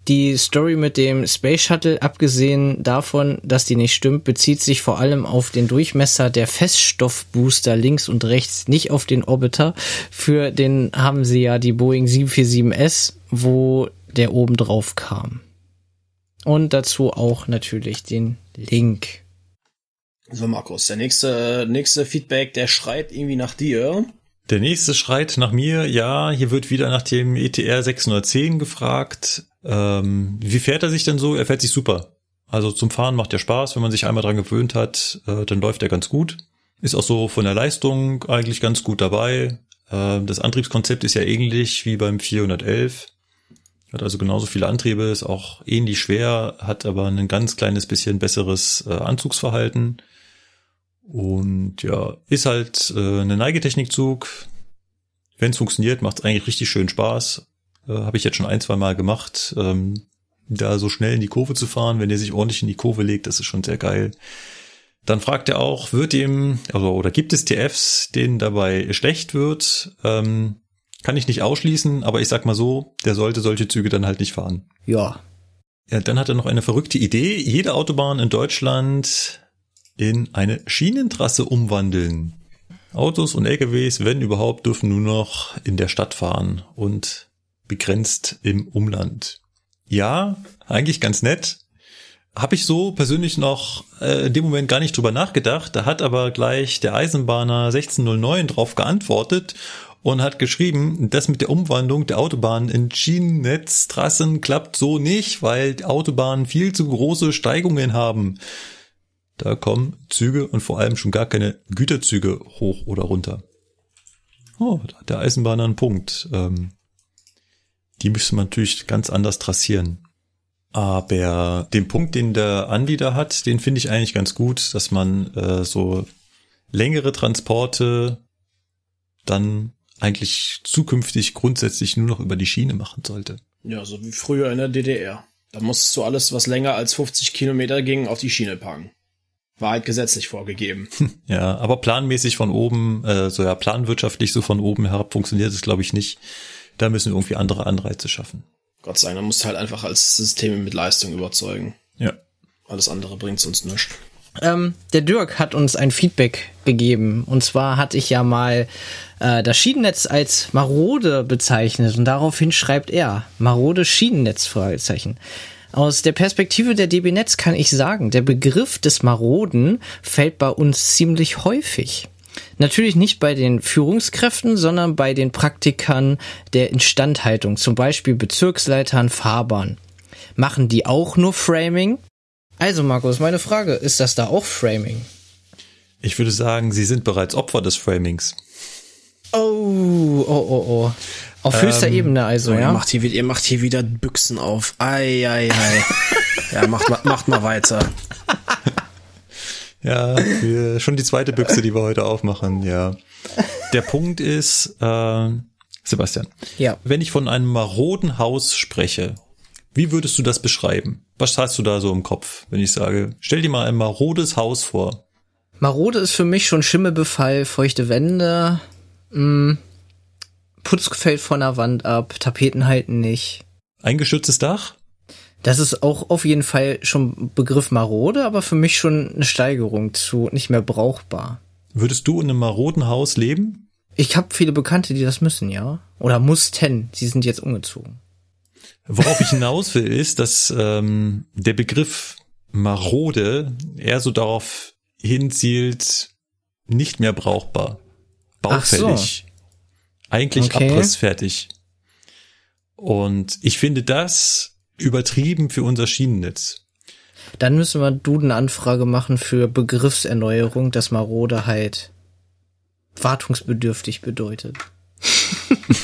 die Story mit dem Space Shuttle, abgesehen davon, dass die nicht stimmt, bezieht sich vor allem auf den Durchmesser der Feststoffbooster links und rechts, nicht auf den Orbiter. Für den haben sie ja die Boeing 747S, wo der oben drauf kam. Und dazu auch natürlich den Link. So, Markus, der nächste, nächste Feedback, der schreit irgendwie nach dir. Der nächste schreit nach mir, ja, hier wird wieder nach dem ETR 610 gefragt. Ähm, wie fährt er sich denn so? Er fährt sich super. Also zum Fahren macht er Spaß, wenn man sich einmal dran gewöhnt hat, äh, dann läuft er ganz gut. Ist auch so von der Leistung eigentlich ganz gut dabei. Äh, das Antriebskonzept ist ja ähnlich wie beim 411. Hat also genauso viele Antriebe, ist auch ähnlich schwer, hat aber ein ganz kleines bisschen besseres äh, Anzugsverhalten. Und ja, ist halt äh, eine Neigetechnikzug. Wenn es funktioniert, macht es eigentlich richtig schön Spaß. Äh, Habe ich jetzt schon ein, zwei Mal gemacht. Ähm, da so schnell in die Kurve zu fahren, wenn der sich ordentlich in die Kurve legt, das ist schon sehr geil. Dann fragt er auch, wird ihm, also oder gibt es TFs, denen dabei schlecht wird? Ähm, kann ich nicht ausschließen, aber ich sag mal so, der sollte solche Züge dann halt nicht fahren. Ja. Ja, dann hat er noch eine verrückte Idee. Jede Autobahn in Deutschland in eine Schienentrasse umwandeln. Autos und LKWs, wenn überhaupt, dürfen nur noch in der Stadt fahren und begrenzt im Umland. Ja, eigentlich ganz nett. Habe ich so persönlich noch äh, in dem Moment gar nicht drüber nachgedacht. Da hat aber gleich der Eisenbahner 1609 drauf geantwortet und hat geschrieben, das mit der Umwandlung der Autobahnen in Schienennetztrassen klappt so nicht, weil Autobahnen viel zu große Steigungen haben. Da kommen Züge und vor allem schon gar keine Güterzüge hoch oder runter. Oh, da hat der Eisenbahner einen Punkt. Ähm, die müsste man natürlich ganz anders trassieren. Aber den Punkt, den der Anbieter hat, den finde ich eigentlich ganz gut, dass man äh, so längere Transporte dann eigentlich zukünftig grundsätzlich nur noch über die Schiene machen sollte. Ja, so wie früher in der DDR. Da musstest du alles, was länger als 50 Kilometer ging, auf die Schiene packen. War halt gesetzlich vorgegeben. [laughs] Ja, aber planmäßig von oben, äh, so ja, planwirtschaftlich so von oben herab funktioniert es, glaube ich, nicht. Da müssen wir irgendwie andere Anreize schaffen. Gott sei Dank, da musst du halt einfach als System mit Leistung überzeugen. Ja. Alles andere bringt's uns nichts. Ähm, der Dirk hat uns ein Feedback gegeben. Und zwar hatte ich ja mal äh, das Schienennetz als marode bezeichnet. Und daraufhin schreibt er, marode Schienennetz, Fragezeichen. Aus der Perspektive der DB Netz kann ich sagen, der Begriff des Maroden fällt bei uns ziemlich häufig. Natürlich nicht bei den Führungskräften, sondern bei den Praktikern der Instandhaltung, zum Beispiel Bezirksleitern, Fahrbahn. Machen die auch nur Framing? Also Markus, meine Frage, ist das da auch Framing? Ich würde sagen, sie sind bereits Opfer des Framings. Oh, oh, oh, oh. Auf höchster Ähm, Ebene also, Ihr, ja? macht hier, wieder- ihr macht hier wieder Büchsen auf. Ei, ei, ei. [laughs] ja, macht mal, macht mal weiter. Ja, wir, schon die zweite Büchse, die wir heute aufmachen, ja. Der Punkt ist, äh, Sebastian, Ja. wenn ich von einem maroden Haus spreche, wie würdest du das beschreiben? Was hast du da so im Kopf, wenn ich sage, stell dir mal ein marodes Haus vor. Marode ist für mich schon Schimmelbefall, feuchte Wände, mh, Putz fällt von der Wand ab, Tapeten halten nicht. Eingeschütztes Dach? Das ist auch auf jeden Fall schon Begriff marode, aber für mich schon eine Steigerung zu nicht mehr brauchbar. Würdest du in einem maroden Haus leben? Ich habe viele Bekannte, die das müssen, ja. Oder mussten. Sie sind jetzt umgezogen. Worauf ich hinaus will, ist, dass ähm, der Begriff marode eher so darauf hinzielt, nicht mehr brauchbar. Ach so. Baufällig. Eigentlich Okay. abrissfertig. Und ich finde das übertrieben für unser Schienennetz. Dann müssen wir Duden-Anfrage machen für Begriffserneuerung, dass marode halt wartungsbedürftig bedeutet. [laughs]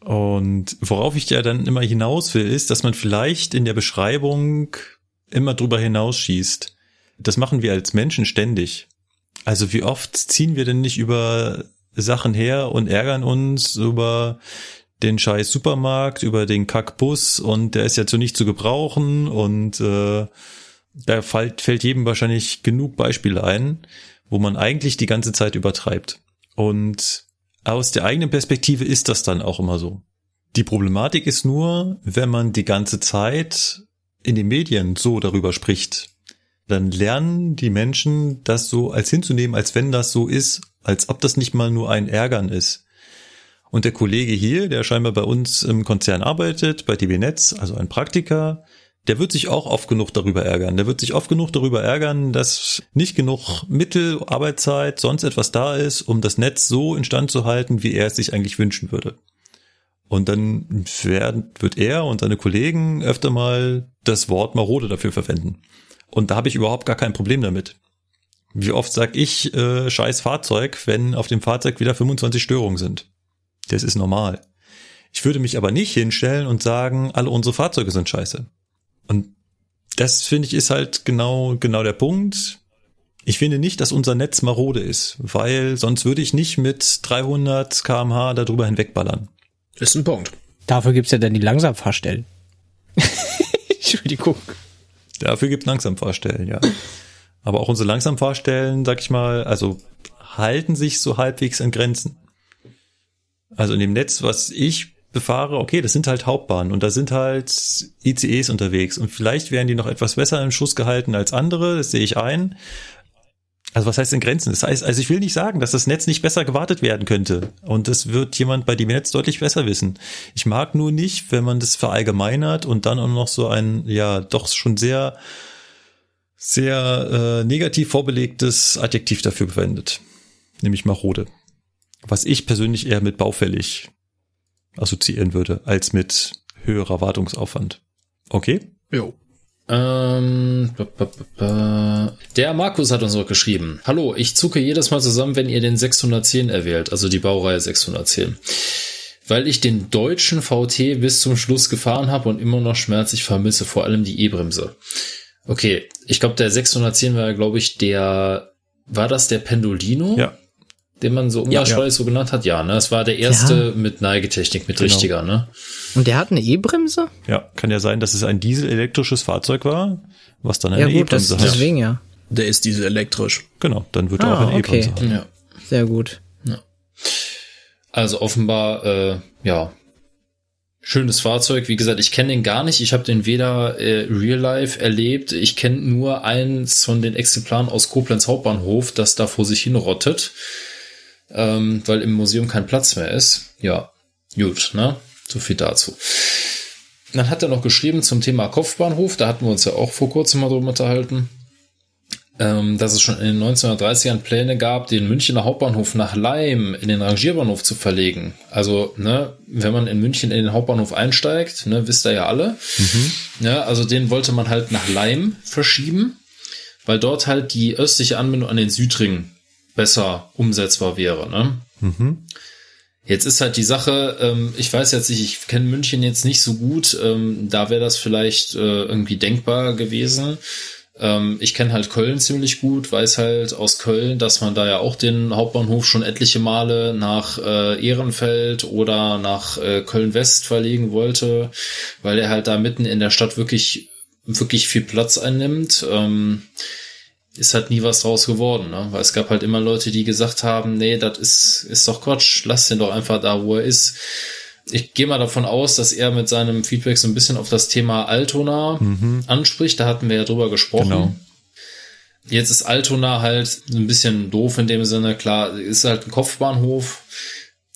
Und worauf ich ja dann immer hinaus will, ist, dass man vielleicht in der Beschreibung immer drüber hinausschießt. Das machen wir als Menschen ständig. Also wie oft ziehen wir denn nicht über Sachen her und ärgern uns über den scheiß Supermarkt, über den Kackbus und der ist ja zu nicht zu gebrauchen und äh, da fällt, fällt jedem wahrscheinlich genug Beispiele ein, wo man eigentlich die ganze Zeit übertreibt. Und aus der eigenen Perspektive ist das dann auch immer so. Die Problematik ist nur, wenn man die ganze Zeit in den Medien so darüber spricht, dann lernen die Menschen das so als hinzunehmen, als wenn das so ist, als ob das nicht mal nur ein Ärgern ist. Und der Kollege hier, der scheinbar bei uns im Konzern arbeitet, bei DB Netz, also ein Praktiker, der wird sich auch oft genug darüber ärgern. Der wird sich oft genug darüber ärgern, dass nicht genug Mittel, Arbeitszeit, sonst etwas da ist, um das Netz so instand zu halten, wie er es sich eigentlich wünschen würde. Und dann wird er und seine Kollegen öfter mal das Wort marode dafür verwenden. Und da habe ich überhaupt gar kein Problem damit. Wie oft sag ich äh, scheiß Fahrzeug, wenn auf dem Fahrzeug wieder 25 Störungen sind? Das ist normal. Ich würde mich aber nicht hinstellen und sagen, alle unsere Fahrzeuge sind scheiße. Und das finde ich ist halt genau, genau der Punkt. Ich finde nicht, dass unser Netz marode ist, weil sonst würde ich nicht mit 300 kmh darüber hinwegballern. Ist ein Punkt. Dafür gibt's ja dann die Langsamfahrstellen. [laughs] Entschuldigung. Dafür gibt Langsamfahrstellen, ja. Aber auch unsere Langsamfahrstellen, sag ich mal, also halten sich so halbwegs in Grenzen. Also in dem Netz, was ich befahre, okay, das sind halt Hauptbahnen und da sind halt ICEs unterwegs und vielleicht werden die noch etwas besser im Schuss gehalten als andere, das sehe ich ein. Also was heißt in Grenzen? Das heißt, also ich will nicht sagen, dass das Netz nicht besser gewartet werden könnte. Und das wird jemand bei dem Netz deutlich besser wissen. Ich mag nur nicht, wenn man das verallgemeinert und dann auch noch so ein, ja, doch schon sehr, sehr äh, negativ vorbelegtes Adjektiv dafür verwendet. Nämlich marode. Was ich persönlich eher mit baufällig assoziieren würde, als mit höherer Wartungsaufwand. Okay? Jo. Ähm, der Markus hat uns noch geschrieben. Hallo, ich zucke jedes Mal zusammen, wenn ihr den 610 erwählt, also die Baureihe 610. Weil ich den deutschen VT bis zum Schluss gefahren habe und immer noch schmerzlich vermisse, vor allem die E-Bremse. Okay, ich glaube, der 610 war, glaube ich, der, war das der Pendolino? Ja den man so umgangssprachlich ja, so genannt hat? Ja, ne? Es war der erste ja. mit Neigetechnik, mit genau. richtiger, ne? Und der hat eine E-Bremse? Ja, kann ja sein, dass es ein dieselelektrisches Fahrzeug war, was dann eine E-Bremse hat. Deswegen ja. Der ist dieselelektrisch. Genau, dann wird er ah, auch eine okay. E-Bremse haben. Ja. Sehr gut. Ja. Also offenbar, äh, ja, schönes Fahrzeug. Wie gesagt, ich kenne den gar nicht. Ich habe den weder äh, real life erlebt. Ich kenne nur eins von den Exemplaren aus Koblenz Hauptbahnhof, das da vor sich hin rottet ähm, weil im Museum kein Platz mehr ist. Ja, gut, ne? So viel dazu. Dann hat er noch geschrieben zum Thema Kopfbahnhof, da hatten wir uns ja auch vor kurzem mal drüber unterhalten, ähm, dass es schon in den 1930ern Pläne gab, den Münchner Hauptbahnhof nach Leim in den Rangierbahnhof zu verlegen. Also, ne, wenn man in München in den Hauptbahnhof einsteigt, ne, wisst ihr ja alle, mhm. ja, also den wollte man halt nach Leim verschieben, weil dort halt die östliche Anbindung an den Südring besser umsetzbar wäre. Ne? Mhm. Jetzt ist halt die Sache, ähm, ich weiß jetzt nicht, ich kenne München jetzt nicht so gut, ähm, da wäre das vielleicht äh, irgendwie denkbar gewesen. Ähm, ich kenne halt Köln ziemlich gut, weiß halt aus Köln, dass man da ja auch den Hauptbahnhof schon etliche Male nach äh, Ehrenfeld oder nach äh, Köln-West verlegen wollte, weil er halt da mitten in der Stadt wirklich, wirklich viel Platz einnimmt. Ähm, ist halt nie was draus geworden, ne? Weil es gab halt immer Leute, die gesagt haben, nee, das ist, ist doch Quatsch, lass den doch einfach da, wo er ist. Ich gehe mal davon aus, dass er mit seinem Feedback so ein bisschen auf das Thema Altona mhm. anspricht. Da hatten wir ja drüber gesprochen. Genau. Jetzt ist Altona halt ein bisschen doof in dem Sinne. Klar, ist halt ein Kopfbahnhof.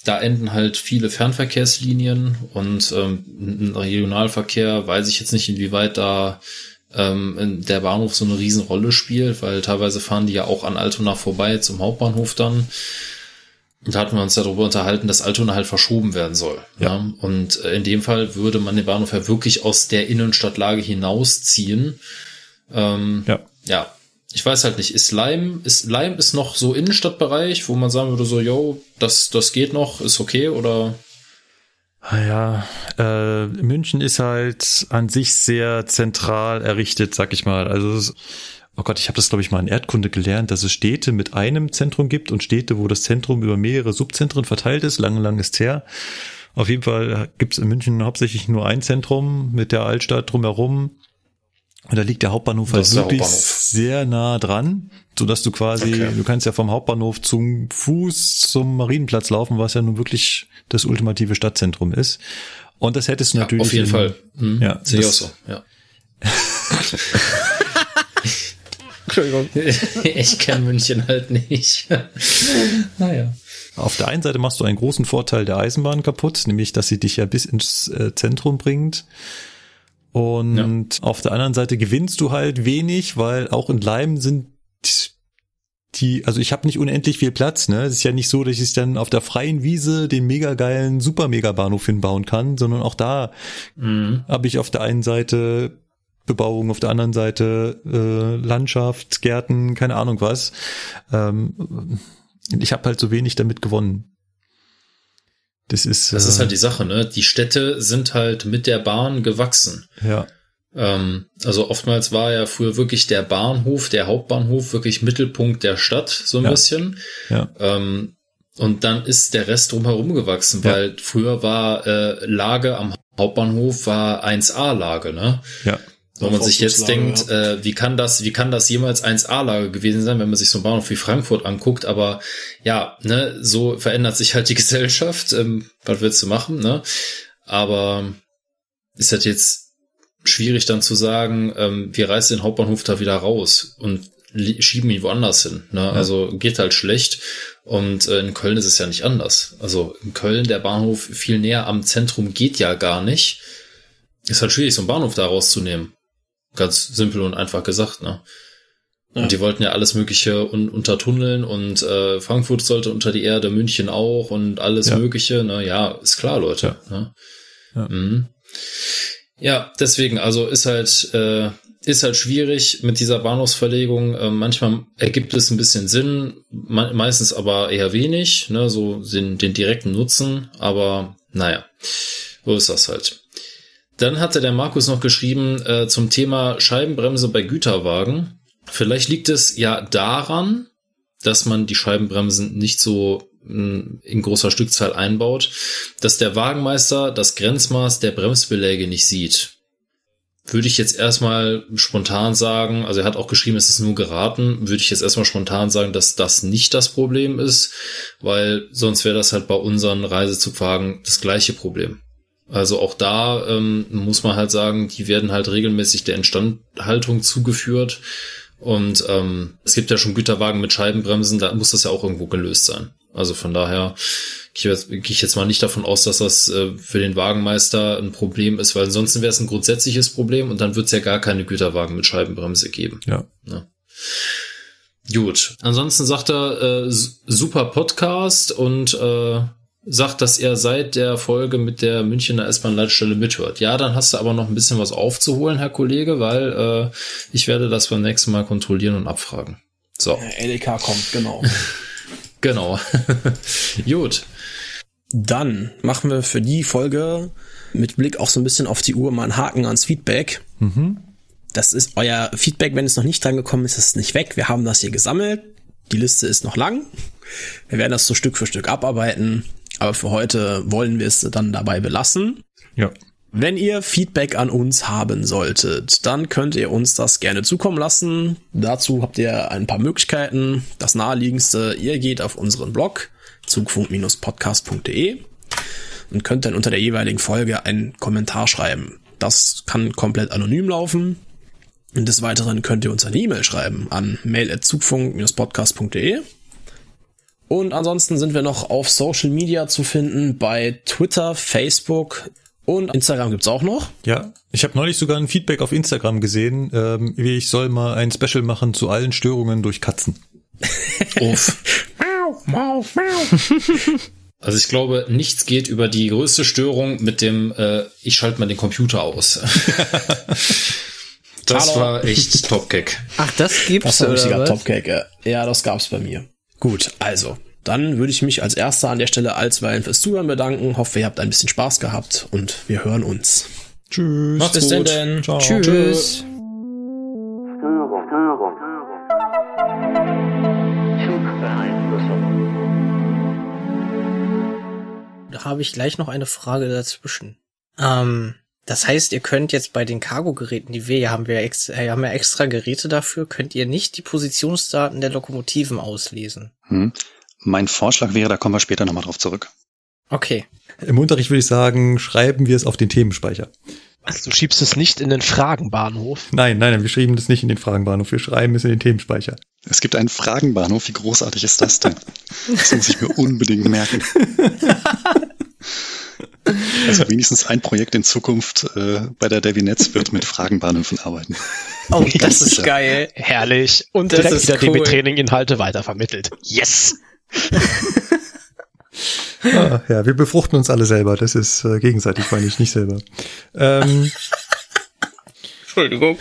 Da enden halt viele Fernverkehrslinien und ähm, ein Regionalverkehr weiß ich jetzt nicht, inwieweit da ähm, der Bahnhof so eine Riesenrolle spielt, weil teilweise fahren die ja auch an Altona vorbei zum Hauptbahnhof dann. Und da hatten wir uns darüber unterhalten, dass Altona halt verschoben werden soll. Ja. ja. Und äh, in dem Fall würde man den Bahnhof ja wirklich aus der Innenstadtlage hinausziehen. Ähm, ja. ja. Ich weiß halt nicht, ist Leim, ist Leim ist noch so Innenstadtbereich, wo man sagen würde so, yo, das, das geht noch, ist okay oder? Ah Ja, äh, München ist halt an sich sehr zentral errichtet, sag ich mal. Also, oh Gott, ich habe das glaube ich mal in Erdkunde gelernt, dass es Städte mit einem Zentrum gibt und Städte, wo das Zentrum über mehrere Subzentren verteilt ist. Lange, lang ist her. Auf jeden Fall gibt es in München hauptsächlich nur ein Zentrum mit der Altstadt drumherum. Und da liegt der Hauptbahnhof halt Das wirklich Hauptbahnhof. sehr nah dran, so dass du quasi, Okay. du kannst ja vom Hauptbahnhof zum Fuß zum Marienplatz laufen, was ja nun wirklich das ultimative Stadtzentrum ist. Und das hättest du Ja, natürlich auf jeden in- Fall. Mhm. Ja, Sehe ich auch so, ja. Entschuldigung. [laughs] ich kenne München halt nicht. [laughs] naja. Auf der einen Seite machst du einen großen Vorteil der Eisenbahn kaputt, nämlich dass sie dich ja bis ins äh, Zentrum bringt. Und auf der anderen Seite gewinnst du halt wenig, weil auch in Leim sind die, also ich habe nicht unendlich viel Platz, ne? Es ist ja nicht so, dass ich dann auf der freien Wiese den mega geilen Super-Mega-Bahnhof hinbauen kann, sondern auch da Mhm. habe ich auf der einen Seite Bebauung, auf der anderen Seite äh, Landschaft, Gärten, keine Ahnung was. Ähm, ich habe halt so wenig damit gewonnen. Das ist, Das äh, ist halt die Sache, ne? Die Städte sind halt mit der Bahn gewachsen. ja, Ähm, also oftmals war ja früher wirklich der Bahnhof, der Hauptbahnhof wirklich Mittelpunkt der Stadt, so ein Ja. bisschen. ja, Ähm, und dann ist der Rest drumherum gewachsen, Ja. weil früher war äh, Lage am Hauptbahnhof war 1A-Lage, ne? ja, Wenn man sich jetzt denkt, äh, wie kann das, wie kann das jemals 1A-Lage gewesen sein, wenn man sich so einen Bahnhof wie Frankfurt anguckt, aber ja, ne, so verändert sich halt die [laughs] Gesellschaft, ähm, was willst du machen, ne? Aber ist halt jetzt schwierig dann zu sagen, ähm, wir reißen den Hauptbahnhof da wieder raus und schieben ihn woanders hin, ne? Also geht halt schlecht und äh, in Köln ist es ja nicht anders. Also in Köln der Bahnhof viel näher am Zentrum geht ja gar nicht. Ist halt schwierig, so einen Bahnhof da rauszunehmen. Ganz simpel und einfach gesagt, ne? Ja. Und die wollten ja alles Mögliche un untertunneln und äh, Frankfurt sollte unter die Erde, München auch und alles Ja. Mögliche. Ne? Ja, ist klar, Leute. Ne? Ja. Mhm. ja, deswegen, also ist halt, äh, ist halt schwierig mit dieser Bahnhofsverlegung. Äh, manchmal ergibt es ein bisschen Sinn, me meistens aber eher wenig, ne? so den, den direkten Nutzen. Aber naja, so ist das halt. Dann hatte der Markus noch geschrieben äh, zum Thema Scheibenbremse bei Güterwagen. Vielleicht liegt es ja daran, dass man die Scheibenbremsen nicht so mh, in großer Stückzahl einbaut, dass der Wagenmeister das Grenzmaß der Bremsbeläge nicht sieht. Würde ich jetzt erstmal spontan sagen, also er hat auch geschrieben, es ist nur geraten, würde ich jetzt erstmal spontan sagen, dass das nicht das Problem ist, weil sonst wäre das halt bei unseren Reisezugwagen das gleiche Problem. Also auch da ähm, muss man halt sagen, die werden halt regelmäßig der Instandhaltung zugeführt. Und ähm, es gibt ja schon Güterwagen mit Scheibenbremsen, da muss das ja auch irgendwo gelöst sein. Also von daher gehe ich jetzt, gehe ich jetzt mal nicht davon aus, dass das äh, für den Wagenmeister ein Problem ist, weil ansonsten wäre es ein grundsätzliches Problem und dann wird es ja gar keine Güterwagen mit Scheibenbremse geben. ja. Gut. Ansonsten sagt er, äh, super Podcast und äh, sagt, dass er seit der Folge mit der Münchner S-Bahn-Leitstelle mithört. Ja, dann hast du aber noch ein bisschen was aufzuholen, Herr Kollege, weil äh, ich werde das beim nächsten Mal kontrollieren und abfragen. So, LDK kommt, genau. [laughs] genau. [laughs] Gut. Dann machen wir für die Folge mit Blick auch so ein bisschen auf die Uhr mal einen Haken ans Feedback. Das ist euer Feedback, wenn es noch nicht dran gekommen ist, ist es nicht weg. Wir haben das hier gesammelt. Die Liste ist noch lang. Wir werden das so Stück für Stück abarbeiten. Aber für heute wollen wir es dann dabei belassen. Ja. Wenn ihr Feedback an uns haben solltet, dann könnt ihr uns das gerne zukommen lassen. Dazu habt ihr ein paar Möglichkeiten. Das naheliegendste, ihr geht auf unseren Blog zugfunk-podcast.de und könnt dann unter der jeweiligen Folge einen Kommentar schreiben. Das kann komplett anonym laufen. Und des Weiteren könnt ihr uns eine E-Mail schreiben an mail.zugfunk-podcast.de. Und ansonsten sind wir noch auf Social Media zu finden bei Twitter, Facebook und Instagram gibt's auch noch. Ja, ich habe neulich sogar ein Feedback auf Instagram gesehen, ähm, wie ich soll mal ein Special machen zu allen Störungen durch Katzen. [laughs] Uff. [laughs] Also ich glaube, nichts geht über die größte Störung mit dem, äh, ich schalte mal den Computer aus. [laughs] das Hallo. war echt Top-Gag. Ach, das gibt's Das war richtiger? Topcake. Ja, das gab's bei mir. Gut, also, Dann würde ich mich als erster an der Stelle allsweilen fürs Zuhören bedanken. Hoffe, ihr habt ein bisschen Spaß gehabt und wir hören uns. Tschüss. Macht's Bis gut. denn. Ciao. Tschüss. Da habe ich gleich noch eine Frage dazwischen. Ähm, das heißt, ihr könnt jetzt bei den Cargo-Geräten, die wir haben, wir extra, äh, haben ja extra Geräte dafür, könnt ihr nicht die Positionsdaten der Lokomotiven auslesen. Hm. Mein Vorschlag wäre, da kommen wir später nochmal drauf zurück. Okay. Im Unterricht würde ich sagen, schreiben wir es auf den Themenspeicher. Also du schiebst es nicht in den Fragenbahnhof. Nein, nein, nein, wir schreiben das nicht in den Fragenbahnhof, wir schreiben es in den Themenspeicher. Es gibt einen Fragenbahnhof, wie großartig ist das denn? Das muss ich mir unbedingt merken. [laughs] [laughs] Also wenigstens ein Projekt in Zukunft äh, bei der Devinetz wird mit Fragenbahnhöfen arbeiten. Oh, das ist geil. Herrlich. Und das direkt wieder cool. DB-Training-Inhalte weitervermittelt. Yes! [laughs] ah, ja, wir befruchten uns alle selber. Das ist äh, gegenseitig, meine ich, nicht selber. Ähm, Entschuldigung.